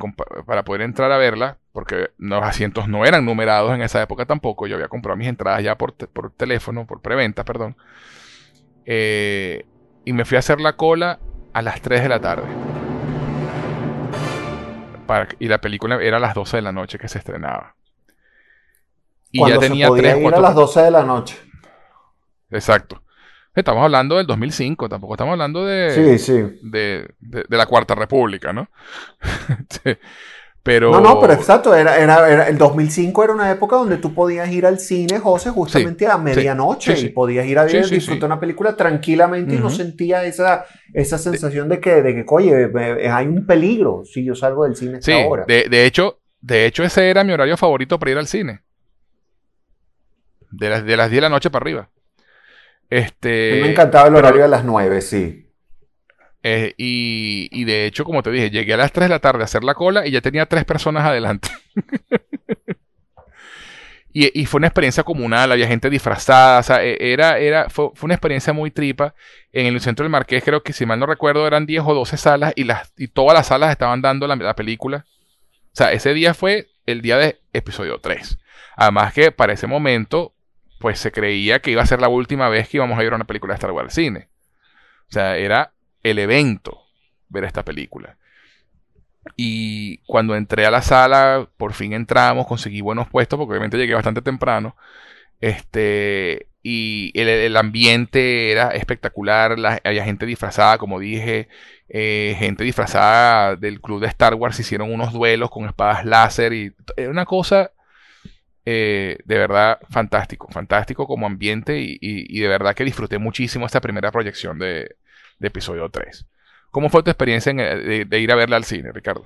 para poder entrar a verla, porque los asientos no eran numerados en esa época tampoco. Yo había comprado mis entradas ya por, te- por teléfono, por preventa, perdón. Eh, y me fui a hacer la cola a las 3 de la tarde. Para- y la película era a las 12 de la noche que se estrenaba. Y Cuando ya tenía se podía tres, ir cuatro a las 12 de la noche. Exacto. Estamos hablando del 2005, tampoco estamos hablando de, Sí, sí. de, de- de la Cuarta República, ¿no? (laughs) Sí. pero... No, no, pero exacto, era, era, era- el 2005 era una época donde tú podías ir al cine, José, justamente a medianoche sí, sí. y podías ir a ver, disfrutar una película tranquilamente y no sentías esa, esa sensación de que, de que, oye, hay un peligro si yo salgo del cine Sí, hora. de, de hecho, de hecho ese era mi horario favorito para ir al cine. De las, de las 10 de la noche para arriba. A mí Este, me encantaba el pero- horario de las 9, sí. eh, y, y de hecho, como te dije, llegué a las 3 de la tarde a hacer la cola y ya tenía tres personas adelante. (laughs) y, y fue una experiencia comunal, había gente disfrazada, o sea, e- era, era, fue, fue una experiencia muy tripa. En el centro del Marqués, creo que si mal no recuerdo, eran 10 o 12 salas y, las, y todas las salas estaban dando la, la película. O sea, ese día fue el día de episodio 3. Además que para ese momento, pues se creía que iba a ser la última vez que íbamos a ir a una película de Star Wars al cine. O sea, era el evento ver esta película. Y cuando entré a la sala, por fin entramos, conseguí buenos puestos, porque obviamente llegué bastante temprano. Este, y el, ambiente era espectacular, la- había gente disfrazada, como dije, eh, gente disfrazada del club de Star Wars, hicieron unos duelos con espadas láser y era una cosa eh, de verdad fantástico, fantástico como ambiente y, y- y de verdad que disfruté muchísimo esta primera proyección de, de episodio 3. ¿Cómo fue tu experiencia en, de, de ir a verla al cine, Ricardo?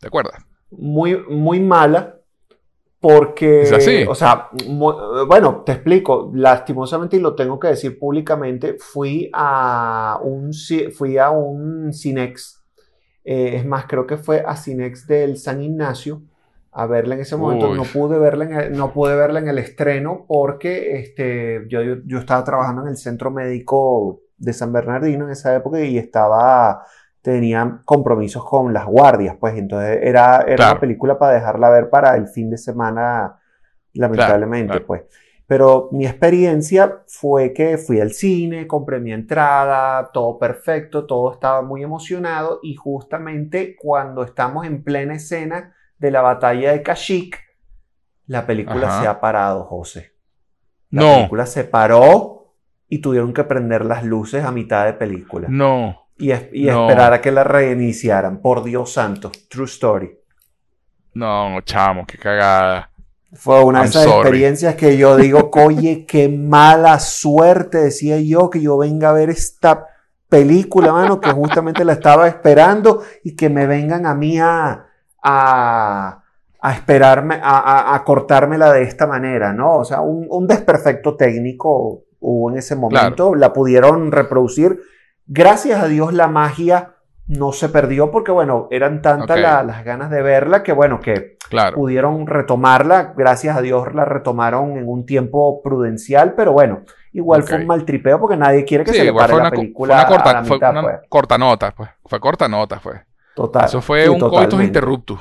¿Te acuerdas? muy, muy mala porque, ¿Es así? o sea, bueno, te explico, lastimosamente y lo tengo que decir públicamente, fui a un, fui a un Cinex, eh, es más, creo que fue a Cinex del San Ignacio a verla en ese momento, Uy. no pude verla en el, no pude verla en el estreno porque este, yo, yo, estaba trabajando en el centro médico de San Bernardino en esa época y estaba tenían compromisos con las guardias, pues entonces era, era Claro. una película para dejarla ver para el fin de semana, lamentablemente, claro. pues. Pero mi experiencia fue que fui al cine, compré mi entrada, todo perfecto, todo estaba muy emocionado y justamente cuando estamos en plena escena de la batalla de Kashyyyk, la película Ajá. se ha parado, José. La No, película se paró y tuvieron que prender las luces a mitad de película no. y, es- y No. esperar a que la reiniciaran. Por Dios santo, true story. No, chamo, qué cagada. Fue una de esas sorry. experiencias que yo digo, (laughs) oye, qué mala suerte, decía yo, que yo venga a ver esta película, mano, que justamente la estaba esperando y que me vengan a mí a, a, a esperarme, a, a, cortármela de esta manera, ¿no? O sea, un, desperfecto técnico hubo en ese momento, la pudieron reproducir. Gracias a Dios la magia no se perdió porque, bueno, eran tantas las ganas de verla que, bueno, que pudieron retomarla. Gracias a Dios la retomaron en un tiempo prudencial, pero bueno, igual fue un mal tripeo porque nadie quiere que se le pare la película fue una corta, fue una pues. corta nota, pues. Fue corta nota, fue. Total. Eso fue un coitus interruptus.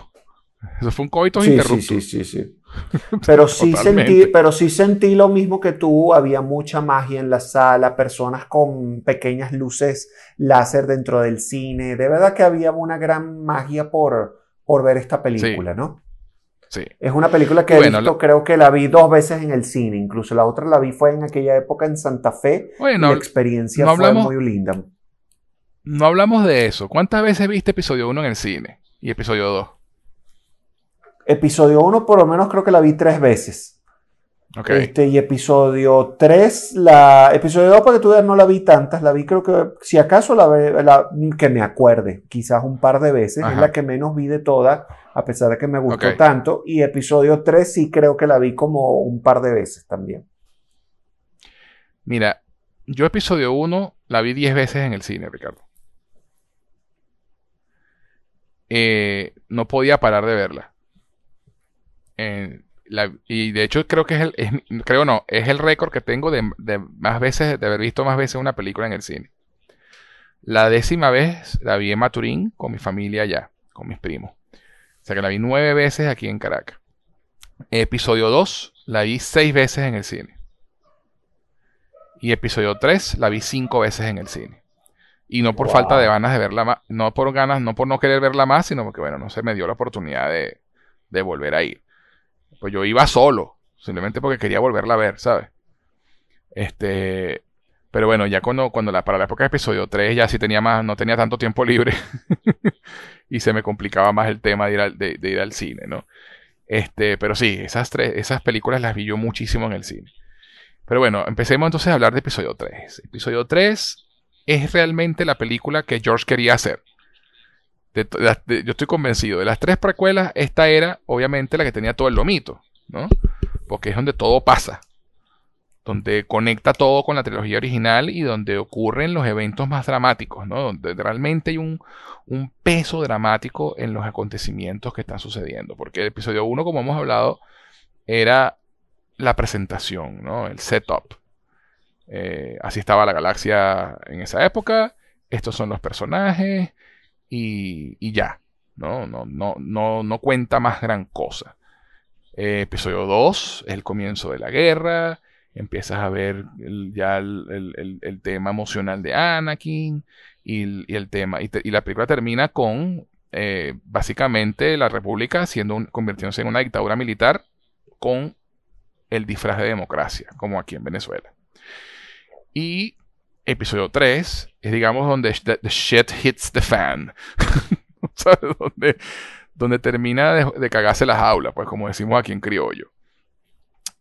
Eso fue un coitus sí, interruptus. Sí, sí, sí, sí. (laughs) Pero sí, sentí, pero sí sentí lo mismo que tú, había mucha magia en la sala, personas con pequeñas luces láser dentro del cine, de verdad que había una gran magia por, por ver esta película, ¿no? Sí. Es una película que he visto, creo que la vi dos veces en el cine, incluso la otra la vi fue en aquella época en Santa Fe. la experiencia fue muy linda. No hablamos de eso. ¿Cuántas veces viste episodio 1 en el cine y episodio 2? Episodio 1 por lo menos creo que la vi tres veces. Este, y episodio 3, la episodio 2 para que tú veas no la vi tantas, la vi creo que si acaso la, la que me acuerde, quizás un par de veces, es la que menos vi de todas, a pesar de que me gustó tanto, y episodio 3 sí creo que la vi como un par de veces también. Mira, yo episodio 1 la vi 10 veces en el cine, Ricardo. Eh, no podía parar de verla y de hecho creo que es el, creo no, es el récord que tengo de, más veces, de haber visto más veces una película en el cine. La décima vez la vi en Maturín con mi familia allá, con mis primos. O sea que la vi nueve veces aquí en Caracas. Episodio 2 la vi seis veces en el cine. Y episodio 3 la vi cinco veces en el cine. Y no por falta de ganas de verla más, no por ganas, no por no querer verla más, sino porque bueno, no se me dio la oportunidad de, de volver a ir pues yo iba solo, simplemente porque quería volverla a ver, ¿sabes? Este, pero bueno, ya cuando, cuando la, para la época de episodio 3 ya sí tenía más, no tenía tanto tiempo libre (laughs) y se me complicaba más el tema de ir al, de, ir al cine, ¿no? Este, pero sí, esas, tres, esas películas las vi yo muchísimo en el cine. Pero bueno, empecemos entonces a hablar de episodio 3. Episodio 3 es realmente la película que George quería hacer yo estoy convencido, de las tres precuelas, esta era obviamente la que tenía todo el lomito, ¿no? Porque es donde todo pasa, donde conecta todo con la trilogía original y donde ocurren los eventos más dramáticos, ¿no? Donde realmente hay un, un peso dramático en los acontecimientos que están sucediendo. Porque el episodio 1, como hemos hablado, era la presentación, ¿no? El setup. Eh, así estaba la galaxia en esa época. Estos son los personajes y, ya. ¿no? No, no, no, no cuenta más gran cosa. Eh, episodio 2 es el comienzo de la guerra. Empiezas a ver ya el, tema emocional de Anakin y, el tema. Y, la película termina con eh, básicamente la República siendo convirtiéndose en una dictadura militar con el disfraz de democracia, como aquí en Venezuela. Y episodio 3 es, digamos, donde the, shit hits the fan. (laughs) ¿Sabes? Donde, termina de, cagarse las aulas, pues como decimos aquí en criollo.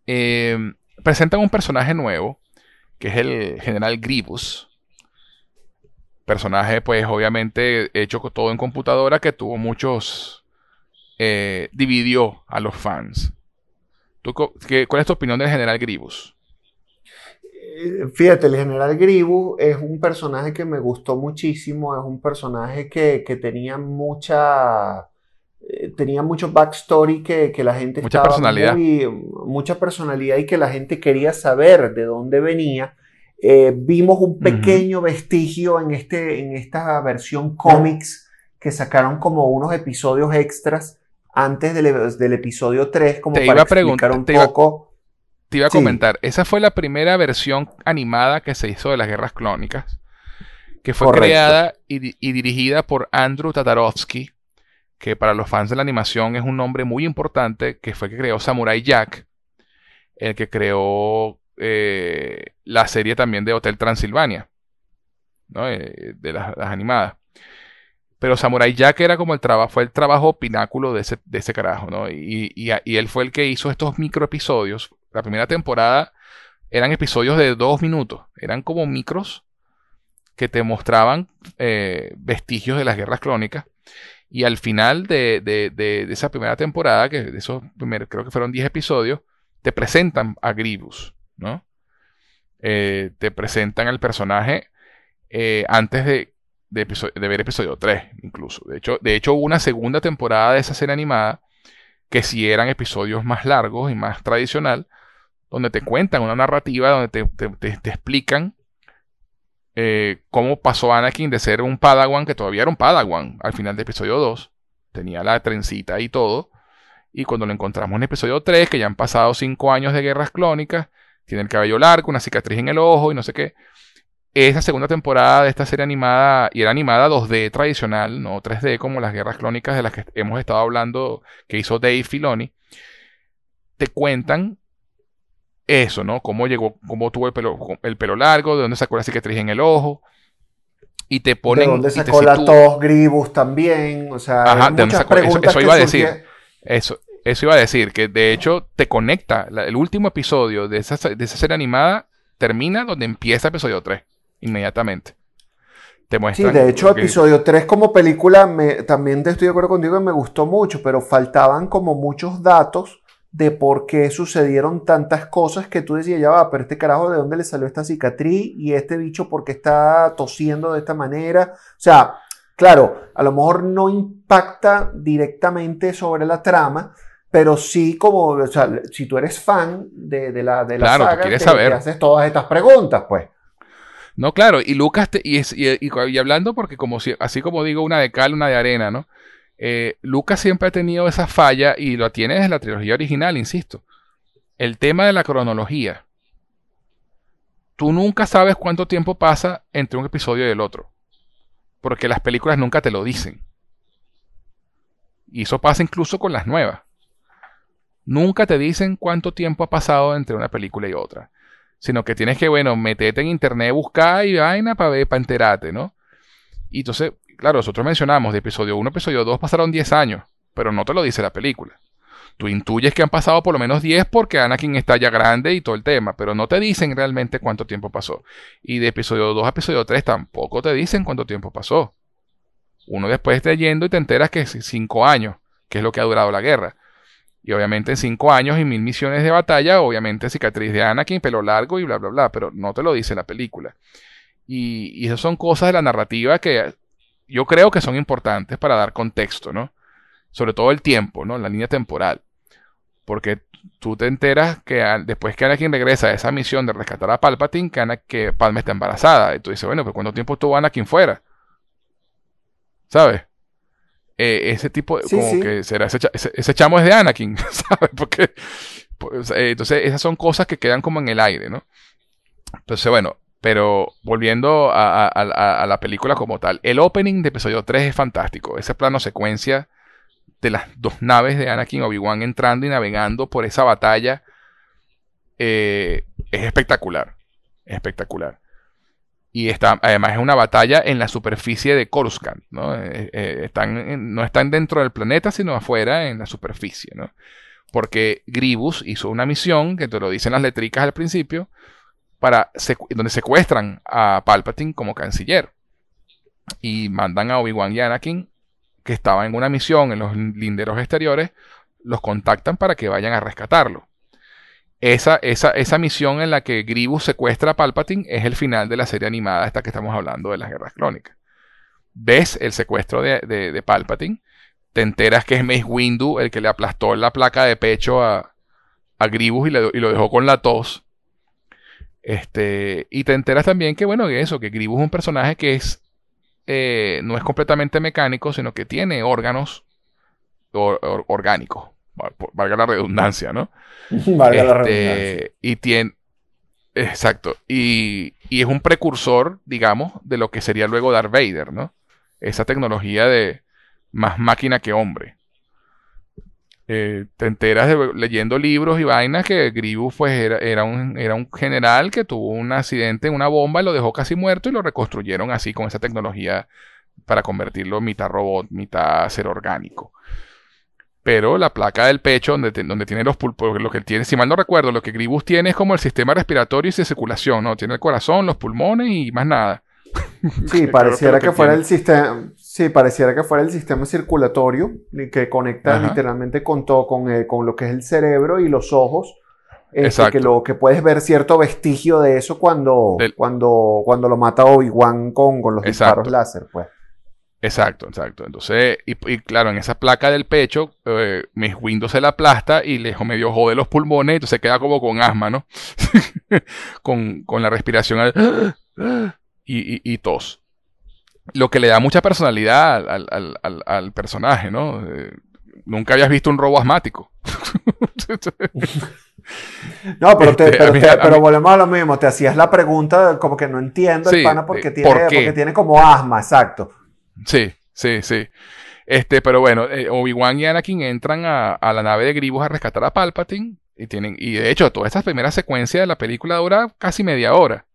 Em, presentan un personaje nuevo, que es el general Gribus. Personaje, pues obviamente hecho todo en computadora, que tuvo muchos... Eh, dividió a los fans. ¿Tú, ¿Cuál es tu opinión del general Gribus? Fíjate, el general Gribu es un personaje que me gustó muchísimo, es un personaje que, tenía mucha... Eh, tenía mucho backstory que, la gente mucha personalidad. mucha personalidad y que la gente quería saber de dónde venía. Eh, vimos un pequeño vestigio en, este, en esta versión cómics que sacaron como unos episodios extras antes del, episodio 3, como para explicar un poco te iba a comentar, esa fue la primera versión animada que se hizo de las guerras clónicas, que fue creada y, dirigida por Andrew Tatarovsky, que para los fans de la animación es un nombre muy importante, que fue el que creó Samurai Jack, el que creó eh, la serie también de Hotel Transilvania, eh, de las, animadas. Pero Samurai Jack era como el trabajo, fue el trabajo pináculo de ese, de ese carajo, ¿no? Y, y, él fue el que hizo estos micro episodios la primera temporada eran episodios de dos minutos, eran como micros que te mostraban eh, vestigios de las guerras clónicas Y al final de, de, esa primera temporada, que de esos primeros, creo que fueron 10 episodios, te presentan a Grievous, ¿no? Eh, te presentan al personaje eh, antes de, de, ver episodio 3, incluso. De hecho, de hecho, hubo una segunda temporada de esa serie animada que si eran episodios más largos y más tradicional, donde te cuentan una narrativa, donde te, explican eh, cómo pasó Anakin de ser un Padawan, que todavía era un Padawan al final de episodio 2, tenía la trencita y todo, y cuando lo encontramos en episodio 3, que ya han pasado 5 años de guerras clónicas, tiene el cabello largo, una cicatriz en el ojo y no sé qué. Esa segunda temporada de esta serie animada, y era animada 2D tradicional, no 3D como las guerras clónicas de las que hemos estado hablando, que hizo Dave Filoni, te cuentan eso, ¿no? Cómo llegó, cómo tuvo el pelo, el pelo largo, de dónde sacó la cicatriz en el ojo. Y te ponen. De dónde sacó la tos, Gribus también. O sea, Ajá, de dónde sacó. Eso, eso iba a decir. Eso, eso iba a decir, que de hecho te conecta. el último episodio de esa, de esa serie animada termina donde empieza episodio 3, inmediatamente. Te sí, de hecho, episodio 3 como película, me, también te estoy de acuerdo contigo, me gustó mucho, pero faltaban como muchos datos de por qué sucedieron tantas cosas que tú decías, ya va, pero este carajo de dónde le salió esta cicatriz y este bicho porque está tosiendo de esta manera. O sea, claro, a lo mejor no impacta directamente sobre la trama, pero sí como, o sea, si tú eres fan de, la, de la saga, te, saber. haces todas estas preguntas, pues. No, claro, y Lucas, y, y, hablando porque como si, así como digo, una de cal, una de arena, ¿no? Eh, Lucas siempre ha tenido esa falla y lo tiene desde la trilogía original, insisto. El tema de la cronología. Tú nunca sabes cuánto tiempo pasa entre un episodio y el otro. Porque las películas nunca te lo dicen. Y eso pasa incluso con las nuevas. Nunca te dicen cuánto tiempo ha pasado entre una película y otra. Sino que tienes que, bueno, meterte en internet, buscar y vaina para ver, para enterarte, ¿no? Y entonces, claro, nosotros mencionamos de episodio 1 episodio 2 pasaron 10 años, pero no te lo dice la película. Tú intuyes que han pasado por lo menos 10 porque Anakin está ya grande y todo el tema, pero no te dicen realmente cuánto tiempo pasó. Y de episodio 2 a episodio 3 tampoco te dicen cuánto tiempo pasó. Uno después está yendo y te enteras que es 5 años, que es lo que ha durado la guerra. Y obviamente en 5 años y mil misiones de batalla, obviamente cicatriz de Anakin, pelo largo y bla, bla, bla, pero no te lo dice la película. Y, y esas son cosas de la narrativa que yo creo que son importantes para dar contexto, ¿no? Sobre todo el tiempo, ¿no? La línea temporal. Porque tú te enteras que después que Anakin regresa a esa misión de rescatar a Palpatine, que, que Palme está embarazada. Y tú dices, bueno, pero ¿cuánto tiempo estuvo Anakin fuera? ¿Sabes? Eh, ese tipo, como que será, ese, chamo es de Anakin, (laughs) ¿sabes? Porque, pues, eh, entonces esas son cosas que quedan como en el aire, ¿no? Entonces, bueno, pero volviendo a, la película como tal, el opening de episodio 3 es fantástico. Ese plano secuencia de las dos naves de Anakin Obi-Wan entrando y navegando por esa batalla eh, es espectacular. espectacular. Y está, además es una batalla en la superficie de Coruscant. ¿no? Eh, eh, están, no están dentro del planeta, sino afuera en la superficie. ¿no? Porque Gribus hizo una misión, que te lo dicen las letricas al principio, para donde secuestran a Palpatine como canciller. Y mandan a Obi-Wan y Anakin, que estaban en una misión en los linderos exteriores, los contactan para que vayan a rescatarlo. Esa, esa, esa misión en la que Grievous secuestra a Palpatine es el final de la serie animada esta que estamos hablando de las guerras clónicas. Ves el secuestro de, Palpatine, te enteras que es Mace Windu el que le aplastó la placa de pecho a, a Grievous y, y lo dejó con la tos este, y te enteras también que, bueno, que eso, que Gribus es un personaje que es, eh, no es completamente mecánico, sino que tiene órganos orgánicos, valga la redundancia, ¿no? (laughs) valga la este, redundancia. Y tiene, exacto, y, y, es un precursor, digamos, de lo que sería luego Darth Vader, ¿no? Esa tecnología de más máquina que hombre. Eh, te enteras leyendo libros y vainas que Grievous pues era, un, era un general que tuvo un accidente en una bomba y lo dejó casi muerto y lo reconstruyeron así con esa tecnología para convertirlo en mitad robot, mitad ser orgánico. Pero la placa del pecho, donde, donde tiene los pulmones, lo que tiene, si mal no recuerdo, lo que Gribus tiene es como el sistema respiratorio y de circulación, ¿no? Tiene el corazón, los pulmones y más nada. Sí, (laughs) pareciera que, fuera el sistema, Sí, pareciera que fuera el sistema circulatorio que conecta Ajá. literalmente con todo, con, eh, con lo que es el cerebro y los ojos. Este, Exacto. que lo que puedes ver cierto vestigio de eso cuando, Del- cuando, cuando lo mata Obi-Wan con, con los Exacto. disparos láser, pues. Exacto, exacto. Entonces, y, y claro, en esa placa del pecho, eh, Miss Windows se la aplasta y le medio jode los pulmones, entonces queda como con asma, ¿no? (laughs) con, con la respiración (gasps) y, y- y tos. Lo que le da mucha personalidad al, al- al- personaje, ¿no? Eh, nunca habías visto un robo asmático. (laughs) No, pero, te- Este, pero, mí- te- a pero mí- volvemos a lo mismo. Te hacías la pregunta como que no entiendo el Sí, pana porque eh, tiene, ¿por porque tiene como asma, exacto. Sí, sí, sí. Este, pero bueno, eh, Obi-Wan y Anakin entran a, a la nave de Gribus a rescatar a Palpatine. Y tienen, y de hecho, toda esa primera secuencia de la película dura casi media hora.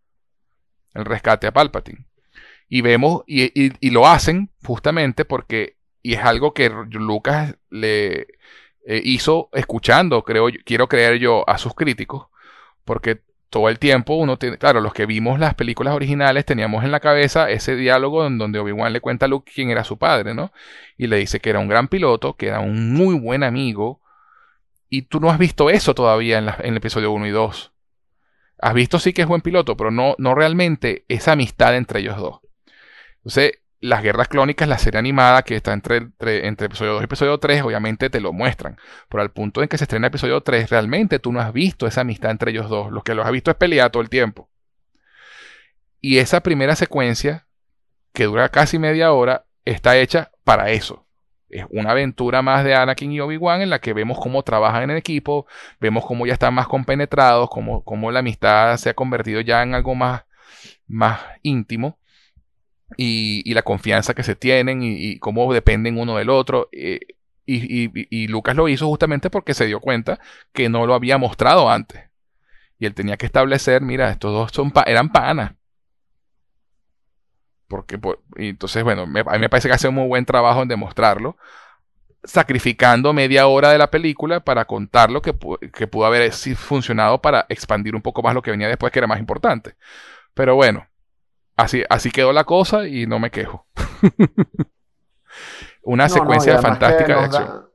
El rescate a Palpatine. Y vemos, y, y- lo hacen justamente porque, y es algo que Lucas le eh, hizo escuchando, creo, quiero creer yo, a sus críticos. Porque todo el tiempo uno tiene, claro, los que vimos las películas originales teníamos en la cabeza ese diálogo en donde Obi-Wan le cuenta a Luke quién era su padre, ¿no? Y le dice que era un gran piloto, que era un muy buen amigo. Y tú no has visto eso todavía en, en el episodio 1 y 2. Has visto sí que es buen piloto, pero no, no realmente esa amistad entre ellos dos. Entonces, las guerras clónicas, la serie animada que está entre, entre, episodio 2 y episodio 3, obviamente te lo muestran. Pero al punto en que se estrena episodio 3, realmente tú no has visto esa amistad entre ellos dos. Lo que los has visto es pelear todo el tiempo. Y esa primera secuencia, que dura casi media hora, está hecha para eso. Es una aventura más de Anakin y Obi-Wan en la que vemos cómo trabajan en equipo, vemos cómo ya están más compenetrados, cómo, cómo la amistad se ha convertido ya en algo más, más íntimo y, la confianza que se tienen y, cómo dependen uno del otro. eh, y, Lucas lo hizo justamente porque se dio cuenta que no lo había mostrado antes. Y él tenía que establecer, mira, estos dos son pa- eran panas. Porque, por- y entonces, bueno, me- a mí me parece que hace un muy buen trabajo en demostrarlo, sacrificando media hora de la película para contar lo que, que pudo haber sí funcionado para expandir un poco más lo que venía después, que era más importante. Pero bueno, así, así quedó la cosa y no me quejo. (laughs) Una No, secuencia fantástica de da acción.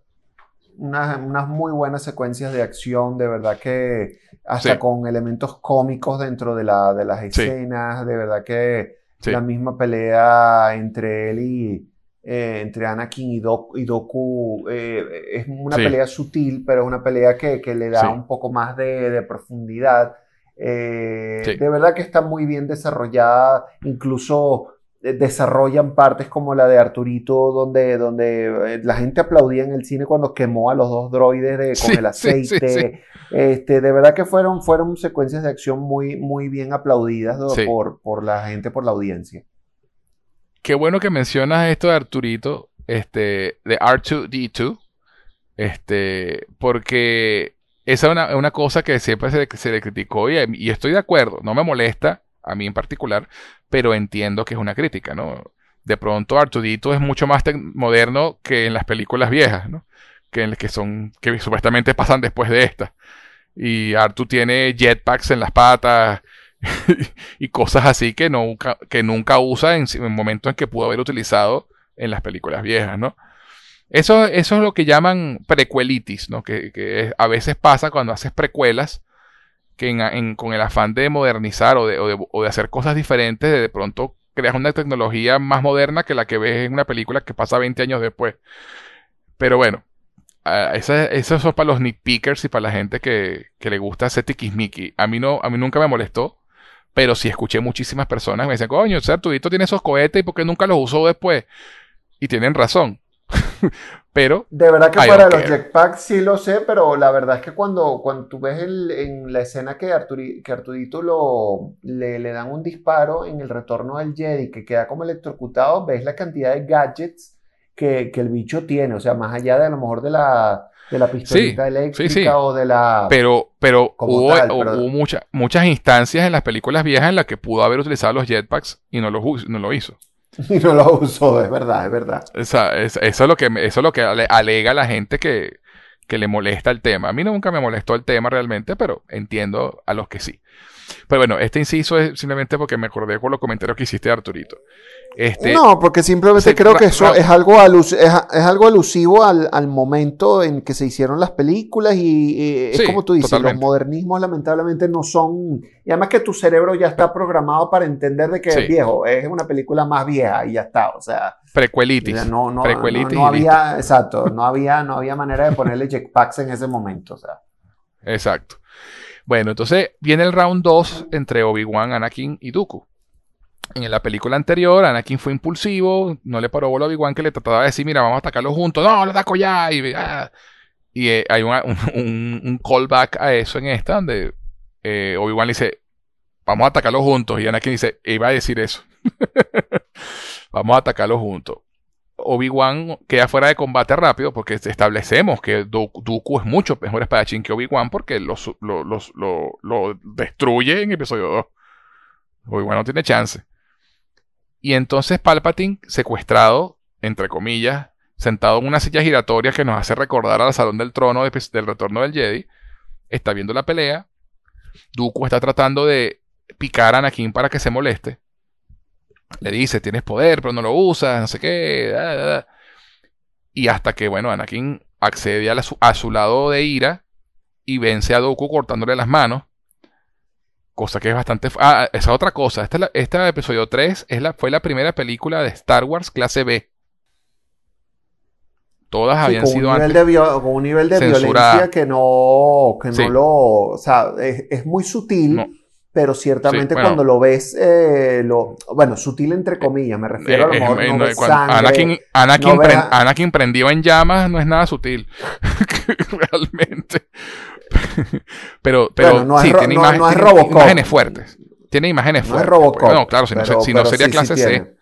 Unas, unas muy buenas secuencias de acción, de verdad que hasta Sí. con elementos cómicos dentro de, la, de las Sí. escenas, de verdad que Sí. la misma pelea entre él y eh, entre Anakin y, Dok- y Doku eh, es una pelea sutil, pero es una pelea que, que le da un poco más de, de profundidad. Eh, Sí. De verdad que está muy bien desarrollada, incluso eh, desarrollan partes como la de Arturito, donde, donde eh, la gente aplaudía en el cine cuando quemó a los dos droides de- con Sí, el (laughs) sí, sí, aceite. Este, de verdad que fueron, fueron secuencias de acción muy, muy bien aplaudidas por, por la gente, por la audiencia. Qué bueno que mencionas esto de Arturito, este, de R2D2, este, porque esa es una, cosa que siempre se, le criticó y, estoy de acuerdo, no me molesta, a mí en particular, pero entiendo que es una crítica, ¿no? De pronto Artudito es mucho más moderno que en las películas viejas, ¿no? Que, en que son, que supuestamente pasan después de esta. Y Artu tiene jetpacks en las patas (laughs) y cosas así que nunca, que nunca usa en, en momentos en que pudo haber utilizado en las películas viejas, ¿no? Eso, eso es lo que llaman precuelitis, ¿no? Que, que a veces pasa cuando haces precuelas, que con el afán de modernizar o de, o de- hacer cosas diferentes, de, pronto creas una tecnología más moderna que la que ves en una película que pasa 20 años después. Pero bueno, esos son para los nitpickers y para la gente que, que le gusta hacer tiquismiqui. A mí no, a mí nunca me molestó, pero sí escuché muchísimas personas que me decían, coño, o sea, tiene esos cohetes y por qué nunca los usó después. Y tienen razón. (laughs) pero De verdad que I para los jetpacks sí lo sé, pero la verdad es que cuando, cuando tú ves el- en la escena que, Arturi- que Arturito lo, le, le dan un disparo en el retorno del Jedi, que queda como electrocutado, ves la cantidad de gadgets que, que el bicho tiene, o sea, más allá de a lo mejor de la, de la pistolita eléctrica sí. o de la... Pero, pero hubo, tal, hu- pero- hubo mucha- muchas instancias en las películas viejas en las que pudo haber utilizado los jetpacks y no, los, no lo hizo. Y (laughs) no lo usó, es verdad, es verdad. Es- eso, es lo que, eso es lo que ale- alega la gente que, que le molesta el tema. A mí nunca me molestó el tema realmente, pero entiendo a los que sí. Pero bueno, este inciso es simplemente porque me acordé con los comentarios que hiciste, Arturito. Este, no, porque simplemente creo que eso es algo, es, algo alusivo al, momento en que se hicieron las películas y, es como tú dices, los modernismos lamentablemente no son... Y además que tu cerebro ya está programado para entender de que es viejo, es una película más vieja y ya está, o sea... Prequelitis. No, no, no, había, exacto, no había, no había manera de ponerle jetpacks en ese momento, o sea. Exacto. Bueno, entonces viene el round 2 entre Obi-Wan, Anakin y Dooku. En la película anterior, Anakin fue impulsivo, no le paró bola a Obi-Wan que le trataba de decir, mira, vamos a atacarlo juntos, no, lo ataco ya, y, ah. eh, hay un, callback a eso en esta, donde eh, Obi-Wan le dice, vamos a atacarlo juntos, y Anakin dice, iba a decir eso, (laughs) vamos a atacarlo juntos. Obi-Wan queda fuera de combate rápido porque establecemos que Dooku es mucho mejor espadachín que Obi-Wan porque lo, lo, destruye en episodio 2. Obi-Wan no tiene chance. Y entonces Palpatine, secuestrado, entre comillas, sentado en una silla giratoria que nos hace recordar al Salón del Trono del Retorno del Jedi, está viendo la pelea. Dooku está tratando de picar a Anakin para que se moleste le dice, tienes poder, pero no lo usas, no sé qué. Y hasta que, bueno, Anakin accede a, su, lado de ira y vence a Dooku cortándole las manos. Cosa que es bastante... Ah, esa otra cosa. Esta, esta episodio 3 es la, fue la primera película de Star Wars clase B. Todas habían sido un antes con un nivel de violencia que no, que no lo... O sea, es, muy sutil pero ciertamente cuando lo ves, eh, lo, bueno, sutil entre comillas, me refiero a lo mejor no ves sangre, Anakin, Anakin, prendido en llamas no es nada sutil, (laughs) realmente. (laughs) pero pero no sí, tiene, imágenes fuertes. Tiene imágenes fuertes. Es Robocop, no, claro, si no, si no sería clase C.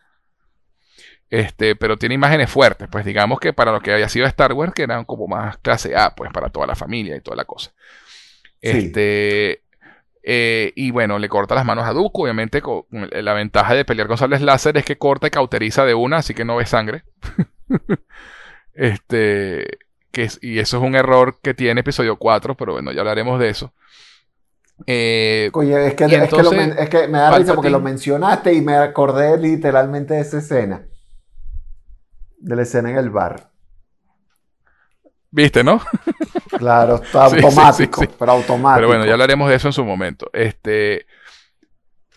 Este, pero tiene imágenes fuertes, pues digamos que para lo que había sido Star Wars, que eran como más clase A, pues para toda la familia y toda la cosa. Este, eh, y bueno, le corta las manos a Dooku. Obviamente, con, la ventaja de pelear con sables láser es que corta y cauteriza de una, así que no ve sangre. (laughs) este. Que y eso es un error que tiene episodio 4, pero bueno, ya hablaremos de eso. Eh, Oye, es que, es, que me da risa porque lo mencionaste y me acordé literalmente de esa escena. De la escena en el bar. ¿Viste, no? Claro, (laughs) está automático, pero automático. Pero bueno, ya hablaremos de eso en su momento. Este.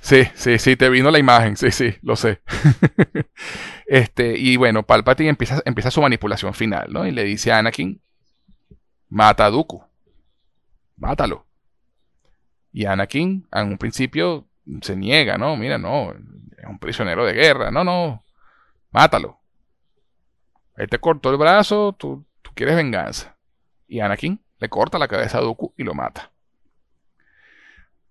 Sí, sí, sí, te vino la imagen, sí, sí, lo sé. (laughs) este, y bueno, Palpatine empieza, empieza su manipulación final, ¿no? Y le dice a Anakin, mata a Dooku. Mátalo. Y Anakin, en un principio, se niega, ¿no? Mira, no, es un prisionero de guerra. No, no, mátalo. Él te cortó el brazo, tú, tú quieres venganza. Y Anakin le corta la cabeza a Dooku y lo mata.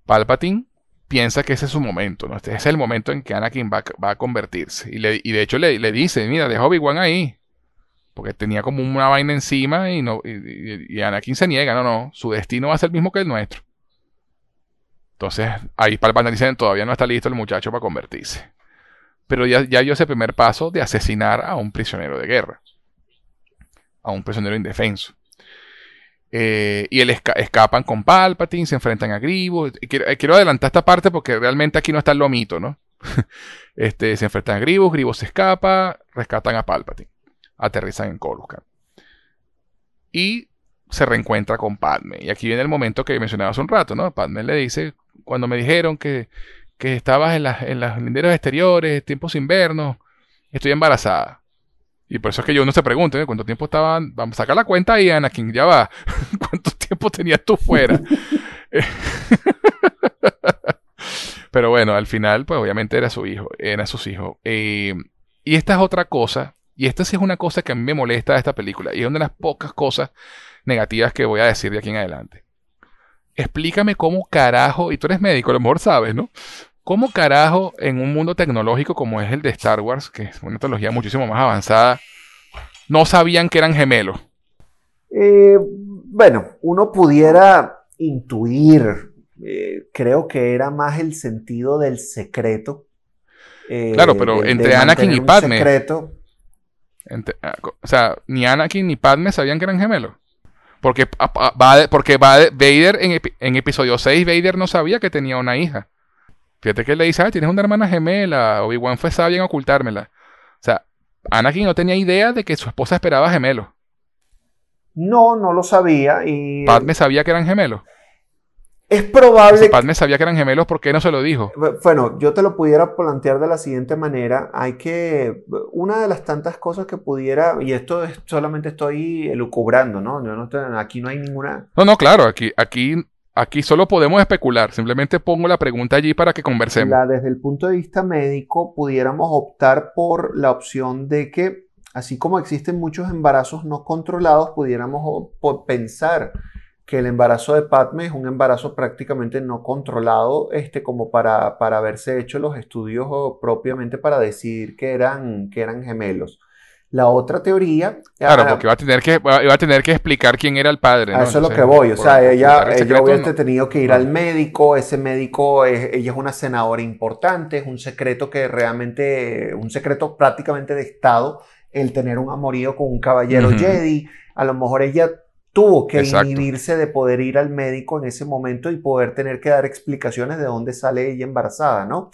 Palpatine piensa que ese es su momento, ¿no? Este es el momento en que Anakin va, a convertirse. Y, de hecho le, dice, mira, deja Obi-Wan ahí. Porque tenía como una vaina encima y, no, y, Anakin se niega, no, no, su destino va a ser el mismo que el nuestro. Entonces ahí Palpatine dice, todavía no está listo el muchacho para convertirse. Pero ya, ya dio ese primer paso de asesinar a un prisionero de guerra. A un prisionero indefenso. Eh, y él escapan con Palpatine, se enfrentan a Grievous. Quiero, quiero, adelantar esta parte porque realmente aquí no está el lomito, ¿no? (laughs) este, se enfrentan a Grievous, Grievous se escapa, rescatan a Palpatine, aterrizan en Coruscant. Y se reencuentra con Padme. Y aquí viene el momento que mencionaba hace un rato, ¿no? Padme le dice, cuando me dijeron que, que estabas en, en los linderos exteriores, tiempos invernos, estoy embarazada. Y por eso es que yo no se pregunte, ¿cuánto tiempo estaban? Vamos a sacar la cuenta ahí, Anakin, ya va. (laughs) ¿Cuánto tiempo tenías tú fuera? (laughs) Pero bueno, al final, pues obviamente era su hijo, era sus hijos. Eh, y esta es otra cosa, y esta sí es una cosa que a mí me molesta de esta película, y es una de las pocas cosas negativas que voy a decir de aquí en adelante. Explícame cómo carajo, y tú eres médico, a lo mejor sabes, ¿no? ¿Cómo carajo en un mundo tecnológico como es el de Star Wars, que es una tecnología muchísimo más avanzada, no sabían que eran gemelos? Eh, bueno, uno pudiera intuir, eh, creo que era más el sentido del secreto. Eh, claro, pero entre Anakin y Padme. Secreto. Ah, o sea, ni Anakin ni Padme sabían que eran gemelos. Porque, va, porque va Vader en, en, episodio 6, Vader no sabía que tenía una hija. Fíjate que él le dice, ah, tienes una hermana gemela. Obi-Wan fue sabio en ocultármela. O sea, Anakin no tenía idea de que su esposa esperaba gemelos. No, no lo sabía. Y... Padme sabía que eran gemelos. Es probable. Si Padme sabía que eran gemelos, ¿por qué no se lo dijo? Bueno, yo te lo pudiera plantear de la siguiente manera. Hay que. Una de las tantas cosas que pudiera. Y esto es, solamente estoy elucubrando, ¿no? Yo no aquí no hay ninguna. No, no, claro. Aquí, aquí, aquí solo podemos especular. Simplemente pongo la pregunta allí para que conversemos. desde el punto de vista médico, pudiéramos optar por la opción de que, así como existen muchos embarazos no controlados, pudiéramos pensar que el embarazo de Padme es un embarazo prácticamente no controlado, este, como para, para haberse hecho los estudios propiamente para decidir que eran, que eran gemelos. La otra teoría. Claro, porque iba a tener que, iba a tener que explicar quién era el padre. ¿no? Eso es lo que voy. O sea, ella, ella hubiese tenido que ir al médico. Ese médico, es, ella es una senadora importante. Es un secreto que realmente, un secreto prácticamente de Estado, el tener un amorío con un caballero Jedi. A lo mejor ella tuvo que inhibirse de poder ir al médico en ese momento y poder tener que dar explicaciones de dónde sale ella embarazada, ¿no?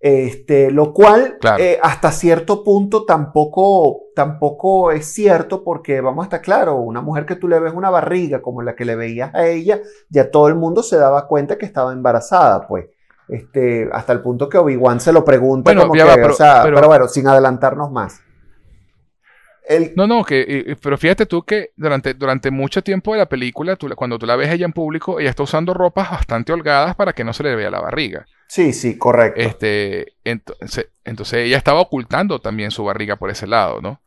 Este, lo cual eh, hasta cierto punto tampoco, tampoco es cierto porque vamos a estar claro, una mujer que tú le ves una barriga como la que le veías a ella, ya todo el mundo se daba cuenta que estaba embarazada, pues. Este, hasta el punto que Obi-Wan se lo pregunta como que, pero, pero bueno, sin adelantarnos más. No, no, que, pero fíjate tú que durante, durante mucho tiempo de la película, cuando tú la ves ella en público, ella está usando ropas bastante holgadas para que no se le vea la barriga. Sí, sí, correcto. Este, entonces, entonces ella estaba ocultando también su barriga por ese lado, ¿no?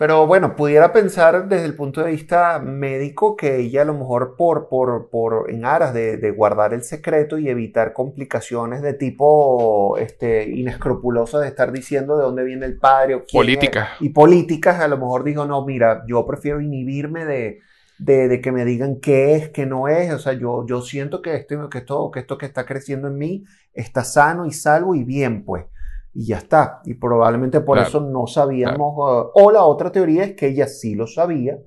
Pero bueno, pudiera pensar desde el punto de vista médico que ella a lo mejor por, por, por en aras de, guardar el secreto y evitar complicaciones de tipo este, inescrupuloso de estar diciendo de dónde viene el padre o quién Política. y políticas, a lo mejor dijo, no, mira, yo prefiero inhibirme de, de, que me digan qué es, qué no es. O sea, yo, yo siento que esto, que, esto, que esto que está creciendo en mí está sano y salvo y bien, pues y ya está. Y probablemente por eso no sabíamos. Uh, o la otra teoría es que ella sí lo sabía.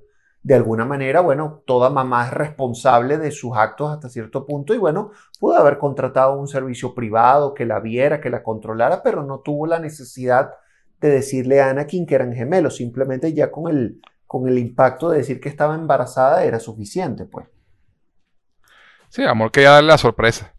De alguna manera, bueno, toda mamá es responsable de sus actos hasta cierto punto y bueno, pudo haber contratado un servicio privado que la viera, que la controlara, pero no tuvo la necesidad de decirle a Anakin que eran gemelos. Simplemente ya con el, con el impacto de decir que estaba embarazada era suficiente, pues. Sí, amor, quería darle la sorpresa.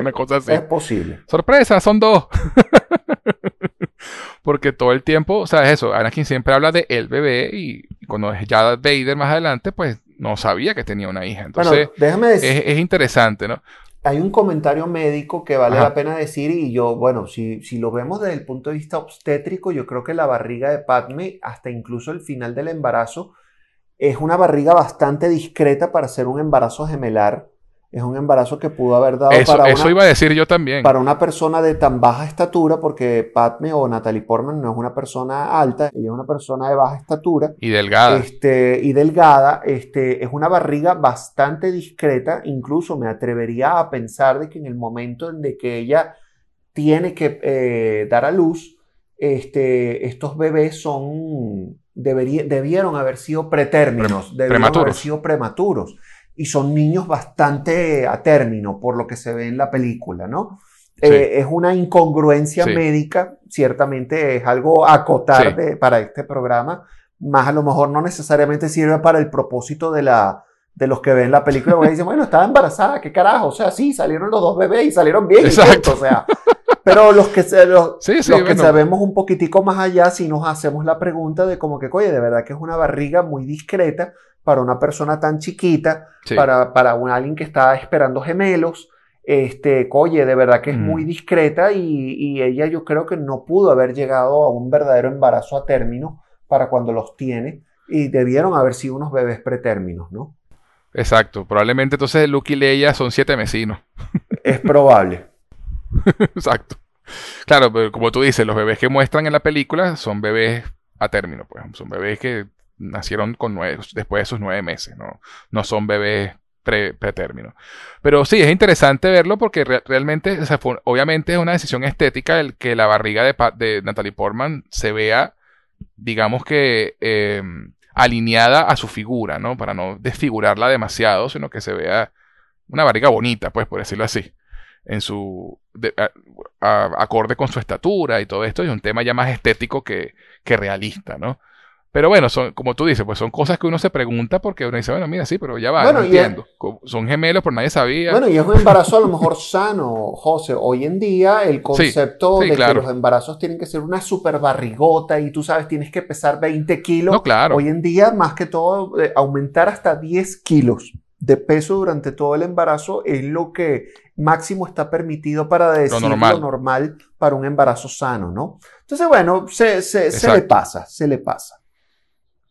Una cosa así. Es posible. Sorpresa, son dos. (laughs) Porque todo el tiempo, o sea, es eso. Anakin siempre habla de el bebé y cuando es ya Vader más adelante, pues no sabía que tenía una hija. Entonces, déjame decir, es, interesante, ¿no? Hay un comentario médico que vale la pena decir y yo, bueno, si, si lo vemos desde el punto de vista obstétrico, yo creo que la barriga de Padme, hasta incluso el final del embarazo, es una barriga bastante discreta para ser un embarazo gemelar es un embarazo que pudo haber dado eso, para eso iba a decir yo también. Para una persona de tan baja estatura, porque Padme o Natalie Portman no es una persona alta, ella es una persona de baja estatura. Y delgada. Este, y delgada, este, es una barriga bastante discreta, incluso me atrevería a pensar de que en el momento en de que ella tiene que eh, dar a luz, este, estos bebés son, debieron haber sido pretérminos, debieron haber sido prematuros y son niños bastante a término por lo que se ve en la película, ¿no? Eh, es una incongruencia médica, ciertamente es algo a acotar para este programa, más a lo mejor no necesariamente sirve para el propósito de, la, de los que ven la película, porque dicen, (laughs) bueno, estaba embarazada, qué carajo, o sea, sí, salieron los dos bebés y salieron bien, Exacto. o sea, pero los que, los, los que sabemos un poquitico más allá, si nos hacemos la pregunta de como que, oye, de verdad que es una barriga muy discreta, para una persona tan chiquita, para, para un, alguien que está esperando gemelos. Este, oye, de verdad que es muy mm. discreta y, ella yo creo que no pudo haber llegado a un verdadero embarazo a término para cuando los tiene y debieron haber sido unos bebés pretérminos, ¿no? Exacto, probablemente entonces Luke y Leia son siete vecinos. (laughs) Es probable. Exacto. Claro, pero como tú dices, los bebés que muestran en la película son bebés a término, pues son bebés que nacieron con nueve, después de esos nueve meses, no, no son bebés pre, pretérmino. Pero sí, es interesante verlo porque realmente, obviamente es una decisión estética el que la barriga de, de Natalie Portman se vea, digamos que, em, alineada a su figura, ¿no? Para no desfigurarla demasiado, sino que se vea una barriga bonita, pues, por decirlo así, en su acorde con su estatura y todo esto, es un tema ya más estético que, que realista, ¿no? Pero bueno, son, como tú dices, pues son cosas que uno se pregunta porque uno dice, bueno, mira, sí, pero ya va, no entiendo. Son gemelos, pero nadie sabía. Bueno, y es un embarazo a lo mejor sano, José. Hoy en día el concepto de que los embarazos tienen que ser una super barrigota y tú sabes, tienes que pesar 20 kilos. No, claro. Hoy en día, más que todo, eh, aumentar hasta 10 kilos de peso durante todo el embarazo es lo que máximo está permitido para decir lo normal, para un embarazo sano, ¿no? Entonces, bueno, se, se le pasa, se le pasa.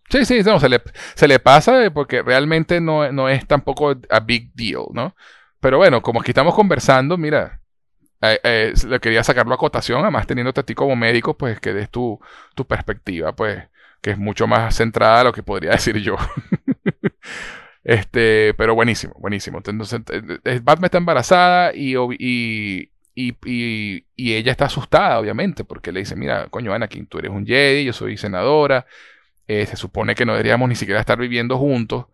Sí, sí, no, se le, pasa porque realmente no, no, es tampoco a big deal, ¿no? Pero bueno, como aquí estamos conversando, mira, eh, eh, le quería sacarlo a cotación, además teniéndote a ti como médico, pues que des tu, tu perspectiva, pues, que es mucho más centrada a lo que podría (laughs) decir yo. este, pero buenísimo, buenísimo. Entonces, eh, Batman está embarazada y, y, y, y, ella está asustada, obviamente, porque le dice, mira, coño, Anakin, tú eres un Jedi, yo soy senadora, eh, se supone que no deberíamos ni siquiera estar viviendo juntos.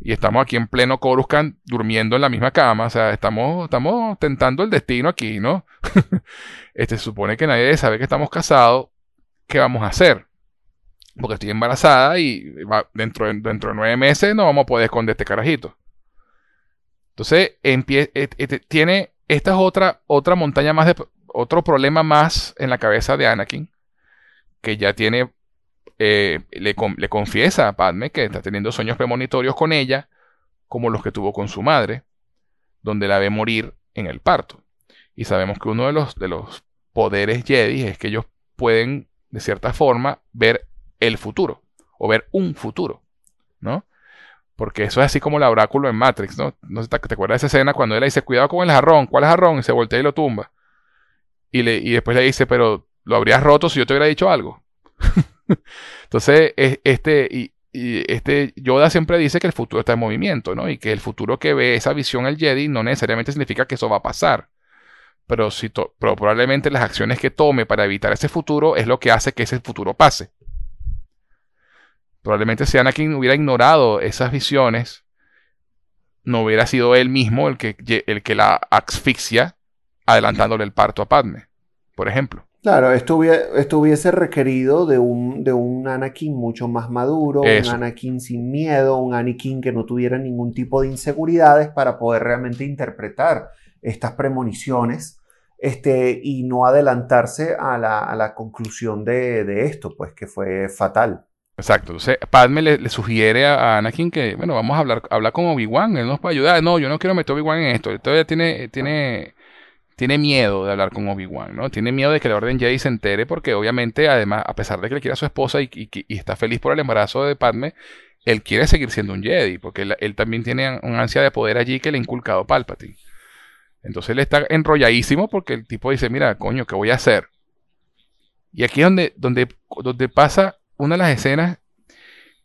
Y estamos aquí en pleno Coruscant durmiendo en la misma cama. O sea, estamos, estamos tentando el destino aquí, ¿no? (laughs) este, se supone que nadie sabe que estamos casados. ¿Qué vamos a hacer? Porque estoy embarazada y dentro, de, dentro de nueve meses no vamos a poder esconder este carajito. Entonces, eh, eh, tiene. Esta es otra, otra montaña más de. Otro problema más en la cabeza de Anakin. Que ya tiene eh, le, confiesa a Padme que está teniendo sueños premonitorios con ella, como los que tuvo con su madre, donde la ve morir en el parto. Y sabemos que uno de los, de los poderes Jedi es que ellos pueden, de cierta forma, ver el futuro, o ver un futuro, ¿no? Porque eso es así como el oráculo en Matrix, ¿no? ¿te acuerdas de esa escena cuando él le dice, cuidado con el jarrón? ¿Cuál es jarrón? Y se voltea y lo tumba. Y, le, y después le dice, pero lo habrías roto si yo te hubiera dicho algo. (laughs) Entonces, este, y, este Yoda siempre dice que el futuro está en movimiento, ¿no? Y que el futuro que ve esa visión el Jedi no necesariamente significa que eso va a pasar. Pero, si probablemente las acciones que tome para evitar ese futuro es lo que hace que ese futuro pase. Probablemente si Anakin hubiera ignorado esas visiones, no hubiera sido él mismo el que, el que la asfixia adelantándole el parto a Padme, por ejemplo. Claro, esto, hubiese requerido de un, de un Anakin mucho más maduro, un Anakin sin miedo, un Anakin que no tuviera ningún tipo de inseguridades para poder realmente interpretar estas premoniciones este, y no adelantarse a la, conclusión de, esto, pues que fue fatal. Exacto. Entonces, Padme le, sugiere a Anakin que, bueno, vamos a hablar, hablar con Obi-Wan, él nos puede ayudar. No, yo no quiero meter a Obi-Wan en esto. Él todavía tiene, tiene tiene miedo de hablar con Obi-Wan, ¿no? Tiene miedo de que la Orden Jedi se entere porque obviamente, además, a pesar de que le quiere a su esposa y, está feliz por el embarazo de Padme, él quiere seguir siendo un Jedi porque él, también tiene una ansia de poder allí que le ha inculcado Palpatine. Entonces él está enrolladísimo porque el tipo dice, mira, coño, ¿qué voy a hacer? Y aquí es donde, donde, donde pasa una de las escenas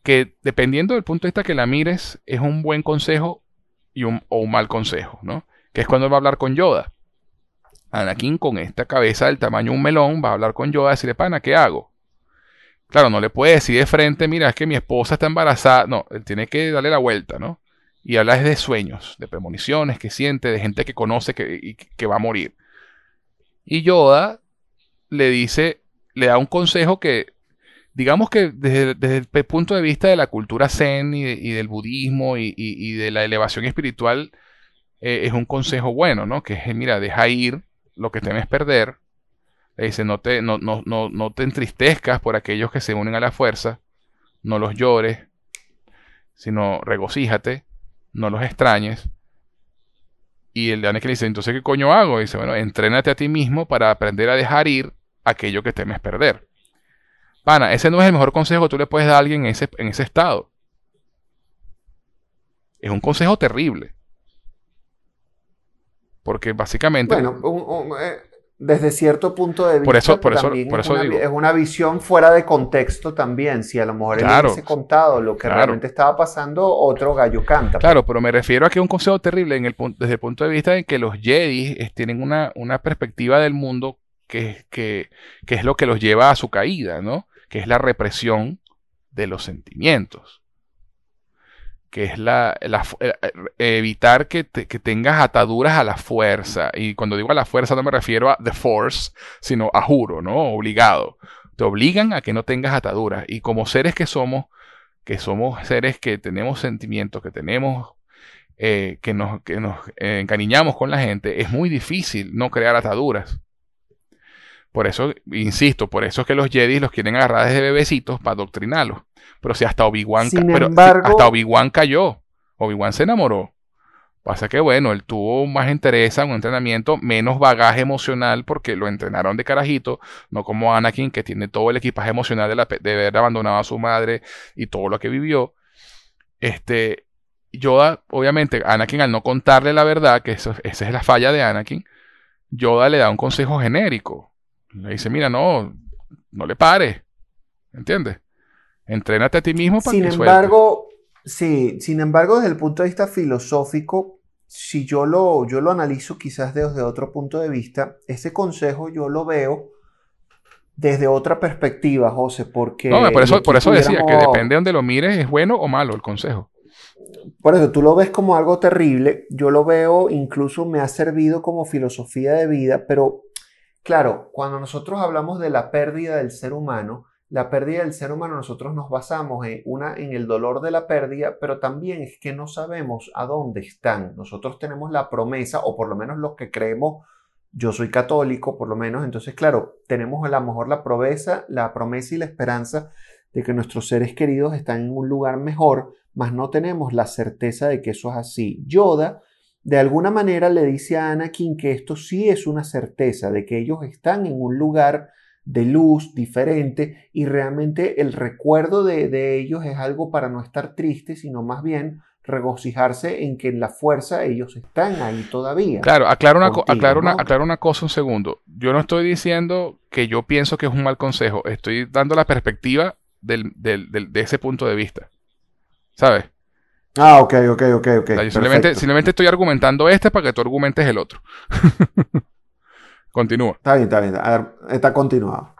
que, dependiendo del punto de vista que la mires, es un buen consejo y un, o un mal consejo, ¿no? Que es cuando él va a hablar con Yoda Anakin con esta cabeza del tamaño de un melón va a hablar con Yoda y decirle, pana, ¿qué hago? Claro, no le puede decir de frente, mira, es que mi esposa está embarazada. No, él tiene que darle la vuelta, ¿no? Y hablar de sueños, de premoniciones que siente, de gente que conoce que, que va a morir. Y Yoda le dice, le da un consejo que, digamos que desde, el punto de vista de la cultura zen y, del budismo y, de la elevación espiritual, eh, es un consejo bueno, ¿no? Que es, mira, deja ir lo que temes perder. Le dice, no te, no, no, no, te entristezcas por aquellos que se unen a la fuerza, no los llores, sino regocíjate, no los extrañes. Y el que le dice, entonces, ¿qué coño hago? dice, bueno, entrénate a ti mismo para aprender a dejar ir aquello que temes perder. Pana, ese no es el mejor consejo que tú le puedes dar a alguien en ese, en ese estado. Es un consejo terrible. Porque básicamente... Bueno, eh, desde cierto punto de vista... Por eso, por eso, por eso es, digo. una, es una visión fuera de contexto también. Si a lo mejor él hubiese contado lo que realmente estaba pasando, otro gallo canta. Claro, pero me refiero a que es un consejo terrible en el, desde el punto de vista de que los Jedi tienen una, una perspectiva del mundo que, que, que es lo que los lleva a su caída, ¿no? Que es la represión de los sentimientos. Que es la, eh, evitar que, que, tengas ataduras a la fuerza. Y cuando digo a la fuerza no me refiero a the force, sino a juro, ¿no? Obligado. Te obligan a que no tengas ataduras. Y como seres que somos, que somos seres que tenemos sentimientos, que tenemos eh, que nos, que nos eh, encariñamos con la gente, es muy difícil no crear ataduras. Por eso, insisto, por eso es que los Jedi los quieren agarrar desde bebecitos para adoctrinarlos. Pero si hasta Obi-Wan hasta Obi-Wan cayó, Obi-Wan se enamoró. Pasa que bueno, él tuvo más interés un entrenamiento, menos bagaje emocional porque lo entrenaron de carajito, no como Anakin que tiene todo el equipaje emocional de, la, de haber abandonado a su madre y todo lo que vivió. Este, Yoda, obviamente, Anakin al no contarle la verdad, que eso, esa es la falla de Anakin, Yoda le da un consejo genérico. Le dice, mira, no, no le pares. ¿Entiendes? Entrénate a ti mismo para sin embargo, sí, sin embargo, desde el punto de vista filosófico, si yo lo, yo lo analizo quizás desde otro punto de vista, ese consejo yo lo veo desde otra perspectiva, José, porque... No, por eso, por eso decía que depende de donde lo mires, es bueno o malo el consejo. Por eso tú lo ves como algo terrible, yo lo veo, incluso me ha servido como filosofía de vida, pero claro, cuando nosotros hablamos de la pérdida del ser humano, la pérdida del ser humano nosotros nos basamos en, una, en el dolor de la pérdida, pero también es que no sabemos a dónde están. Nosotros tenemos la promesa, o por lo menos los que creemos, yo soy católico, por lo menos, entonces claro, tenemos a lo mejor la promesa, la promesa y la esperanza de que nuestros seres queridos están en un lugar mejor, mas no tenemos la certeza de que eso es así. Yoda, de alguna manera, le dice a Anakin que esto sí es una certeza, de que ellos están en un lugar de luz diferente y realmente el recuerdo de, ellos es algo para no estar triste, sino más bien regocijarse en que en la fuerza ellos están ahí todavía. Claro, aclaro una, aclaro, una, aclaro una cosa un segundo. Yo no estoy diciendo que yo pienso que es un mal consejo, estoy dando la perspectiva de ese punto de vista. ¿Sabes? Ah, ok, ok, ok, ok. simplemente, simplemente, estoy argumentando este para que tú argumentes el otro. (laughs) continúa. Está bien, está bien. A ver, está continuado.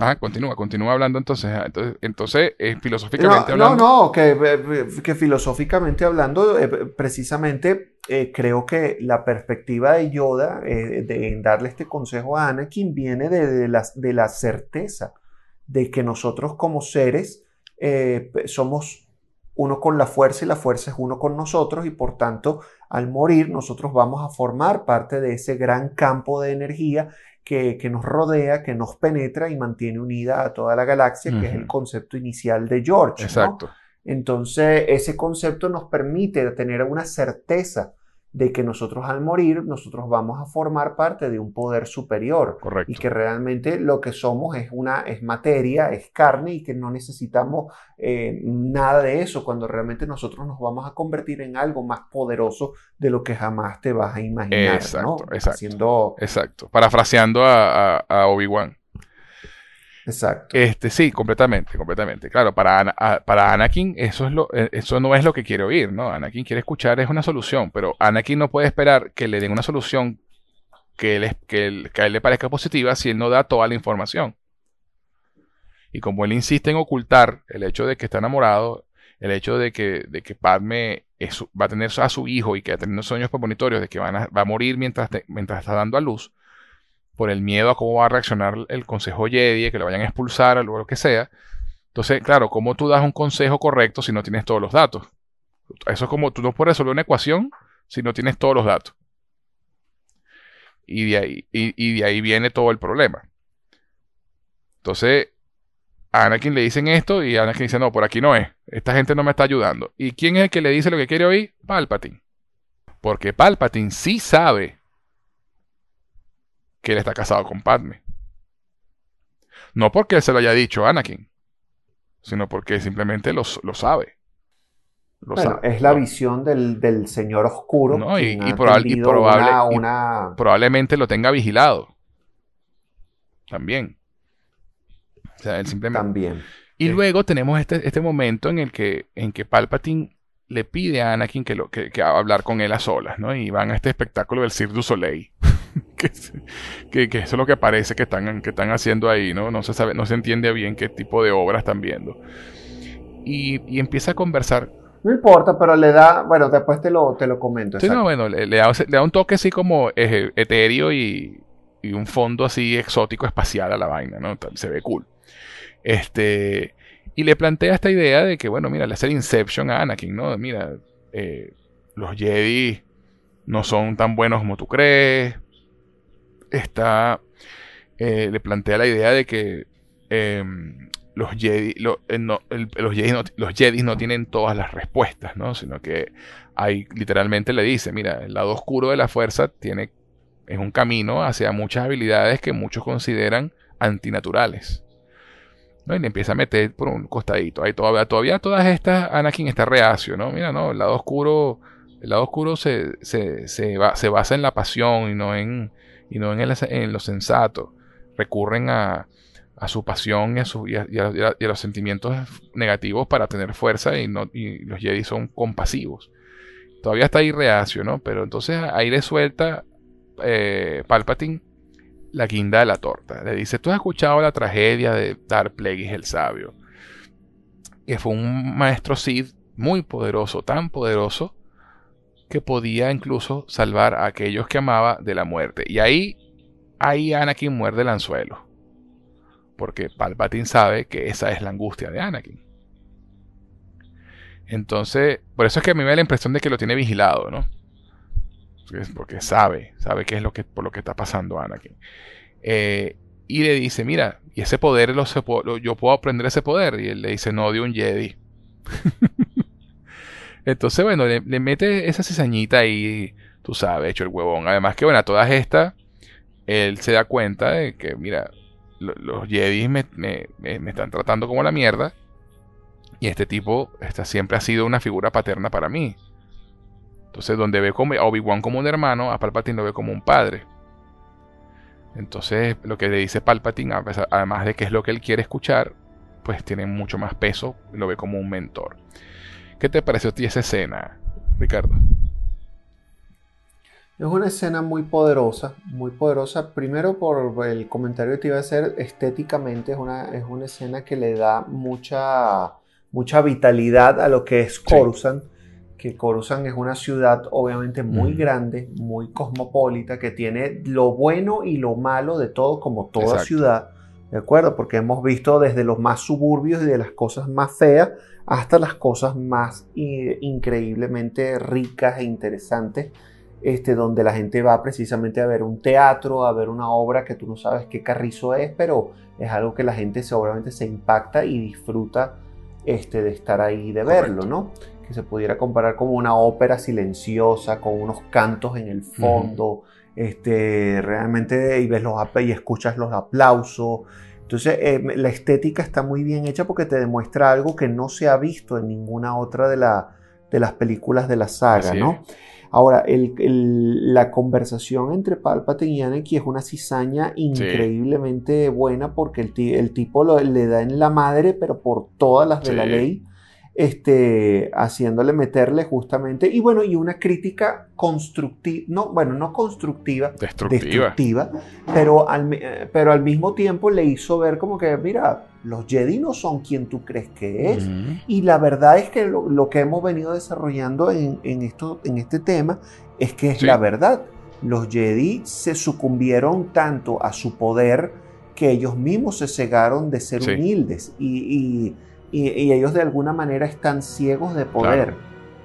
Ah, continúa, continúa hablando entonces. Ah, entonces, entonces filosóficamente hablando. No, no, que, que filosóficamente hablando, eh, precisamente eh, creo que la perspectiva de Yoda eh, de, darle este consejo a Anakin viene de, la, de la certeza de que nosotros como seres eh, somos uno con la fuerza y la fuerza es uno con nosotros y por tanto al morir nosotros vamos a formar parte de ese gran campo de energía que, nos rodea, que nos penetra y mantiene unida a toda la galaxia, que es el concepto inicial de George. Exacto. Entonces ese concepto nos permite tener una certeza de que nosotros al morir, nosotros vamos a formar parte de un poder superior. Correcto. Y que realmente lo que somos es una, es materia, es carne y que no necesitamos eh, nada de eso cuando realmente nosotros nos vamos a convertir en algo más poderoso de lo que jamás te vas a imaginar. Exacto, exacto. Exacto. Parafraseando a, a Obi-Wan. Exacto. Este, sí, completamente, completamente. Claro, para, para Anakin eso, es lo, eh, eso no es lo que quiere oír, ¿no? Anakin quiere escuchar es una solución, pero Anakin no puede esperar que le den una solución que, él, que, a él le parezca positiva si él no da toda la información. Y como él insiste en ocultar el hecho de que está enamorado, el hecho de que, de que Padme va a tener a su hijo y que va a tener sueños premonitorios de que van va a morir mientras, mientras está dando a luz, por el miedo a cómo va a reaccionar el consejo Jedi, que lo vayan a expulsar o lo que sea. Entonces, claro, ¿cómo tú das un consejo correcto si no tienes todos los datos? Eso es como tú no puedes resolver una ecuación si no tienes todos los datos. Y de ahí, y, de ahí viene todo el problema. Entonces, a Anakin le dicen esto y Anakin dice, no, por aquí no es. Esta gente no me está ayudando. ¿Y quién es el que le dice lo que quiere oír? Palpatine. Porque Palpatine sí sabe que él está casado con Padme. No porque él se lo haya dicho a Anakin, sino porque simplemente lo, sabe. Es la visión del, señor oscuro. y, probablemente lo tenga vigilado. También. O sea, él simplemente. También. Y luego tenemos este, este, momento en el que, en que Palpatine le pide a Anakin que, lo, que, que hablar con él a solas, ¿no? Y van a este espectáculo del Cirque du Soleil. (laughs) que, eso es lo que parece que están, que están haciendo ahí, ¿no? No se sabe, no se entiende bien qué tipo de obra están viendo. Y, empieza a conversar. No importa, pero le da, bueno, después te lo, te lo comento. Sí, no, bueno, le, da, un toque así como eh, etéreo y, y, un fondo así exótico espacial a la vaina, ¿no? Se ve cool. Este, y le plantea esta idea de que, bueno, mira, le hace Inception a Anakin, ¿no? Mira, eh, los Jedi no son tan buenos como tú crees. Está. Eh, le plantea la idea de que em, los Jedi, eh, no, los, Jedi los Jedi no tienen todas las respuestas, ¿no? Sino que hay, literalmente le dice, mira, el lado oscuro de la fuerza tiene, es un camino hacia muchas habilidades que muchos consideran antinaturales. ¿no? Y le empieza a meter por un costadito. Ahí todavía, todavía todas estas, Anakin está reacio, ¿no? Mira, no, el lado oscuro, el lado oscuro se, se, se, basa en la pasión y no en, y no en, en lo sensato. Recurren a, a su pasión y a, su, y, a, los sentimientos negativos para tener fuerza y, no, y los Jedi son compasivos. Todavía está ahí reacio, ¿no? Pero entonces ahí suelta eh, Palpatine la guinda de la torta. Le dice, tú has escuchado la tragedia de Darth Plagueis el Sabio, que fue un maestro Sith muy poderoso, tan poderoso, que podía incluso salvar a aquellos que amaba de la muerte. Y ahí, ahí Anakin muerde el anzuelo. Porque Palpatine sabe que esa es la angustia de Anakin. Entonces, por eso es que a mí me da la impresión de que lo tiene vigilado, ¿no? porque sabe, sabe qué es lo que, por lo que está pasando Anakin. Eh, y le dice, mira, y ese poder, lo, yo puedo aprender ese poder. Y él le dice, no, de un Jedi. (laughs) Entonces, bueno, le, mete esa cizañita ahí, tú sabes, hecho el huevón. Además que, bueno, a todas estas, él se da cuenta de que, mira, los Jedi me, me, me, están tratando como la mierda. Y este tipo esta, siempre ha sido una figura paterna para mí. Entonces, donde ve a Obi-Wan como un hermano, a Palpatine lo ve como un padre. Entonces, lo que le dice Palpatine, además de que es lo que él quiere escuchar, pues tiene mucho más peso, lo ve como un mentor. ¿Qué te pareció a ti esa escena, Ricardo? Es una escena muy poderosa, muy poderosa. Primero por el comentario que te iba a hacer, estéticamente es una, es una escena que le da mucha, mucha vitalidad a lo que es Coruscant que Coruscant es una ciudad obviamente muy grande, muy cosmopolita, que tiene lo bueno y lo malo de todo, como toda ciudad, ¿de acuerdo? Porque hemos visto desde los más suburbios y de las cosas más feas hasta las cosas más increíblemente ricas e interesantes, este, donde la gente va precisamente a ver un teatro, a ver una obra que tú no sabes qué carrizo es, pero es algo que la gente seguramente se impacta y disfruta este, de estar ahí, de verlo, ¿no? que se pudiera comparar como una ópera silenciosa, con unos cantos en el fondo, este, realmente, y ves los y escuchas los aplausos. Entonces, eh, la estética está muy bien hecha porque te demuestra algo que no se ha visto en ninguna otra de, la, de las películas de la saga, ¿no? Ahora, la conversación entre Palpatine y Anakin es una cizaña increíblemente buena porque el, tipo le da en la madre, pero por todas las de la ley este, haciéndole meterle justamente, y bueno, y una crítica constructiva, no, bueno, no constructiva, destructiva, pero, al, eh, pero al mismo tiempo le hizo ver como que, mira, los Jedi no son quien tú crees que es, y la verdad es que lo, que hemos venido desarrollando en, esto, en este tema es que es la verdad. Los Jedi se sucumbieron tanto a su poder que ellos mismos se cegaron de ser humildes y y, ellos de alguna manera están ciegos de poder.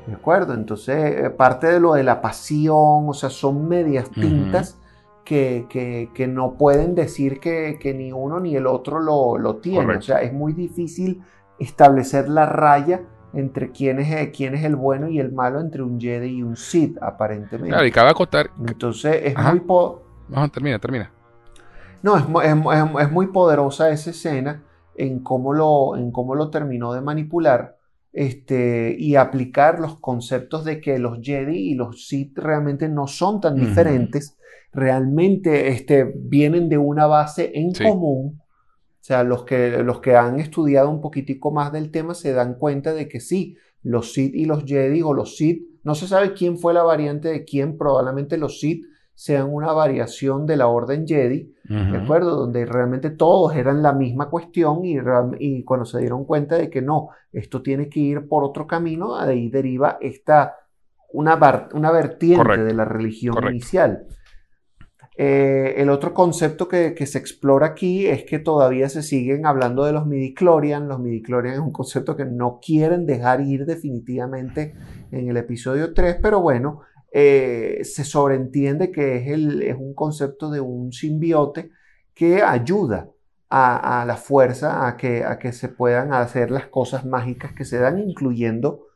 ¿De acuerdo? Entonces, eh, parte de lo de la pasión, o sea, son medias tintas que, que, no pueden decir que, que, ni uno ni el otro lo, lo tienen. O sea, es muy difícil establecer la raya entre quién es, eh, quién es el bueno y el malo entre un Jedi y un Sith, aparentemente. Claro, y cabe acotar. Entonces, es muy. Po no, termina, termina. No, es, es, es muy poderosa esa escena en cómo lo, en cómo lo terminó de manipular este, y aplicar los conceptos de que los Jedi y los Sith realmente no son tan diferentes, realmente este, vienen de una base en común. O sea, los que, los que han estudiado un poquitico más del tema se dan cuenta de que sí, los Sith y los Jedi o los Sith, no se sabe quién fue la variante de quién, probablemente los Sith sean una variación de la Orden Jedi, ¿de acuerdo? Donde realmente todos eran la misma cuestión y, cuando se dieron cuenta de que no, esto tiene que ir por otro camino, de ahí deriva esta, una, una vertiente de la religión inicial. Eh, el otro concepto que, se explora aquí es que todavía se siguen hablando de los midichlorian. Los midichlorian es un concepto que no quieren dejar ir definitivamente en el episodio 3, pero bueno, eh, se sobreentiende que es, el, es, un concepto de un simbiote que ayuda a, la fuerza a que, a que se puedan hacer las cosas mágicas que se dan, incluyendo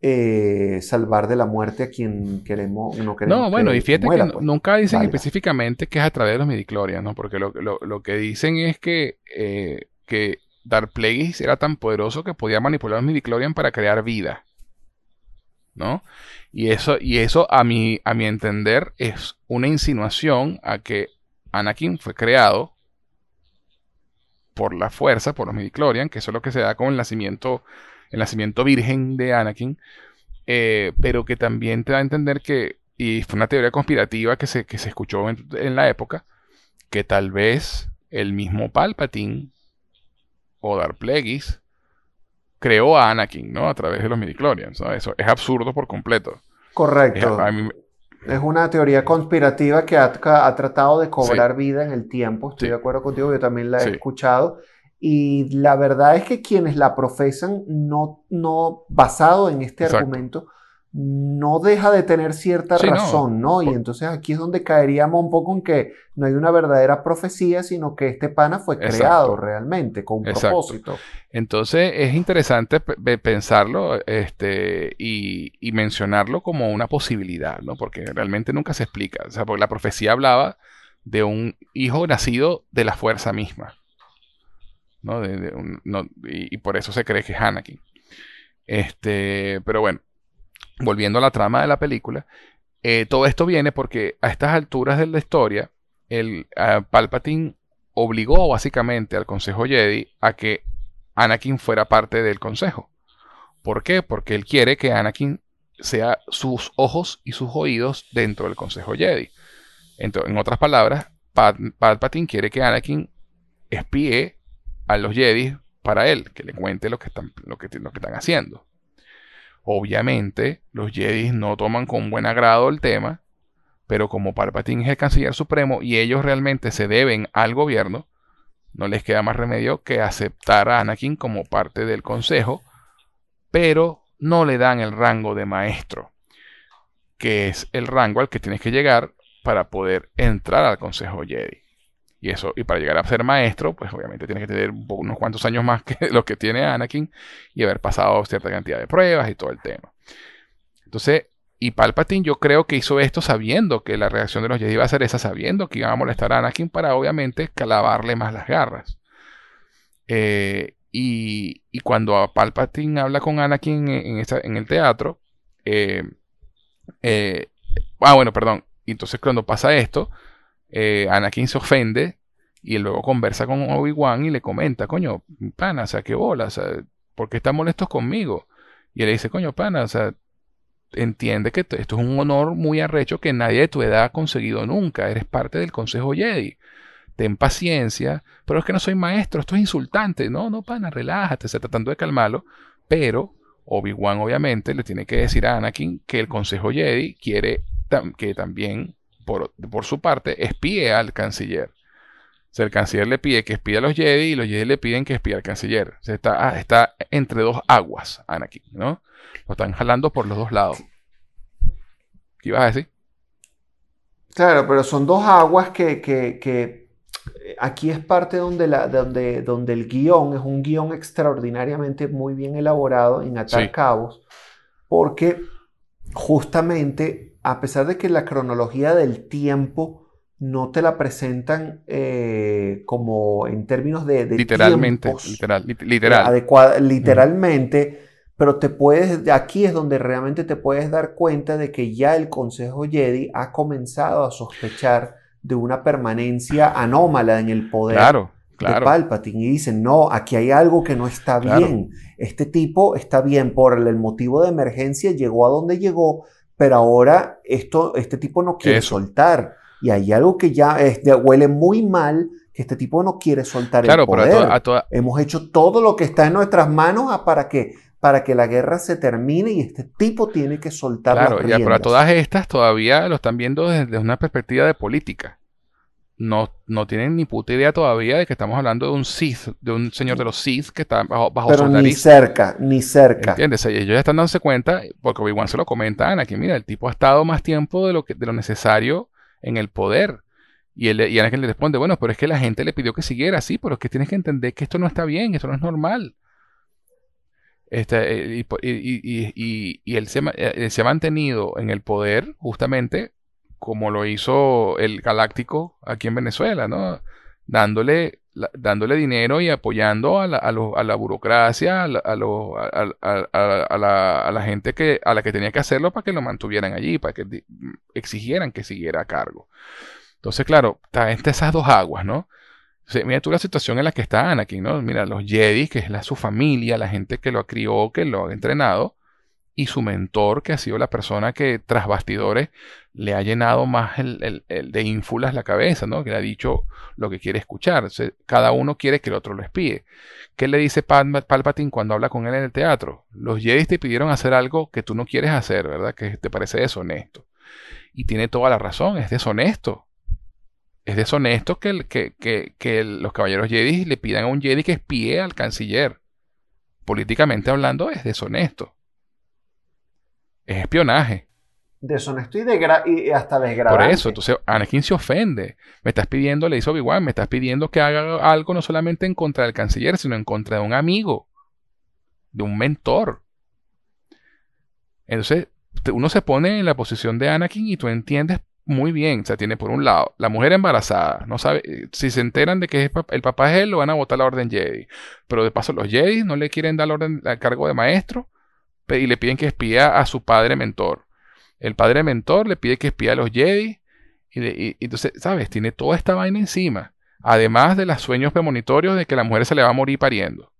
eh, salvar de la muerte a quien queremos. No, queremos no bueno, y fíjate que pues. nunca dicen específicamente que es a través de los midichlorians, ¿no? Porque lo, lo, que dicen es que, eh, que Dark Plagueis era tan poderoso que podía manipular los midichlorians para crear vida. ¿No? Y eso, y eso a, mi, a mi entender es una insinuación a que Anakin fue creado por la fuerza, por los midichlorians, que eso es lo que se da con el nacimiento el nacimiento virgen de Anakin, eh, pero que también te da a entender que, y fue una teoría conspirativa que se, que se escuchó en, la época, que tal vez el mismo Palpatine o Darth Plagueis creó a Anakin, ¿no? A través de los midichlorians, Eso es absurdo por completo. Correcto. Es, una teoría conspirativa que ha, tratado de cobrar vida en el tiempo. Estoy de acuerdo contigo, yo también la he escuchado. Y la verdad es que quienes la profesan, no, no basado en este argumento, no deja de tener cierta razón, ¿no? Y entonces aquí es donde caeríamos un poco en que no hay una verdadera profecía, sino que este pana fue creado realmente con un propósito. Entonces es interesante pensarlo este, y, y, mencionarlo como una posibilidad, ¿no? Porque realmente nunca se explica. O sea, porque la profecía hablaba de un hijo nacido de la fuerza misma y, por eso se cree que es Anakin. Este, pero bueno, volviendo a la trama de la película, eh, todo esto viene porque a estas alturas de la historia, el Palpatine obligó básicamente al Consejo Jedi a que Anakin fuera parte del Consejo. ¿Por qué? Porque él quiere que Anakin sea sus ojos y sus oídos dentro del Consejo Jedi. Entonces, en otras palabras, Palpatine quiere que Anakin espíe a los Jedi para él, que le cuente lo que están, lo que, lo que están haciendo. Obviamente, los Jedi no toman con buen agrado el tema, pero como Palpatine es el canciller supremo y ellos realmente se deben al gobierno, no les queda más remedio que aceptar a Anakin como parte del consejo, pero no le dan el rango de maestro, que es el rango al que tienes que llegar para poder entrar al consejo Jedi. Y eso, y para llegar a ser maestro, pues obviamente tiene que tener unos cuantos años más que (laughs) lo que tiene Anakin y haber pasado cierta cantidad de pruebas y todo el tema. Entonces, y Palpatine yo creo que hizo esto sabiendo que la reacción de los Jedi iba a ser esa, sabiendo que iba a molestar a Anakin para obviamente calabarle más las garras. Eh, y, y, cuando Palpatine habla con Anakin en, en el teatro, eh, eh, ah, bueno, perdón. Entonces cuando pasa esto, eh, Anakin se ofende y luego conversa con Obi-Wan y le comenta, coño, pana, o sea, qué bola, o sea, ¿por qué están molestos conmigo? Y él le dice, coño, pana, o sea, entiende que esto es un honor muy arrecho que nadie de tu edad ha conseguido nunca, eres parte del Consejo Jedi. Ten paciencia, pero es que no soy maestro, esto es insultante. No, no, pana, relájate, se tratando de calmarlo. Pero Obi-Wan obviamente le tiene que decir a Anakin que el Consejo Jedi quiere que también por, su parte, espíe al canciller. O sea, el canciller le pide que espíe a los Jedi y los Jedi le piden que espíe al canciller. O sea, está, ah, está entre dos aguas, Anakin, ¿no? Lo están jalando por los dos lados. ¿Qué ibas a decir? Claro, pero son dos aguas que, que, aquí es parte donde, la, donde, donde el guion es un guion extraordinariamente muy bien elaborado en atar cabos, porque justamente a pesar de que la cronología del tiempo no te la presentan eh, como en términos de, literalmente, literal, literal. literalmente, pero te puedes, aquí es donde realmente te puedes dar cuenta de que ya el Consejo Jedi ha comenzado a sospechar de una permanencia anómala en el poder claro, claro. de Palpatine y dicen, no, aquí hay algo que no está bien. Este tipo está bien por el motivo de emergencia, llegó a donde llegó, pero ahora esto, este tipo no quiere soltar. Y hay algo que ya este, huele muy mal, que este tipo no quiere soltar el poder. Hemos hecho todo lo que está en nuestras manos para que para que la guerra se termine y este tipo tiene que soltar claro, ya, pero a todas estas todavía lo están viendo desde una perspectiva de política. No, no tienen ni puta idea todavía de que estamos hablando de un Sith, de un señor de los Sith que está bajo, bajo Pero ni cerca, ni cerca. ¿Entiendes? Ellos ya están dándose cuenta, porque Obi-Wan se lo comenta a que mira, el tipo ha estado más tiempo de lo, que, de lo necesario en el poder. Y, él, y Anakin le responde, bueno, pero es que la gente le pidió que siguiera así, pero es que tienes que entender que esto no está bien, esto no es normal. Este, y, y, y, él, se, eh, se, ha mantenido en el poder justamente como lo hizo el Galáctico aquí en Venezuela, ¿no? Dándole, dándole dinero y apoyando a la, a a la burocracia, a la, a, la, gente que, a la que tenía que hacerlo para que lo mantuvieran allí, para que exigieran que siguiera a cargo. Entonces, claro, está entre esas dos aguas, ¿no? mira tú la situación en la que está Anakin, ¿no? Mira, los Jedi, que es la, su familia, la gente que lo crió, que lo ha entrenado, y su mentor, que ha sido la persona que tras bastidores le ha llenado más el, de ínfulas la cabeza, ¿no? Que le ha dicho lo que quiere escuchar. cada uno quiere que el otro lo espíe. ¿Qué le dice Palpatine cuando habla con él en el teatro? Los Jedi te pidieron hacer algo que tú no quieres hacer, ¿verdad? Que te parece deshonesto. Y tiene toda la razón, es deshonesto es deshonesto que, que, los caballeros Jedi le pidan a un Jedi que espíe al canciller. Políticamente hablando, es deshonesto. Es espionaje. Deshonesto y, hasta desgradable. Por eso, entonces Anakin se ofende. Me estás pidiendo, le dice Obi-Wan, me estás pidiendo que haga algo no solamente en contra del canciller, sino en contra de un amigo, de un mentor. Entonces, uno se pone en la posición de Anakin y tú entiendes muy bien. O sea, tiene por un lado la mujer embarazada. No sabe, eh, si se enteran de que el papá es él, lo van a votar la orden Jedi. Pero de paso, los Jedi no le quieren dar la orden al cargo de maestro y le piden que espía a su padre mentor. El padre mentor le pide que espía a los Jedi. Y, entonces, ¿sabes? Tiene toda esta vaina encima. Además de los sueños premonitorios de que la mujer se le va a morir pariendo.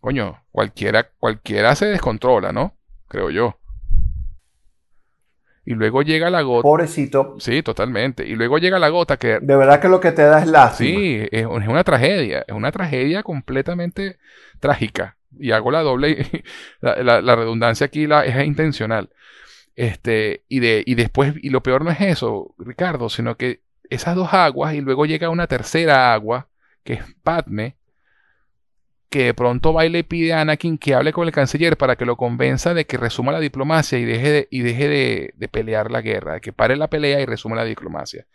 Coño, cualquiera, cualquiera se descontrola, ¿no? Creo yo. Y luego llega la gota. Pobrecito. Sí, totalmente. Y luego llega la gota que... De verdad que lo que te da es lástima. Sí, es, una tragedia. Es una tragedia completamente trágica. Y hago la doble... (laughs) la, la, redundancia aquí la, es intencional. Este, y, de, y después... Y lo peor no es eso, Ricardo, sino que esas dos aguas y luego llega una tercera agua, que es Padme, que de pronto va y le pide a Anakin que hable con el canciller para que lo convenza de que resuma la diplomacia y deje de, y deje de, pelear la guerra, de que pare la pelea y resuma la diplomacia.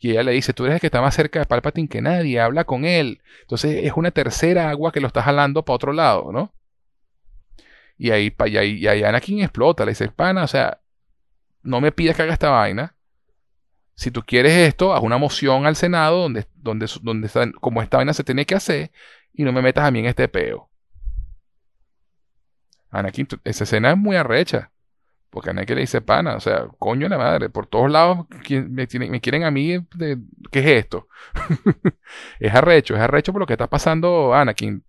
Y ella le dice, tú eres el que está más cerca de Palpatine que nadie, habla con él. Entonces es una tercera agua que lo está jalando para otro lado, ¿no? Y ahí, Anakin explota, le dice, pana, o sea, no me pidas que haga esta vaina. Si tú quieres esto, haz una moción al Senado donde, donde, donde como esta vaina se tiene que hacer y no me metas a mí en este peo. Anakin, esa escena es muy arrecha. Porque Anakin le dice pana, o sea, coño la madre, por todos lados me, quieren a mí, ¿qué es esto? (laughs) es arrecho, es arrecho por lo que está pasando Anakin.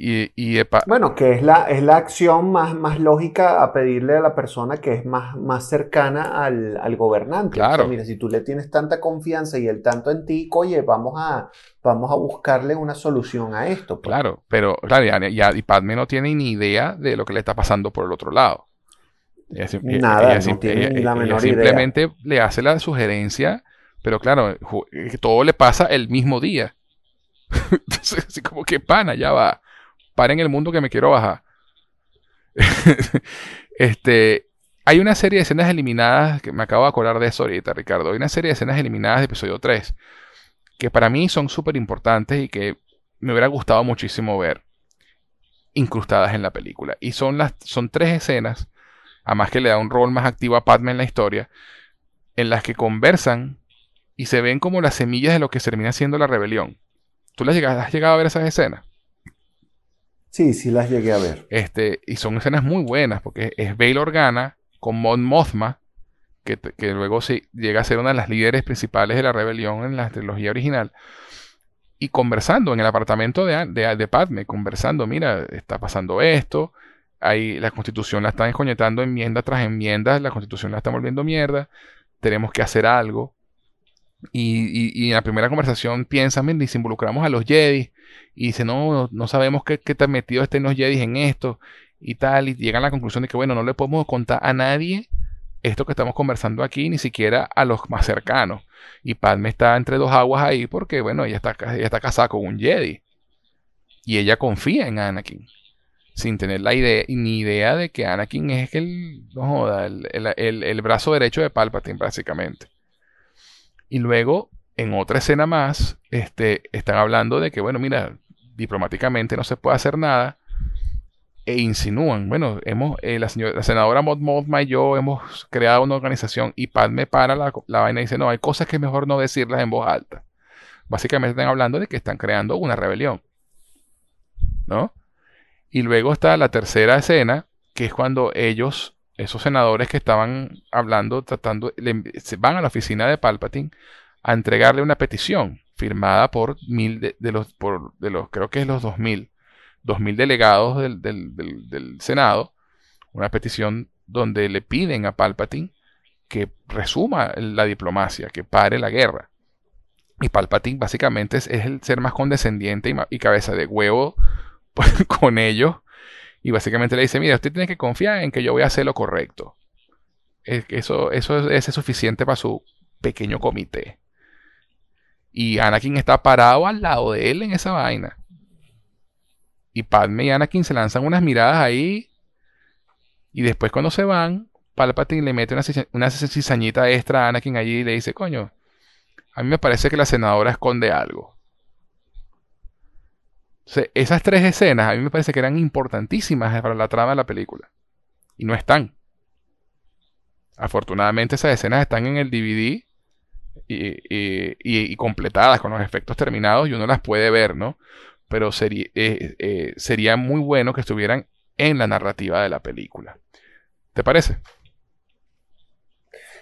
Y, bueno, que es la, es la acción más, más lógica a pedirle a la persona que es más, más cercana al, gobernante. Claro. mira, si tú le tienes tanta confianza y él tanto en ti, oye, vamos a, vamos a buscarle una solución a esto. Pues. Claro, pero claro, ya, y Padme no tiene ni idea de lo que le está pasando por el otro lado. Nada, no tiene ni la menor simplemente le hace la sugerencia, pero claro, todo le pasa el mismo día. (laughs) Entonces, así como que pana, ya va en el mundo que me quiero bajar. (laughs) este, hay una serie de escenas eliminadas, que me acabo de acordar de eso ahorita, Ricardo. Hay una serie de escenas eliminadas de episodio 3, que para mí son súper importantes y que me hubiera gustado muchísimo ver incrustadas en la película. Y son, las, son tres escenas, además que le da un rol más activo a Padme en la historia, en las que conversan y se ven como las semillas de lo que termina siendo la rebelión. ¿Tú las has llegado a ver esas escenas? Sí, sí las llegué a ver. Este, y son escenas muy buenas, porque es Bail Organa con Mon Mothma, que, luego se llega a ser una de las líderes principales de la rebelión en la trilogía original, y conversando en el apartamento de, de, Padme, conversando, mira, está pasando esto, ahí la constitución la están escoñetando enmienda tras enmienda, la constitución la está volviendo mierda, tenemos que hacer algo, Y, y, en la primera conversación piensan, si involucramos a los Jedi, y dice, no, no sabemos qué, qué tan metido estén los Jedi en esto, y tal, y llegan a la conclusión de que, bueno, no le podemos contar a nadie esto que estamos conversando aquí, ni siquiera a los más cercanos. Y Padme está entre dos aguas ahí porque, bueno, ella está, ella está casada con un Jedi. Y ella confía en Anakin. Sin tener la idea, ni idea de que Anakin es el, no joda, el, el, el brazo derecho de Palpatine, básicamente. Y luego, en otra escena más, este, están hablando de que, bueno, mira, diplomáticamente no se puede hacer nada e insinúan, bueno, hemos, eh, la, señora, la, senadora Maud Mothma y yo hemos creado una organización y Padme para la, la, vaina y dice, no, hay cosas que es mejor no decirlas en voz alta. Básicamente están hablando de que están creando una rebelión. ¿No? Y luego está la tercera escena, que es cuando ellos, esos senadores que estaban hablando, tratando, se van a la oficina de Palpatine a entregarle una petición firmada por mil de, los, por, de los, creo que es los 2000 2.000 delegados del, Senado, una petición donde le piden a Palpatine que resuma la diplomacia, que pare la guerra. Y Palpatine básicamente es, el ser más condescendiente y, cabeza de huevo (laughs) con ellos. Y básicamente le dice, mira, usted tiene que confiar en que yo voy a hacer lo correcto. Eso, eso es, es suficiente para su pequeño comité. Y Anakin está parado al lado de él en esa vaina. Y Padme y Anakin se lanzan unas miradas ahí. Y después cuando se van, Palpatine le mete una, una cizañita extra a Anakin allí y le dice, coño, a mí me parece que la senadora esconde algo. esas tres escenas a mí me parece que eran importantísimas para la trama de la película. Y no están. Afortunadamente esas escenas están en el DVD y, completadas con los efectos terminados y uno las puede ver, ¿no? pero sería, eh, eh, sería muy bueno que estuvieran en la narrativa de la película. ¿Te parece?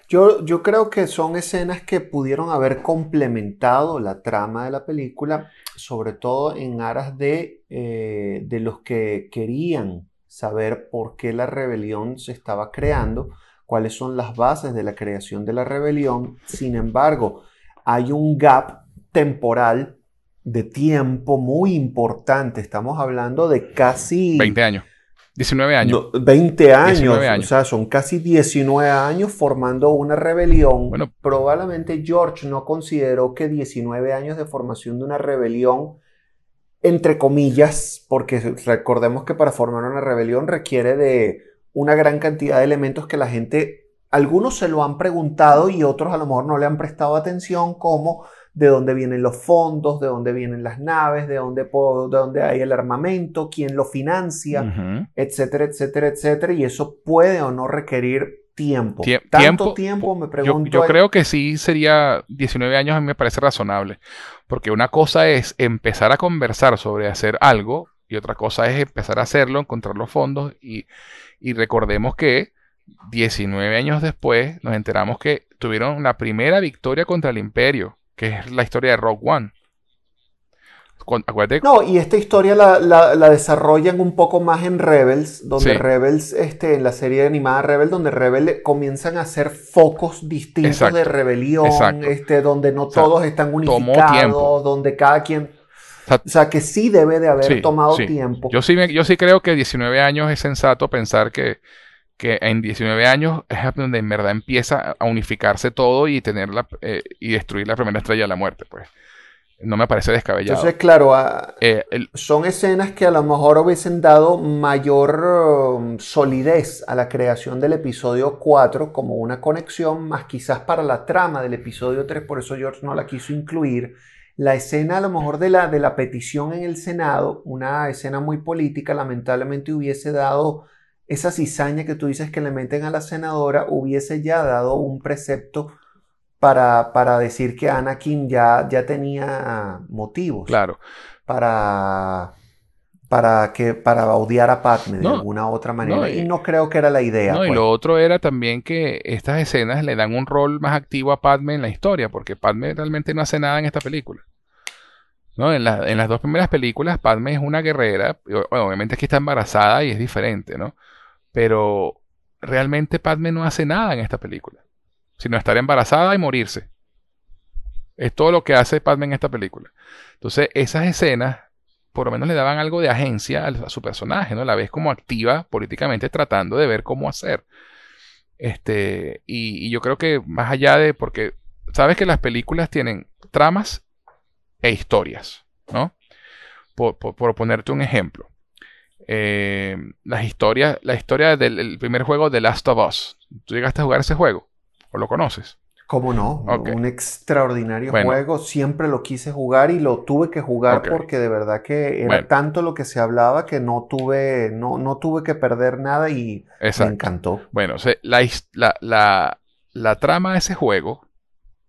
Yo, yo, creo que son escenas que pudieron haber complementado la trama de la película, sobre todo en aras de, eh, de los que querían saber por qué la rebelión se estaba creando, cuáles son las bases de la creación de la rebelión. Sin embargo, hay un gap temporal de tiempo muy importante. Estamos hablando de casi... 20 años. 19 años. 20 años, O sea, son casi 19 años formando una rebelión. Bueno, probablemente George no consideró que 19 años de formación de una rebelión, entre comillas, porque recordemos que para formar una rebelión requiere de una gran cantidad de elementos que la gente, algunos se lo han preguntado y otros a lo mejor no le han prestado atención, como de dónde vienen los fondos, de dónde vienen las naves, de dónde, de dónde hay el armamento, quién lo financia, etcétera, etcétera, etcétera. Y eso puede o no requerir tiempo. Tanto tiempo, me pregunto. Yo, creo que sí sería 19 años, a mí me parece razonable. Porque una cosa es empezar a conversar sobre hacer algo y otra cosa es empezar a hacerlo, encontrar los fondos y, y recordemos que 19 años después nos enteramos que tuvieron la primera victoria contra el imperio que es la historia de Rogue One. No, y esta historia la, desarrollan un poco más en Rebels, donde Rebels, este, en la serie animada Rebels, donde Rebels comienzan a hacer focos distintos de rebelión, este, donde no todos están unificados, donde cada quien... O sea, que sí debe de haber tomado tiempo. Yo sí, yo sí creo que 19 años es sensato pensar que, que en 19 años es donde en verdad empieza a unificarse todo y tenerla eh, y destruir la primera estrella de la muerte, pues. No me parece descabellado. Entonces, claro, ah, eh, son escenas que a lo mejor hubiesen dado mayor um, solidez a la creación del episodio 4 como una conexión, más quizás para la trama del episodio 3, por eso George no la quiso incluir. La escena a lo mejor de la, de la petición en el Senado, una escena muy política, lamentablemente hubiese dado esa cizaña que tú dices que le meten a la senadora hubiese ya dado un precepto para, para decir que Anakin ya, ya tenía motivos. Claro. Para, para, que, para odiar a Padme de alguna otra manera. y, no creo que era la idea. No, y pues. lo otro era también que estas escenas le dan un rol más activo a Padme en la historia, porque Padme realmente no hace nada en esta película. ¿no? En, en las dos primeras películas, Padme es una guerrera. obviamente aquí está embarazada y es diferente, ¿no? Pero realmente Padme no hace nada en esta película, sino estar embarazada y morirse. Es todo lo que hace Padme en esta película. Entonces, esas escenas por lo menos le daban algo de agencia a, su personaje, ¿no? La ves como activa políticamente tratando de ver cómo hacer. Este, y, yo creo que más allá de, porque sabes que las películas tienen tramas e historias, ¿no? Por, ponerte un ejemplo. Eh, las historias, la historia del primer juego de Last of Us. ¿Tú llegaste a jugar ese juego? ¿O lo conoces? ¿Cómo no? Un extraordinario juego. Siempre lo quise jugar y lo tuve que jugar porque de verdad que era tanto lo que se hablaba que no tuve, no, no tuve que perder nada y me encantó. Bueno, la, la, trama de ese juego,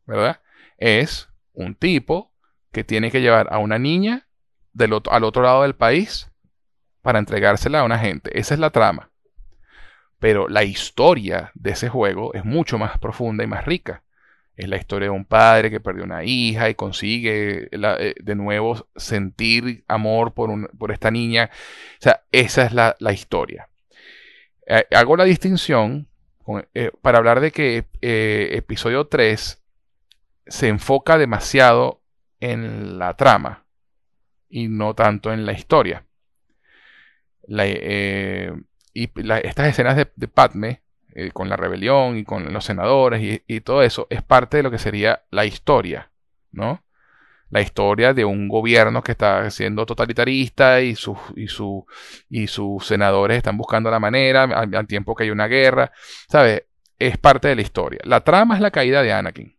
¿verdad? Es un tipo que tiene que llevar a una niña del al otro lado del país para entregársela a una gente. Esa es la trama. Pero la historia de ese juego es mucho más profunda y más rica. Es la historia de un padre que perdió una hija y consigue eh, de nuevo sentir amor por, por, esta niña. O sea, esa es la, historia. Eh, hago la distinción eh, para hablar de que episodio 3 se enfoca demasiado en la trama y no tanto en la historia. y estas escenas de, de Padme eh, con la rebelión y con los senadores y, todo eso, es parte de lo que sería la historia, ¿no? La historia de un gobierno que está siendo totalitarista y, sus y, su, y sus senadores están buscando la manera al, tiempo que hay una guerra, ¿sabes? Es parte de la historia. La trama es la caída de Anakin.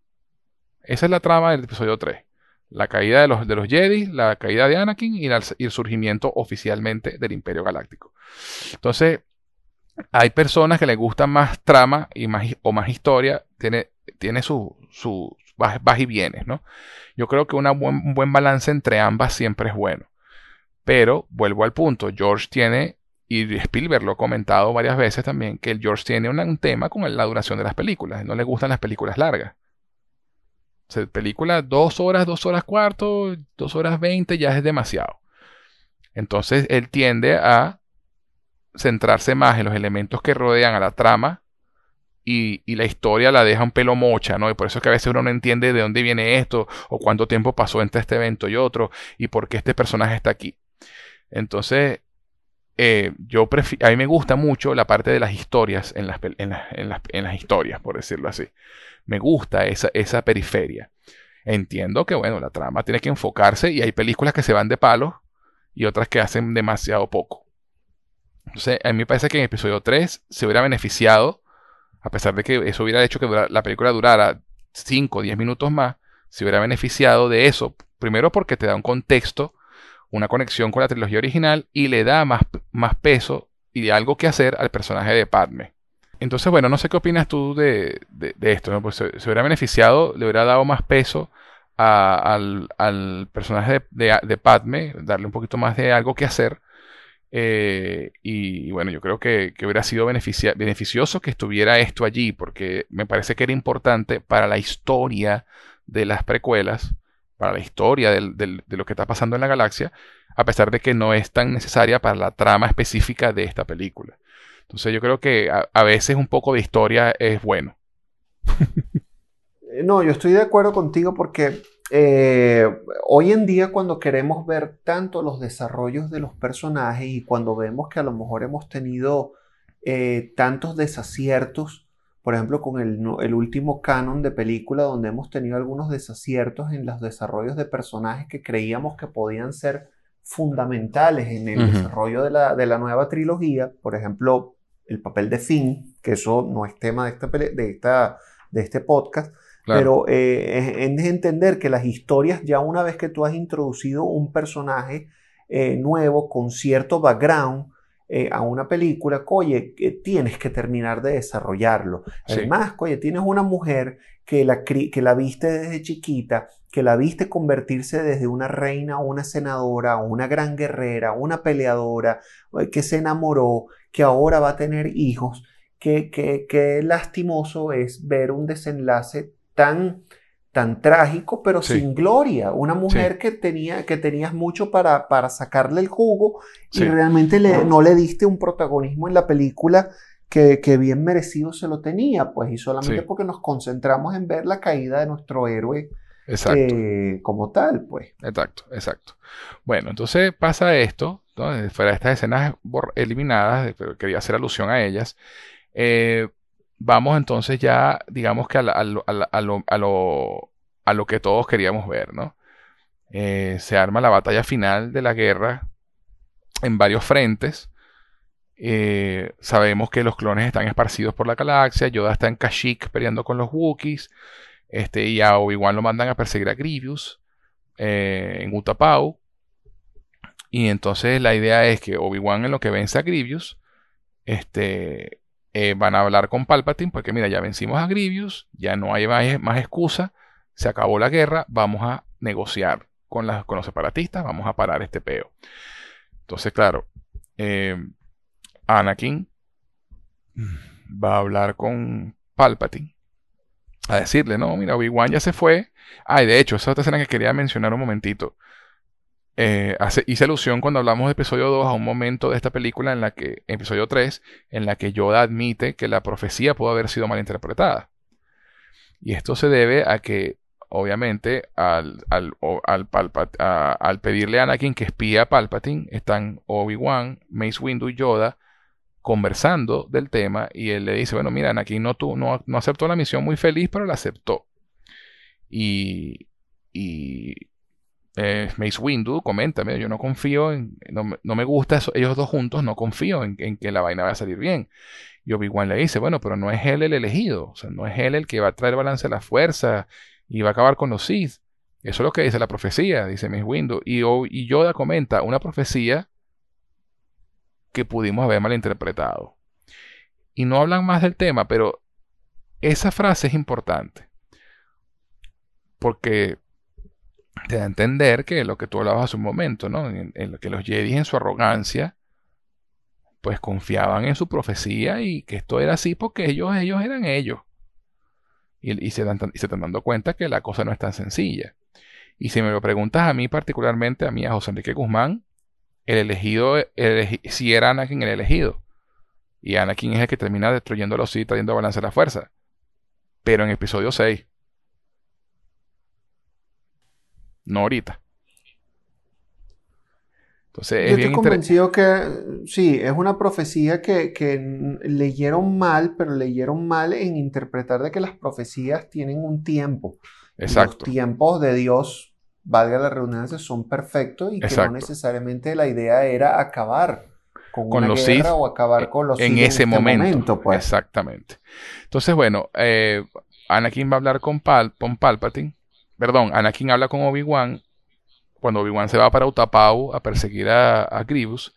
Esa es la trama del episodio 3. La caída de los, de los Jedi, la caída de Anakin y, y el surgimiento oficialmente del Imperio Galáctico. Entonces, hay personas que les gusta más trama y más, o más historia, tiene, tiene sus su y bienes, ¿no? Yo creo que un buen balance entre ambas siempre es bueno. Pero vuelvo al punto, George tiene, y Spielberg lo ha comentado varias veces también, que el George tiene un, tema con la duración de las películas, no le gustan las películas largas. O película dos horas, dos horas cuarto, dos horas veinte ya es demasiado. Entonces él tiende a centrarse más en los elementos que rodean a la trama y, la historia la deja un pelo mocha, ¿no? Y por eso es que a veces uno no entiende de dónde viene esto o cuánto tiempo pasó entre este evento y otro y por qué este personaje está aquí. Entonces, eh, yo a mí me gusta mucho la parte de las historias en las, en, las, historias, por decirlo así. Me gusta esa, esa periferia. Entiendo que, bueno, la trama tiene que enfocarse y hay películas que se van de palos y otras que hacen demasiado poco. Entonces, a mí me parece que en episodio 3 se hubiera beneficiado, a pesar de que eso hubiera hecho que la película durara 5 o 10 minutos más, se hubiera beneficiado de eso. Primero porque te da un contexto, una conexión con la trilogía original y le da más, más peso y algo que hacer al personaje de Padme. Entonces, bueno, no sé qué opinas tú de, esto. ¿no? Pues se, hubiera beneficiado, le hubiera dado más peso al, personaje de, de, Padme, darle un poquito más de algo que hacer eh, y, bueno, yo creo que, hubiera sido beneficioso que estuviera esto allí, porque me parece que era importante para la historia de las precuelas, para la historia de lo que está pasando en la galaxia, a pesar de que no es tan necesaria para la trama específica de esta película. Entonces yo creo que a veces un poco de historia es bueno. (laughs) no, yo estoy de acuerdo contigo porque eh, hoy en día cuando queremos ver tanto los desarrollos de los personajes y cuando vemos que a lo mejor hemos tenido eh, tantos desaciertos, por ejemplo con el, último canon de película donde hemos tenido algunos desaciertos en los desarrollos de personajes que creíamos que podían ser fundamentales en el desarrollo de la, de la, nueva trilogía, por ejemplo el papel de Finn, que eso no es tema de, esta, de, esta, de este podcast, pero eh, es, entender que las historias, ya una vez que tú has introducido un personaje eh, nuevo con cierto background eh, a una película, oye, tienes que terminar de desarrollarlo. Además, oye, tienes una mujer que la, que la viste desde chiquita, que la viste convertirse desde una reina a una senadora, una gran guerrera, una peleadora, que se enamoró, que ahora va a tener hijos. Que, que, lastimoso es ver un desenlace tan, tan trágico, pero sin gloria. Una mujer que, tenía, que tenías mucho para, para sacarle el jugo y realmente le, no le diste un protagonismo en la película que, que, bien merecido se lo tenía, pues, y solamente porque nos concentramos en ver la caída de nuestro héroe eh, como tal, pues. Exacto, exacto. Bueno, entonces pasa esto, fuera de estas escenas eliminadas, pero quería hacer alusión a ellas. Eh, vamos entonces ya, digamos que a, lo, a, lo, que todos queríamos ver, ¿no? Eh, se arma la batalla final de la guerra en varios frentes. Eh, sabemos que los clones están esparcidos por la galaxia. Yoda está en Kashyyyk peleando con los Wookiees. Este, y a Obi-Wan lo mandan a perseguir a Grievous eh, en Utapau. Y entonces la idea es que Obi-Wan en lo que vence a Grievous, este, eh, van a hablar con Palpatine, porque mira, ya vencimos a Grievous, ya no hay más, excusa, se acabó la guerra, vamos a negociar con, los separatistas, vamos a parar este peo. Entonces, claro, Anakin va a hablar con Palpatine a decirle, no, mira, Obi-Wan ya se fue. Ay, de hecho, esa otra escena que quería mencionar un momentito. Eh, hice alusión cuando hablamos de episodio 2 a un momento de esta película en la que, episodio 3, en la que Yoda admite que la profecía pudo haber sido mal interpretada. Y esto se debe a que, obviamente, al, al, al pedirle a Anakin que espía a Palpatine, están Obi-Wan, Mace Windu y Yoda conversando del tema y él le dice, bueno, mira, aquí no, tú, no, no aceptó la misión muy feliz, pero la aceptó. Y eh, Mace Windu comenta, mira, yo no confío en, no, me gusta eso, ellos dos juntos, no confío en, que la vaina va a salir bien. Y Obi-Wan le dice, bueno, pero no es él el elegido, o sea, no es él el que va a traer balance a la fuerza y va a acabar con los Sith. Eso es lo que dice la profecía, dice Mace Windu. Y, y Yoda comenta, una profecía que pudimos haber malinterpretado. Y no hablan más del tema, pero esa frase es importante. Porque te da a entender que lo que tú hablabas hace un momento, ¿no? En, lo que los Jedi en su arrogancia, pues confiaban en su profecía y que esto era así porque ellos, ellos eran ellos. Y, se dan, y se están dando cuenta que la cosa no es tan sencilla. Y si me lo preguntas a mí particularmente, a mí, a José Enrique Guzmán, el elegido, si era Anakin el elegido. Y Anakin es el que termina destruyendo los Sith, trayendo balance a la fuerza. Pero en episodio 6. No ahorita. Entonces, Yo estoy convencido que sí, es una profecía que, que, leyeron mal, pero leyeron mal en interpretar de que las profecías tienen un tiempo. Exacto. Los tiempos de Dios valga la redundancia, son perfectos y que no necesariamente la idea era acabar con, una los guerra o acabar con los en ese en este momento. pues. Exactamente. Entonces, bueno, eh, Anakin va a hablar con, Pal, con Palpatine. Perdón, Anakin habla con Obi-Wan cuando Obi-Wan se va para Utapau a perseguir a, a Grievous.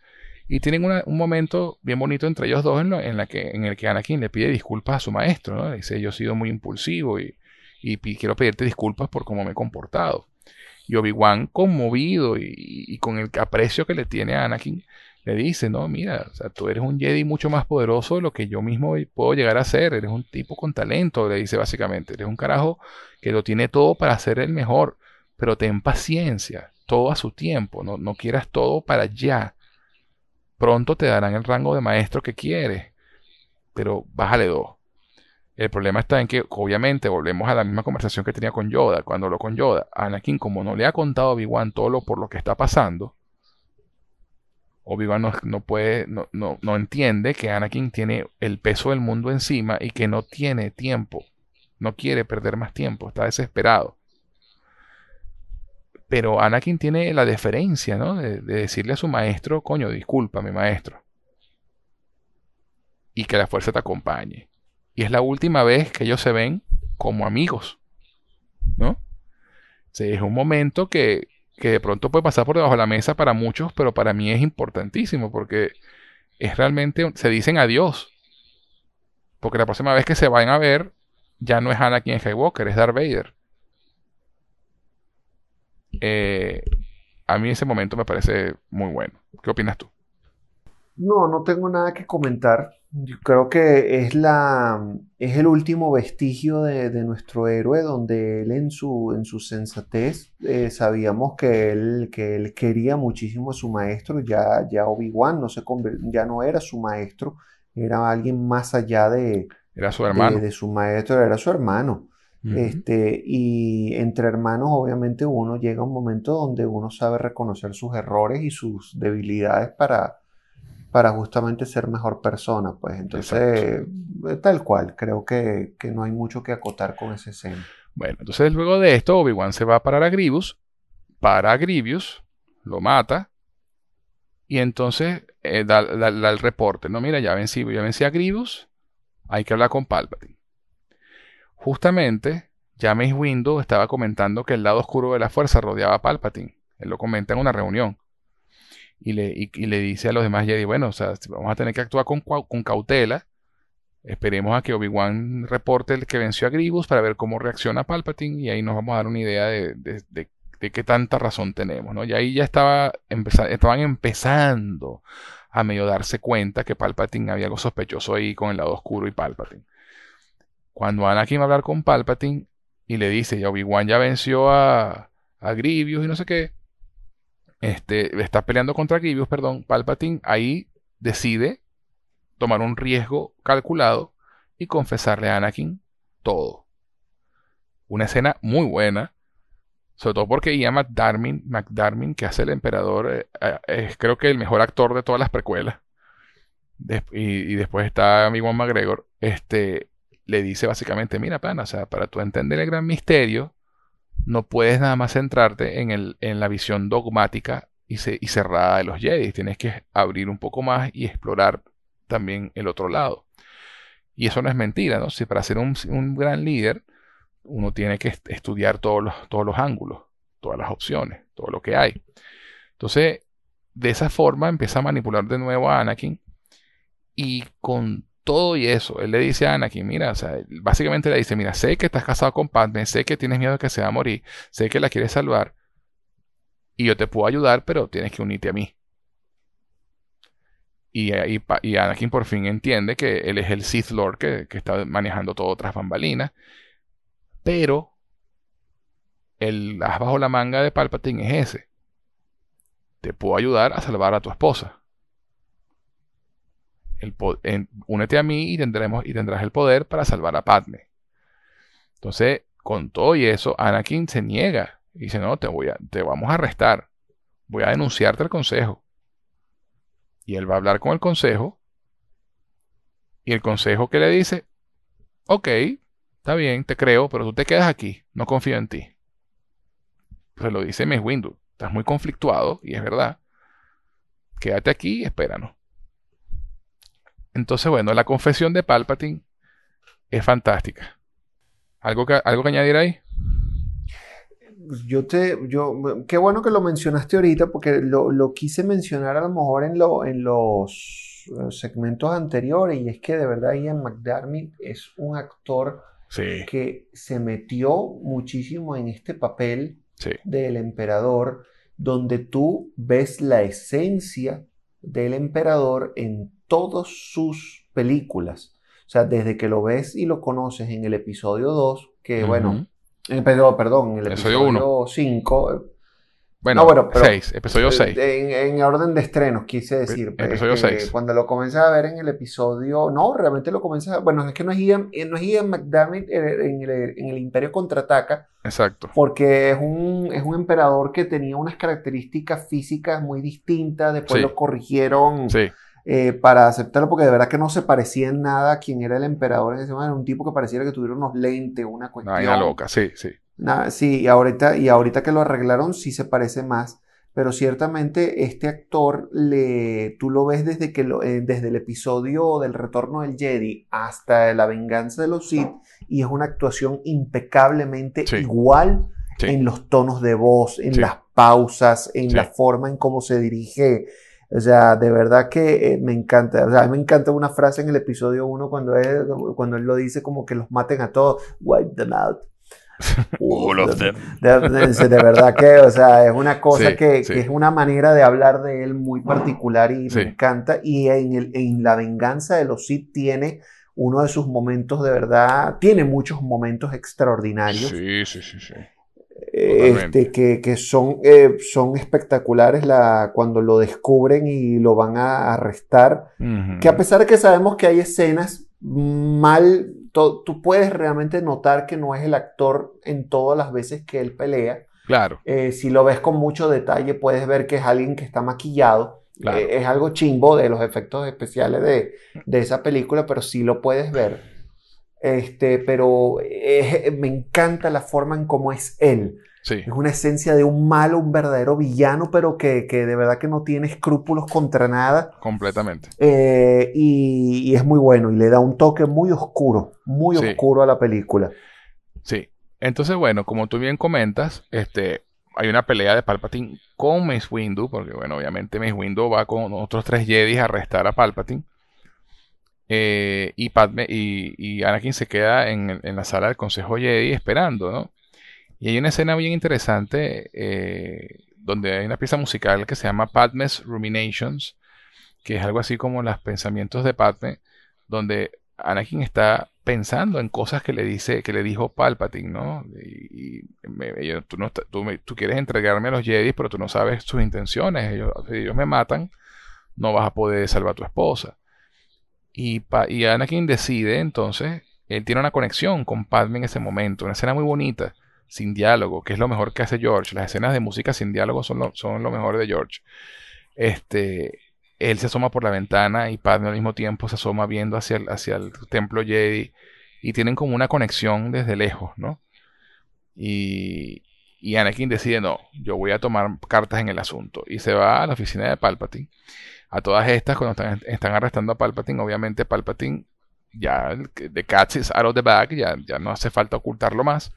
Y tienen un momento bien bonito entre ellos dos en, la que, en el que Anakin le pide disculpas a su maestro. ¿no? dice, yo he sido muy impulsivo y, y quiero pedirte disculpas por cómo me he comportado. Y Obi-Wan, conmovido y, con el aprecio que le tiene a Anakin, le dice, no, mira, o sea, tú eres un Jedi mucho más poderoso de lo que yo mismo puedo llegar a ser, eres un tipo con talento, le dice básicamente, eres un carajo que lo tiene todo para ser el mejor, pero ten paciencia, todo a su tiempo, no, no quieras todo para ya. Pronto te darán el rango de maestro que quieres, pero bájale dos. El problema está en que, obviamente, volvemos a la misma conversación que tenía con Yoda. Cuando lo con Yoda, Anakin, como no le ha contado a Obi-Wan todo lo por lo que está pasando, Obi-Wan no, puede, no, no, entiende que Anakin tiene el peso del mundo encima y que no tiene tiempo. No quiere perder más tiempo, está desesperado. Pero Anakin tiene la deferencia, ¿no? De, de decirle a su maestro, coño, discúlpame, maestro. Y que la fuerza te acompañe. Y es la última vez que ellos se ven como amigos. ¿No? es un momento que, de pronto puede pasar por debajo de la mesa para muchos, pero para mí es importantísimo porque es realmente, se dicen adiós. Porque la próxima vez que se vayan a ver, ya no es Anakin Skywalker, es Darth Vader. Eh, a mí ese momento me parece muy bueno. ¿Qué opinas tú? No, no tengo nada que comentar. Yo creo que es, la, es el último vestigio de, nuestro héroe, donde él en su, en su sensatez eh, sabíamos que él, que él quería muchísimo a su maestro, ya, ya Obi-Wan no ya no era su maestro, era alguien más allá de, era su hermano. De, su maestro, era su hermano. este, y entre hermanos, obviamente, uno llega a un momento donde uno sabe reconocer sus errores y sus debilidades para, para justamente ser mejor persona. Pues entonces, eh, tal cual, creo que, no hay mucho que acotar con ese escena. Bueno, entonces luego de esto, Obi-Wan se va a parar a Grievous, para a Grievous, lo mata, y entonces eh, da, el reporte, no, mira, ya vencí, ya vencí a Grievous, hay que hablar con Palpatine. Justamente, James Windu estaba comentando que el lado oscuro de la fuerza rodeaba a Palpatine. Él lo comenta en una reunión. Y le, dice a los demás Jedi, bueno, vamos a tener que actuar con, cautela. Esperemos a que Obi-Wan reporte el que venció a Grievous para ver cómo reacciona Palpatine y ahí nos vamos a dar una idea de, qué tanta razón tenemos. Y ahí ya estaba estaban empezando a medio darse cuenta que Palpatine había algo sospechoso ahí con el lado oscuro y Palpatine. Cuando Anakin va a hablar con Palpatine y le dice, ya Obi-Wan ya venció a, a Grievous y no sé qué, este, está peleando contra Grievous, perdón, Palpatine ahí decide tomar un riesgo calculado y confesarle a Anakin todo. Una escena muy buena, sobre todo porque Ian McDarmin, McDarmin que hace el emperador, eh, eh, es creo que el mejor actor de todas las precuelas. y, después está Iwan McGregor. Este, le dice básicamente, mira, pana, o sea, para tú entender el gran misterio, no puedes nada más centrarte en, el, en la visión dogmática y, y, cerrada de los Jedi. Tienes que abrir un poco más y explorar también el otro lado. Y eso no es mentira, ¿no? Si para ser un, gran líder, uno tiene que estudiar todos los, todos los ángulos, todas las opciones, todo lo que hay. Entonces, de esa forma empieza a manipular de nuevo a Anakin y con todo y eso, él le dice a Anakin, mira, o sea, básicamente le dice, mira, sé que estás casado con Padme, sé que tienes miedo de que se va a morir, sé que la quieres salvar, y yo te puedo ayudar, pero tienes que unirte a mí. Y, y, Anakin por fin entiende que él es el Sith Lord que, está manejando todo tras bambalinas, pero el as bajo la manga de Palpatine es ese. Te puedo ayudar a salvar a tu esposa únete a mí y, tendremos, y tendrás el poder para salvar a Padme. Entonces, con todo y eso, Anakin se niega. Y dice, no, te, voy a, te vamos a arrestar. Voy a denunciarte al consejo. Y él va a hablar con el consejo. Y el consejo que le dice, ok, está bien, te creo, pero tú te quedas aquí. No confío en ti. Se lo dice Mes Windu. Estás muy conflictuado, y es verdad. Quédate aquí y espéranos. Entonces, bueno, la confesión de Palpatine es fantástica. ¿Algo que, algo que añadir ahí? Yo te, yo, qué bueno que lo mencionaste ahorita porque lo, quise mencionar a lo mejor en, lo, en los segmentos anteriores y es que de verdad Ian McDermott es un actor que se metió muchísimo en este papel del emperador donde tú ves la esencia del emperador en todas sus películas. O sea, desde que lo ves y lo conoces en el episodio 2, que bueno, eh, perdón, en el episodio 5. Eh, bueno, bueno 6, episodio 6. Eh, en, orden de estrenos, quise decir. Episodio 6. Este, cuando lo comienzas a ver en el episodio. No, realmente lo comienzas a. Bueno, es que no es Ian, no es Ian McDermott en el, en el Imperio contraataca. Exacto. Porque es un, es un emperador que tenía unas características físicas muy distintas. Después lo corrigieron. Sí eh, para aceptarlo, porque de verdad que no se parecía en nada a quien era el emperador en ese momento. Era un tipo que pareciera que tuviera unos lentes, una cuestión. Una loca, sí, sí. Sí, y ahorita, y ahorita que lo arreglaron, sí se parece más. Pero ciertamente este actor, le, tú lo ves desde, que lo, eh, desde el episodio del retorno del Jedi hasta la venganza de los Sith, y es una actuación impecablemente igual en los tonos de voz, en las pausas, en la forma en cómo se dirige o sea, de verdad que eh, me encanta. O sea, a mí me encanta una frase en el episodio 1 cuando él, cuando él lo dice como que los maten a todos. Wipe them out. All of them. De, verdad que, o sea, es una (laughs) cosa que, es una manera de hablar de él muy particular y me encanta. Y en, el, en La venganza de los Sith tiene uno de sus momentos de verdad, tiene muchos momentos extraordinarios. Sí, sí, sí, sí este, que, son, eh, son espectaculares la, cuando lo descubren y lo van a arrestar. Que a pesar de que sabemos que hay escenas mal tú puedes realmente notar que no es el actor en todas las veces que él pelea. Claro. Eh, si lo ves con mucho detalle, puedes ver que es alguien que está maquillado. Eh, es algo chimbo de los efectos especiales de, de, esa película, pero sí lo puedes ver. Este, pero me encanta la forma en cómo es él. Es una esencia de un malo, un verdadero villano, pero que, de verdad que no tiene escrúpulos contra nada. Completamente. Eh, y, es muy bueno y le da un toque muy oscuro, muy oscuro a la película. Sí. Entonces, bueno, como tú bien comentas, este, hay una pelea de Palpatine con Mace Windu, porque bueno, obviamente Mace Windu va con otros tres Jedi a arrestar a Palpatine. Eh, y, Padme, y, Anakin se queda en, en la sala del Consejo Jedi esperando, ¿no? Y hay una escena bien interesante eh, donde hay una pieza musical que se llama Padme's Ruminations, que es algo así como los pensamientos de Padme, donde Anakin está pensando en cosas que le dice, que le dijo Palpatine, ¿no? Y, tú, quieres entregarme a los Jedi, pero tú no sabes sus intenciones. Ellos, si ellos me matan, no vas a poder salvar a tu esposa. Y, y Anakin decide entonces, él tiene una conexión con Padme en ese momento, una escena muy bonita sin diálogo, que es lo mejor que hace George. Las escenas de música sin diálogo son lo, son lo mejor de George. Este, él se asoma por la ventana y Padme al mismo tiempo se asoma viendo hacia el, hacia el templo Jedi y tienen como una conexión desde lejos, ¿no? Y, y Anakin decide, no, yo voy a tomar cartas en el asunto. Y se va a la oficina de Palpatine. A todas estas, cuando están, están arrestando a Palpatine, obviamente Palpatine ya, the cat is out of the bag, ya, ya no hace falta ocultarlo más.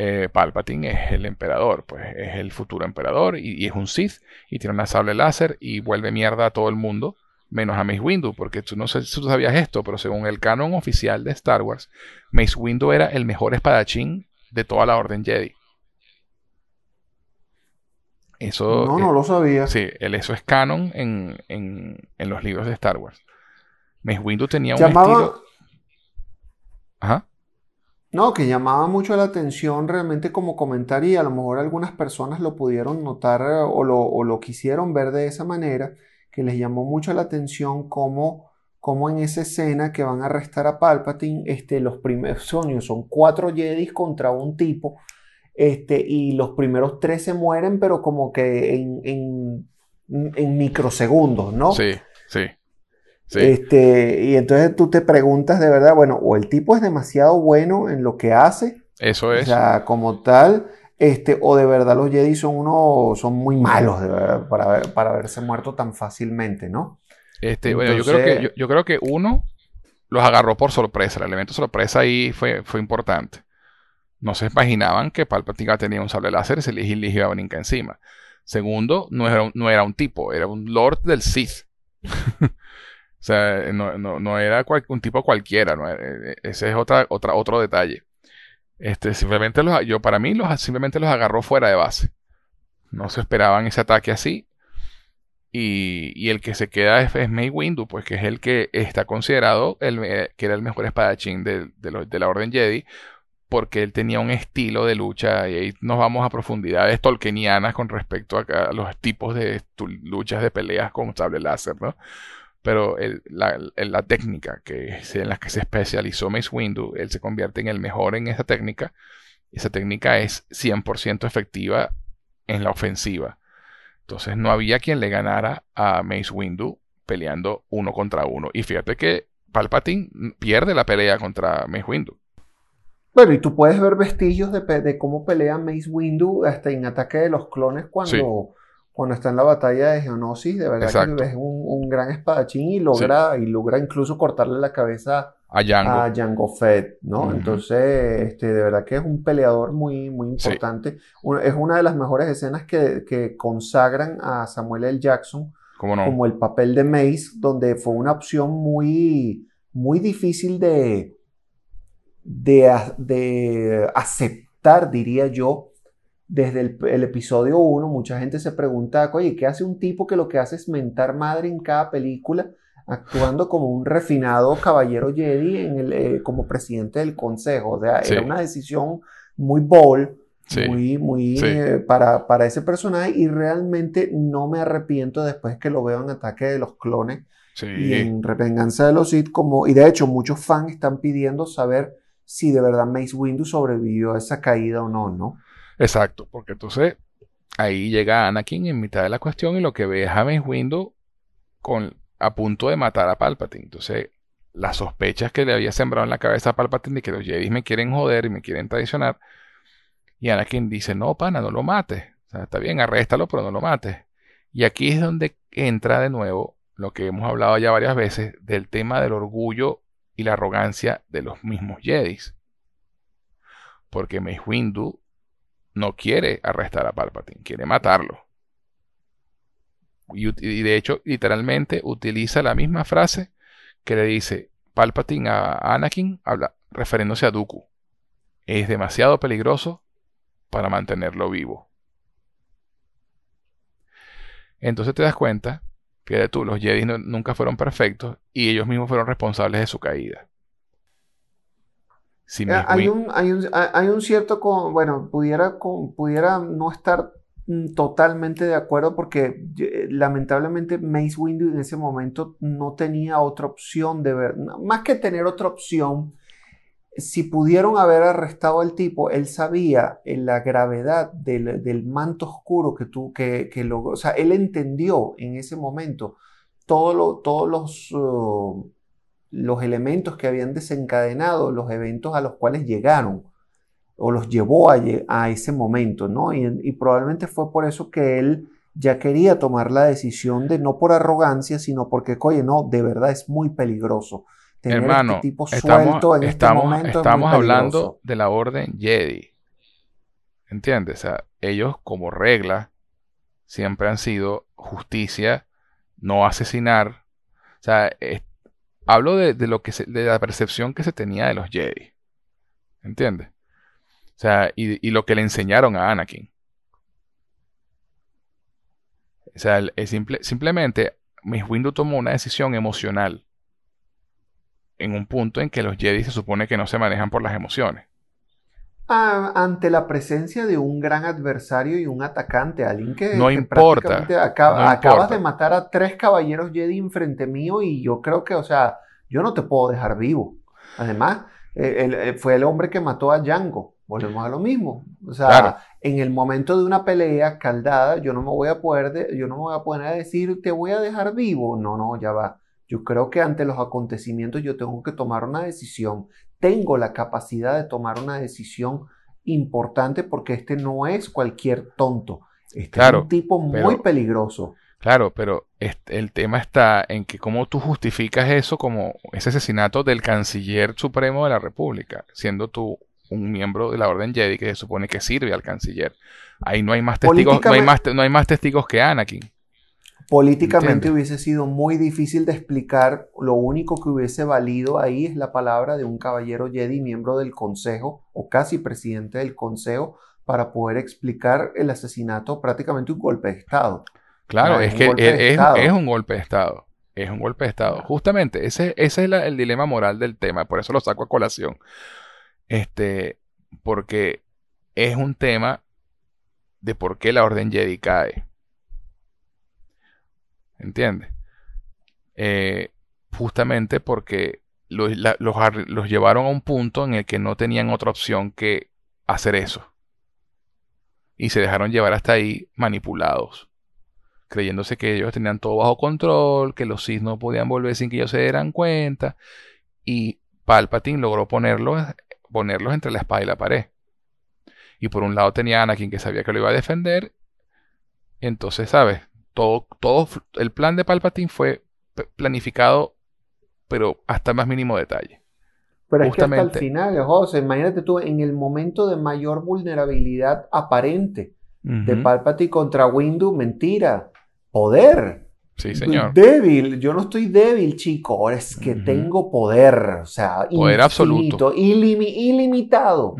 Eh, Palpatine es el emperador, pues es el futuro emperador y, es un Sith y tiene una sable láser y vuelve mierda a todo el mundo, menos a Mace Windu, porque tú no sé si tú sabías esto, pero según el canon oficial de Star Wars, Mace Windu era el mejor espadachín de toda la Orden Jedi. Eso, no, no lo sabía. Sí, eso es canon en, en, los libros de Star Wars. Mace Windu tenía un estilo... Ajá. No, que llamaba mucho la atención realmente como comentario y a lo mejor algunas personas lo pudieron notar eh, o lo, quisieron ver de esa manera, que les llamó mucho la atención como, como en esa escena que van a arrestar a Palpatine, este, los primeros (laughs) son, son cuatro Jedi contra un tipo, este, y los primeros tres se mueren, pero como que en, en, en microsegundos, ¿no? Sí, sí. Este, y entonces tú te preguntas de verdad, bueno, o el tipo es demasiado bueno en lo que hace. Eso es. O sea, como tal, este, o de verdad los Jedi son uno, son muy malos de verdad, para, para haberse muerto tan fácilmente, ¿no? Este, bueno, yo creo que, yo, creo que uno los agarró por sorpresa. El elemento sorpresa ahí fue, fue importante. No se imaginaban que Palpatine tenía un sable láser y se le iba a brincar encima. Segundo, no era, no era un tipo, era un Lord del Sith. (laughs) O sea, no, era un tipo cualquiera, e, e, ese es otra, otra, otro detalle. Este, simplemente los, yo para mí los, simplemente los agarró fuera de base. No se esperaban ese ataque así. Y, el que se queda es, May Windu, pues que es el que está considerado el, eh, que era el mejor espadachín de, de, la Orden Jedi, porque él tenía un estilo de lucha, y ahí nos vamos a profundidades tolkienianas con respecto a, a los tipos de luchas de peleas con sable láser, ¿no? Pero la, técnica que en la que se especializó Mace Windu, él se convierte en el mejor en esa técnica. Esa técnica es 100% efectiva en la ofensiva. Entonces no había quien le ganara a Mace Windu peleando uno contra uno. Y fíjate que Palpatine pierde la pelea contra Mace Windu. Bueno, y tú puedes ver vestigios de, cómo pelea Mace Windu hasta en Ataque de los Clones cuando cuando está en la batalla de Geonosis, de verdad que es un, gran espadachín y logra, y logra incluso cortarle la cabeza a Jango, a Jango Fett, ¿no? Entonces, este, de verdad que es un peleador muy, muy importante. es una de las mejores escenas que, consagran a Samuel L. Jackson como el papel de Mace, donde fue una opción muy, muy difícil de, de, de aceptar, diría yo, desde el, episodio 1, mucha gente se pregunta, oye, ¿qué hace un tipo que lo que hace es mentar madre en cada película, actuando como un refinado caballero Jedi en el, eh, como presidente del consejo? O sea, era una decisión muy bold, muy, muy eh, para, para, ese personaje y realmente no me arrepiento después que lo veo en Ataque de los Clones. y en Revenganza de los Sith, como, y de hecho muchos fans están pidiendo saber si de verdad Mace Windu sobrevivió a esa caída o no, ¿no? Exacto, porque entonces ahí llega Anakin en mitad de la cuestión y lo que ve es a Mace Windu con, a punto de matar a Palpatine. Entonces, las sospechas que le había sembrado en la cabeza a Palpatine de que los Jedi me quieren joder y me quieren traicionar. Y Anakin dice, no, pana, no lo mates. O sea, está bien, arréstalo, pero no lo mates. Y aquí es donde entra de nuevo lo que hemos hablado ya varias veces del tema del orgullo y la arrogancia de los mismos Jedis. Porque Mace Windu no quiere arrestar a Palpatine, quiere matarlo. Y, de hecho, literalmente utiliza la misma frase que le dice Palpatine a Anakin, habla, refiriéndose a Dooku. Es demasiado peligroso para mantenerlo vivo. Entonces te das cuenta que tú, los Jedi nunca fueron perfectos y ellos mismos fueron responsables de su caída. Eh, hay, un, hay, un, cierto, bueno, pudiera, pudiera no estar mm, totalmente de acuerdo porque eh, lamentablemente Mace Windu en ese momento no tenía otra opción de ver, más que tener otra opción, si pudieron haber arrestado al tipo, él sabía en la gravedad del, manto oscuro que tú, que, que lo, o sea, él entendió en ese momento todo todos los, uh, los elementos que habían desencadenado los eventos a los cuales llegaron o los llevó a, a ese momento, ¿no? Y, y probablemente fue por eso que él ya quería tomar la decisión de no por arrogancia, sino porque, oye, no, de verdad es muy peligroso Hermano, este tipo estamos, en este estamos hablando de la orden Jedi. ¿Entiendes? O sea, ellos como regla siempre han sido justicia, no asesinar. O sea, hablo de, lo que de la percepción que se tenía de los Jedi. ¿Entiendes? O sea, y, lo que le enseñaron a Anakin. O sea, simple, simplemente Miss Windu tomó una decisión emocional en un punto en que los Jedi se supone que no se manejan por las emociones. Ah, ante la presencia de un gran adversario y un atacante, alguien que, no importa, acabas de matar a tres caballeros Jedi enfrente mío y yo creo que, o sea, yo no te puedo dejar vivo. Además, eh, fue el hombre que mató a Django. Volvemos a lo mismo. O sea, en el momento de una pelea caldada, yo no me voy a poder, yo no me voy a poner a decir te voy a dejar vivo. No, no, ya va. Yo creo que ante los acontecimientos yo tengo que tomar una decisión. Tengo la capacidad de tomar una decisión importante porque este no es cualquier tonto. Este es un tipo muy peligroso. Claro, pero el tema está en que cómo tú justificas eso como ese asesinato del canciller supremo de la República, siendo tú un miembro de la Orden Jedi que se supone que sirve al canciller. Ahí no hay más testigos, no hay más, no hay más testigos que Anakin. Políticamente hubiese sido muy difícil de explicar. Lo único que hubiese valido ahí es la palabra de un caballero Jedi, miembro del Consejo o casi presidente del Consejo, para poder explicar el asesinato, prácticamente un golpe de Estado. Claro, es, que es, un golpe de Estado. Es un golpe de Estado. Justamente, ese, ese es el dilema moral del tema. Por eso lo saco a colación. Este, porque es un tema de por qué la Orden Jedi cae. ¿Entiendes? Eh, justamente porque los, los, llevaron a un punto en el que no tenían otra opción que hacer eso. Y se dejaron llevar hasta ahí manipulados. Creyéndose que ellos tenían todo bajo control, que los Sith no podían volver sin que ellos se dieran cuenta. Y Palpatine logró ponerlos, ponerlos entre la espada y la pared. Y por un lado tenía a Anakin que sabía que lo iba a defender. Entonces, ¿sabes? Todo, el plan de Palpatine fue planificado, pero hasta el más mínimo detalle. Pero es que hasta el final, José, imagínate tú, en el momento de mayor vulnerabilidad aparente de Palpatine contra Windu, mentira, poder. Sí, señor. Débil, yo no estoy débil, chico, es que tengo poder, o sea, poder absoluto, ilimitado,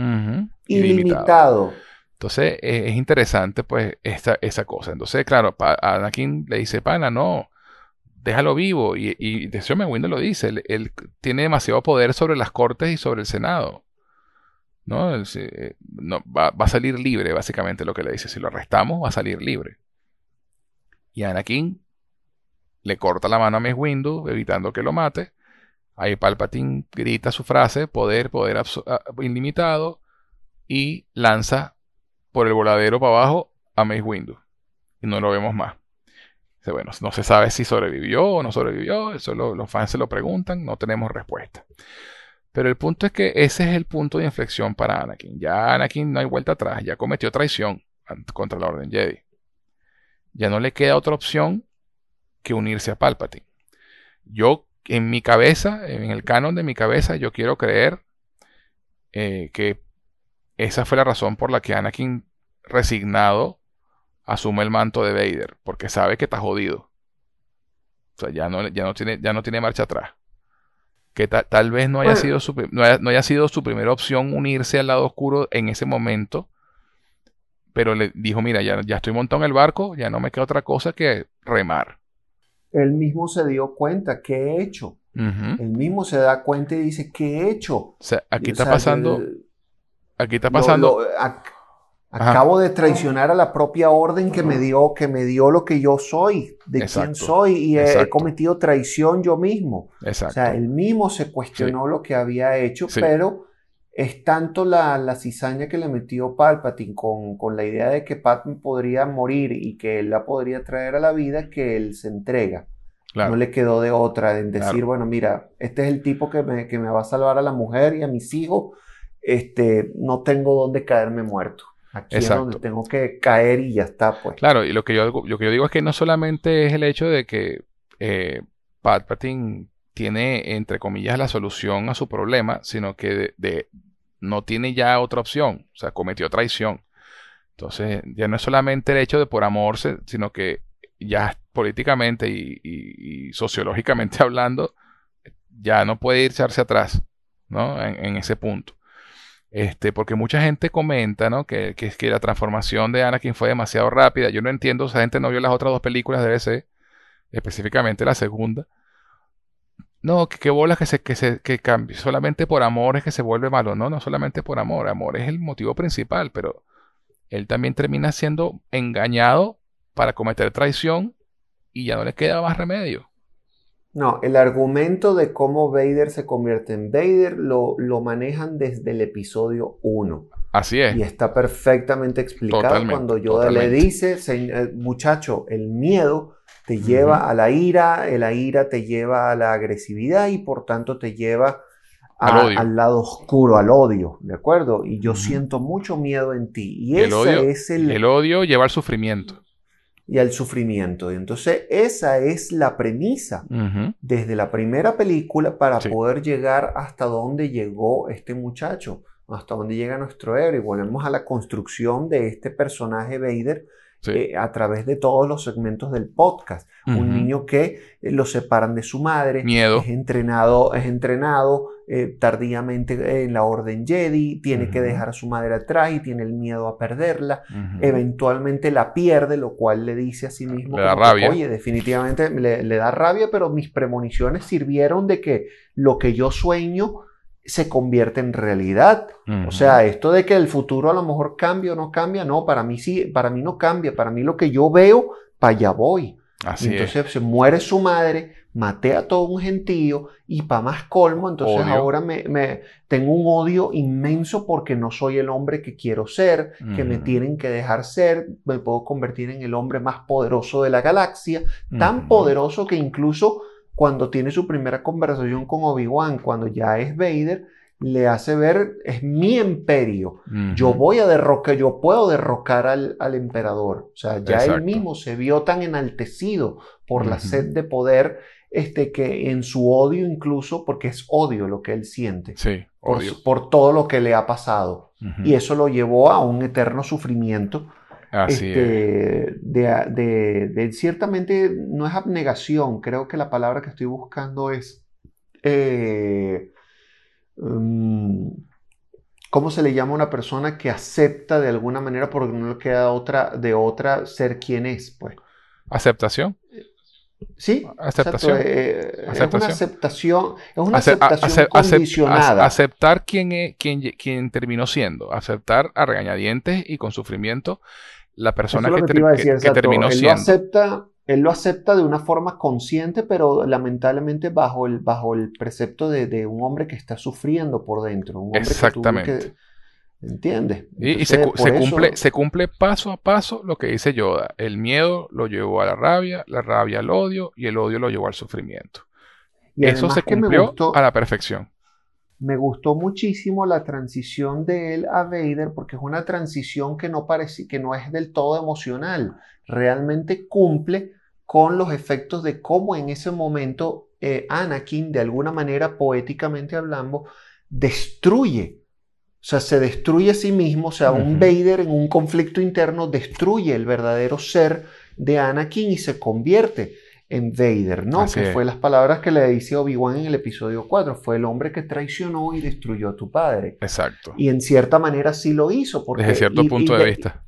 ilimitado. Entonces es interesante pues esta, esa cosa. Entonces, claro, Anakin le dice, pana, no, déjalo vivo. Y, y de hecho Windu lo dice, él, tiene demasiado poder sobre las cortes y sobre el Senado. ¿no? no va, va, a salir libre, básicamente lo que le dice. Si lo arrestamos, va a salir libre. Y Anakin le corta la mano a Mace Windu, evitando que lo mate. Ahí Palpatine grita su frase, poder, poder ilimitado, y lanza por el voladero para abajo a Mace Windu. Y no lo vemos más. Bueno, no se sabe si sobrevivió o no sobrevivió, eso los fans se lo preguntan, no tenemos respuesta. Pero el punto es que ese es el punto de inflexión para Anakin. Ya Anakin no hay vuelta atrás, ya cometió traición contra la Orden Jedi. Ya no le queda otra opción que unirse a Palpatine. Yo, en mi cabeza, en el canon de mi cabeza, yo quiero creer eh, que esa fue la razón por la que Anakin, resignado, asume el manto de Vader, porque sabe que está jodido. O sea, ya no, ya no, tiene, ya no tiene marcha atrás. Que tal vez no haya, sido su, no haya sido su primera opción unirse al lado oscuro en ese momento, pero le dijo, mira, ya, ya estoy montado en el barco, ya no me queda otra cosa que remar. Él mismo se dio cuenta, ¿qué he hecho? Él mismo se da cuenta y dice, ¿qué he hecho? O sea, aquí está pasando... aquí está pasando... acabo de traicionar a la propia orden que me dio, que me dio lo que yo soy, de quién soy, y he, cometido traición yo mismo. Exacto. O sea, él mismo se cuestionó lo que había hecho, pero es tanto la, la, cizaña que le metió Palpatine con, con, la idea de que Padme podría morir y que él la podría traer a la vida que él se entrega. No le quedó de otra en decir, bueno, mira, este es el tipo que me, que me, va a salvar a la mujer y a mis hijos, este, no tengo dónde caerme muerto. Aquí es donde tengo que caer y ya está, pues. Claro, y lo que yo, lo que yo digo es que no solamente es el hecho de que eh, Palpatine tiene, entre comillas, la solución a su problema, sino que de, no tiene ya otra opción, o sea, cometió traición. Entonces, ya no es solamente el hecho de por amor, sino que ya políticamente y, sociológicamente (laughs) hablando, ya no puede echarse atrás, ¿no? En, ese punto. Este, porque mucha gente comenta, ¿no? Que, que, que, la transformación de Anakin fue demasiado rápida. Yo no entiendo, esa gente no vio las otras dos películas de DC, específicamente la segunda. No, que, bolas que se, que se que cambie. Solamente por amor es que se vuelve malo. No, no solamente por amor. Amor es el motivo principal, pero él también termina siendo engañado para cometer traición y ya no le queda más remedio. No, el argumento de cómo Vader se convierte en Vader lo, lo manejan desde el episodio 1. Así es. Y está perfectamente explicado cuando Yoda le dice, eh, muchacho, el miedo te lleva a la ira, la ira te lleva a la agresividad y por tanto te lleva al lado oscuro, al odio, ¿de acuerdo? Y yo siento mucho miedo en ti. Y el odio, es el... El odio lleva al sufrimiento. Y al sufrimiento. Y entonces esa es la premisa desde la primera película para poder llegar hasta donde llegó este muchacho, hasta donde llega nuestro héroe. Y volvemos a la construcción de este personaje Vader eh, a través de todos los segmentos del podcast. Un niño que eh, lo separan de su madre, Miedo. es entrenado, es entrenado eh, tardíamente en la Orden Jedi, tiene que dejar a su madre atrás y tiene el miedo a perderla, eventualmente la pierde, lo cual le dice a sí mismo, le da rabia. oye, definitivamente le, le da rabia, pero mis premoniciones sirvieron de que lo que yo sueño se convierte en realidad. O sea, esto de que el futuro a lo mejor cambia o no cambia, no, para mí sí, para mí no cambia, para mí lo que yo veo, para allá voy. Así entonces se muere su madre, maté a todo un gentío y para más colmo, entonces ahora me, me, tengo un odio inmenso porque no soy el hombre que quiero ser, que me tienen que dejar ser, me puedo convertir en el hombre más poderoso de la galaxia, tan poderoso que incluso cuando tiene su primera conversación con Obi-Wan, cuando ya es Vader, le hace ver, es mi imperio, yo voy a derrocar, yo puedo derrocar al, al emperador. O sea, ya él mismo se vio tan enaltecido por la sed de poder, este, que en su odio incluso, porque es odio lo que él siente, sí, por, por, todo lo que le ha pasado. Y eso lo llevó a un eterno sufrimiento este, de, de, ciertamente no es abnegación, creo que la palabra que estoy buscando es, eh, mm, ¿cómo se le llama a una persona que acepta de alguna manera porque no le queda otra, de otra ser quien es? Pues. ¿Aceptación? Sí, aceptación. Eh, es una aceptación, es una aceptación condicionada. aceptar quién, es, quién, quién terminó siendo, aceptar a regañadientes y con sufrimiento la persona que, terminó siendo. Acepta, él lo acepta de una forma consciente, pero lamentablemente bajo el, bajo el precepto de, un hombre que está sufriendo por dentro. Un hombre Exactamente. Que ¿Entiendes? y, se, cumple, se cumple paso a paso lo que dice Yoda. El miedo lo llevó a la rabia, la rabia al odio y el odio lo llevó al sufrimiento. Y Eso se cumplió a la perfección. Me gustó muchísimo la transición de él a Vader porque es una transición que no, parece, que no es del todo emocional. Realmente cumple con los efectos de cómo en ese momento eh, Anakin, de alguna manera poéticamente hablando, destruye o sea, se destruye a sí mismo, o sea, un Vader en un conflicto interno destruye el verdadero ser de Anakin y se convierte en Vader, ¿no? que fue las palabras que le dice Obi-Wan en el episodio 4, fue el hombre que traicionó y destruyó a tu padre. Exacto. Y en cierta manera sí lo hizo. Porque, Desde cierto punto de, vista.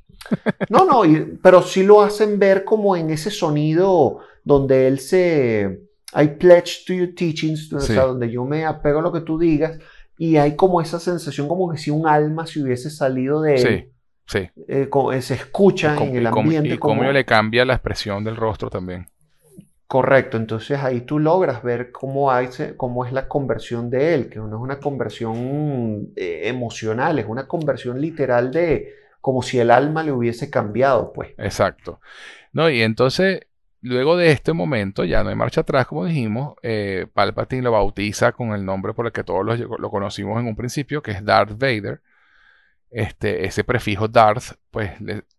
No, no, pero sí lo hacen ver como en ese sonido donde él se... I pledge to your teachings, o sea, donde yo me apego a lo que tú digas y hay como esa sensación como que si un alma se hubiese salido de él. Sí, sí. Eh, eh, se escucha en el ambiente. Y cómo, le cambia la expresión del rostro también. Correcto, entonces ahí tú logras ver cómo, hay, cómo es la conversión de él, que no es una conversión eh, emocional, es una conversión literal de como si el alma le hubiese cambiado, pues. Exacto. No, y entonces Luego de este momento, ya no hay marcha atrás, como dijimos, eh, Palpatine lo bautiza con el nombre por el que todos lo, conocimos en un principio, que es Darth Vader. Este, ese prefijo Darth, pues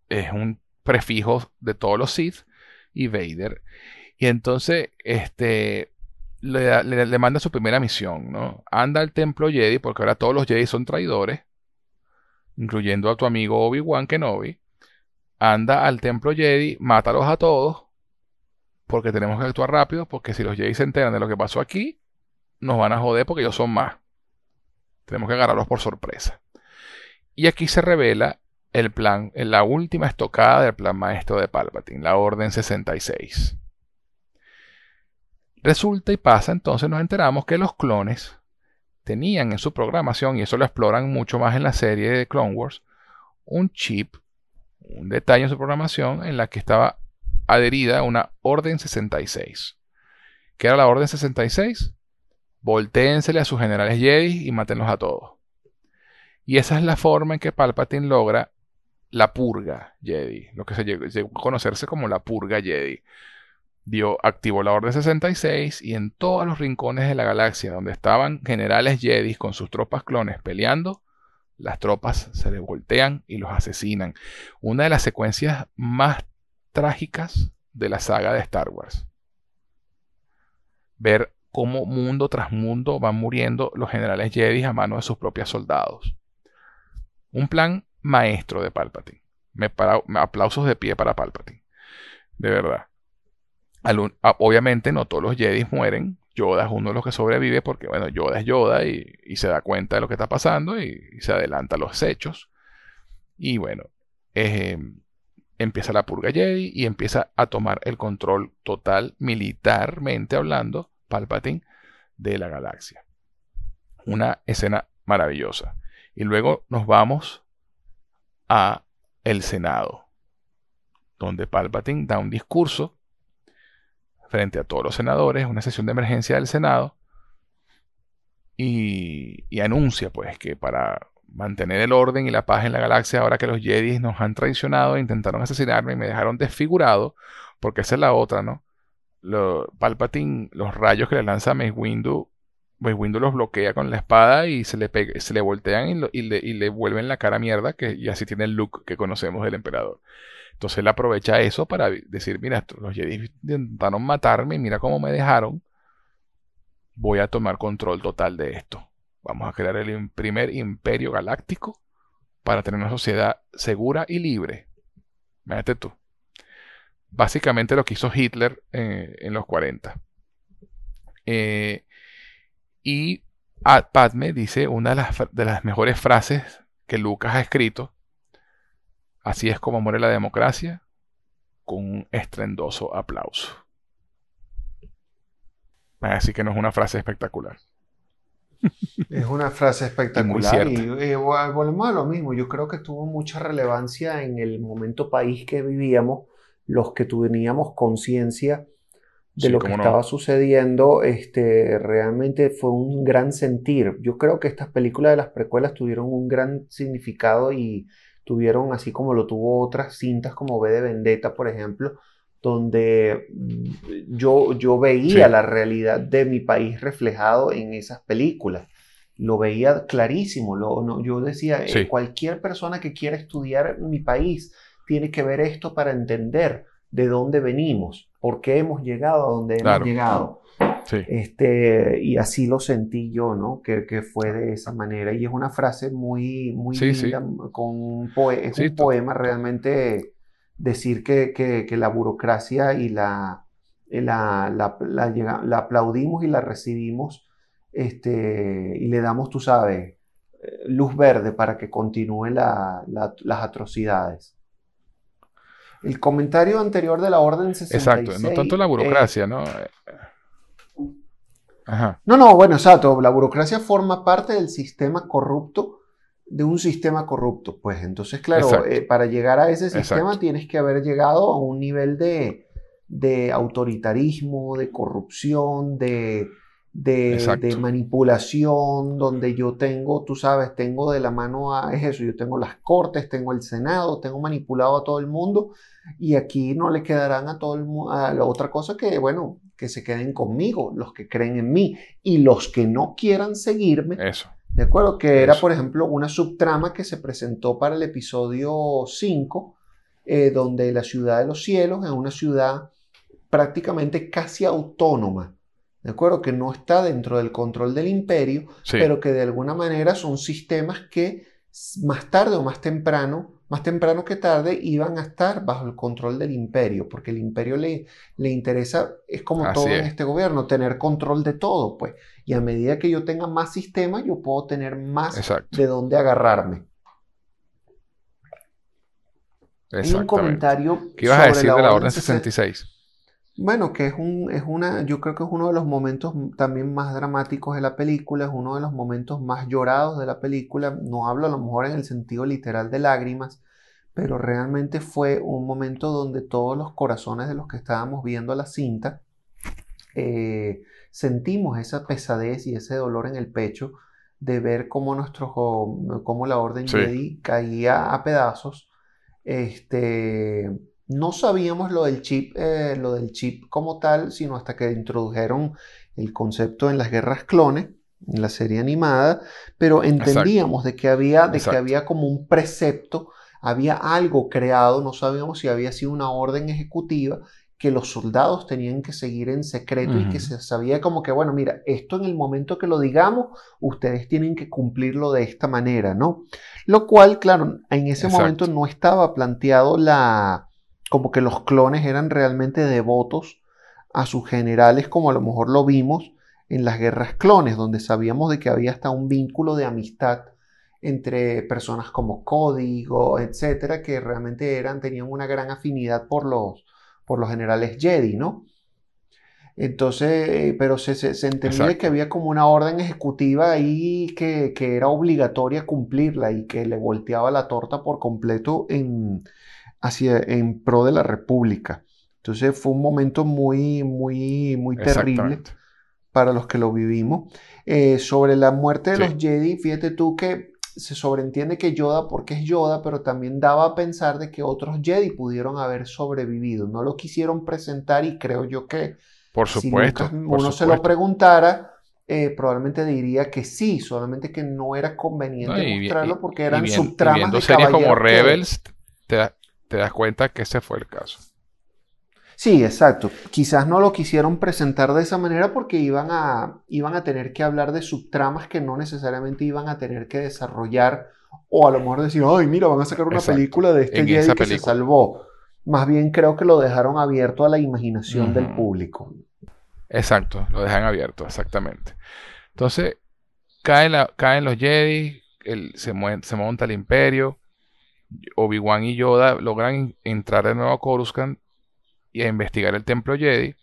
es un prefijo de todos los Sith y Vader. Y entonces, este, le, manda su primera misión, ¿no? Anda al templo Jedi, porque ahora todos los Jedi son traidores, incluyendo a tu amigo Obi-Wan Kenobi. Anda al templo Jedi, mátalos a todos porque tenemos que actuar rápido, porque si los Jedi se enteran de lo que pasó aquí, nos van a joder porque ellos son más. Tenemos que agarrarlos por sorpresa. Y aquí se revela el plan, la última estocada del plan maestro de Palpatine, la Orden 66. Resulta y pasa, entonces nos enteramos que los clones tenían en su programación, y eso lo exploran mucho más en la serie de Clone Wars, un chip, un detalle en su programación en la que estaba adherida a una Orden 66. ¿Qué era la Orden 66? Voltéensele a sus generales Jedi y mátenlos a todos. Y esa es la forma en que Palpatine logra la purga Jedi, lo que se llegó, a conocerse como la purga Jedi. Dio, activó la Orden 66 y en todos los rincones de la galaxia donde estaban generales Jedi con sus tropas clones peleando, las tropas se le voltean y los asesinan. Una de las secuencias más trágicas de la saga de Star Wars. Ver cómo mundo tras mundo van muriendo los generales Jedi a mano de sus propios soldados. Un plan maestro de Palpatine. Me aplausos de pie para Palpatine. De verdad. obviamente no todos los Jedi mueren. Yoda es uno de los que sobrevive porque, bueno, Yoda es Yoda y, se da cuenta de lo que está pasando y, se adelanta a los hechos. Y bueno, eh, empieza la purga Jedi y empieza a tomar el control total, militarmente hablando, Palpatine, de la galaxia. Una escena maravillosa. Y luego nos vamos a el Senado, donde Palpatine da un discurso frente a todos los senadores, una sesión de emergencia del Senado, y, y anuncia pues que para mantener el orden y la paz en la galaxia ahora que los Jedi nos han traicionado, intentaron asesinarme y me dejaron desfigurado, porque esa es la otra, ¿no? Lo, Palpatine, los rayos que le lanza Mace Windu, Mace Windu los bloquea con la espada y se le, se le voltean y, le, y, le, vuelven la cara mierda, que, y así tiene el look que conocemos del emperador. Entonces él aprovecha eso para decir, mira, los Jedi intentaron matarme, mira cómo me dejaron, voy a tomar control total de esto. Vamos a crear el primer imperio galáctico para tener una sociedad segura y libre. Imagínate tú. Básicamente lo que hizo Hitler eh, en los 40. Eh, y Padme dice una de las, de las mejores frases que Lucas ha escrito. Así es como muere la democracia, con un estrendoso aplauso. Así que no es una frase espectacular. Es una frase espectacular y, volvemos a lo mismo. Yo creo que tuvo mucha relevancia en el momento país que vivíamos. los que teníamos conciencia de lo que estaba sucediendo, este, realmente fue un gran sentir. Yo creo que estas películas de las precuelas tuvieron un gran significado y tuvieron, así como lo tuvo otras cintas como V de Vendetta, por ejemplo, donde mm, yo, yo veía la realidad de mi país reflejado en esas películas. Lo veía clarísimo. Lo, no, yo decía, eh, cualquier persona que quiera estudiar mi país tiene que ver esto para entender de dónde venimos, por qué hemos llegado a donde hemos llegado. Este, y así lo sentí yo, ¿no? Que, que, fue de esa manera. Y es una frase muy, muy linda, con un, es un poema realmente decir que, que, la burocracia y la, la, la, la, aplaudimos y la recibimos este, y le damos, tú sabes, eh, luz verde para que continúen las atrocidades. El comentario anterior de la Orden 66... Exacto, no tanto la burocracia, ¿no? Ajá. No, no, bueno, exacto. La burocracia forma parte del sistema corrupto, de un sistema corrupto. Pues entonces, claro, eh, para llegar a ese sistema tienes que haber llegado a un nivel de, de autoritarismo, de corrupción, de, de, manipulación, donde yo tengo, tú sabes, tengo de la mano a, es eso, yo tengo las cortes, tengo el Senado, tengo manipulado a todo el mundo y aquí no le quedarán a todo el mundo, a la otra cosa que, bueno, que se queden conmigo, los que creen en mí y los que no quieran seguirme. Eso. De acuerdo, que era, por ejemplo, una subtrama que se presentó para el episodio 5, eh, donde la ciudad de los cielos es una ciudad prácticamente casi autónoma ¿de acuerdo? Que no está dentro del control del imperio, pero que de alguna manera son sistemas que más tarde o más temprano, más temprano que tarde, iban a estar bajo el control del imperio, porque el imperio le, le interesa, es como todo en este gobierno, tener control de todo, pues. Y a medida que yo tenga más sistemas, yo puedo tener más de dónde agarrarme. Hay un comentario. ¿Qué ibas a decir de la Orden 66? Bueno, que es, un, es una, yo creo que es uno de los momentos también más dramáticos de la película, es uno de los momentos más llorados de la película. No hablo a lo mejor en el sentido literal de lágrimas, pero realmente fue un momento donde todos los corazones de los que estábamos viendo la cinta eh, sentimos esa pesadez y ese dolor en el pecho de ver cómo, nuestro, cómo la Orden Jedi caía a pedazos. Este no sabíamos lo del chip, eh, lo del chip como tal, sino hasta que introdujeron el concepto en las guerras clones, en la serie animada, pero entendíamos de que había, de que había como un precepto, había algo creado, no sabíamos si había sido una orden ejecutiva que los soldados tenían que seguir en secreto y que se sabía como que, bueno, mira, esto en el momento que lo digamos, ustedes tienen que cumplirlo de esta manera, ¿no? Lo cual, claro, en ese momento no estaba planteado la, como que los clones eran realmente devotos a sus generales, como a lo mejor lo vimos en las guerras clones, donde sabíamos de que había hasta un vínculo de amistad entre personas como Código, etcétera, que realmente eran, tenían una gran afinidad por los, por los generales Jedi, ¿no? Entonces, eh, pero se, se, entendía que había como una orden ejecutiva ahí que, que, era obligatoria cumplirla y que le volteaba la torta por completo en, hacia, en pro de la República. Entonces fue un momento muy, muy, muy terrible para los que lo vivimos. Eh, sobre la muerte de los Jedi, fíjate tú que se sobreentiende que Yoda, porque es Yoda, pero también daba a pensar de que otros Jedi pudieron haber sobrevivido. No lo quisieron presentar y creo yo que por supuesto, si uno se lo preguntara, eh, probablemente diría que sí, solamente que no era conveniente mostrarlo porque eran subtramas de series como Rebels, te, te das cuenta que ese fue el caso. Sí, exacto. Quizás no lo quisieron presentar de esa manera porque iban a, iban a tener que hablar de subtramas que no necesariamente iban a tener que desarrollar o a lo mejor decir, ay, mira, van a sacar una película de este Jedi que se salvó. Más bien creo que lo dejaron abierto a la imaginación del público. Exacto, lo dejan abierto, exactamente. Entonces, caen, caen los Jedi, se, se monta el imperio, Obi-Wan y Yoda logran entrar de nuevo a Coruscant y a investigar el templo Jedi.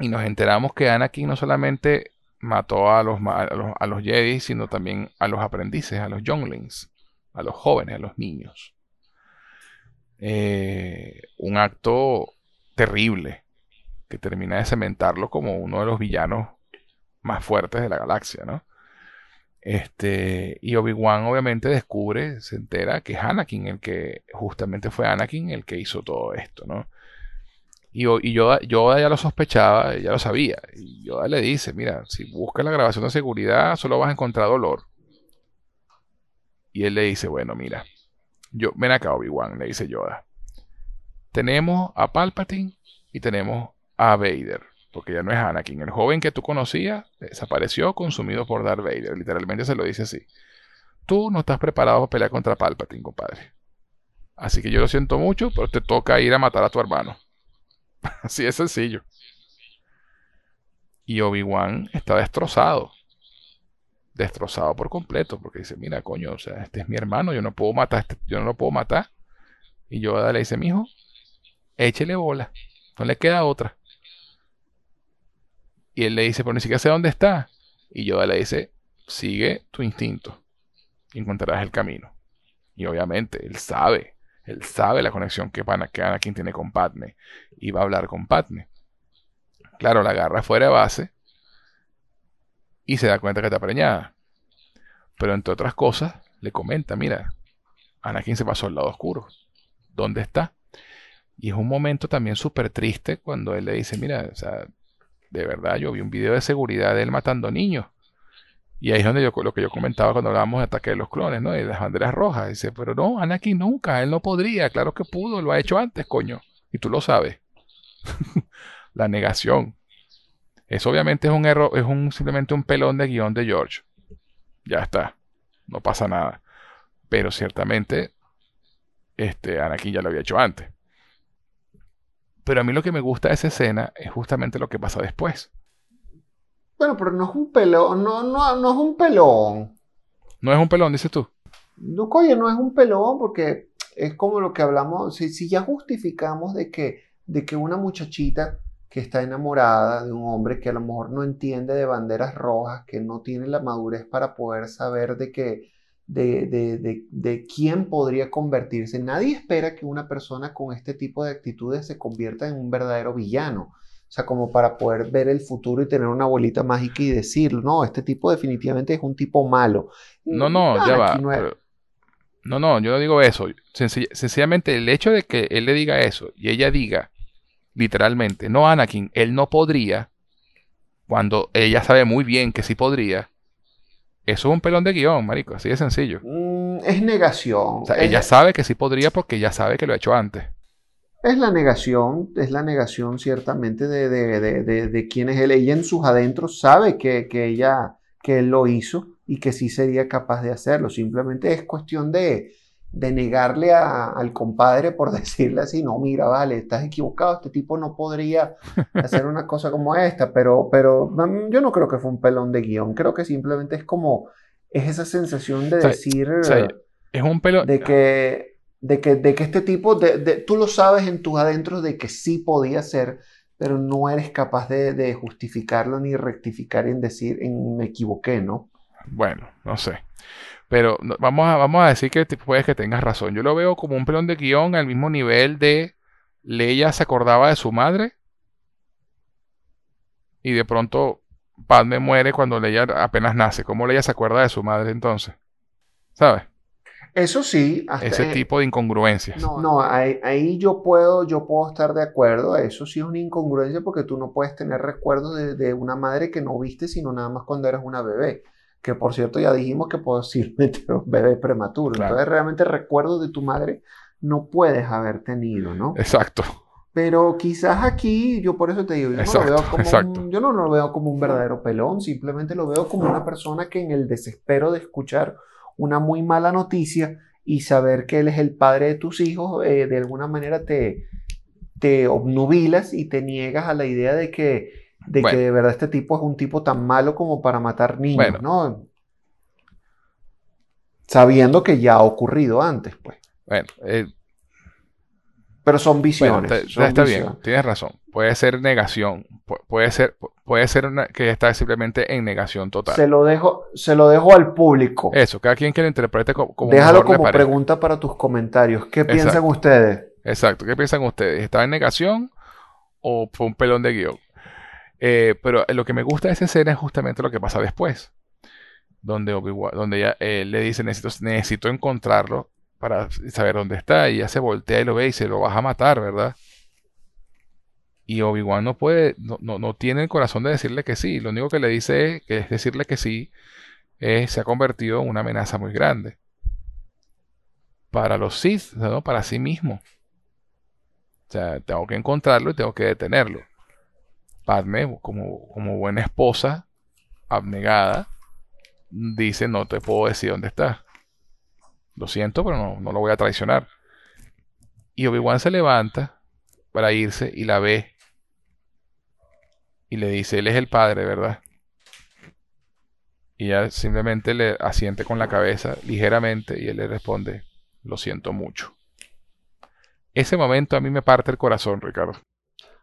Y nos enteramos que Anakin no solamente mató a los, a los, Jedi, sino también a los aprendices, a los younglings, a los jóvenes, a los niños. eh, un acto terrible que termina de cementarlo como uno de los villanos más fuertes de la galaxia, ¿no? Este, y Obi-Wan obviamente descubre, se entera que es Anakin el que, justamente fue Anakin el que hizo todo esto, ¿no? Y, y Yoda, ya lo sospechaba, ya lo sabía. Y Yoda le dice, mira, si buscas la grabación de seguridad, solo vas a encontrar dolor. Y él le dice, bueno, mira, yo, ven acá, Obi-Wan, le dice Yoda. Tenemos a Palpatine y tenemos a Vader porque ya no es Anakin. El joven que tú conocías desapareció consumido por Darth Vader. Literalmente se lo dice así. Tú no estás preparado para pelear contra Palpatine, compadre. Así que yo lo siento mucho, pero te toca ir a matar a tu hermano. (laughs) así es sencillo. Y Obi-Wan está destrozado. Destrozado por completo. Porque dice, mira, coño, o sea, este es mi hermano, yo no puedo matar, este, yo no lo puedo matar. Y Yoda le dice, mijo, échele bola. No le queda otra. Y él le dice, pero ni siquiera sé dónde está. Y Yoda le dice, sigue tu instinto encontrarás el camino. Y obviamente él sabe, él sabe la conexión que, que Anakin tiene con Padme. Y va a hablar con Padme. Claro, la agarra fuera de base y se da cuenta que está preñada. Pero entre otras cosas, le comenta, mira, Anakin se pasó al lado oscuro. ¿Dónde está? Y es un momento también súper triste cuando él le dice, mira, o sea, de verdad, yo vi un video de seguridad de él matando niños. Y ahí es donde yo, lo que yo comentaba cuando hablábamos de ataque de los clones, ¿no? Y las banderas rojas. Dice, pero no, Anakin nunca, él no podría, claro que pudo, lo ha hecho antes, coño. Y tú lo sabes. (laughs) la negación. Eso obviamente es un error, es simplemente un pelón de guion de George. Ya está. No pasa nada. Pero ciertamente, este, Anakin ya lo había hecho antes. Pero a mí lo que me gusta de esa escena es justamente lo que pasa después. Bueno, pero no es un pelón, no, no, no es un pelón. No es un pelón, dices tú. No, coño, no es un pelón porque es como lo que hablamos, si, si ya justificamos de que, de que una muchachita que está enamorada de un hombre que a lo mejor no entiende de banderas rojas, que no tiene la madurez para poder saber de que de, quién podría convertirse. Nadie espera que una persona con este tipo de actitudes se convierta en un verdadero villano. O sea, como para poder ver el futuro y tener una bolita mágica y decir, no, este tipo definitivamente es un tipo malo. No, no, ya va. No, no, yo no digo eso. sencillamente el hecho de que él le diga eso y ella diga, literalmente, no, Anakin, él no podría, cuando ella sabe muy bien que sí podría, eso es un pelón de guion, marico, así de sencillo. Mm, es negación. O sea, ella sabe que sí podría porque ella sabe que lo ha hecho antes. Es la negación, es la negación ciertamente de, de, de, quién es él. Ella en sus adentros sabe que, que, ella, que él lo hizo y que sí sería capaz de hacerlo. Simplemente es cuestión de, de negarle al compadre por (laughs) decirle así, no, mira, vale, estás equivocado, este tipo no podría hacer una cosa como esta, pero, pero mm, yo no creo que fue un pelón de guion, creo que simplemente es como, es esa sensación de decir, es un pelón, de que, de que, de que este tipo, de, tú lo sabes en tus adentros de que sí podía ser, pero no eres capaz de, justificarlo ni rectificar en decir, en me equivoqué, ¿no? Bueno, no sé. Pero vamos a, vamos a decir que puedes que tengas razón. Yo lo veo como un pelón de guion al mismo nivel de Leia se acordaba de su madre. Y de pronto Padme muere cuando Leia apenas nace. ¿Cómo Leia se acuerda de su madre entonces? ¿Sabes? Eso sí. Ese tipo de incongruencias. No, ahí, yo, puedo, yo puedo estar de acuerdo. Eso sí es una incongruencia porque tú no puedes tener recuerdos de, de una madre que no viste sino nada más cuando eras una bebé que por cierto ya dijimos que posiblemente (laughs) un bebé prematuro. Entonces realmente recuerdos de tu madre no puedes haber tenido, ¿no? Exacto. Pero quizás aquí, yo por eso te digo, yo, no, lo veo como un, yo no lo veo como un verdadero pelón, simplemente lo veo como una persona que en el desespero de escuchar una muy mala noticia y saber que él es el padre de tus hijos, eh, de alguna manera te, te obnubilas y te niegas a la idea de que de que de verdad este tipo es un tipo tan malo como para matar niños, ¿no? Sabiendo que ya ha ocurrido antes, pues. Bueno, eh, pero son visiones. está bien, tienes razón. Puede ser negación, puede ser, puede ser que está simplemente en negación total. Se lo dejo, se lo dejo al público. Eso, cada quien que lo interprete como, Déjalo como pregunta para tus comentarios. ¿Qué piensan ustedes? Exacto. ¿Qué piensan ustedes? ¿Estaba en negación o fue un pelón de guion? Eh, pero lo que me gusta de esa escena es justamente lo que pasa después. Donde, donde ella le dice, necesito, necesito encontrarlo para saber dónde está. Y ella se voltea y lo ve y se lo vas a matar, ¿verdad? Y Obi-Wan no puede, no, no, tiene el corazón de decirle que sí. Lo único que le dice es, que es decirle que sí, se ha convertido en una amenaza muy grande. Para los Sith, ¿no? para sí mismo. O sea, tengo que encontrarlo y tengo que detenerlo. Padme, como, como buena esposa, abnegada, dice, no te puedo decir dónde está. Lo siento, pero no, no lo voy a traicionar. Y Obi-Wan se levanta para irse y la ve y le dice, él es el padre, ¿verdad? Y ella simplemente le asiente con la cabeza ligeramente y él le responde, lo siento mucho. Ese momento a mí me parte el corazón, Ricardo.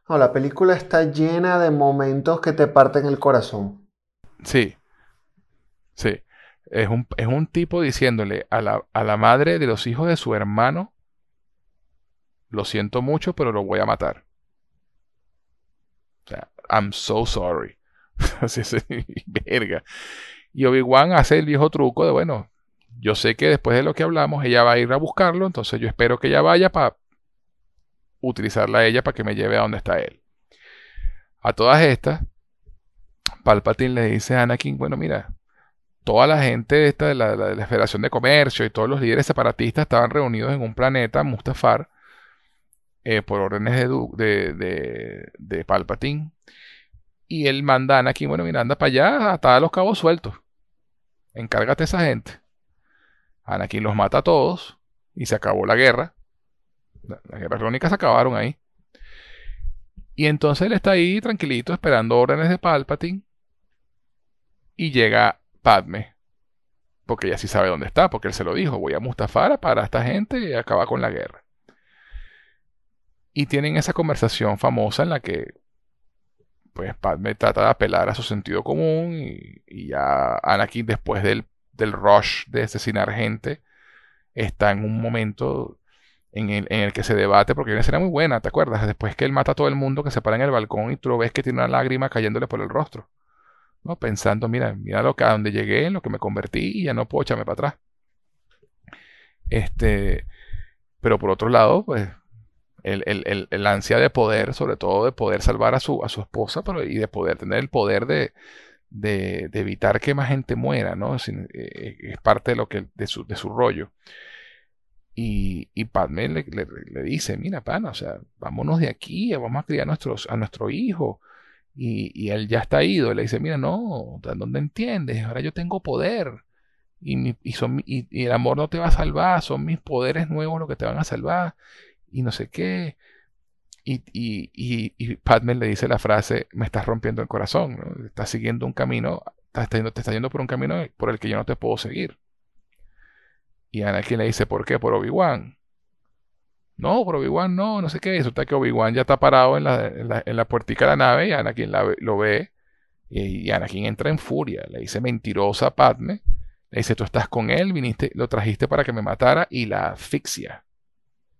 No, la película está llena de momentos que te parten el corazón. Sí, sí. Es un, es un tipo diciéndole a la, a la madre de los hijos de su hermano, lo siento mucho, pero lo voy a matar. O sea, I'm so sorry. (laughs) Así es, verga. Y Obi-Wan hace el viejo truco de, bueno, yo sé que después de lo que hablamos, ella va a ir a buscarlo, entonces yo espero que ella vaya para utilizarla a ella para que me lleve a donde está él. A todas estas, Palpatine le dice a Anakin, bueno, mira, toda la gente esta de la, de la Federación de Comercio y todos los líderes separatistas estaban reunidos en un planeta, Mustafar, eh, por órdenes de, de, de, Palpatine. Y él manda a Anakin, bueno, mira, anda para allá, hasta los cabos sueltos. Encárgate a esa gente. Anakin los mata a todos y se acabó la guerra. Las guerras crónicas acabaron ahí. Y entonces él está ahí tranquilito esperando órdenes de Palpatine. Y llega Padme. Porque ella sí sabe dónde está, porque él se lo dijo. Voy a Mustafar para esta gente y acaba con la guerra. Y tienen esa conversación famosa en la que pues Padme trata de apelar a su sentido común y, ya Anakin después del, del, rush de asesinar gente está en un momento en el, en el que se debate, porque una escena muy buena, ¿te acuerdas? Después que él mata a todo el mundo que se para en el balcón y tú ves que tiene una lágrima cayéndole por el rostro, ¿no? Pensando, mira, mira lo que, a donde llegué, lo que me convertí y ya no puedo echarme para atrás. Este, pero por otro lado, pues el, ansia de poder, sobre todo de poder salvar a su, a su esposa, pero y de poder tener el poder de, de, evitar que más gente muera, ¿no? Es, eh, es, parte de lo que de su, de su rollo. Y, y Padme le, dice, mira, pana, o sea, vámonos de aquí, vamos a criar a, a nuestro hijo. Y, y él ya está ido. Le dice, mira, no, ¿dónde entiendes? Ahora yo tengo poder. Y, y, y, el amor no te va a salvar, son mis poderes nuevos los que te van a salvar y no sé qué. Y, y, y, Padme le dice la frase, me estás rompiendo el corazón, estás siguiendo un camino, estás, te estás yendo por un camino por el que yo no te puedo seguir. Y Anakin le dice, ¿por qué? Por Obi-Wan. No, por Obi-Wan no, no sé qué. Resulta que Obi-Wan ya está parado en la, en la, puertica de la nave y Anakin lo ve. Y, y, Anakin entra en furia. Le dice mentirosa Padme. Le dice, tú estás con él, viniste, lo trajiste para que me matara y la asfixia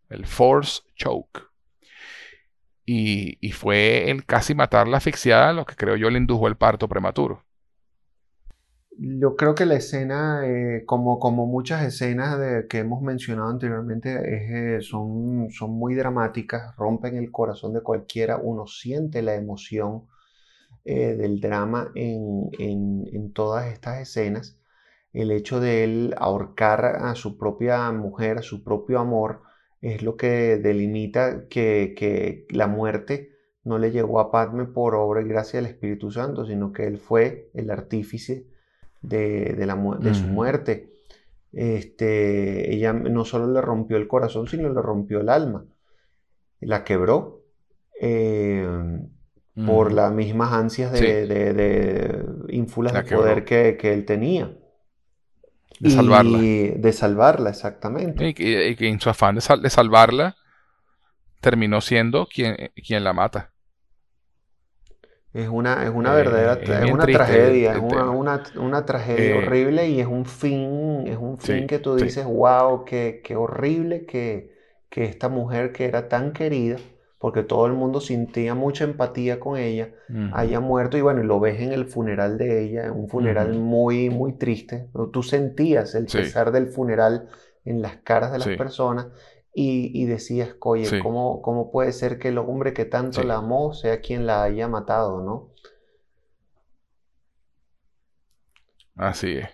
el Force Choke. Y, fue el casi matarla asfixiada lo que creo yo le indujo el parto prematuro. Yo creo que la escena, eh, como, como muchas escenas de, que hemos mencionado anteriormente, eh, son, son muy dramáticas, rompen el corazón de cualquiera, uno siente la emoción eh, del drama en, en, todas estas escenas. El hecho de él ahorcar a su propia mujer, a su propio amor, es lo que delimita que, la muerte no le llegó a Padme por obra y gracia del Espíritu Santo, sino que él fue el artífice de, la, de su muerte. Este, ella no solo le rompió el corazón, sino le rompió el alma. La quebró eh, por las mismas ansias de, de, ínfulas de poder que, que él tenía. De salvarla. de salvarla, exactamente. Y que, en su afán de, salvarla terminó siendo quien, quien la mata. Es una, es una verdadera es, una tragedia, es una, tragedia eh, horrible y es un fin, es un fin que tú dices, wow, qué, horrible que, que esta mujer que era tan querida, porque todo el mundo sentía mucha empatía con ella, haya muerto y bueno, lo ves en el funeral de ella, un funeral muy, muy triste. Tú sentías el pesar del funeral en las caras de las personas y, decías, oye, ¿cómo, ¿cómo, puede ser que el hombre que tanto la amó sea quien la haya matado, no? Así es.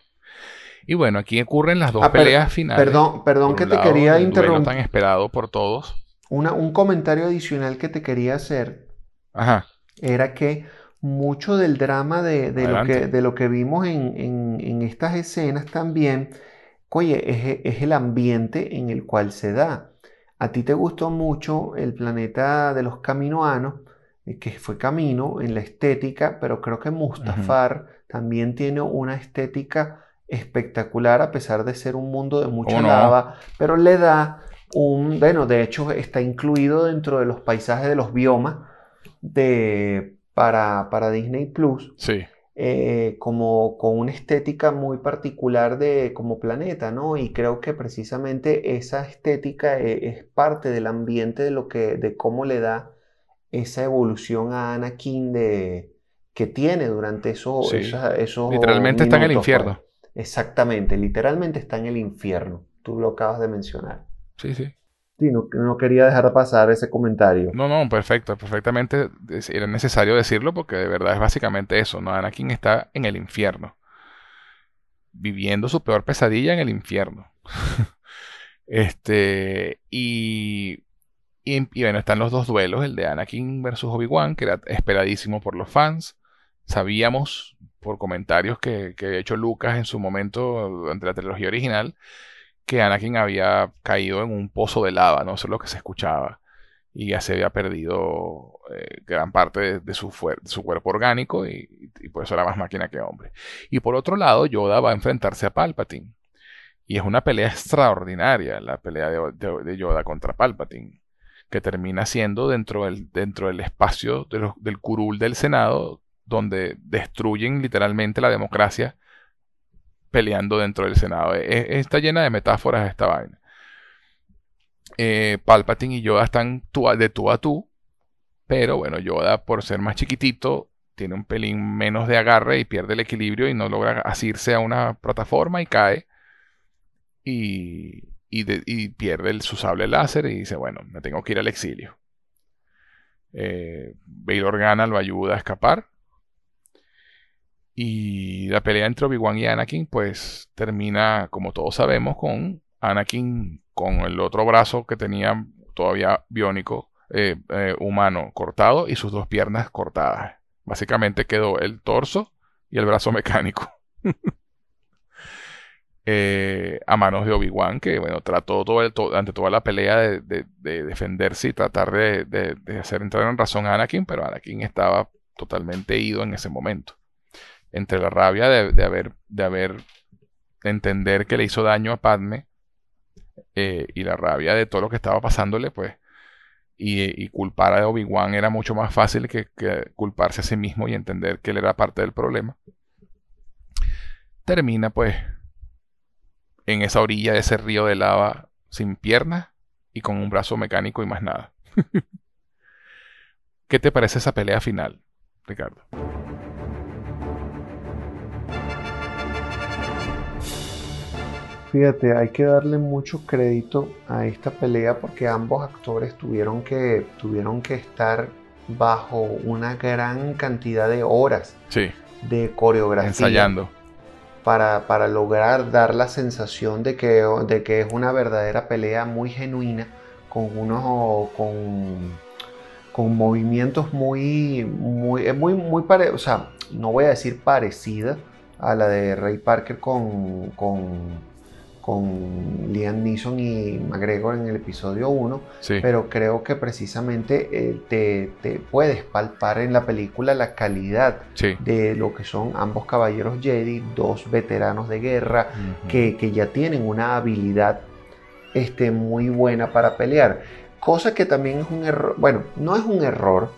Y bueno, aquí ocurren las dos ah, peleas finales. Perdón, perdón que te quería interrumpir. tan esperado por todos. un comentario adicional que te quería hacer Ajá. era que mucho del drama de, lo, que, de lo, que, vimos en, estas escenas también, oye, es, el ambiente en el cual se da. A ti te gustó mucho el planeta de los caminoanos, eh, que fue Camino en la estética, pero creo que Mustafar también tiene una estética espectacular a pesar de ser un mundo de mucha lava, pero le da un, bueno, de hecho está incluido dentro de los paisajes de los biomas de, para, para Disney Plus. Sí. Eh, como con una estética muy particular de como planeta, ¿no? Y creo que precisamente esa estética e, es, parte del ambiente de lo que, de cómo le da esa evolución a Anakin de, que tiene durante esos, Literalmente está en el infierno. Pues. Exactamente, literalmente está en el infierno. Tú lo acabas de mencionar. Sí, sí. Sí, no, quería dejar pasar ese comentario. No, no, perfecto, perfectamente. Era necesario decirlo porque de verdad es básicamente eso, ¿no? Anakin está en el infierno. Viviendo su peor pesadilla en el infierno. (laughs) este, y, y, bueno, están los dos duelos, el de Anakin versus Obi-Wan, que era esperadísimo por los fans. Sabíamos por comentarios que, que hecho Lucas en su momento durante la trilogía original que Anakin había caído en un pozo de lava, ¿no? Eso es lo que se escuchaba. Y ya se había perdido eh, gran parte de, su cuerpo orgánico y, por eso era más máquina que hombre. Y por otro lado, Yoda va a enfrentarse a Palpatine. Y es una pelea extraordinaria, la pelea de, Yoda contra Palpatine, que termina siendo dentro del espacio del curul del Senado, donde destruyen literalmente la democracia peleando dentro del Senado. E, e, está llena de metáforas esta vaina. Eh, Palpatine y Yoda están de tú a tú, pero bueno, Yoda por ser más chiquitito tiene un pelín menos de agarre y pierde el equilibrio y no logra asirse a una plataforma y cae y, pierde su sable láser y dice, bueno, me tengo que ir al exilio. Eh, Bail Organa lo ayuda a escapar y la pelea entre Obi-Wan y Anakin, pues termina, como todos sabemos, con Anakin con el otro brazo que tenía todavía biónico, eh, eh, humano, cortado y sus dos piernas cortadas. Básicamente quedó el torso y el brazo (laughs) mecánico. Eh, a manos de Obi-Wan, que bueno, trató todo el, ante toda la pelea de, defenderse y tratar de, de, hacer entrar en razón a Anakin, pero Anakin estaba totalmente ido en ese momento entre la rabia de, haber, de haber, entender que le hizo daño a Padme eh, y la rabia de todo lo que estaba pasándole, pues, y, culpar a Obi-Wan era mucho más fácil que, culparse a sí mismo y entender que él era parte del problema. Termina, pues, en esa orilla de ese río de lava sin piernas y con un brazo mecánico y más nada. (laughs) ¿Qué te parece esa pelea final, Ricardo? Fíjate, hay que darle mucho crédito a esta pelea porque ambos actores tuvieron que, tuvieron que estar bajo una gran cantidad de horas de coreografía. Ensayando. Para, para, lograr dar la sensación de que, de que es una verdadera pelea muy genuina, con unos con, con movimientos muy, muy, muy, muy o sea, no voy a decir parecida a la de Ray Parker con, con con Liam Neeson y McGregor en el episodio 1, pero creo que precisamente eh, te, puedes palpar en la película la calidad de lo que son ambos caballeros Jedi, dos veteranos de guerra que, ya tienen una habilidad este, muy buena para pelear, cosa que también es un error, bueno, no es un error,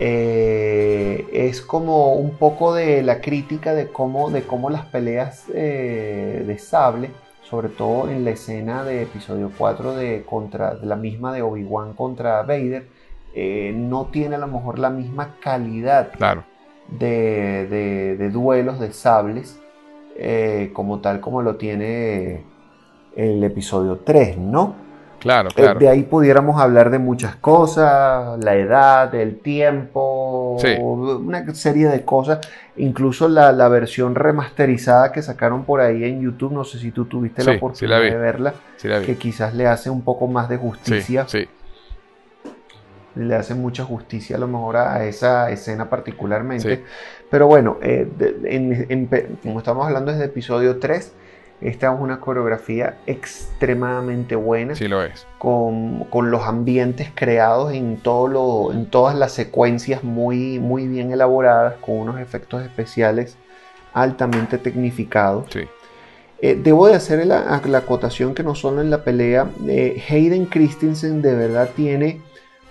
eh, es como un poco de la crítica de cómo, de cómo las peleas eh, de sable sobre todo en la escena de episodio 4 de, contra, de la misma de Obi-Wan contra Vader, eh, no tiene a lo mejor la misma calidad Claro. de, de- de duelos de sables eh, como tal como lo tiene el episodio 3, ¿no? Claro, Eh, claro. De ahí pudiéramos hablar de muchas cosas, la edad, el tiempo, Sí. una serie de cosas. Incluso la, la versión remasterizada que sacaron por ahí en YouTube, no sé si tú tuviste Sí, la oportunidad la de verla, la que quizás le hace un poco más de justicia, sí. le hace mucha justicia a lo mejor a esa escena particularmente. Pero bueno, eh, en- en como estamos hablando desde episodio 3, esta es una coreografía extremadamente buena. Sí lo es. con, con los ambientes creados en, todo lo, en todas las secuencias muy, muy bien elaboradas, con unos efectos especiales altamente tecnificados. Sí. Eh, debo de hacer la, la acotación que no solo en la pelea, eh, Hayden Christensen de verdad tiene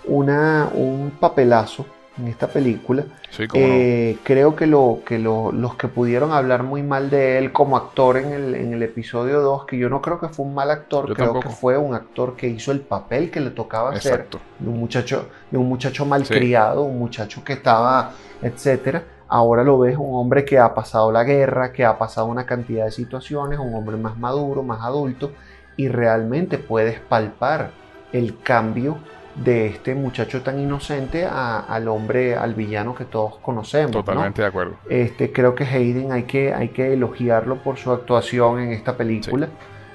una, un papelazo en esta película. Sí, como no. Eh, creo que, lo, que lo- los que pudieron hablar muy mal de él como actor en el, en el episodio 2, que yo no creo que fue un mal actor, Yo creo tampoco. que fue un actor que hizo el papel que le tocaba hacer, de un muchacho, de un muchacho malcriado, un muchacho que estaba, etcétera. Ahora lo ves un hombre que ha pasado la guerra, que ha pasado una cantidad de situaciones, un hombre más maduro, más adulto, y realmente puedes palpar el cambio de este muchacho tan inocente a- al hombre, al villano que todos conocemos. ¿no? Totalmente de acuerdo. Este, creo que Hayden hay que, hay que elogiarlo por su actuación en esta película.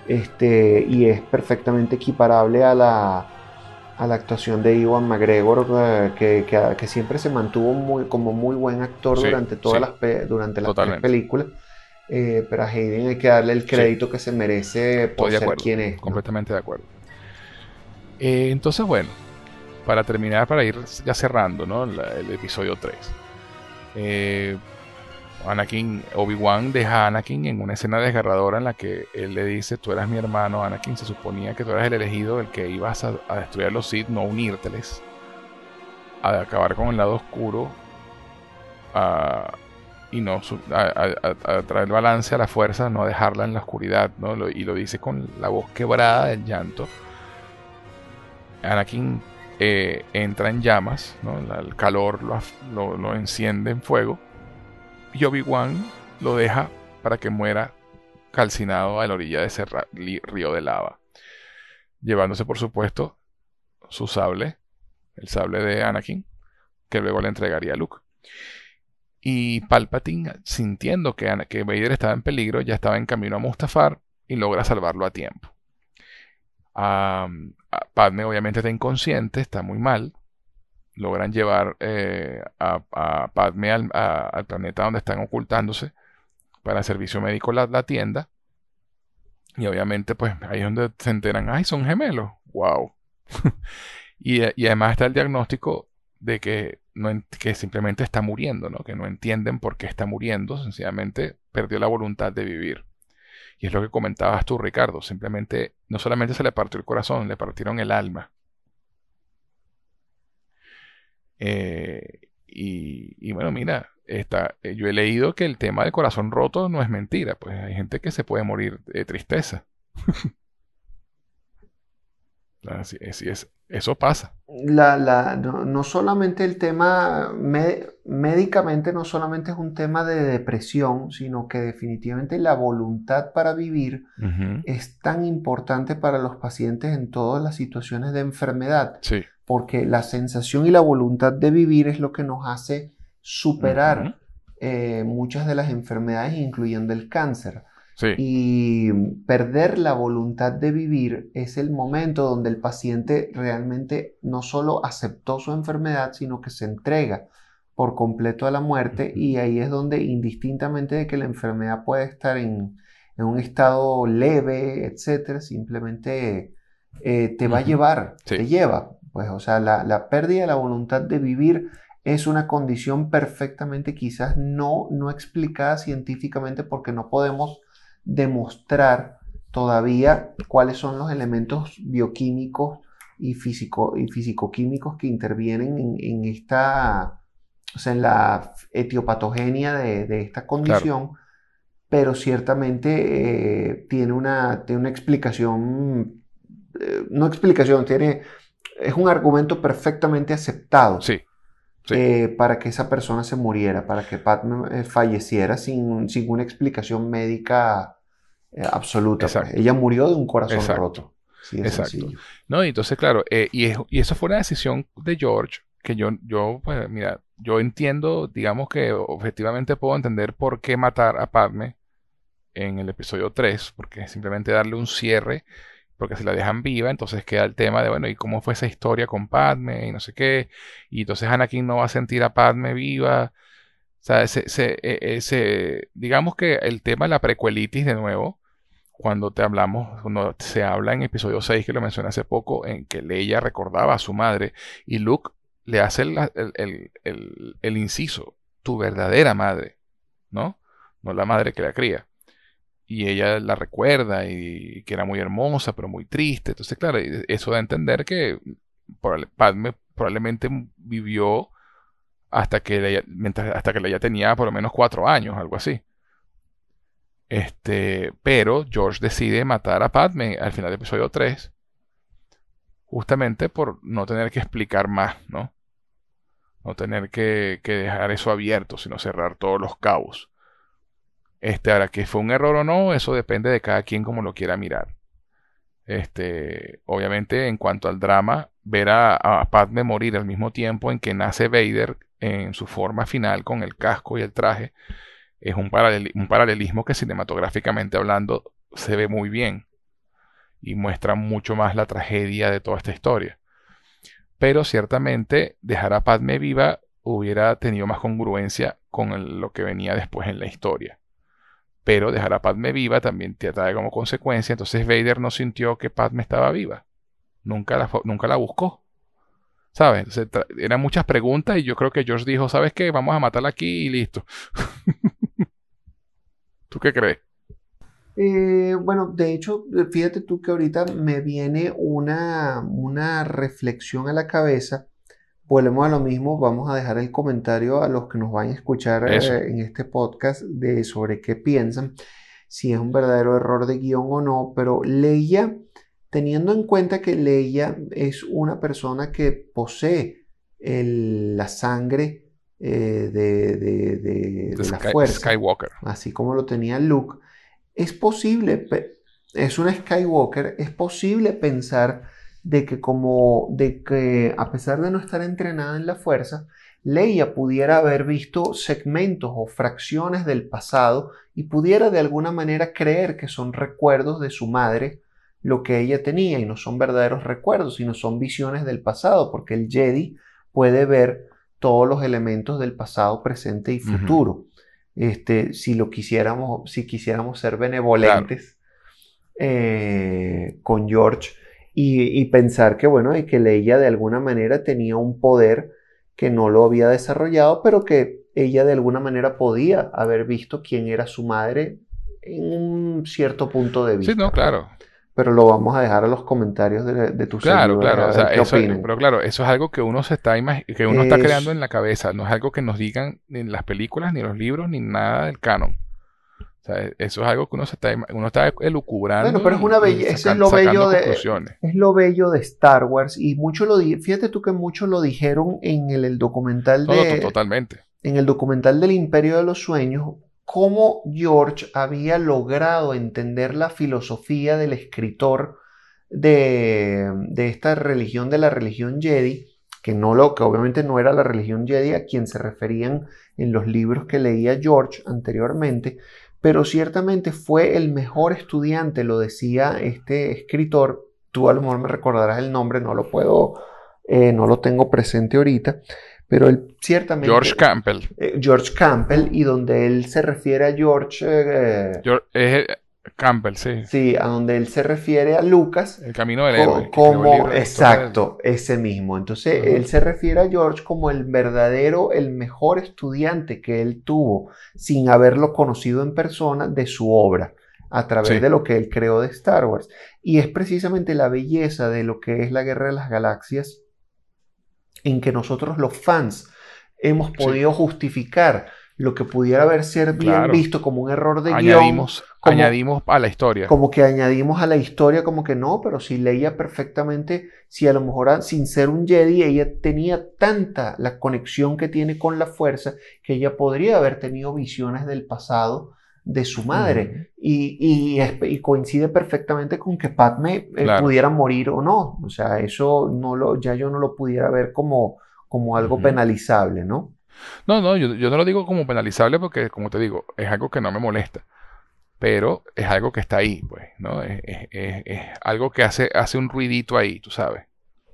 Este, y es perfectamente equiparable a la, a la actuación de Iwan McGregor, eh, que, que- que siempre se mantuvo muy, como muy buen actor Sí, durante todas sí. las, durante las tres películas. Eh, pero a Hayden hay que darle el crédito que se merece por Estoy de ser acuerdo. quien es. ¿no? Completamente de acuerdo. Eh, entonces, bueno, para terminar, para ir ya cerrando ¿no? La- el episodio 3. eh, Anakin, Obi-Wan deja a Anakin en una escena desgarradora en la que él le dice, tú eras mi hermano, Anakin, se suponía que tú eras el elegido, el que ibas a, destruir a los Sith, no unírteles, a acabar con el lado oscuro a- y no a, a- traer balance a la fuerza, no dejarla en la oscuridad, ¿no? Y lo dice con la voz quebrada del llanto. Anakin eh, entra en llamas, el calor lo, lo- enciende en fuego y Obi-Wan lo deja para que muera calcinado a la orilla de ese río de lava, llevándose por supuesto su sable, el sable de Anakin, que luego le entregaría a Luke. Y Palpatine, sintiendo que, que Vader estaba en peligro, ya estaba en camino a Mustafar y logra salvarlo a tiempo. Padme obviamente está inconsciente, está muy mal. Logran llevar eh, a, Padme al, planeta donde están ocultándose para servicio médico la, tienda. Y obviamente, pues ahí es donde se enteran, ay, son gemelos. ¡Wow! (laughs) y, y además está el diagnóstico de que, no, que simplemente está muriendo, ¿no? Que no entienden por qué está muriendo, sencillamente perdió la voluntad de vivir. Y es lo que comentabas tú, Ricardo, simplemente no solamente se le partió el corazón, le partieron el alma. Eh, y, bueno, mira, está, eh, yo he leído que el tema del corazón roto no es mentira, pues hay gente que se puede morir de tristeza. (laughs) Es, eso pasa. La, la- no, no solamente el tema, me- médicamente no solamente es un tema de depresión, sino que definitivamente la voluntad para vivir es tan importante para los pacientes en todas las situaciones de enfermedad, Sí, porque la sensación y la voluntad de vivir es lo que nos hace superar eh, muchas de las enfermedades, incluyendo el cáncer. sí, Y perder la voluntad de vivir es el momento donde el paciente realmente no solo aceptó su enfermedad, sino que se entrega por completo a la muerte y ahí es donde indistintamente de que la enfermedad puede estar en, en un estado leve, etcétera, simplemente eh, te va a llevar, Sí. te lleva. Pues, o sea, la, la pérdida de la voluntad de vivir es una condición perfectamente quizás no, no explicada científicamente porque no podemos demostrar todavía cuáles son los elementos bioquímicos y, físico, y fisicoquímicos que intervienen en, en esta, o sea, en la etiopatogenia de, de esta condición, pero ciertamente eh, tiene, una, tiene una explicación, eh, no explicación, tiene, es un argumento perfectamente aceptado. Sí. Eh, para que esa persona se muriera, para que Padme falleciera sin, sin, una explicación médica absoluta. Pues. Ella murió de un corazón roto. Exacto. No, y entonces, claro, y, y, eso fue una decisión de George que yo, yo, pues, mira, yo entiendo, digamos que objetivamente puedo entender por qué matar a Padme en el episodio 3, porque simplemente darle un cierre, porque si la dejan viva, entonces queda el tema de, bueno, ¿y cómo fue esa historia con Padme? Y no sé qué, y entonces Anakin no va a sentir a Padme viva. O sea, ese, e, digamos que el tema de la precuelitis de nuevo, cuando te hablamos, cuando se habla en episodio 6, que lo mencioné hace poco, en que Leia recordaba a su madre y Luke le hace el, el inciso, tu verdadera madre, ¿no? No la madre que la cría y ella la recuerda y que era muy hermosa, pero muy triste. Entonces, claro, eso da a entender que Padme probablemente vivió hasta que ella, mientras, hasta que tenía por lo menos cuatro años, algo así. Este, pero George decide matar a Padme al final del episodio 3, justamente por no tener que explicar más, ¿no? No tener que, dejar eso abierto, sino cerrar todos los cabos. Este, ahora, que fue un error o no, eso depende de cada quien como lo quiera mirar. Este, obviamente, en cuanto al drama, ver a, Padme morir al mismo tiempo en que nace Vader en su forma final con el casco y el traje, es un paralelismo que cinematográficamente hablando se ve muy bien y muestra mucho más la tragedia de toda esta historia. Pero ciertamente dejar a Padme viva hubiera tenido más congruencia con lo que venía después en la historia pero dejar a Padme viva también te trae como consecuencia. Entonces Vader no sintió que Padme estaba viva. Nunca la, nunca la buscó. ¿Sabes? Entonces, eran muchas preguntas y yo creo que George dijo, ¿sabes qué? Vamos a matarla aquí y listo. (laughs) ¿Tú qué crees? Eh, bueno, de hecho, fíjate tú que ahorita me viene una, una reflexión a la cabeza. Volvemos a lo mismo, vamos a dejar el comentario a los que nos vayan a escuchar eh, en este podcast de sobre qué piensan, si es un verdadero error de guion o no, pero Leia, teniendo en cuenta que Leia es una persona que posee la sangre eh, de, la fuerza, Skywalker, así como lo tenía Luke, es posible, es una Skywalker, es posible pensar de que como de que a pesar de no estar entrenada en la fuerza, Leia pudiera haber visto segmentos o fracciones del pasado y pudiera de alguna manera creer que son recuerdos de su madre lo que ella tenía y no son verdaderos recuerdos, sino son visiones del pasado, porque el Jedi puede ver todos los elementos del pasado, presente y futuro. Este, si lo quisiéramos, si quisiéramos ser benevolentes eh, con George, y, pensar que, bueno, y que Leia de alguna manera tenía un poder que no lo había desarrollado, pero que ella de alguna manera podía haber visto quién era su madre en un cierto punto de vista. Sí, no, claro. Pero lo vamos a dejar a los comentarios de, de tus Claro, claro. O sea, eso, pero claro, eso es algo que uno se está que uno está creando en la cabeza. No es algo que nos digan ni en las películas, ni en los libros, ni nada del canon eso es algo que uno, se está, uno está elucubrando. Bueno, pero es una belleza, es lo bello de, es lo bello de Star Wars y mucho lo fíjate tú que muchos lo dijeron en el, documental de totalmente. En el documental del Imperio de los Sueños cómo George había logrado entender la filosofía del escritor de, esta religión de la religión Jedi que no lo que obviamente no era la religión Jedi a quien se referían en los libros que leía George anteriormente, pero ciertamente fue el mejor estudiante, lo decía este escritor, tú a lo mejor me recordarás el nombre, no lo puedo, eh, no lo tengo presente ahorita, pero él ciertamente... George Campbell. Eh, George Campbell, y donde él se refiere a George... Eh, George Campbell, sí. Sí, a donde él se refiere a Lucas. El camino del héroe. Como, exacto, ese mismo. Entonces, él se refiere a George como el verdadero, el mejor estudiante que él tuvo, sin haberlo conocido en persona, de su obra, a través de lo que él creó de Star Wars. Y es precisamente la belleza de lo que es la Guerra de las Galaxias, en que nosotros los fans hemos podido justificar lo que pudiera haber ser bien Claro. visto como un error de guion, añadimos, como- añadimos a la historia. como que añadimos a la historia como que no, pero si leía perfectamente, si a lo mejor sin ser un Jedi, ella tenía tanta la conexión que tiene con la fuerza que ella podría haber tenido visiones del pasado de su madre y, y es- y coincide perfectamente con que Padme eh, Claro. pudiera morir o no, o sea, eso no lo, ya yo no lo pudiera ver como, como algo penalizable, ¿no? No, no, yo, yo no lo digo como penalizable porque, como te digo, es algo que no me molesta. Pero es algo que está ahí, pues, ¿no? Es, es- es- es algo que hace, hace un ruidito ahí, tú sabes.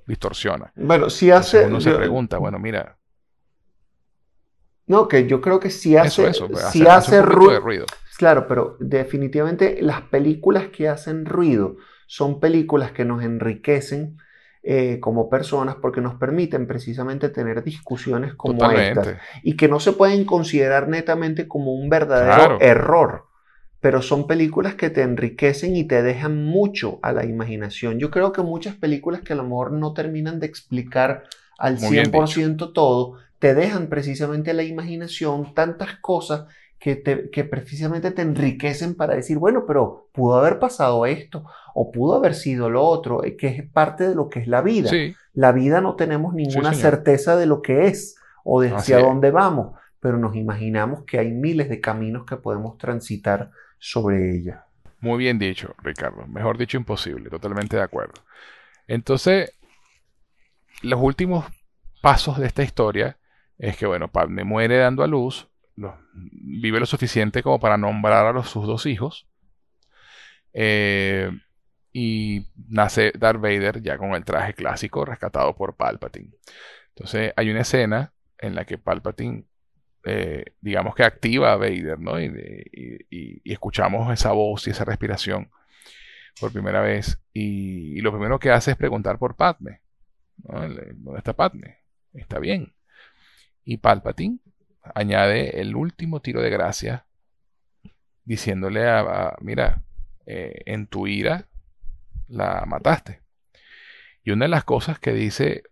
Distorsiona. Bueno, si Entonces hace... uno se pregunta, bueno, mira, No, que yo creo que si hace, eso, eso, pues, hace, de ruido. Claro, pero definitivamente las películas que hacen ruido son películas que nos enriquecen eh, como personas porque nos permiten precisamente tener discusiones como estas y que no se pueden considerar netamente como un verdadero Claro. error, pero son películas que te enriquecen y te dejan mucho a la imaginación. Yo creo que muchas películas que a lo mejor no terminan de explicar al Muy bien 100% todo, te dejan precisamente a la imaginación tantas cosas que, te- que precisamente te enriquecen para decir, bueno, pero pudo haber pasado esto o pudo haber sido lo otro, eh, que es parte de lo que es la vida. Sí, La vida no tenemos ninguna certeza de lo que es o de hacia dónde vamos, pero nos imaginamos que hay miles de caminos que podemos transitar sobre ella. muy bien dicho, Ricardo. Mejor dicho, imposible. Totalmente de acuerdo. Entonces, los últimos pasos de esta historia es que, bueno, Padme muere dando a luz, vive lo suficiente como para nombrar a los, sus dos hijos, eh, y nace Darth Vader ya con el traje clásico rescatado por Palpatine. Entonces, hay una escena en la que Palpatine, eh, digamos que activa a Vader, ¿no? Y, escuchamos esa voz y esa respiración por primera vez. Y, lo primero que hace es preguntar por Padme. ¿no? ¿Dónde está Padme? Está bien. Y Palpatine añade el último tiro de gracia diciéndole a, mira, eh, en tu ira la mataste. Y una de las cosas que dice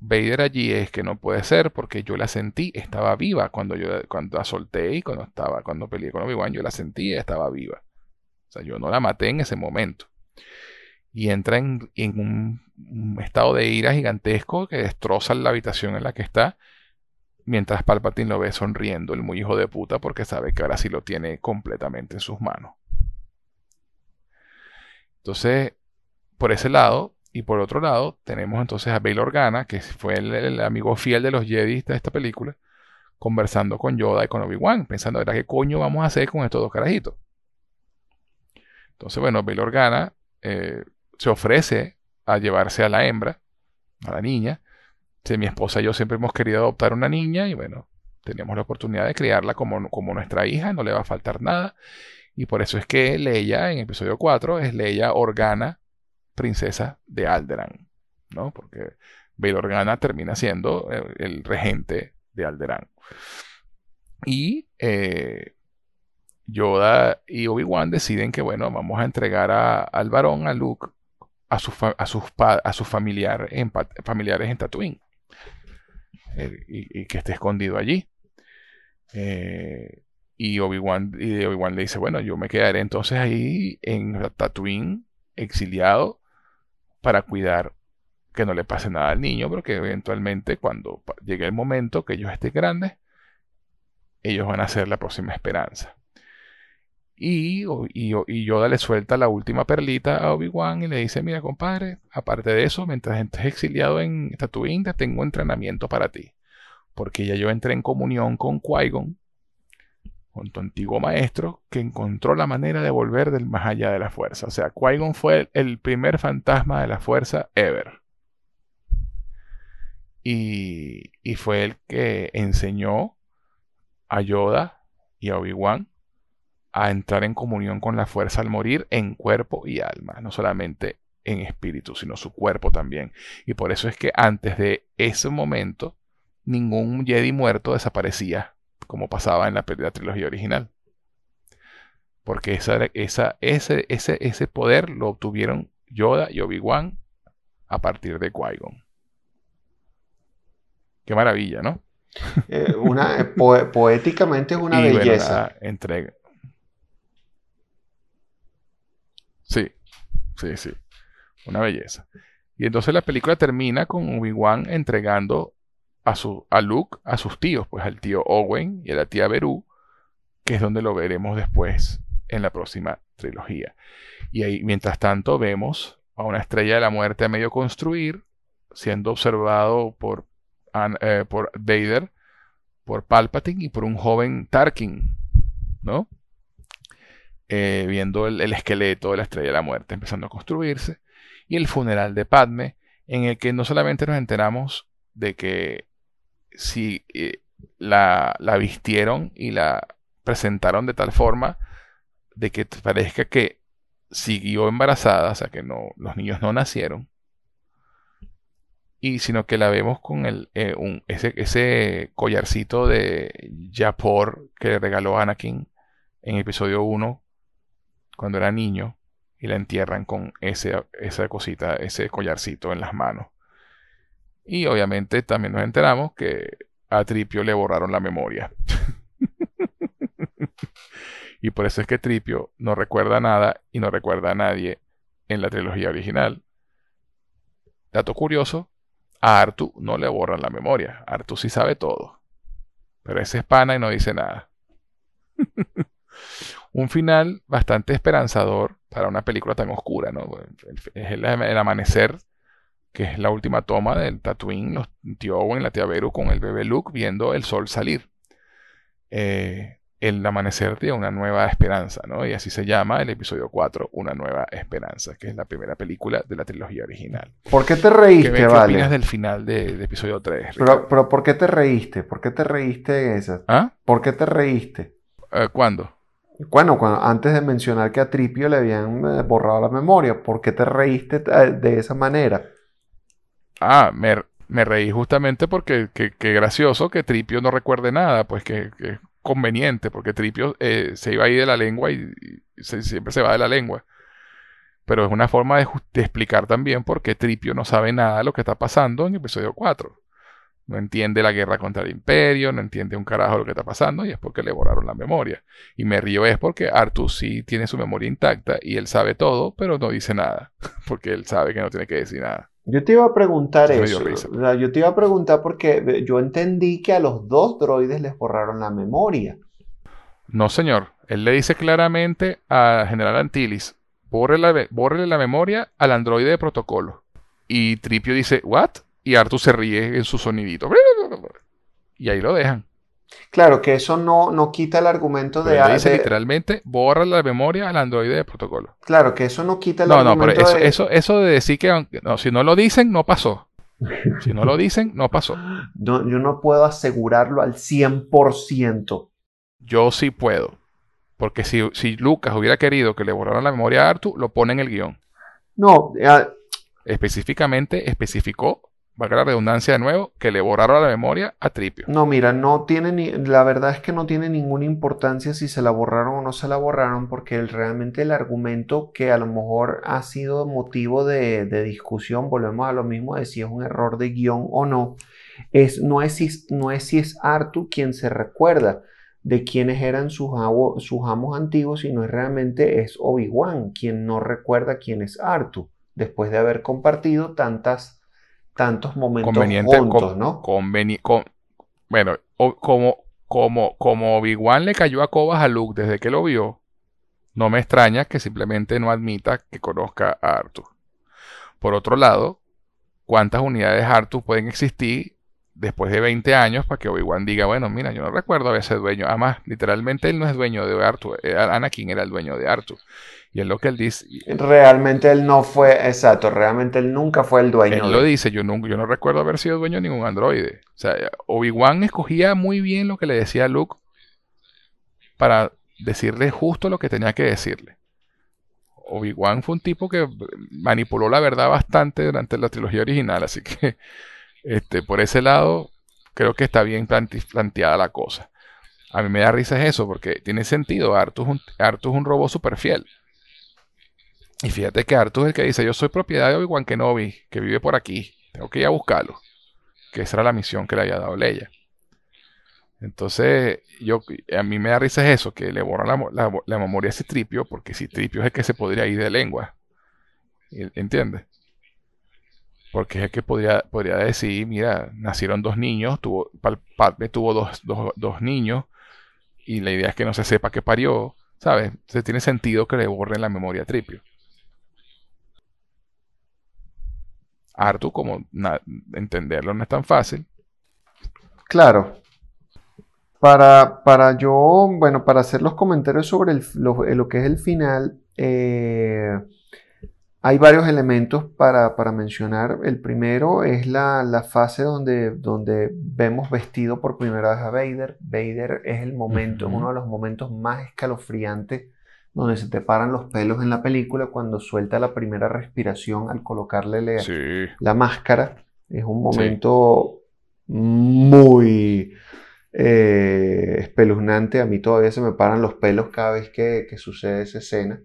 Vader allí es que no puede ser porque yo la sentí, estaba viva cuando yo cuando la solté y cuando estaba cuando peleé con Obi-Wan, yo la sentí estaba viva. O sea, yo no la maté en ese momento. Y entra en, un estado de ira gigantesco que destroza la habitación en la que está, mientras Palpatine lo ve sonriendo, el muy hijo de puta, porque sabe que ahora sí lo tiene completamente en sus manos. Entonces, por ese lado, y por otro lado, tenemos entonces a Bail Organa, que fue el, amigo fiel de los Jedi de esta película, conversando con Yoda y con Obi-Wan, pensando, ¿verdad qué coño vamos a hacer con estos dos carajitos? Entonces, bueno, Bail Organa eh, se ofrece a llevarse a la hembra, a la niña. Dice, mi esposa y yo siempre hemos querido adoptar una niña y bueno, teníamos la oportunidad de criarla como, como nuestra hija, no le va a faltar nada. Y por eso es que Leia, en episodio 4, es Leia Organa, princesa de Alderaan, ¿no? Porque Bail Organa termina siendo el, el regente de Alderaan. Y eh, Yoda y Obi-Wan deciden que, bueno, vamos a entregar a- al varón, a Luke, a, su a sus, a familiares en Tatooine. Eh, y, que esté escondido allí. Eh, y Obi-Wan Obi-Wan le dice, bueno, yo me quedaré entonces ahí en Tatooine, exiliado, para cuidar que no le pase nada al niño, pero que eventualmente cuando llegue el momento que ellos estén grandes, ellos van a ser la próxima esperanza. Y, y, y Yoda le suelta la última perlita a Obi-Wan y le dice, mira compadre, aparte de eso, mientras estés exiliado en Tatooine, te tengo entrenamiento para ti. Porque ya yo entré en comunión con Qui-Gon, con tu antiguo maestro, que encontró la manera de volver del más allá de la fuerza. O sea, Qui-Gon fue el, el primer fantasma de la fuerza ever. Y, y fue el que enseñó a Yoda y a Obi-Wan a entrar en comunión con la fuerza al morir en cuerpo y alma, no solamente en espíritu, sino su cuerpo también. Y por eso es que antes de ese momento, ningún Jedi muerto desaparecía, como pasaba en la, la trilogía original. Porque esa, esa, ese, ese, ese poder lo obtuvieron Yoda y Obi-Wan a partir de Qui-Gon. Qué maravilla, ¿no? Eh, una, eh, poéticamente es una (laughs) belleza. entrega. Sí, sí, sí. Una belleza. Y entonces la película termina con Obi-Wan entregando a, su, a Luke a sus tíos, pues al tío Owen y a la tía Beru, que es donde lo veremos después en la próxima trilogía. Y ahí, mientras tanto, vemos a una estrella de la muerte a medio construir, siendo observado por, eh, por Vader, por Palpatine y por un joven Tarkin, ¿no? Eh, viendo el, esqueleto de la estrella de la muerte empezando a construirse, y el funeral de Padme, en el que no solamente nos enteramos de que si eh, la, la, vistieron y la presentaron de tal forma de que parezca que siguió embarazada, o sea que no, los niños no nacieron, y sino que la vemos con el, eh, ese, ese, collarcito de Yapor que le regaló Anakin en episodio 1 cuando era niño y la entierran con ese, esa cosita, ese collarcito en las manos. Y obviamente también nos enteramos que a Tripio le borraron la memoria. (laughs) y por eso es que Tripio no recuerda nada y no recuerda a nadie en la trilogía original. Dato curioso, a Artu no le borran la memoria. Artu sí sabe todo. Pero ese es pana y no dice nada. (laughs) un final bastante esperanzador para una película tan oscura, ¿no? Es el, amanecer, que es la última toma del Tatooine, los tío Owen, la tía Beru con el bebé Luke viendo el sol salir. Eh, el amanecer de una nueva esperanza, ¿no? Y así se llama el episodio 4, Una nueva esperanza, que es la primera película de la trilogía original. ¿Por qué te reíste, ¿Qué, vale? opinas del final de, episodio 3? Pero, pero, ¿por qué te reíste? ¿Por qué te reíste esa? ¿Ah? ¿Por qué te reíste? Eh, ¿Cuándo? Bueno, cuando, antes de mencionar que a Tripio le habían eh, borrado la memoria, ¿por qué te reíste eh, de esa manera? Ah, me, reí justamente porque qué gracioso que Tripio no recuerde nada, pues que, conveniente, porque Tripio eh, se iba ahí de la lengua y, siempre se va de la lengua. Pero es una forma de, de, explicar también por qué Tripio no sabe nada de lo que está pasando en el episodio 4 no entiende la guerra contra el imperio, no entiende un carajo lo que está pasando y es porque le borraron la memoria. Y me río es porque Arthur sí tiene su memoria intacta y él sabe todo, pero no dice nada, (laughs) porque él sabe que no tiene que decir nada. Yo te iba a preguntar eso. yo te iba a preguntar porque yo entendí que a los dos droides les borraron la memoria. No, señor. Él le dice claramente a General Antilles, borre la, la memoria al androide de protocolo. Y Tripio dice, ¿what? Y Arthur se ríe en su sonidito. Y ahí lo dejan. Claro, que eso no, no quita el argumento de... Dice literalmente, borra la memoria al androide de protocolo. Claro, que eso no quita el no, argumento No, pero eso, de... eso, eso de decir que no, si no lo dicen, no pasó. (laughs) Si no lo dicen, no pasó. No, yo no puedo asegurarlo al 100%. Yo sí puedo. Porque si, si Lucas hubiera querido que le borraran la memoria a Arthur, lo pone en el guion. No, específicamente especificó valga la redundancia de nuevo, que le borraron la memoria a Tripio. No, mira, no tiene ni, la verdad es que no tiene ninguna importancia si se la borraron o no se la borraron, porque realmente el argumento que a lo mejor ha sido motivo de, discusión, volvemos a lo mismo de si es un error de guion o no, es, no, es, si, no es si es Artu quien se recuerda de quiénes eran sus, sus amos antiguos, sino es realmente es Obi-Wan quien no recuerda quién es Artu, después de haber compartido tantas tantos momentos juntos, ¿no? bueno, como, como, como Obi-Wan le cayó a cobas a Luke desde que lo vio, no me extraña que simplemente no admita que conozca a Arthur. Por otro lado, ¿cuántas unidades Arthur pueden existir después de 20 años para que Obi-Wan diga, bueno, mira, yo no recuerdo haber sido dueño. Además, literalmente él no es dueño de Arthur. Eh, Anakin era el dueño de Arthur. Y es lo que él dice. Realmente él no fue, exacto, realmente él nunca fue el dueño. Él lo dice, yo, nunca, yo no recuerdo haber sido dueño de ningún androide. O sea, Obi-Wan escogía muy bien lo que le decía a Luke para decirle justo lo que tenía que decirle. Obi-Wan fue un tipo que manipuló la verdad bastante durante la trilogía original, así que (laughs) este, por ese lado creo que está bien planteada la cosa. A mí me da risa eso, porque tiene sentido. Artu es un, Artu es un robot súper fiel. Y fíjate que Arthur es el que dice, yo soy propiedad de Obi-Wan que vive por aquí. Tengo que ir a buscarlo. Que esa era la misión que le había dado Leia. Entonces, yo, a mí me da risa eso, que le borra la, la, memoria a Citripio, porque Citripio es el que se podría ir de lengua. ¿Entiendes? Porque es el que podría, podría decir, mira, nacieron dos niños, tuvo, tuvo dos, dos, dos, niños, y la idea es que no se sepa que parió, ¿sabes? Se tiene sentido que le borren la memoria a Tripio. Artu, como entenderlo no es tan fácil. Claro. Para, para yo, bueno, para hacer los comentarios sobre lo, que es el final, eh, hay varios elementos para, mencionar. El primero es la, fase donde, donde, vemos vestido por primera vez a Vader. Vader es el momento, uno de los momentos más escalofriantes donde se te paran los pelos en la película cuando suelta la primera respiración al colocarle la máscara. Es un momento muy eh, espeluznante. A mí todavía se me paran los pelos cada vez que, sucede esa escena.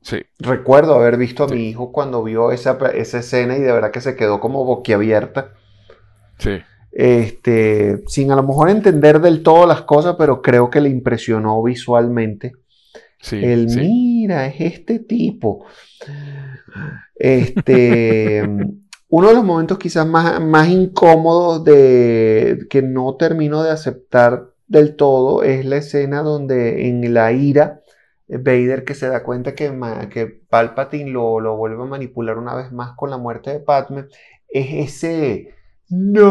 Sí. Recuerdo haber visto a mi hijo cuando vio esa, esa escena y de verdad que se quedó como boquiabierta. Sí. Este, sin a lo mejor entender del todo las cosas, pero creo que le impresionó visualmente el mira, es este tipo. Este, (laughs) uno de los momentos quizás más, más incómodos de que no termino de aceptar del todo es la escena donde en la ira Vader que se da cuenta que, que Palpatine lo, lo, vuelve a manipular una vez más con la muerte de Padme es ese no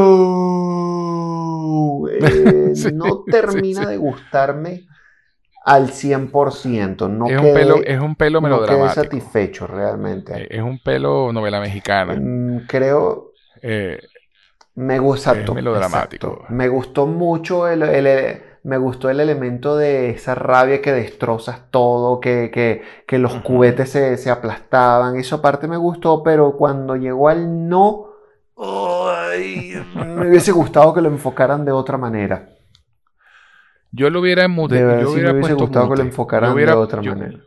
(laughs) eh, no termina de gustarme al 100%. No es, un pelo, es un pelo melodramático. No satisfecho realmente. Eh, es un pelo novela mexicana. Mm, creo... Eh, me gusta es melodramático. Me gustó mucho el, me gustó el elemento de esa rabia que destrozas todo, que, los cubetes se, se, aplastaban. Eso aparte me gustó, pero cuando llegó al no, me hubiese gustado que lo enfocaran de otra manera. Yo lo hubiera mudado. Yo hubiera puesto gustado que lo enfocaran de otra manera.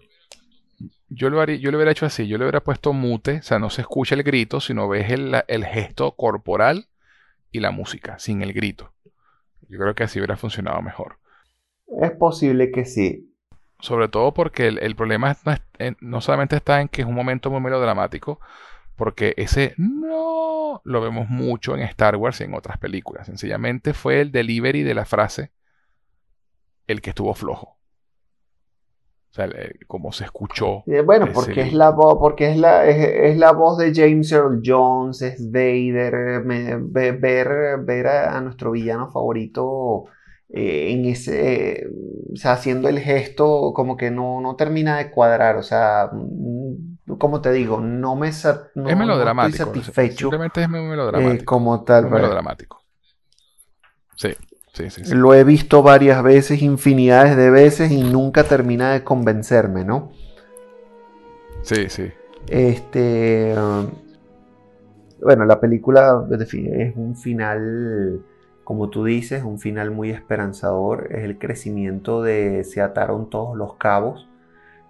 Yo lo, haría, yo lo hubiera hecho así, yo le hubiera puesto mute, o sea, no se escucha el grito, sino ves el, el, gesto corporal y la música, sin el grito. Yo creo que así hubiera funcionado mejor. Es posible que sí. Sobre todo porque el, el problema no, no, solamente está en que es un momento muy melodramático, porque ese no lo vemos mucho en Star Wars y en otras películas. Sencillamente fue el delivery de la frase el que estuvo flojo. O sea, como se escuchó. Eh, bueno, porque es la voz, porque es la, es, la voz de James Earl Jones, es Vader, ver, ver a, nuestro villano favorito eh, en ese, o sea, haciendo el gesto como que no, no termina de cuadrar, o sea, mm, como te digo, no me no, es melodramático, estoy satisfecho. Simplemente es melodramático. Eh, como tal, es melodramático. Sí. Lo he visto varias veces, infinidades de veces y nunca termina de convencerme, ¿no? Sí, sí. Este. Um, bueno, la película es un final, como tú dices, un final muy esperanzador. Es el crecimiento de. Se ataron todos los cabos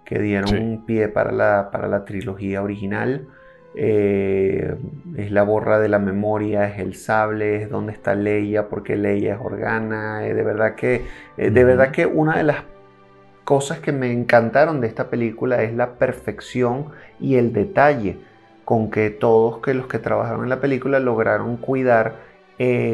que dieron un pie para la, para la trilogía original. Eh, es la borra de la memoria, es el sable, es donde está Leia, porque Leia es Organa. Eh, de verdad que, eh, de verdad que una de las cosas que me encantaron de esta película es la perfección y el detalle con que todos que los que trabajaron en la película lograron cuidar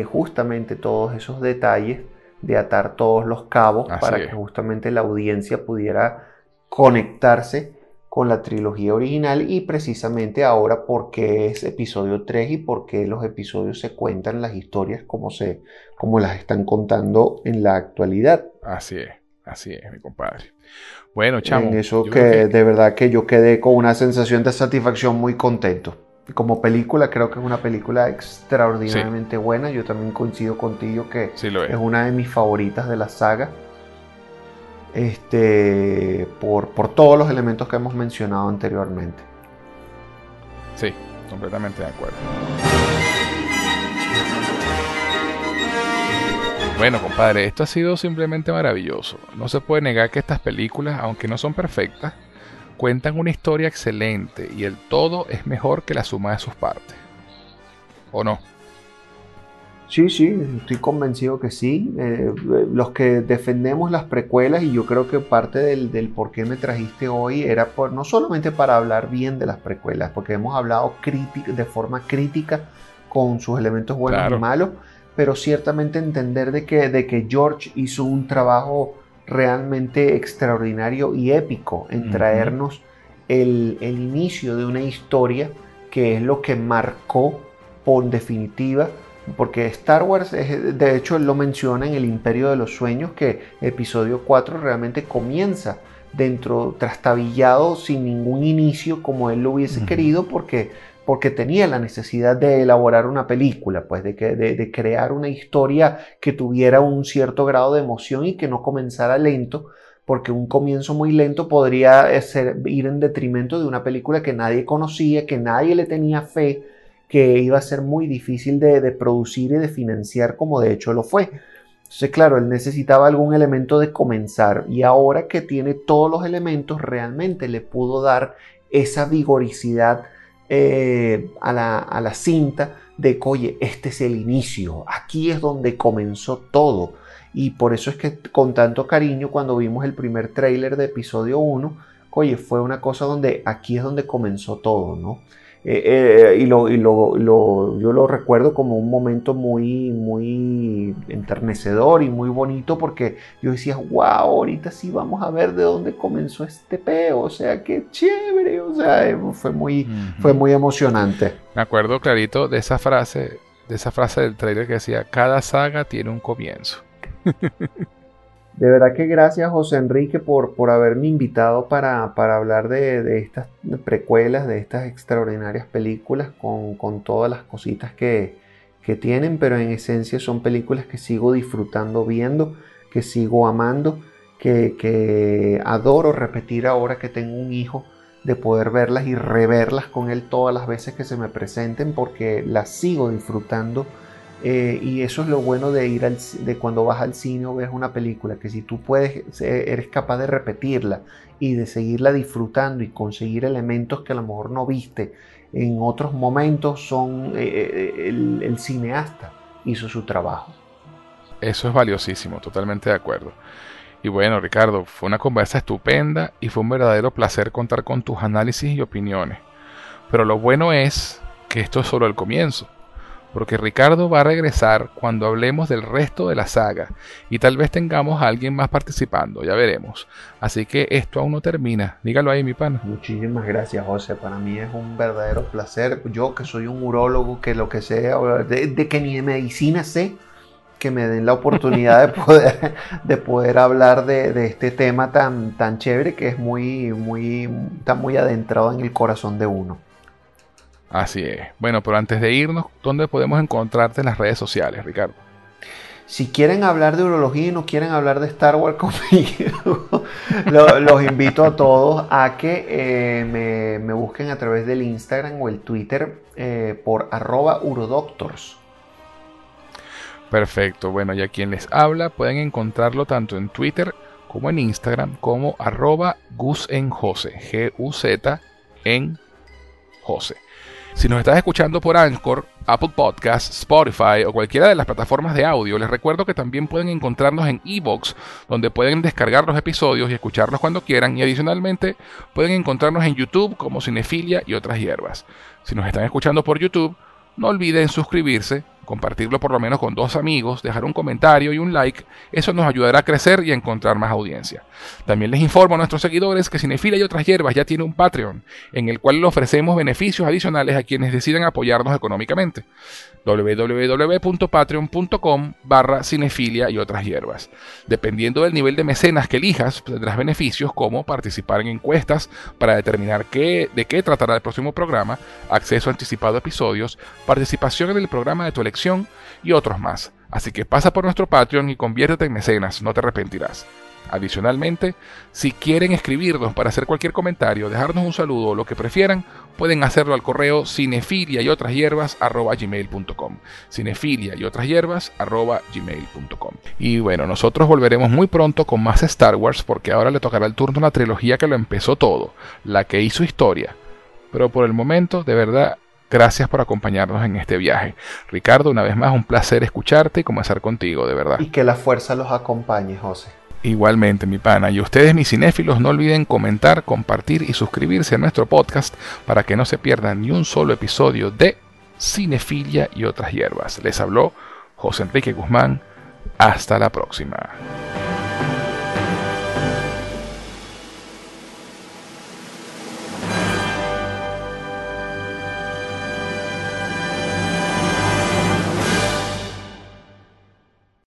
justamente todos esos detalles de atar todos los cabos para que justamente la audiencia pudiera conectarse con la trilogía original y precisamente ahora porque es episodio 3 y porque los episodios se cuentan las historias como, se, como las están contando en la actualidad. Así es, así es, mi compadre. Bueno, chamo. En eso que, de verdad que yo quedé con una sensación de satisfacción muy contento. Como película, creo que es una película extraordinariamente buena. Yo también coincido contigo que es. es una de mis favoritas de la saga este, por, por todos los elementos que hemos mencionado anteriormente. Sí, completamente de acuerdo. Bueno, compadre, esto ha sido simplemente maravilloso. No se puede negar que estas películas, aunque no son perfectas, cuentan una historia excelente y el todo es mejor que la suma de sus partes. ¿O no? Sí, sí, estoy convencido que sí. Eh, los que defendemos las precuelas, y yo creo que parte del, por qué me trajiste hoy era por, no solamente para hablar bien de las precuelas, porque hemos hablado de forma crítica con sus elementos buenos y malos, pero ciertamente entender de que, de que George hizo un trabajo realmente extraordinario y épico en traernos el, el inicio de una historia que es lo que marcó por definitiva porque Star Wars, de hecho, él lo menciona en El Imperio de los Sueños, que episodio 4 realmente comienza dentro, trastabillado, sin ningún inicio como él lo hubiese querido, porque, porque tenía la necesidad de elaborar una película, pues de, que, de, crear una historia que tuviera un cierto grado de emoción y que no comenzara lento, porque un comienzo muy lento podría ir en detrimento de una película que nadie conocía, que nadie le tenía fe, que iba a ser muy difícil de, producir y de financiar como de hecho lo fue. Entonces, claro, él necesitaba algún elemento de comenzar y ahora que tiene todos los elementos, realmente le pudo dar esa vigoricidad eh, a, la, a, la, cinta de que, oye, este es el inicio, aquí es donde comenzó todo. Y por eso es que con tanto cariño, cuando vimos el primer tráiler de episodio 1, oye, fue una cosa donde aquí es donde comenzó todo, ¿no? Eh, eh, y, lo, y lo, yo lo recuerdo como un momento muy, muy enternecedor y muy bonito porque yo decía, wow, ahorita sí vamos a ver de dónde comenzó este peo, o sea, qué chévere, o sea, eh, fue muy, fue muy emocionante. Me acuerdo clarito de esa frase, de esa frase del trailer que decía, cada saga tiene un comienzo. (laughs) De verdad que gracias José Enrique por, por haberme invitado para, hablar de, estas precuelas, de estas extraordinarias películas con, todas las cositas que, tienen, pero en esencia son películas que sigo disfrutando viendo, que sigo amando, que, que adoro repetir ahora que tengo un hijo de poder verlas y reverlas con él todas las veces que se me presenten porque las sigo disfrutando eh, y eso es lo bueno de ir al, de cuando vas al cine o ves una película, que si tú puedes, eres capaz de repetirla y de seguirla disfrutando y conseguir elementos que a lo mejor no viste en otros momentos, son eh, eh, el, el cineasta hizo su trabajo. Eso es valiosísimo, totalmente de acuerdo. Y bueno, Ricardo, fue una conversa estupenda y fue un verdadero placer contar con tus análisis y opiniones. Pero lo bueno es que esto es solo el comienzo porque Ricardo va a regresar cuando hablemos del resto de la saga y tal vez tengamos a alguien más participando, ya veremos. Así que esto aún no termina, dígalo ahí mi pan. Muchísimas gracias José, para mí es un verdadero placer, yo que soy un urólogo, que lo que sea, de, que ni de medicina sé, que me den la oportunidad de (laughs) poder, de poder hablar de, este tema tan, tan chévere que es muy, muy, está muy adentrado en el corazón de uno. Así es. Bueno, pero antes de irnos, ¿dónde podemos encontrarte en las redes sociales, Ricardo? Si quieren hablar de urología y no quieren hablar de Star Wars (laughs) conmigo, los invito a todos a que eh, me, busquen a través del Instagram o el Twitter eh, por arroba urodoctors. Perfecto, bueno, y a quien les habla pueden encontrarlo tanto en Twitter como en Instagram como arroba Gus en Jose, G-U-Z en Jose. Si nos estás escuchando por Anchor, Apple Podcasts, Spotify o cualquiera de las plataformas de audio, les recuerdo que también pueden encontrarnos en Evox, donde pueden descargar los episodios y escucharlos cuando quieran. Y adicionalmente pueden encontrarnos en YouTube como Cinefilia y otras hierbas. Si nos están escuchando por YouTube, no olviden suscribirse compartirlo por lo menos con dos amigos, dejar un comentario y un like, eso nos ayudará a crecer y a encontrar más audiencia. También les informo a nuestros seguidores que Cinefila y otras hierbas ya tiene un Patreon, en el cual le ofrecemos beneficios adicionales a quienes decidan apoyarnos económicamente www.patreon.com barra cinefilia y otras hierbas. Dependiendo del nivel de mecenas que elijas, tendrás beneficios como participar en encuestas para determinar qué, de qué tratará el próximo programa, acceso anticipado a episodios, participación en el programa de tu elección y otros más. Así que pasa por nuestro Patreon y conviértete en mecenas, no te arrepentirás. Adicionalmente, si quieren escribirnos para hacer cualquier comentario, dejarnos un saludo o lo que prefieran, pueden hacerlo al correo cinefilia y otras hierbas gmail.com. Cinefilia y otras hierbas gmail.com. Y bueno, nosotros volveremos muy pronto con más Star Wars porque ahora le tocará el turno a la trilogía que lo empezó todo, la que hizo historia. Pero por el momento, de verdad, Gracias por acompañarnos en este viaje. Ricardo, una vez más, un placer escucharte y comenzar contigo, de verdad. Y que la fuerza los acompañe, José. Igualmente, mi pana. Y ustedes, mis cinéfilos, no olviden comentar, compartir y suscribirse a nuestro podcast para que no se pierdan ni un solo episodio de Cinefilia y otras hierbas. Les habló José Enrique Guzmán. Hasta la próxima.